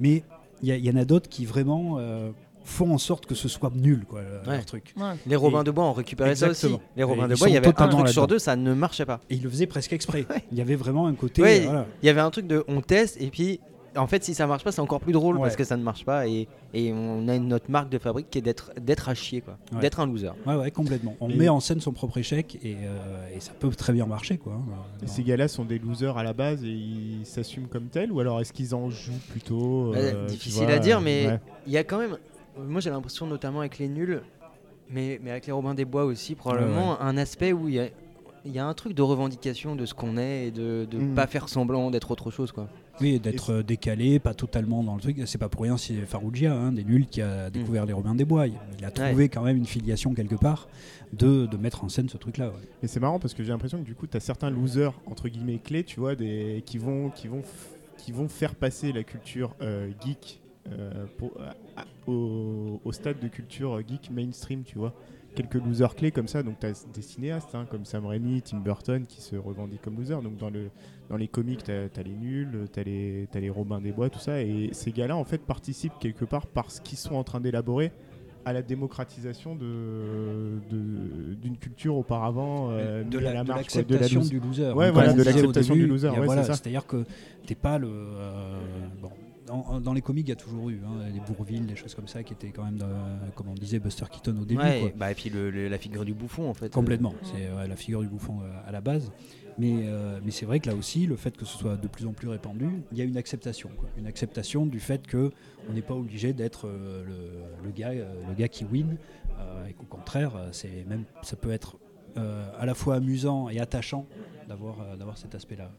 Mais il y, y en a d'autres qui vraiment euh, font en sorte que ce soit nul, quoi, Ouais. leur truc. Ouais. Les Robins de Bois ont récupéré ça aussi. Les Robins de Bois, il y avait un truc sur deux, ça ne marchait pas. Et ils le faisaient presque exprès. Il y avait vraiment un côté. Ouais, euh, voilà. Il y avait un truc de on teste et puis en fait si ça marche pas c'est encore plus drôle Ouais. parce que ça ne marche pas et, et on a une- notre marque de fabrique qui est d'être d'être à chier quoi, Ouais. d'être un loser. Ouais, ouais, complètement. On Mais- met en scène son propre échec et, euh, et ça peut très bien marcher, quoi. hein. Et ces gars-là sont des losers à la base et ils s'assument comme tels ou alors est-ce qu'ils en jouent plutôt euh, tu difficile vois, à dire euh, mais ouais. il y a quand même moi j'ai l'impression notamment avec les nuls mais, mais avec les Robins des Bois aussi probablement un aspect où il y a il y a un truc de revendication de ce qu'on est et de ne Mm. pas faire semblant d'être autre chose quoi. Oui, d'être euh, décalé, pas totalement dans le truc. C'est pas pour rien si Farougia, hein, des nuls, qui a découvert les Robins des Bois. Il, a trouvé quand même une filiation quelque part de, de mettre en scène ce truc-là. ouais. Mais c'est marrant parce que j'ai l'impression que du coup, tu as certains losers, entre guillemets, clés, tu vois, des, qui, vont, qui, vont qui vont faire passer la culture euh, geek euh, pour- à- à- au, au stade de culture geek mainstream, tu vois. Quelques losers clés comme ça, donc tu as des cinéastes hein, comme Sam Raimi, Tim Burton qui se revendiquent comme losers. Donc dans, le, dans les comics, tu as, les nuls, tu as les, t'as les Robins des Bois, tout ça. Et ces gars-là, en fait, participent quelque part parce qu'ils sont en train d'élaborer à la démocratisation de- d'une culture auparavant euh, de mise à la- de marche, quoi, de la l'acceptation du loser. Ouais, voilà, de l'acceptation du loser, ouais, voilà, c'est ça. C'est-à-dire que t'es pas le. euh, bon, dans, dans les comics, il y a toujours eu hein, des Bourville, des choses comme ça qui étaient quand même, de- comme on disait, Buster Keaton au début. Ouais, quoi. bah, et puis le- le- la figure du bouffon en fait. Complètement, c'est la figure du bouffon euh, à la base. Mais, euh, mais c'est vrai que là aussi, le fait que ce soit de plus en plus répandu, il y a une acceptation. quoi. Une acceptation du fait que on n'est pas obligé d'être euh, le, le gars, euh, le gars qui win. et qu'au contraire, c'est même, ça peut être à la fois amusant et attachant d'avoir d'avoir cet aspect-là.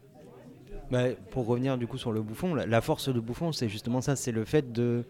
Bah, pour revenir du coup sur le bouffon, la, la force de bouffon, c'est justement ça, c'est le fait de,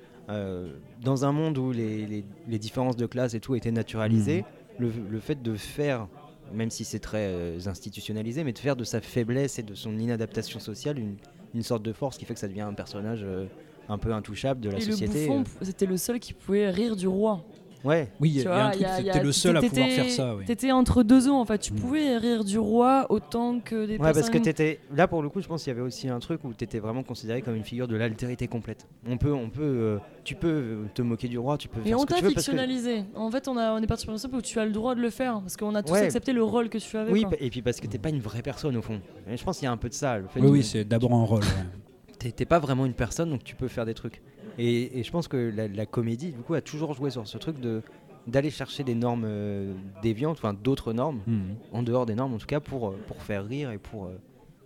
dans un monde où les, les- les différences de classe et tout étaient naturalisées, le, le fait de faire, même si c'est très euh, institutionnalisé, mais de faire de sa faiblesse et de son inadaptation sociale une, une sorte de force qui fait que ça devient un personnage euh, un peu intouchable de la Et société. bouffon, c'était le seul qui pouvait rire du roi. Ouais, Oui, il y a- un truc, le seul à pouvoir faire ça. Oui. T'étais entre deux eaux en fait. Tu Mm. pouvais rire du roi autant que des Ouais, parce que personnes. t'étais là pour le coup, je pense qu'il y avait aussi un truc où t'étais vraiment considéré comme une figure de l'altérité complète. On peut, on peut, euh, tu peux euh, te moquer du roi, tu peux Et faire on ce que t'a tu veux parce que fictionnalisé. En fait, on, a, on est parti sur le principe où tu as le droit de le faire parce qu'on a tous Ouais. accepté le rôle que tu avais. oui, quoi. et puis parce que t'es pas une vraie personne au fond. Et je pense qu'il y a un peu de ça. Le fait Oui, de- oui, c'est d'abord un rôle. t'es pas vraiment une personne, donc tu peux faire des trucs. Et, et je pense que la, la comédie, du coup, a toujours joué sur ce truc de d'aller chercher des normes euh, déviantes, enfin d'autres normes, Mhm. en dehors des normes en tout cas, pour, euh, pour faire rire et pour, euh,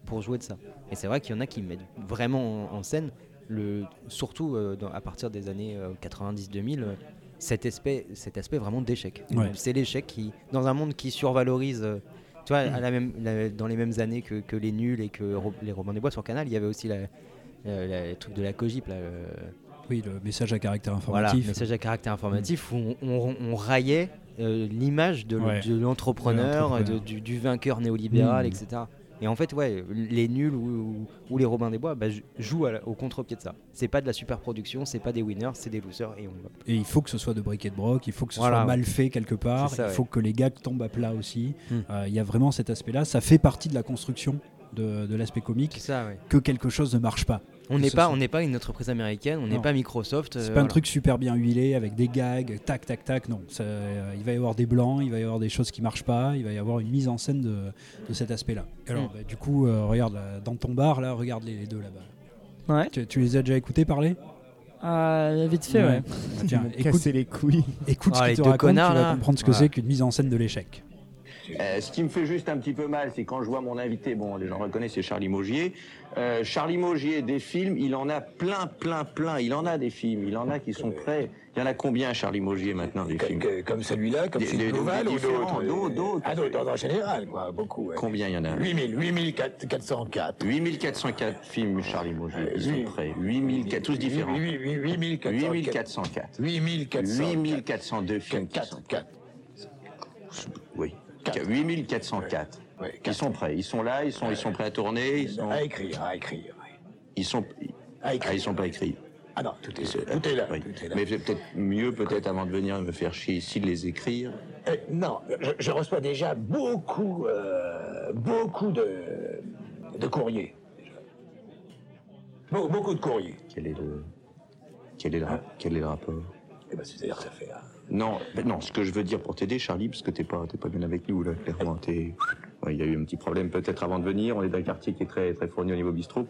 pour jouer de ça. Et c'est vrai qu'il y en a qui mettent vraiment en, en scène, le, surtout euh, dans- à partir des années 90-2000, euh, cet aspect, cet aspect vraiment d'échec. Ouais. C'est l'échec qui, dans un monde qui survalorise, tu vois, à la même, la- dans les mêmes années que, que les nuls et que Ro- les Robins des Bois sur Canal, il y avait aussi la, la- la- le truc de la cogip, là, le- Oui, le message à caractère voilà, informatif. message à caractère informatif où on, on- on raillait euh, l'image de, l'entrepreneur, du, du vainqueur néolibéral, Mm. etc. Et en fait, ouais, les nuls ou, les Robins des Bois bah, jouent la- au contre-pied de ça. C'est pas de la super production, c'est pas des winners, c'est des losers et on va. Et il faut que ce soit de briquet de broc, il faut que ce Voilà, soit ouais. mal fait quelque part, ça, il ouais. faut que les gars tombent à plat aussi. Hmm. Euh, Il y a vraiment cet aspect-là, ça fait partie de la construction de, de l'aspect comique C'est ça, ouais. que quelque chose ne marche pas. On n'est pas, soit- on n'est pas une entreprise américaine, on n'est pas Microsoft. C'est euh, pas un truc super bien huilé avec des gags, tac tac tac, non. Ça, euh, il va y avoir des blancs, il va y avoir des choses qui marchent pas, il va y avoir une mise en scène de, de cet aspect-là. Alors Hmm. bah, du coup, euh, regarde là, dans ton bar là, regarde les, les deux là-bas. Ouais. Tu, tu les as déjà écoutés parler? Euh, vite fait, ouais. Ils Tiens, écoute, les couilles. écoute Ah, ce les qu'ils te racontent, connards, tu vas comprendre ce que c'est qu'une mise en scène de l'échec. Euh, ce qui me fait juste un petit peu mal, c'est quand je vois mon invité, bon, les gens reconnaissent, c'est Charlie Maugier. Euh, Charlie Maugier, des films, il en a plein, plein, plein. Il en a des films, il en a qui sont prêts. Il y en a combien, Charlie Maugier, maintenant, des films comme celui-là, comme celui Noval ou d'autres d'autres, euh, d'autres. Ah, d'autres, en général, quoi, beaucoup. ouais. Combien il y en a? 8000, 8404. 8404 films, Charlie Maugier, ils sont prêts. 8400, tous différents. 8404. 8404. 8404. 8402 films qui sont 4. Oui. Quatre. 8404. Ouais, Ils sont prêts, ils sont là, ils sont, ils sont prêts à tourner, ils sont, À écrire, à écrire. ils sont, À écrire. ah, ils sont pas écrits. Ah non, tout est, C'est- tout est là. oui. tout est là. Mais c'est peut-être mieux, peut-être avant de venir me faire chier ici, de les écrire. Euh, non, je, je reçois déjà beaucoup, euh, beaucoup de, de courriers. Be- beaucoup de courriers. Quel est le, quel est le, ra- quel est le rapport? Eh ben, c'est-à-dire que ça fait. hein. Non, non. Ce que je veux dire pour t'aider, Charlie, parce que t'es pas, t'es pas bien avec nous là. Clairement, Il y a eu un petit problème peut-être avant de venir. On est dans un quartier qui est très, très fourni au niveau bistrot.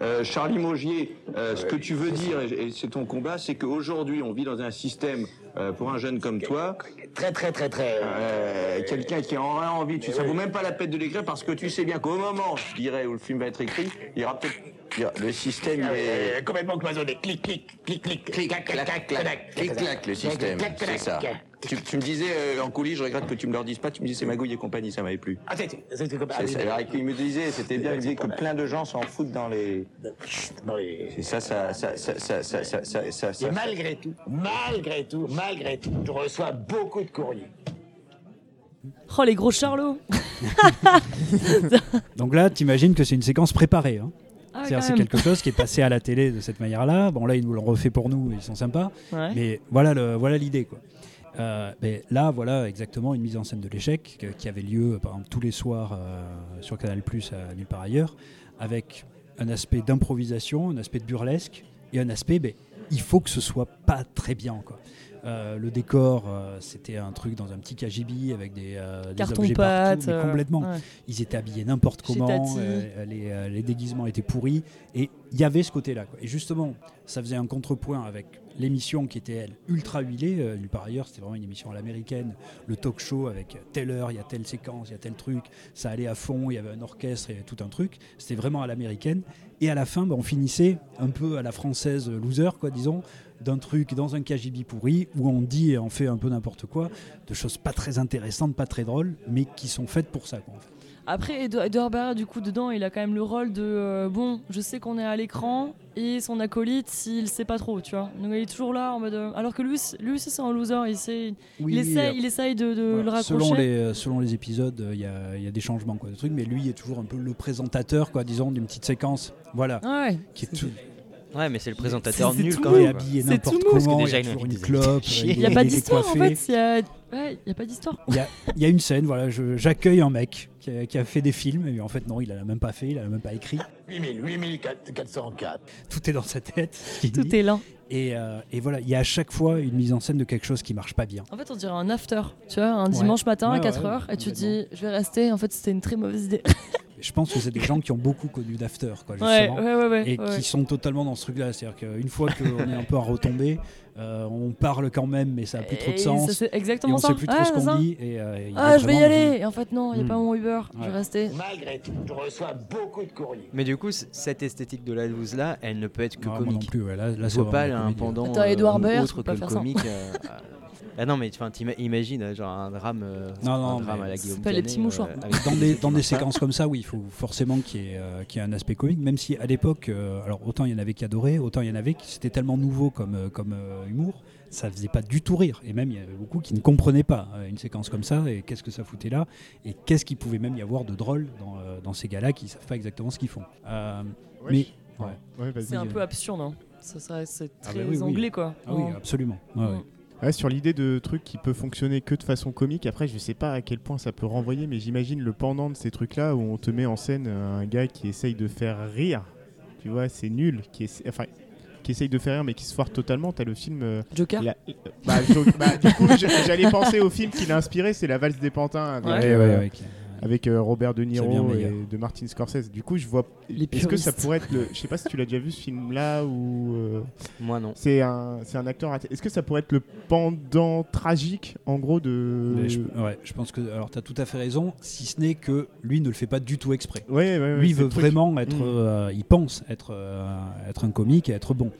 Euh, Charlie Maugier, euh, ce que tu veux dire, et c'est ton combat, c'est qu'aujourd'hui, on vit dans un système, euh, pour un jeune comme toi, Très, très, très, très. Euh, quelqu'un qui a envie, tu, ça vaut même pas la peine de l'écrire parce que tu sais bien qu'au moment, je dirais, où le film va être écrit, il y aura peut-être, le système il Euh, est complètement cloisonné. Clic, clic, clic, clic. clic, clac, clac, clac, clic, clac, le système, c'est ça. Tu, tu me disais euh, en coulisses, je regrette que tu me leur dises pas, tu me disais c'est Magouille et compagnie, ça m'avait plu. Ah, c'est- alors, il me disait, c'était bien, il me disait que plein de gens s'en foutent dans les. Dans les... Et ça, ça, ça, ça, ça, ça, ça, ça, ça, Et malgré tout, malgré tout, malgré tout, je reçois beaucoup de courriers. Oh, les gros charlots Donc là, t'imagines que c'est une séquence préparée. hein. Ah, c'est quelque chose qui est passé à la télé de cette manière-là. Bon là, ils nous l'ont refait pour nous, ils sont sympas. Ouais. Mais voilà le, voilà l'idée quoi. Euh, mais là, voilà exactement une mise en scène de l'échec que- qui avait lieu, par exemple, tous les soirs euh, sur Canal à nulle part ailleurs, avec un aspect d'improvisation, un aspect de burlesque et un aspect, ben, il faut que ce soit pas très bien quoi. Euh, le décor, euh, c'était un truc dans un petit KGB avec des, euh, des objets partout, mais euh, complètement. ouais. Ils étaient habillés n'importe comment, les, les déguisements étaient pourris, et il y avait ce côté-là. Et justement, ça faisait un contrepoint avec l'émission qui était, elle, ultra huilée. Part ailleurs, c'était vraiment une émission à l'américaine, le talk show avec telle heure, il y a telle séquence, il y a tel truc, ça allait à fond, il y avait un orchestre, il y avait tout un truc. C'était vraiment à l'américaine. Et à la fin, bah, on finissait un peu à la française loser, quoi, disons, d'un truc dans un KGB pourri où on dit et on fait un peu n'importe quoi, de choses pas très intéressantes, pas très drôles, mais qui sont faites pour ça. Quoi, en fait. Après, Edo- Edouard du coup, dedans, il a quand même le rôle de euh, bon, je sais qu'on est à l'écran et son acolyte, s'il sait pas trop, tu vois. Donc il est toujours là en mode. euh, alors que lui, lui aussi, c'est un loser. Il, sait, Oui, il, euh, il essaye de, de voilà, le raccrocher. selon, les, euh, selon les épisodes, euh, il y, a, il y a des changements, quoi, de trucs, mais lui est toujours un peu le présentateur, quoi, disons, d'une petite séquence. Voilà. Ouais. Qui est tout, Ouais, mais c'est le présentateur c'est nul quand mou. il est même. quoi. habillé C'est n'importe tout mou, parce que comment, il y déjà, a il toujours invite une des clope. Il n'y a pas d'histoire en fait. Il y a, ouais, il y a pas d'histoire. Il y a, y a une scène, voilà, je- j'accueille un mec qui a, qui a fait des films, et en fait, non, il a même pas fait, il a même pas écrit. 8000, 8404. Tout est dans sa tête. Tout dit. est là. Et, euh, et voilà, il y a à chaque fois une mise en scène de quelque chose qui marche pas bien. En fait, on dirait un after, tu vois, un Ouais. dimanche matin Ouais, à 4h, ouais, et tu te dis, je vais rester. En fait, c'était une très mauvaise idée. Je pense que c'est des gens qui ont beaucoup connu d'After, quoi, ouais, justement. ouais, ouais, ouais. et ouais. qui sont totalement dans ce truc-là. C'est-à-dire qu'une fois qu'on est un peu à retomber, euh, on parle quand même, mais ça n'a plus trop de sens. ça, C'est Et exactement on ça. sait plus trop ce qu'on dit. Et, euh, y a Ah, je vais y aller. Et en fait, non, il n'y a Hmm. pas mon Uber. Je vais rester. Malgré tout, je reçois beaucoup de courriers. Mais du coup, cette esthétique de la loose là, elle ne peut être que Non, moi non comique. plus. ouais, là, là, Je c'est vois pas vraiment un pendant Attends, Edouard euh, Baird, autre que pas le faire ça. comique. ah. Non, mais t'ima- imagines euh, genre un drame, euh, Non, un non, drame mais à la Guillaume pas les petits mouchoirs. euh, avec Dans des, dans des séquences comme ça, oui, il faut forcément qu'il y, ait, euh, qu'il y ait un aspect comique, même si à l'époque, euh, alors autant il y en avait qui adoraient, autant il y en avait qui c'était tellement nouveau comme, euh, comme euh, humour, ça faisait pas du tout rire. Et même il y avait beaucoup qui ne comprenaient pas euh, une séquence comme ça, et qu'est-ce que ça foutait là, et qu'est-ce qu'il pouvait même y avoir de drôle dans, euh, dans ces gars-là qui savent pas exactement ce qu'ils font. Euh, mais ouais. Ouais, vas-y. C'est un euh, peu absurde. Hein. Ça, ça, c'est Ah très bah oui, oui. anglais, quoi. Ah oui, Ouais. absolument. Ouais, ouais. Ouais, sur l'idée de trucs qui peut fonctionner que de façon comique, après je sais pas à quel point ça peut renvoyer, mais j'imagine le pendant de ces trucs-là où on te met en scène un gars qui essaye de faire rire, tu vois, c'est nul, qui essa- enfin qui essaye de faire rire mais qui se foire totalement. T'as le film. euh, Joker. la- euh, bah, Jo- bah, du coup, j'allais penser au film qui l'a inspiré, c'est La valse des pantins avec, Ouais. Ouais, euh, ouais, avec euh, Robert De Niro et de Martin Scorsese. Du coup, je vois. Est-ce que ça pourrait être le. Je sais pas si tu l'as déjà vu ce film-là ou. euh, Moi non. C'est un, c'est un acteur. Est-ce que ça pourrait être le pendant tragique, en gros, de. Mais je, ouais, je pense que alors tu as tout à fait raison, si ce n'est que lui ne le fait pas du tout exprès. Ouais, ouais, ouais, lui veut vraiment être, Mm. euh, il pense être, euh, être un comique et être bon.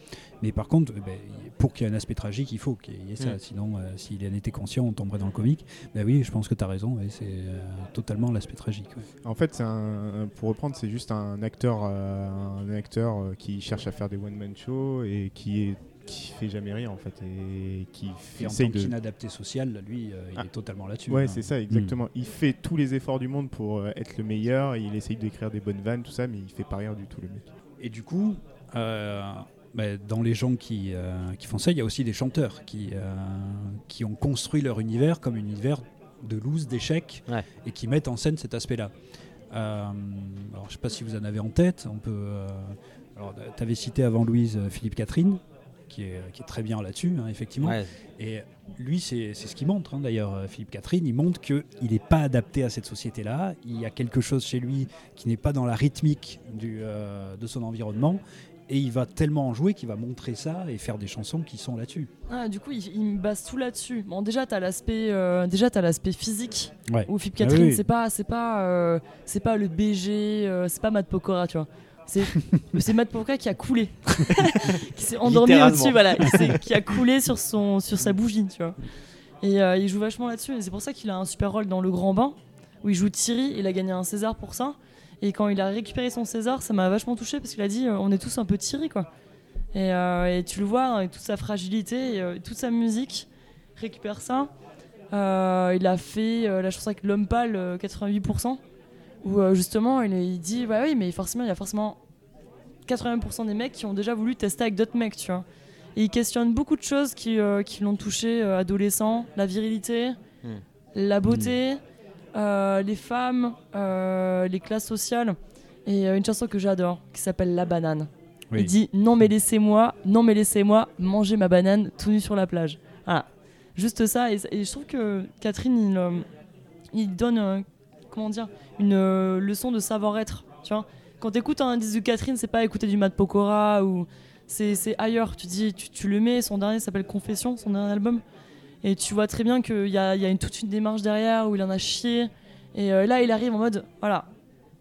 Mais par contre, euh, ben, pour qu'il y ait un aspect tragique, il faut qu'il y ait ça. Mm. Sinon, euh, s'il en était conscient, on tomberait dans le comique. Ben oui, je pense que tu as raison. c'est euh, totalement l'aspect tragique. ouais. En fait, un, pour reprendre, c'est juste un acteur, euh, un acteur euh, qui cherche à faire des one man shows et qui est qui fait jamais rire en fait et qui Et en tant de. qu'inadapté social, lui, euh, il Ah. est totalement là-dessus. Ouais, hein. c'est ça, exactement. Il fait tous les efforts du monde pour euh, être le meilleur. et il essaye d'écrire des bonnes vannes, tout ça, mais il fait pas rire du tout le mec. Et du coup, euh, dans les gens qui, euh, qui font ça, il y a aussi des chanteurs qui, euh, qui ont construit leur univers comme un univers de loose, d'échecs, Ouais. et qui mettent en scène cet aspect-là. Euh, alors, je ne sais pas si vous en avez en tête. On peut. tu avais cité avant Louise Philippe Catherine, qui est, qui est très bien là-dessus, hein, effectivement. Ouais. Et lui, c'est ce qu'il montre, hein, d'ailleurs, Philippe Catherine. Il montre qu'il n'est pas adapté à cette société-là. Il y a quelque chose chez lui qui n'est pas dans la rythmique du, de son environnement. Et il va tellement en jouer qu'il va montrer ça et faire des chansons qui sont là-dessus. Ah, du coup, il, il me base tout là-dessus. Bon, déjà, t'as l'aspect, euh, déjà, t'as l'aspect physique. Ouais. Où Philippe Ah oui, Catherine, oui. c'est pas, c'est pas, euh, c'est pas le BG, euh, c'est pas Matt Pokora, tu vois. C'est, c'est Matt Pokora qui a coulé, qui s'est endormi au-dessus, voilà, qui a coulé sur son, sur sa bougie, tu vois. Et euh, il joue vachement là-dessus. Et c'est pour ça qu'il a un super rôle dans Le Grand Bain, où il joue Thierry. Il a gagné un César pour ça. Et quand il a récupéré son César, ça m'a vachement touché parce qu'il a dit, euh, on est tous un peu Thierry, quoi. Et, euh, et tu le vois, avec toute sa fragilité, et, euh, toute sa musique, récupère ça. Euh, il a fait la chanson avec L'Homme Pâle, euh, 88%, où justement il, il dit bah oui, mais forcément, il y a forcément 80% des mecs qui ont déjà voulu tester avec d'autres mecs, tu vois. Et il questionne beaucoup de choses qui, euh, qui l'ont touché euh, adolescent, la virilité, Hmm. la beauté, les femmes, euh, les classes sociales. Et euh, une chanson que j'adore qui s'appelle La banane. Oui. Il dit non mais laissez-moi, non mais laissez-moi manger ma banane tout nu sur la plage. Voilà. Juste ça. Et, et je trouve que Catherine, il, euh, il donne, euh, comment dire, une euh, leçon de savoir-être. Tu vois, quand t'écoutes un disque de Catherine, c'est pas écouter du Matt Pokora ou c'est c'est ailleurs. Tu dis, tu, tu le mets. Son dernier s'appelle Confession, son dernier album. Et tu vois très bien qu'il y a, il y a une, toute une démarche derrière où il en a chié. Et euh, là, il arrive en mode, voilà.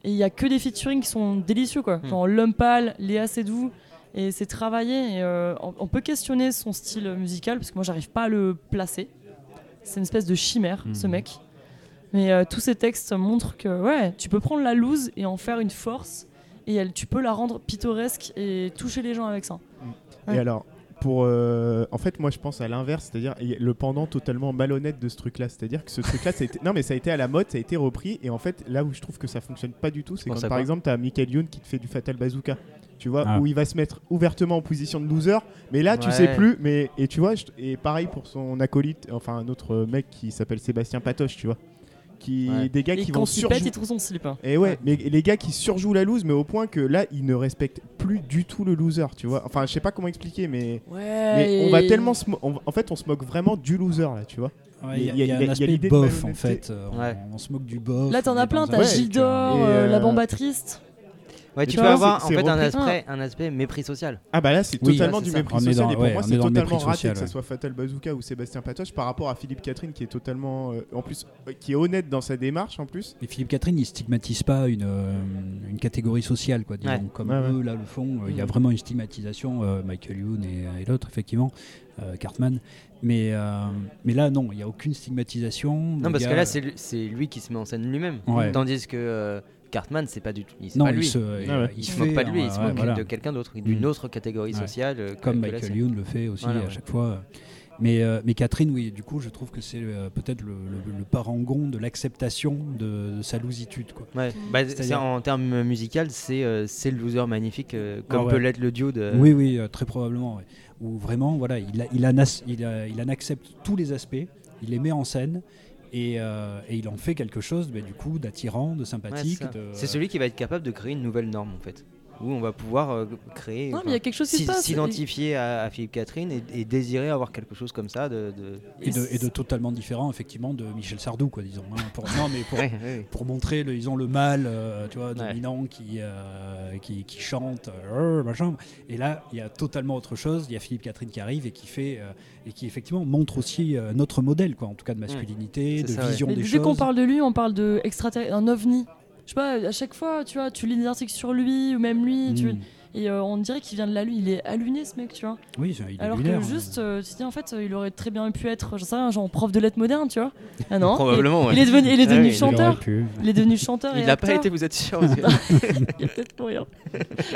Et il y a que des featuring qui sont délicieux, quoi. Mm. Genre Lumpal, Léa Seydoux. Et c'est travaillé. Et euh, on, on peut questionner son style musical parce que moi, j'arrive pas à le placer. C'est une espèce de chimère, ce Mhm. mec. Mais euh, tous ces textes montrent que, ouais, tu peux prendre la loose et en faire une force. Et elle, tu peux la rendre pittoresque et toucher les gens avec ça. Et Ouais. alors, pour. euh, en fait, moi, je pense à l'inverse, c'est-à-dire le pendant totalement malhonnête de ce truc-là. C'est-à-dire que ce truc-là, ça a été- non, mais ça a été à la mode, ça a été repris. Et en fait, là où je trouve que ça fonctionne pas du tout, c'est quand par exemple, t'as Michael Youn qui te fait du Fatal Bazooka. Tu vois, Ah. où il va se mettre ouvertement en position de loser. Mais là, tu Ouais. sais plus. Mais, et tu vois, je- et pareil pour son acolyte, enfin, un autre mec qui s'appelle Sébastien Patoche, tu vois. Qui, Ouais. Des gars Et qui vont surjouer. son slip. hein. Et ouais, mais les gars qui surjouent la loose, mais au point que là, ils ne respectent plus du tout le loser, tu vois. Enfin, je sais pas comment expliquer, mais, Ouais. mais on va tellement se mo- on- en fait, on se moque vraiment du loser là, tu vois. Ouais, Il y, a- y y un il y a aspect bof en fait. euh, on- Ouais. On, se moque du bof. Là, t'en on as plein. T'as Gildor, et, euh, la euh, bomba triste. Ouais, tu tu peux avoir c'est- en c'est fait un aspect, un aspect mépris social. Ah bah là, c'est Oui, totalement du ça. mépris On social dans- et pour ouais, moi, c'est totalement raté social, que ce ouais. soit Fatal Bazooka ou Sébastien Patoche par rapport à Philippe Catherine qui est totalement, euh, en plus, euh, qui est honnête dans sa démarche en plus. Et Philippe Catherine, il stigmatise pas une, euh, une catégorie sociale, quoi, disons, Ouais. comme eux là le font. euh, Il y a Mhm. vraiment une stigmatisation, euh, Michael Youn et, et l'autre, effectivement, euh, Cartman. Mais, euh, mais là, non, il n'y a aucune stigmatisation. Non, parce que là, c'est lui, c'est lui qui se met en scène lui-même. Ouais. Tandis que euh, Cartman, c'est pas du tout. Non, pas il lui. se, ouais. il se fait, moque pas de lui, il se moque voilà. de quelqu'un d'autre, d'une Mm. autre catégorie sociale. euh, que- Comme que Michael. Youn le fait aussi Voilà, à ouais. chaque fois. Mais, euh, mais Catherine, oui, du coup, je trouve que c'est euh, peut-être le, le- le parangon de l'acceptation de, de sa lousitude. Quoi. Ouais. Bah, en termes musical, c'est euh, c'est le loser magnifique, euh, comme Ah ouais. peut l'être le duo de. Oui, oui, euh, très probablement. ouais. Où vraiment, voilà, il, a- il, en as- il, a- il en accepte tous les aspects, il les met en scène et, euh, et il en fait quelque chose, bah, du coup, d'attirant, de Ouais, sympathique. c'est ça. de- C'est celui qui va être capable de créer une nouvelle norme en fait. Où on va pouvoir euh, créer. Non, mais il y a quelque chose qui. S'identifier à, à Philippe Catherine et, et désirer avoir quelque chose comme ça. De, de- et, de, et de totalement différent, effectivement, de Michel Sardou, quoi, disons. hein, pour, non, mais pour, Ouais, ouais, ouais. pour montrer, le, ils ont le mal, euh, tu vois, Ouais. dominant qui, euh, qui, qui chante, euh, machin. Et là, il y a totalement autre chose. Il y a Philippe Catherine qui arrive et qui fait, euh, et qui effectivement montre aussi euh, notre modèle, quoi, en tout cas de masculinité, C'est de ça, ouais. vision Mais des dès choses. qu'on parle de lui, on parle de extraterrestre, un ovni. Je sais pas, à chaque fois, tu vois, tu lis des articles sur lui ou même lui, tu- Mm. et euh, on dirait qu'il vient de la lune. Il est alluné, ce mec, tu vois. Oui, il est Alors lunaire, que hein. juste, euh, tu te dis en fait, il aurait très bien pu être, je sais rien, genre prof de lettres modernes, tu vois. Ah non. Probablement, Il, ouais. il est devenu, il est Ah devenu oui, il Il aurait chanteur. Il est devenu chanteur. Il l'a pas été, vous êtes sûr Il y a peut-être pour rien.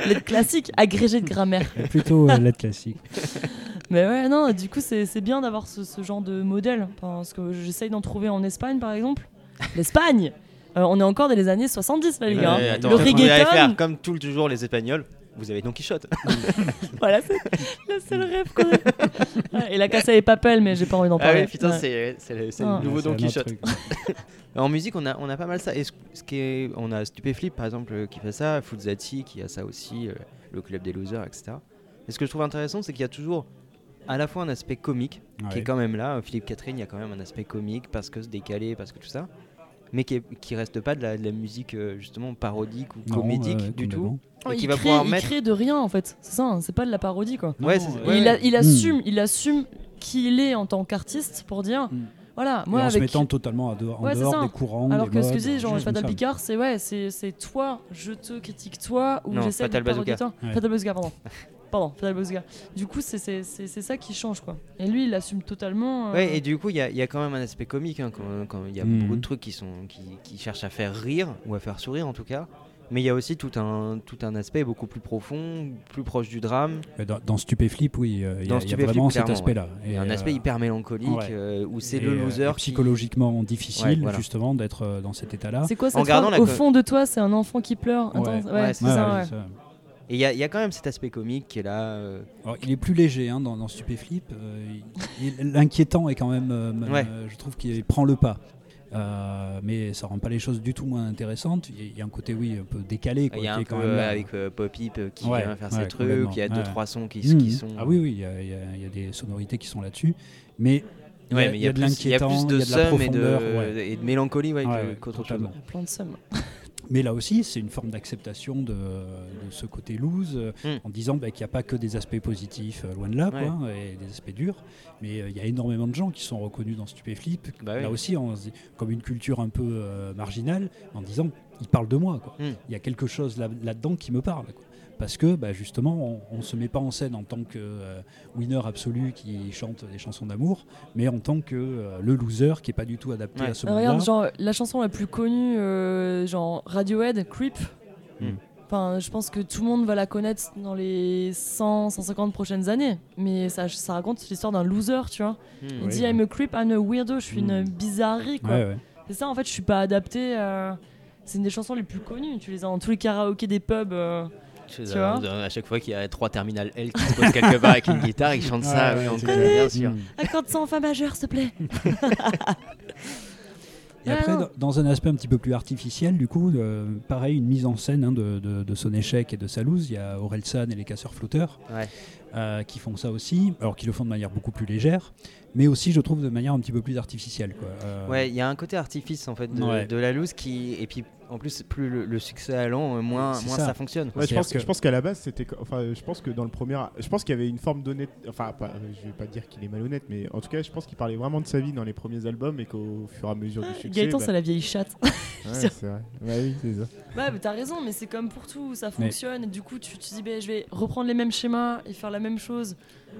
Lettres classiques, agrégé de grammaire. Plutôt euh, lettre classique. Mais ouais, non, du coup, c'est c'est bien d'avoir ce, ce genre de modèle. Parce que j'essaye d'en trouver en Espagne, par exemple. L'Espagne Euh, On est encore dans les années 70, là, les gars. Ouais, attends, le vous allez reggaeton, faire comme tout, toujours les Espagnols. Vous avez Don Quichotte. voilà, c'est le seul rêve qu'on a. Ouais, et la Casa des Papel, mais j'ai pas envie d'en Ah parler. oui, putain, Ouais. c'est le, Ah. le nouveau Don Quichotte. En musique, on a, on a pas mal ça. Et ce, ce qui est, on a Stupéflip, par exemple, euh, qui fait ça, Fuzzati qui a ça aussi, euh, le Club des Losers, etc. Et ce que je trouve intéressant, c'est qu'il y a toujours à la fois un aspect comique, qui est quand même là. Philippe Catherine, il y a quand même un aspect comique, parce que se décalé, parce que tout ça. Mais qui, est- qui reste pas de la, de la musique, euh, justement, parodique ou Non, comédique du tout. il, qui va crée, pouvoir il mettre. crée de rien, en fait. C'est ça, hein, c'est pas de la parodie, quoi. Ouais, Non, ouais, il, a- il Mm. assume, il assume qui il est en tant qu'artiste pour dire, Mm. voilà, Et moi en se avec. mettant totalement à dehors, en dehors des courants. Alors des que ce que modes, je dis, genre choses comme Fatal. Picard, c'est ouais, c'est c'est toi, je te critique toi, ou j'essaie de Fatal Bazooka. Fatal Bazooka, pardon. pardon, Bazooka. Du coup, c'est c'est- c'est- c'est ça qui change, quoi. Et lui, il assume totalement. euh, Ouais, et du coup, il y, a- il y a quand même un aspect comique. hein, quand quand il y a Mhm. beaucoup de trucs qui, sont, qui, qui cherchent à faire rire, ou à faire sourire en tout cas. Mais il y a aussi tout un, tout un aspect beaucoup plus profond, plus proche du drame. Mais Dans, dans Stupéflip, oui, euh, il y Dans a- il y, a Stupéflip, vraiment cet aspect-là. Il y a un Et, aspect euh, hyper mélancolique ouais. euh, où c'est et, le euh, loser et qui- psychologiquement difficile, Ouais, voilà. justement, d'être euh, dans cet état-là. C'est quoi cette Au fond de toi, c'est un enfant qui pleure. Ouais. Attends, ouais, Ouais, Ouais, ouais. ça. Et il y, a- il y a quand même cet aspect comique qui est là. euh, Alors, il est plus léger hein, dans, dans Stupéflip. euh, il- il- L'inquiétant est quand même, euh, Ouais. euh, je trouve qu'il prend le pas. Euh, mais ça rend pas les choses du tout moins intéressantes. Il y a- il y a un côté, oui, un peu décalé. Quoi, Il y a un est peu quand même euh, avec euh, Pop-Hip euh, qui Ouais, vient faire ouais, ses trucs. Il y a deux, Ouais. trois sons qui, Mhm. qui sont. Ah oui, oui, il y, a- il y a- il y a des sonorités qui sont là-dessus. Mais il y a- Ouais, mais il y a de plus- il y a l'inquiétant, il de y a de la seum et de, ouais. et de mélancolie ouais, qu'autre chose. totalement. Plein de seum. Mais là aussi, c'est une forme d'acceptation de, de ce côté loose, Hmm. en disant bah, qu'il n'y a pas que des aspects positifs, euh, loin de là, Ouais. quoi, et des aspects durs. Mais euh, il y a énormément de gens qui sont reconnus dans Stupéflip, Bah là oui. aussi, en- comme une culture un peu euh, marginale, en disant ils parlent de moi. quoi. Hmm. Il y a quelque chose là- là-dedans qui me parle. quoi. Parce que bah, justement, on ne se met pas en scène en tant que euh, winner absolu qui chante des chansons d'amour, mais en tant que euh, le loser qui n'est pas du tout adapté Ouais. à ce Ah, regarde, genre, la chanson la plus connue, euh, genre Radiohead, Creep. Hmm. Enfin, je pense que tout le monde va la connaître dans les 100, 150 prochaines années. Mais ça, ça raconte l'histoire d'un loser, tu vois. Hmm. Il Ouais, dit ouais. I'm a creep, I'm a weirdo, je suis une Hmm. bizarrerie, quoi. Ouais, ouais. C'est ça, en fait, je suis pas adapté. euh, C'est une des chansons les plus connues. Tu les as dans tous les karaokés des pubs. Tu vois à chaque fois qu'il y a trois terminales L qui se posent quelque part avec une guitare, ils chantent ça, Ouais, oui, on bien sûr. Hmm. Accorde ça en fa majeur, s'il te plaît. Et après, Ah. dans- dans un aspect un petit peu plus artificiel, du coup, euh, pareil, une mise en scène hein, de, de- de son échec et de sa loose. Il y a Orelsan et les casseurs flotteurs Ouais. euh, qui font ça aussi, alors qu'ils le font de manière beaucoup plus légère, mais aussi, je trouve, de manière un petit peu plus artificielle. Quoi. Euh, Ouais, il y a un côté artifice en fait de, Ouais. de la loose qui et puis en plus plus le, le succès allant, euh, moins moins ça. ça, fonctionne. Ouais, je pense, que- je pense qu'à la base, c'était. Enfin, je pense que dans le premier. Je pense qu'il y avait une forme d'honnête. Enfin, pas, je vais pas dire qu'il est malhonnête, mais en tout cas, je pense qu'il parlait vraiment de sa vie dans les premiers albums et qu'au fur et à mesure du succès. Gaëtan, bah- c'est la vieille chatte. Ouais, c'est vrai. Ouais, oui, c'est ça. Ouais, mais t'as raison, mais c'est comme pour tout, ça fonctionne. Et du coup, tu te dis, ben, je vais reprendre les mêmes schémas et faire la même chose.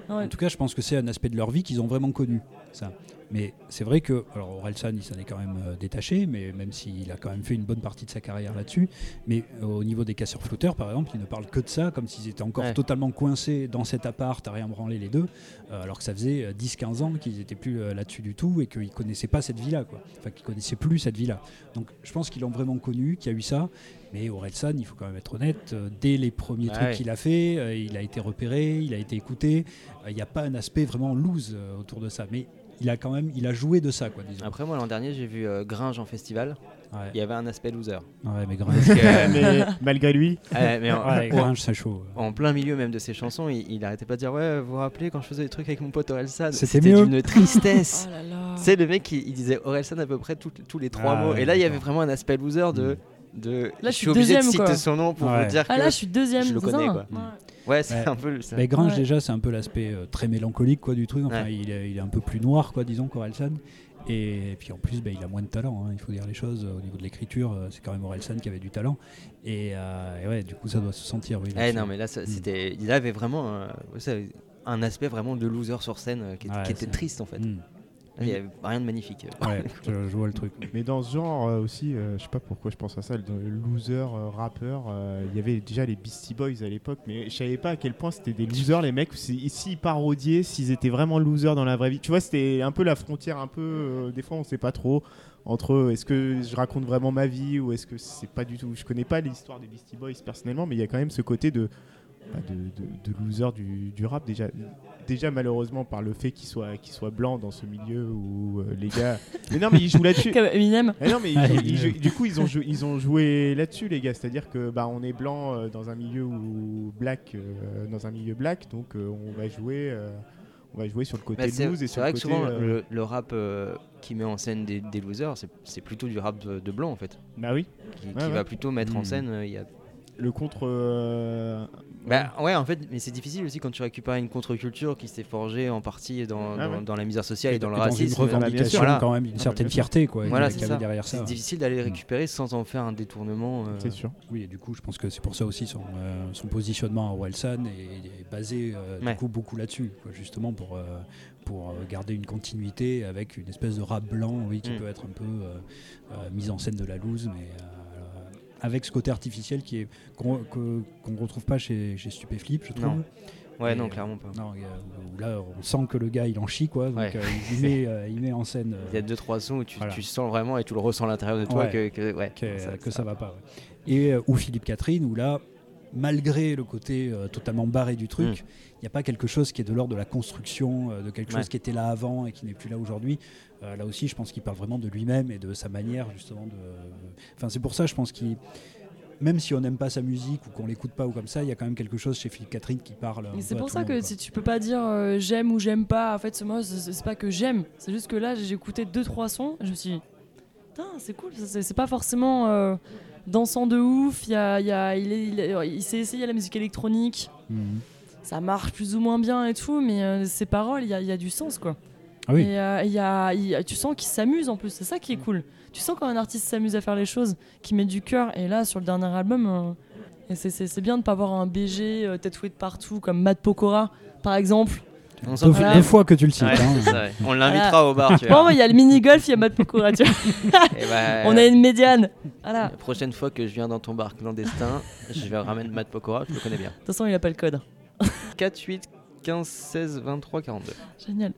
En tout cas, je pense que c'est un aspect de leur vie qu'ils ont vraiment connu. Ça. Mais c'est vrai que, alors Orelsan, il s'en est quand même euh, détaché, mais même s'il a quand même fait une bonne partie de sa carrière là-dessus. Mais euh, au niveau des casseurs flotteurs, par exemple, ils ne parlent que de ça, comme s'ils étaient encore Ouais. totalement coincés dans cet appart, à rien branler les deux, euh, alors que ça faisait euh, 10-15 ans qu'ils n'étaient plus euh, là-dessus du tout et qu'ils ne connaissaient pas cette vie-là, quoi. Enfin, qu'ils ne connaissaient plus cette vie-là. Donc je pense qu'ils l'ont vraiment connu, qu'il y a eu ça. Mais Orelsan, il faut quand même être honnête, euh, dès les premiers trucs qu'il a fait, il a été repéré, il a été écouté. Il n'y a pas un aspect vraiment loose autour de ça. Mais il a quand même, il a joué de ça, quoi, disons. Après moi l'an dernier j'ai vu euh, Gringe en festival, Ouais, il y avait un aspect loser. ouais mais. Parce que, mais malgré lui. Ouais, mais en, Ouais, Gringe, c'est chaud. en plein milieu même de ses chansons, il, il arrêtait pas de dire ouais vous vous rappelez quand je faisais des trucs avec mon pote Orelsan, C'était d'une tristesse. Oh là là. C'est le mec qui il disait Orelsan à peu près tout- tous les trois Ah mots. ouais, Et là il y avait vraiment un aspect loser de de. Là, je suis de deuxième, citer quoi. son nom pour Ouais. vous dire que. Ah là, je suis deuxième. je le connais, quoi. Ouais. Ouais c'est Ouais. un peu. ça. Ouais. déjà, c'est un peu l'aspect euh, très mélancolique quoi, du truc. Enfin, Ouais. il, est, il est un peu plus noir, quoi, disons, qu'Orelsan. Et, puis en plus, bah, il a moins de talent, hein, il faut dire les choses. Au niveau de l'écriture, euh, c'est quand même Orelsan qui avait du talent. Et, euh, et ouais, du coup, ça doit se sentir. Oui, Eh non mais là ça- Mm. c'était il avait vraiment euh, ça, un aspect vraiment de loser sur scène euh, qui, Ouais, qui était triste en fait. Mm. Il y avait rien de magnifique. Ouais, je, je vois le truc. Mais dans ce genre euh, aussi, euh, je sais pas pourquoi je pense à ça, le loser, euh, rappeur, euh, il y avait déjà les Beastie Boys à l'époque, mais je savais pas à quel point c'était des losers les mecs, si- s'ils parodiaient, s'ils étaient vraiment losers dans la vraie vie. Tu vois, c'était un peu la frontière, un peu, euh, des fois on sait pas trop, entre est-ce que je raconte vraiment ma vie ou est-ce que c'est pas du tout. Je connais pas l'histoire des Beastie Boys personnellement, mais il y a quand même ce côté de, bah, de, de- de loser du, du rap déjà. Déjà malheureusement par le fait qu'il soit, qu'il soit blanc dans ce milieu où euh, les gars... Mais non mais ils jouent là-dessus. Comme Eminem. Non, mais ils- Ah, ils- ils du coup, ils ont, joué, ils ont joué là-dessus, les gars. C'est-à-dire que bah, on est blanc euh, dans un milieu où black, euh, dans un milieu black, donc euh, on va jouer, euh, on va jouer sur le côté Bah, c'est loose et c'est sur vrai le que côté. souvent euh, le, le rap euh, qui met en scène des, des losers c'est- c'est plutôt du rap de, de blanc en fait. Bah oui, Qui, Ouais, qui ouais. va plutôt mettre en Mm. scène. euh, il y a... le contre. euh, Bah ouais en fait mais c'est difficile aussi quand tu récupères une contre-culture qui s'est forgée en partie dans, Ah dans, ouais. dans la misère sociale et, dans le une racisme. revendication Voilà. quand même d'une Ah, certaine fierté quoi, Voilà, c'est ça. derrière C'est ça. difficile d'aller récupérer sans en faire un détournement. euh, C'est sûr. Oui, et du coup, je pense que c'est pour ça aussi son, euh, son positionnement à Orelsan est, est basé euh, Ouais. du coup beaucoup là-dessus, quoi, justement pour, euh, pour garder une continuité avec une espèce de rap blanc, oui, qui Mm. peut être un peu euh, euh, mise en scène de la loose, mais euh, avec ce côté artificiel qui est qu'on ne retrouve pas chez, chez Stupéflip, je trouve. Non. Ouais, Et, non, euh, clairement pas. Non, là, on sent que le gars, il en chie, quoi. Donc, Ouais. euh, il, met, euh, il met en scène euh, Il y a deux trois sons où tu, Voilà. tu sens vraiment et tu le ressens à l'intérieur de toi Ouais. que, que- ouais, que ça- que ça- va pas. Et ou Philippe Catherine, où là, malgré le côté euh, totalement barré du truc, il n'y a pas quelque chose qui est de l'ordre de la construction, euh, de quelque Mm. Ouais. chose qui était là avant et qui n'est plus là aujourd'hui. Euh, là aussi, je pense qu'il parle vraiment de lui-même et de sa manière justement de. Enfin, c'est pour ça, je pense qu'il même si on n'aime pas sa musique ou qu'on l'écoute pas ou comme ça, il y a quand même quelque chose chez Philippe Catherine qui parle. Et c'est pour ça que si tu peux pas dire euh, j'aime ou j'aime pas, en fait, moi, c'est c'est pas que j'aime. C'est juste que là, j'ai écouté deux trois sons, et je me suis dit, putain, c'est cool. C'est c'est pas forcément euh, dansant de ouf. Il, y a, il, y a- il, est- il est- il s'est essayé à la musique électronique. Mhm. Ça marche plus ou moins bien et tout, mais euh, ses paroles, il y a, il y a du sens, quoi. Ah oui. Et euh, y a, tu sens qu'il s'amuse en plus. C'est ça qui est cool. Tu sens quand un artiste s'amuse à faire les choses, qu'il met du cœur. Et là, sur le dernier album, euh, et c'est- bien de pas avoir un BG tatoué de partout, comme Matt Pokora, par exemple. On s'en fout. Fois que tu le cites. Ouais, hein. c'est ça, ouais. On l'invitera au bar, tu Bon, vois. il y a le mini-golf, il y a Matt Pokora, tu vois. Et bah, On a une médiane. Voilà. La prochaine fois que je viens dans ton bar clandestin, je vais ramener Matt Pokora, je le connais bien. De toute façon, il a pas le code. 4, 8, 15, 16, 23, 42. Génial.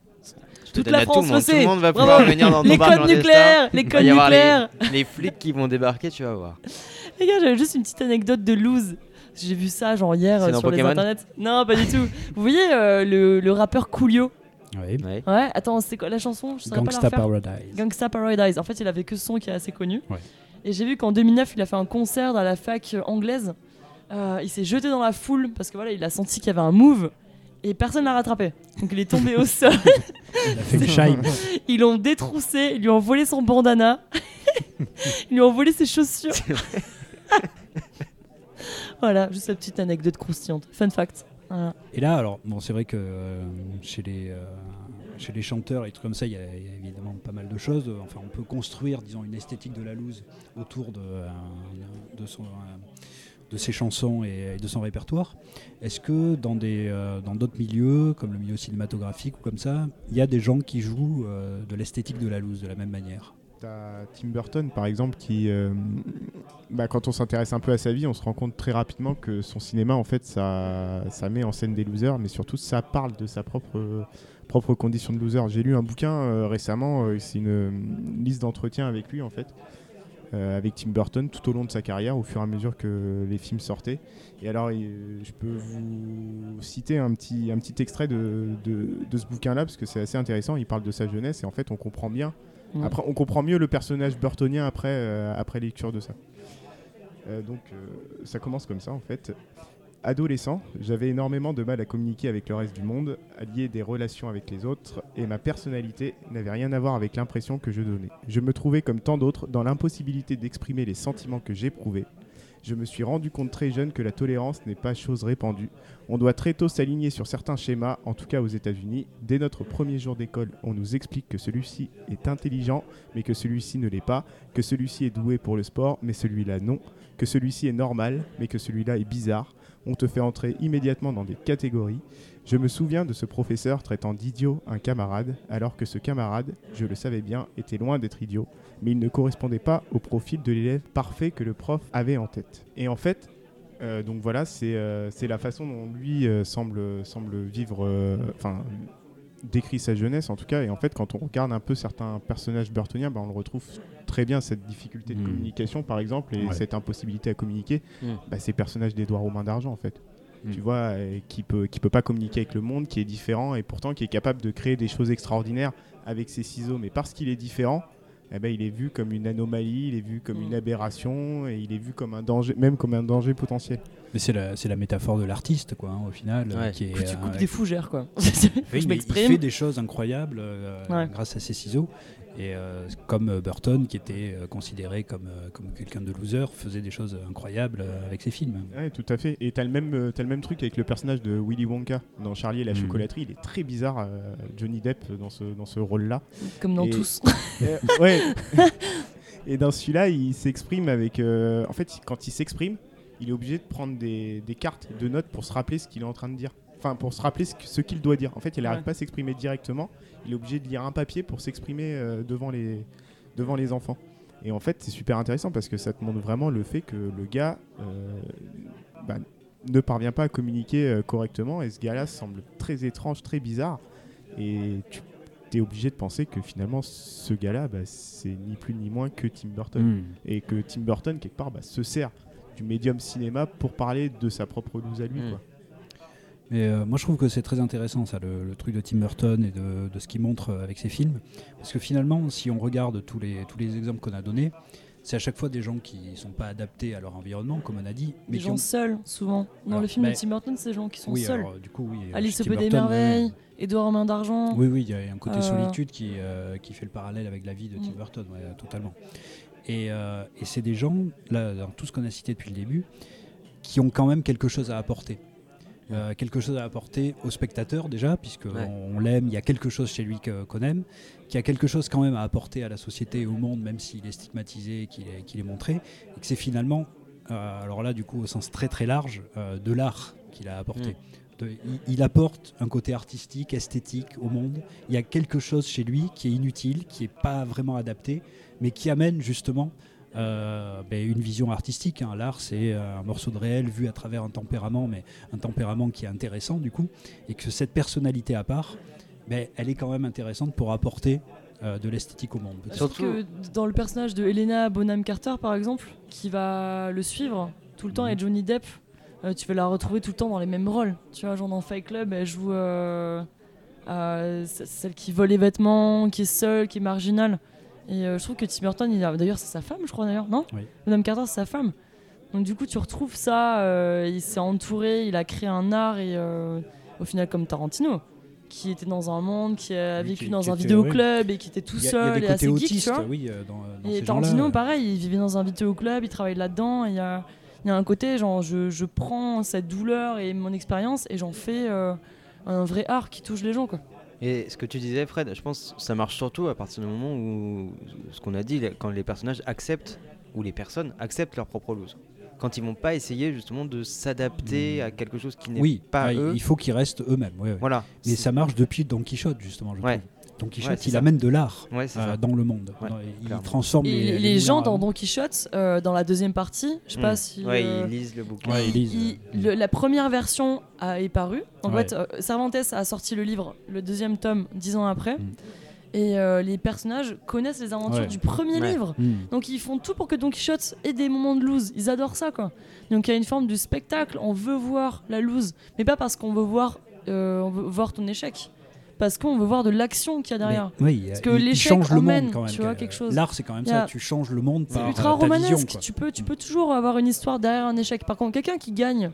Je te Toute donne la tout France le le monde. Tout sait. le monde va Bravo. pouvoir venir dans ton Les bar codes clandestin. nucléaires, les Il va codes y avoir nucléaires. les, les flics qui vont débarquer, tu vas voir. Les gars, j'avais juste une petite anecdote de loose. J'ai vu ça genre hier euh, sur les Pokémon internets. Non, pas du tout. Vous voyez euh, le, le rappeur Coolio Oui. Ouais. Ouais, attends, c'est quoi la chanson? Je saurais pas la Gangsta. Paradise. Gangsta Paradise. En fait, il avait que ce son qui est assez connu. Ouais. Et j'ai vu qu'en 2009, il a fait un concert dans la fac euh, anglaise. Euh, il s'est jeté dans la foule parce que voilà, il a senti qu'il y avait un move et personne l'a rattrapé. Donc il est tombé au sol. Il a fait le shine. Ils l'ont détroussé, ils lui ont volé son bandana, ils lui ont volé ses chaussures. voilà, juste la petite anecdote croustillante. Fun fact. Et là, alors, bon, c'est vrai que euh, chez, les, euh, chez les chanteurs et trucs comme ça, il y, a évidemment pas mal de choses. Enfin, on peut construire, disons, une esthétique de la loose autour de, euh, euh, de ses chansons et, de son répertoire. Est-ce que dans des, dans d'autres milieux, comme le milieu cinématographique ou comme ça, il y a des gens qui jouent de l'esthétique de la loose de la même manière? T'as Tim Burton par exemple qui, euh, bah, quand on s'intéresse un peu à sa vie, on se rend compte très rapidement que son cinéma en fait ça, ça met en scène des losers, mais surtout ça parle de sa propre, propre condition de loser. J'ai lu un bouquin euh, récemment, euh, c'est une, liste d'entretiens avec lui en fait, avec Tim Burton tout au long de sa carrière, au fur et à mesure que les films sortaient. Et alors je peux vous citer un petit, un petit extrait de ce bouquin-là parce que c'est assez intéressant. Il parle de sa jeunesse et en fait on comprend bien On comprend mieux le personnage burtonien après, euh, après lecture de ça. Euh, donc, euh, ça commence comme ça en fait. Adolescent, j'avais énormément de mal à communiquer avec le reste du monde, à lier des relations avec les autres, et ma personnalité n'avait rien à voir avec l'impression que je donnais. Je me trouvais comme tant d'autres dans l'impossibilité d'exprimer les sentiments que j'éprouvais. Je me suis rendu compte très jeune que la tolérance n'est pas chose répandue. On doit très tôt s'aligner sur certains schémas, en tout cas aux États-Unis. Dès notre premier jour d'école, on nous explique que celui-ci est intelligent, mais que celui-ci ne l'est pas, que celui-ci est doué pour le sport, mais celui-là non, que celui-ci est normal, mais que celui-là est bizarre. On te fait entrer immédiatement dans des catégories. Je me souviens de ce professeur traitant d'idiot un camarade, alors que ce camarade, je le savais bien, était loin d'être idiot, mais il ne correspondait pas au profil de l'élève parfait que le prof avait en tête. Et en fait, euh, donc voilà, c'est euh, c'est la façon dont lui euh, semble, semble vivre, enfin, décrit sa jeunesse en tout cas. Et en fait, quand on regarde un peu certains personnages burtoniens, bah, on le retrouve très bien, cette difficulté de Mm. communication par exemple, et Ouais. cette impossibilité à communiquer. Mm. Bah, ces personnages d'Edouard aux mains d'argent en fait. Mm. Tu vois, euh, qui peut, qui peut pas communiquer avec le monde, qui est différent et pourtant qui est capable de créer des choses extraordinaires avec ses ciseaux. Mais parce qu'il est différent, eh ben, il est vu comme une anomalie, il est vu comme Mm. une aberration et il est vu comme un danger, même comme un danger potentiel. Mais c'est la, c'est la métaphore de l'artiste, quoi, hein, au final. euh, Ouais. Qui est, Écoute, tu euh, coupes ouais, des fougères, quoi. Oui, je il fait des choses incroyables euh, Ouais. grâce à ses ciseaux. Et euh, comme euh, Burton, qui était euh, considéré comme, comme quelqu'un de loser, faisait des choses incroyables avec ses films. Ouais, tout à fait. Et t'as le même, t'as le même truc avec le personnage de Willy Wonka dans Charlie et la Mm. chocolaterie. Il est très bizarre, euh, Johnny Depp, dans ce, dans ce rôle-là. Comme dans Et- tous. Euh, ouais. Et dans celui-là, il s'exprime avec. euh, en fait, quand il s'exprime, il est obligé de prendre des, des cartes de notes pour se rappeler ce qu'il est en train de dire. Enfin, pour se rappeler ce, qu'il doit dire. En fait, il n'arrive Ouais. pas à s'exprimer directement. Il est obligé de lire un papier pour s'exprimer euh, devant, les, devant les enfants. Et en fait, c'est super intéressant parce que ça te montre vraiment le fait que le gars euh, bah, ne parvient pas à communiquer euh, correctement. Et ce gars-là semble très étrange, très bizarre. Et tu es obligé de penser que finalement, ce gars-là, bah, c'est ni plus ni moins que Tim Burton. Mm. Et que Tim Burton, quelque part, bah, se sert du médium cinéma pour parler de sa propre loose à lui. Mm. Quoi. Mais euh, moi, je trouve que c'est très intéressant, ça, le, le truc de Tim Burton et de, de ce qu'il montre euh, avec ses films. Parce que finalement, si on regarde tous les, tous les exemples qu'on a donnés, c'est à chaque fois des gens qui sont pas adaptés à leur environnement, comme on a dit, mais Des gens ont. seuls, souvent. Dans Alors, films mais- de Tim Burton, c'est des gens qui sont oui, seuls. alors, du coup, oui. Alice au Pays des Burton, ouais. Merveilles, Edouard Main d'Argent. Oui, oui, il y a un côté Euh, solitude qui, euh, qui fait le parallèle avec la vie de Tim Mm. Burton, ouais, totalement. Et, euh, et c'est des gens, là, dans tout ce qu'on a cité depuis le début, qui ont quand même quelque chose à apporter. Euh, quelque chose à apporter au spectateur déjà, puisque Ouais. on, l'aime, il y a quelque chose chez lui qu'on aime, qui a quelque chose quand même à apporter à la société et au monde, même s'il est stigmatisé, qu'il est, est montré, et que c'est finalement, euh, alors là du coup au sens très très large, euh, de l'art qu'il a apporté. De- il, il apporte un côté artistique, esthétique au monde. Il y a quelque chose chez lui qui est inutile, qui n'est pas vraiment adapté, mais qui amène justement euh, ben, une vision artistique. hein. L'art, c'est euh, un morceau de réel vu à travers un tempérament, mais un tempérament qui est intéressant du coup, et que cette personnalité à part, ben, elle est quand même intéressante pour apporter euh, de l'esthétique au monde. Que dans le personnage de Helena Bonham Carter, par exemple, qui va le suivre tout le temps, Mhm. et Johnny Depp, euh, tu vas la retrouver tout le temps dans les mêmes rôles. Tu vois, genre dans Fight Club, elle joue celle qui vole les vêtements, qui est seule, qui est marginale. Et euh, je trouve que Tim Burton, il a- d'ailleurs, c'est sa femme, je crois, d'ailleurs, non Oui. Bonham Carter, c'est sa femme. Donc du coup, tu retrouves ça, euh, il s'est entouré, il a créé un art, et euh, au final, comme Tarantino, qui était dans un monde, qui a vécu qui- dans qui un était- vidéoclub et qui était tout Il y a- il y a seul des et assez geek, tu vois. oui, dans, dans Et ces Tarantino, pareil, il vivait dans un vidéoclub, il travaillait là-dedans. et Il y a, il y a un côté, genre, je, je prends cette douleur et mon expérience et j'en fais un vrai art qui touche les gens. Quoi. Et ce que tu disais, Fred, je pense que ça marche surtout à partir du moment où, ce qu'on a dit, quand les personnages acceptent, ou les personnes acceptent leur propre loose. Quand ils vont pas essayer justement de s'adapter à quelque chose qui n'est Oui, pas ah, eux. il faut qu'ils restent eux-mêmes. ouais, ouais. Voilà. Mais ça marche depuis Don Quichotte, justement, je Ouais. trouve. Don Quichotte, il ça. amène de l'art euh, dans le monde. Il transforme Et les, les, les gens dans. Don Quichotte, euh, dans la deuxième partie, je sais pas Hmm. si. Ouais, euh, ils lisent le bouquin. Ouais, ils lisent, il- euh, le- la première version a, est parue. En Ouais. fait, euh, Cervantes a sorti le livre, le deuxième tome, dix ans après. Mm. Et euh, les personnages connaissent les aventures Ouais. du premier Ouais. livre. Hmm. Donc ils font tout pour que Don Quichotte ait des moments de loose. Ils adorent ça quoi. Donc il y a une forme du spectacle. On veut voir la loose, mais pas parce qu'on veut voir, euh, on veut voir ton échec, parce qu'on veut voir de l'action qu'il y a derrière. Mais, oui, Parce que l'échec emmène, quand même. tu vois, que- quelque chose. L'art, c'est quand même ça. Tu changes le monde C'est par ultra ta vision. romanesque. quoi. Tu peux, tu peux toujours avoir une histoire derrière un échec. Par contre, quelqu'un qui gagne,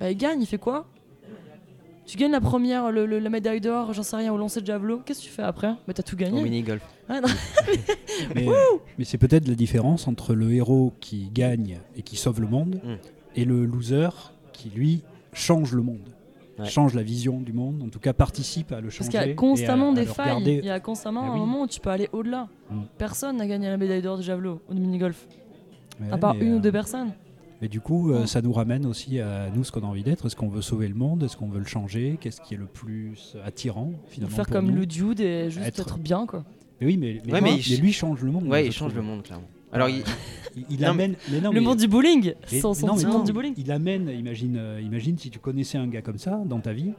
bah, il gagne. Il fait quoi? Tu gagnes la première, le- le- la médaille d'or, j'en sais rien, au lancer de javelot. Qu'est-ce que tu fais après? Bah t'as tout Au gagné. mini-golf. Ouais, non. Mais, mais c'est peut-être la différence entre le héros qui gagne et qui sauve le monde Mm. et le loser qui, lui, change le monde. Ouais. Change la vision du monde, en tout cas participe à le changer. Parce qu'il y a constamment à des le failles. regarder. Il y a constamment Ah un oui. moment où tu peux aller au-delà. Mm. Personne n'a gagné la médaille d'or de javelot au mini-golf. Ouais, à part une euh, ou deux personnes. Mais du coup, euh, Mm. ça nous ramène aussi à nous ce qu'on a envie d'être. Est-ce qu'on veut sauver le monde? Est-ce qu'on veut le changer? Qu'est-ce qui est le plus attirant finalement Faire pour comme nous? Lou Dude et juste Être- être, bien quoi. Mais oui, mais, mais, Ouais, moi- mais il mais lui change le monde. Ouais, je il change le monde, clairement. Alors, il- Il, Non, amène. mais non, le mais- monde du bowling mais- Son, son non, petit mais monde non, du bowling Il amène, imagine, euh, imagine si tu connaissais un gars comme ça dans ta vie,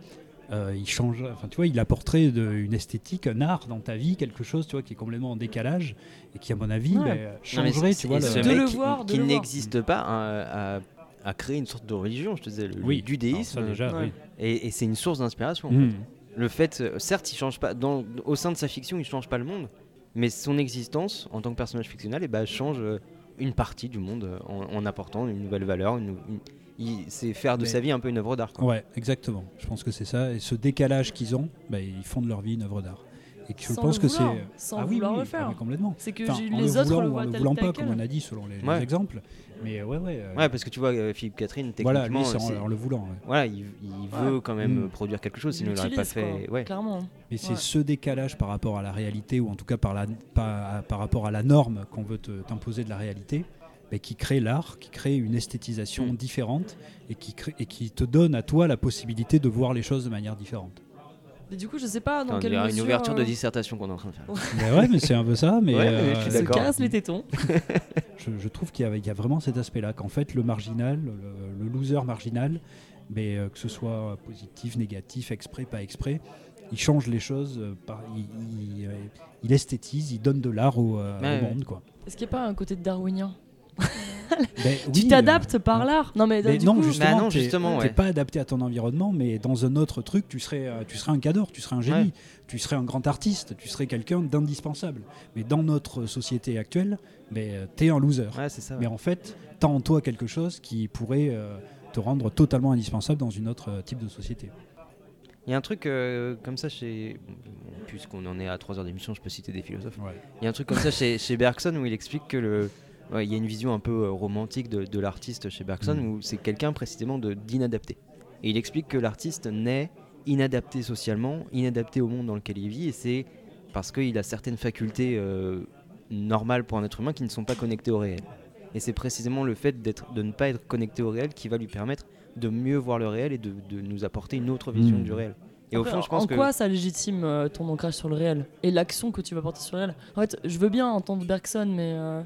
euh, il change, enfin tu vois, il apporterait de, une esthétique, un art dans ta vie, quelque chose, tu vois, qui est complètement en décalage et qui, à mon avis, Ouais. Non, mais changerait, tu vois. et le- ce De mec le qui- voir, de qui le voir. n'existe pas hein, a, a créé une sorte de religion, je te disais, le, Oui, alors ça, déjà, Ouais. oui. Et, et c'est une source d'inspiration. en Mm. fait. Le fait, euh, certes, il change pas. Dans, au sein de sa fiction, il change pas le monde, mais son existence en tant que personnage fictionnel, eh ben, change euh, une partie du monde euh, en, en apportant une nouvelle valeur. Une, une- il- c'est faire de Mais- sa vie un peu une œuvre d'art. Ouais, exactement. Je pense que c'est ça. Et ce décalage qu'ils ont, ben, ils font de leur vie une œuvre d'art. Et que je Sans pense le que c'est. vouloir, sans ah oui, vouloir oui, le faire. ah oui, complètement. C'est que Enfin, en les le autres voulant le ou en le voulant pas, comme on a dit, selon les, exemples. Mais ouais, ouais. euh, Ouais, parce que tu vois, euh, Philippe Catherine, voilà, techniquement, lui, c'est c'est- en, en le voulant. ouais. voilà, il, il veut quand même Mm. produire quelque chose, Il sinon il n'aurait pas fait. quoi, Ouais. Clairement. Et c'est Ouais. ce décalage par rapport à la réalité, ou en tout cas par, la, par, par rapport à la norme qu'on veut t'imposer de la réalité, mais qui crée l'art, qui crée une esthétisation Mm. différente et qui, crée- et qui te donne à toi la possibilité de voir les choses de manière différente. Mais du coup, je sais pas dans quelle mesure. une ouverture de euh, dissertation qu'on est en train de faire. mais ouais, mais c'est un peu ça. Mais, Ouais, euh, je suis se casse les tétons. je, je trouve qu'il y, a- il y a vraiment cet aspect-là, qu'en fait, le marginal, le, le loser marginal, mais euh, que ce soit positif, négatif, exprès, pas exprès, il change les choses, euh, par- il, il, euh, il esthétise, il donne de l'art au, euh, Ouais, au ouais. monde. Quoi. Est-ce qu'il n'y a pas un côté darwinien? Ben Tu oui, t'adaptes euh, par l'art. Non, mais, Mais du non, coup, justement, Bah non, t'es- justement, t'es ouais. pas adapté à ton environnement, mais dans un autre truc, tu serais, euh, tu serais un cadre, tu serais un génie, Ouais. tu serais un grand artiste, tu serais quelqu'un d'indispensable. Mais dans notre société actuelle, ben, euh, t'es un loser. Ouais, c'est ça. ouais. Mais en fait, t'as en toi quelque chose qui pourrait euh, te rendre totalement indispensable dans une autre euh, type de société. Il y a un truc euh, comme ça chez. Puisqu'on en est à 3 heures d'émission, je peux citer des philosophes. Il y a un truc comme ça chez, chez Bergson où il explique que le. Ouais, il y a une vision un peu euh, romantique de, de l'artiste chez Bergson Mm. où c'est quelqu'un précisément de- d'inadapté. Et il explique que l'artiste naît inadapté socialement, inadapté au monde dans lequel il vit, et c'est parce qu'il a certaines facultés euh, normales pour un être humain qui ne sont pas connectées au réel. Et c'est précisément le fait d'être, de ne pas être connecté au réel qui va lui permettre de mieux voir le réel et de, de nous apporter une autre vision Mm. du réel. Et au fond, je pense en que. quoi ça légitime euh, ton ancrage sur le réel et l'action que tu vas porter sur le réel? En fait, je veux bien entendre Bergson, mais euh,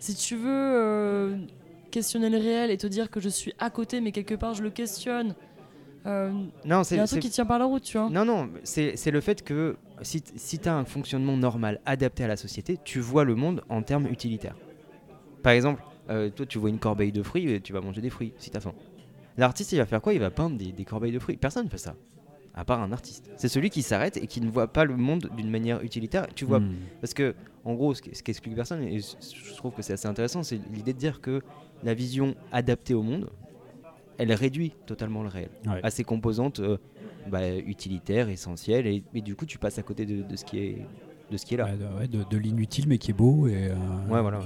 si tu veux euh, questionner le réel et te dire que je suis à côté, mais quelque part je le questionne, euh, Non, c'est un truc qui tient par la route, tu vois. Non, non, c'est le fait que si tu as un fonctionnement normal adapté à la société, tu vois le monde en termes utilitaires. Par exemple, euh, toi tu vois une corbeille de fruits et tu vas manger des fruits si t'as faim. L'artiste il va faire quoi? Il va peindre des, des corbeilles de fruits. Personne ne fait ça, à part un artiste. C'est celui qui s'arrête et qui ne voit pas le monde d'une manière utilitaire. Tu vois, Mm. parce que en gros, ce qu'- ce qu'explique personne, et je trouve que c'est assez intéressant, c'est l'idée de dire que la vision adaptée au monde, elle réduit totalement le réel Ouais. à ses composantes euh, bah, utilitaires, essentielles, et, et du coup tu passes à côté de, de ce qui est de ce qui est là. Ouais, de, ouais, de- de l'inutile, mais qui est beau. Et, euh, Ouais, voilà.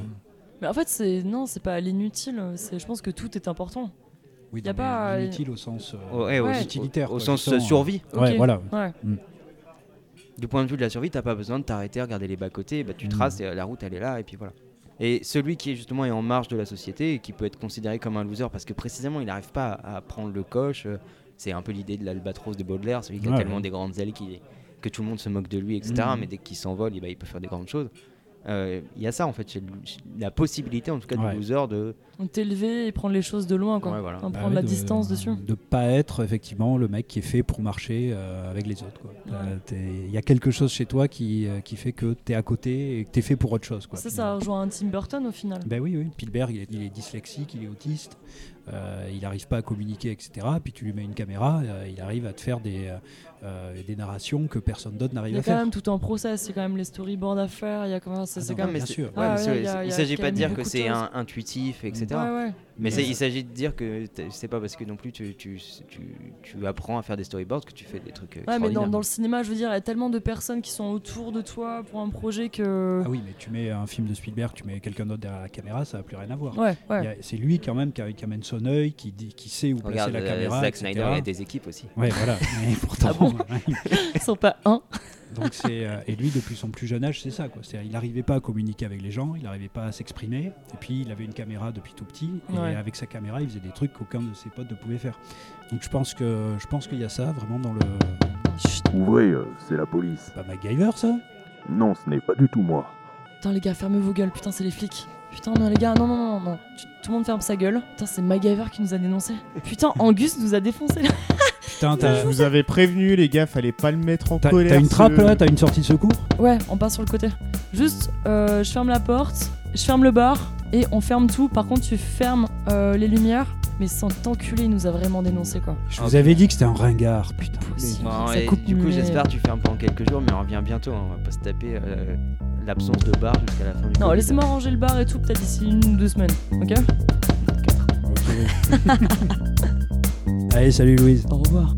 Mais en fait, c'est non, c'est pas l'inutile. C'est, je pense que tout est important. Oui, Y a pas, euh, Inutile au sens. euh, Ouais, au, Ouais. au- utilitaire. au sens justement, survie. Ouais, voilà. Ouais. Du point de vue de la survie, t'as pas besoin de t'arrêter, regarder les bas-côtés, bah, tu Mm. traces et euh, la route elle est là, et puis voilà. Et celui qui est justement est en marge de la société et qui peut être considéré comme un loser parce que précisément il n'arrive pas à, prendre le coche, c'est un peu l'idée de l'albatros de Baudelaire, celui qui a tellement ouais. des grandes ailes qu'il est- que tout le monde se moque de lui, etc. Mhm. Mais dès qu'il s'envole, eh ben, il peut faire des grandes choses. Euh, Il y a ça en fait, c'est la possibilité en tout cas Ouais. du loser de. On t'élever et prendre les choses de loin, quoi. Ouais, voilà. Enfin, Bah prendre ouais, la de- distance dessus. De pas être effectivement le mec qui est fait pour marcher euh, avec les autres. Il y a quelque chose chez toi qui, euh, qui fait que tu es à côté et que tu es fait pour autre chose. Quoi, Ça, rejoint un Tim Burton au final. Ben oui, oui. Spielberg, il est, il est dyslexique, il est autiste, euh, il n'arrive pas à communiquer, etc. Puis tu lui mets une caméra, euh, il arrive à te faire des, euh, des narrations que personne d'autre Il n'arrive y à a quand faire. même tout un process, c'est quand même les storyboards à faire, il y a quand même, c'est Ah c'est non, quand même... bien c'est- sûr. ouais, Ah ouais, il y il il y s'agit pas de dire que c'est intuitif, etc. Ouais, ouais. Mais il s'agit de dire que c'est pas parce que non plus tu, tu, tu, tu apprends à faire des storyboards que tu fais des trucs. euh, Ouais, mais dans, le cinéma, je veux dire, il y a tellement de personnes qui sont autour de toi pour un projet que... Ah oui, mais tu mets un film de Spielberg, tu mets quelqu'un d'autre derrière la caméra, ça n'a plus rien à voir. Ouais, Il y ouais. a- C'est lui quand même qui, amène son œil, qui, dit- qui sait où Regarde, placer la euh, caméra. Zack. Snyder, il a des équipes aussi. Ouais, voilà. Mais pourtant, Ah bon Ils sont pas un. Donc c'est euh, et lui depuis son plus jeune âge c'est ça quoi. Il n'arrivait pas à communiquer avec les gens, il n'arrivait pas à s'exprimer. Et puis il avait une caméra depuis tout petit et Ouais. avec sa caméra il faisait des trucs qu'aucun de ses potes ne pouvait faire. Donc je pense que je pense qu'il y a ça vraiment dans le. Chut. Ouvrez, euh, c'est la police. Pas MacGyver ça? Non, ce n'est pas du tout moi. Putain, les gars, fermez vos gueules, putain, c'est les flics. Putain, non, les gars, non, non, non, non. Tout le monde ferme sa gueule. Putain, c'est MacGyver qui nous a dénoncé. Putain, Angus nous a défoncé. Putain t'as Je vous avais prévenu, les gars, fallait pas le mettre en t'as- colère. t'as une ce- trappe là, t'as une sortie de secours Ouais, on passe sur le côté. Juste, euh, je ferme la porte, je ferme le bar et on ferme tout. Par contre, tu fermes euh, les lumières. Mais sans t'enculer, il nous a vraiment dénoncé quoi. Je vous avais dit que c'était un ringard. Putain. Possible. Bon, Ça et coupe du coup, j'espère que tu fermes pendant quelques jours, mais on revient bientôt. hein. On va pas se taper euh, l'absence de bar jusqu'à la fin du Non, laissez-moi ranger le bar et tout, peut-être d'ici une ou deux semaines. Ok Allez salut Louise. Au revoir.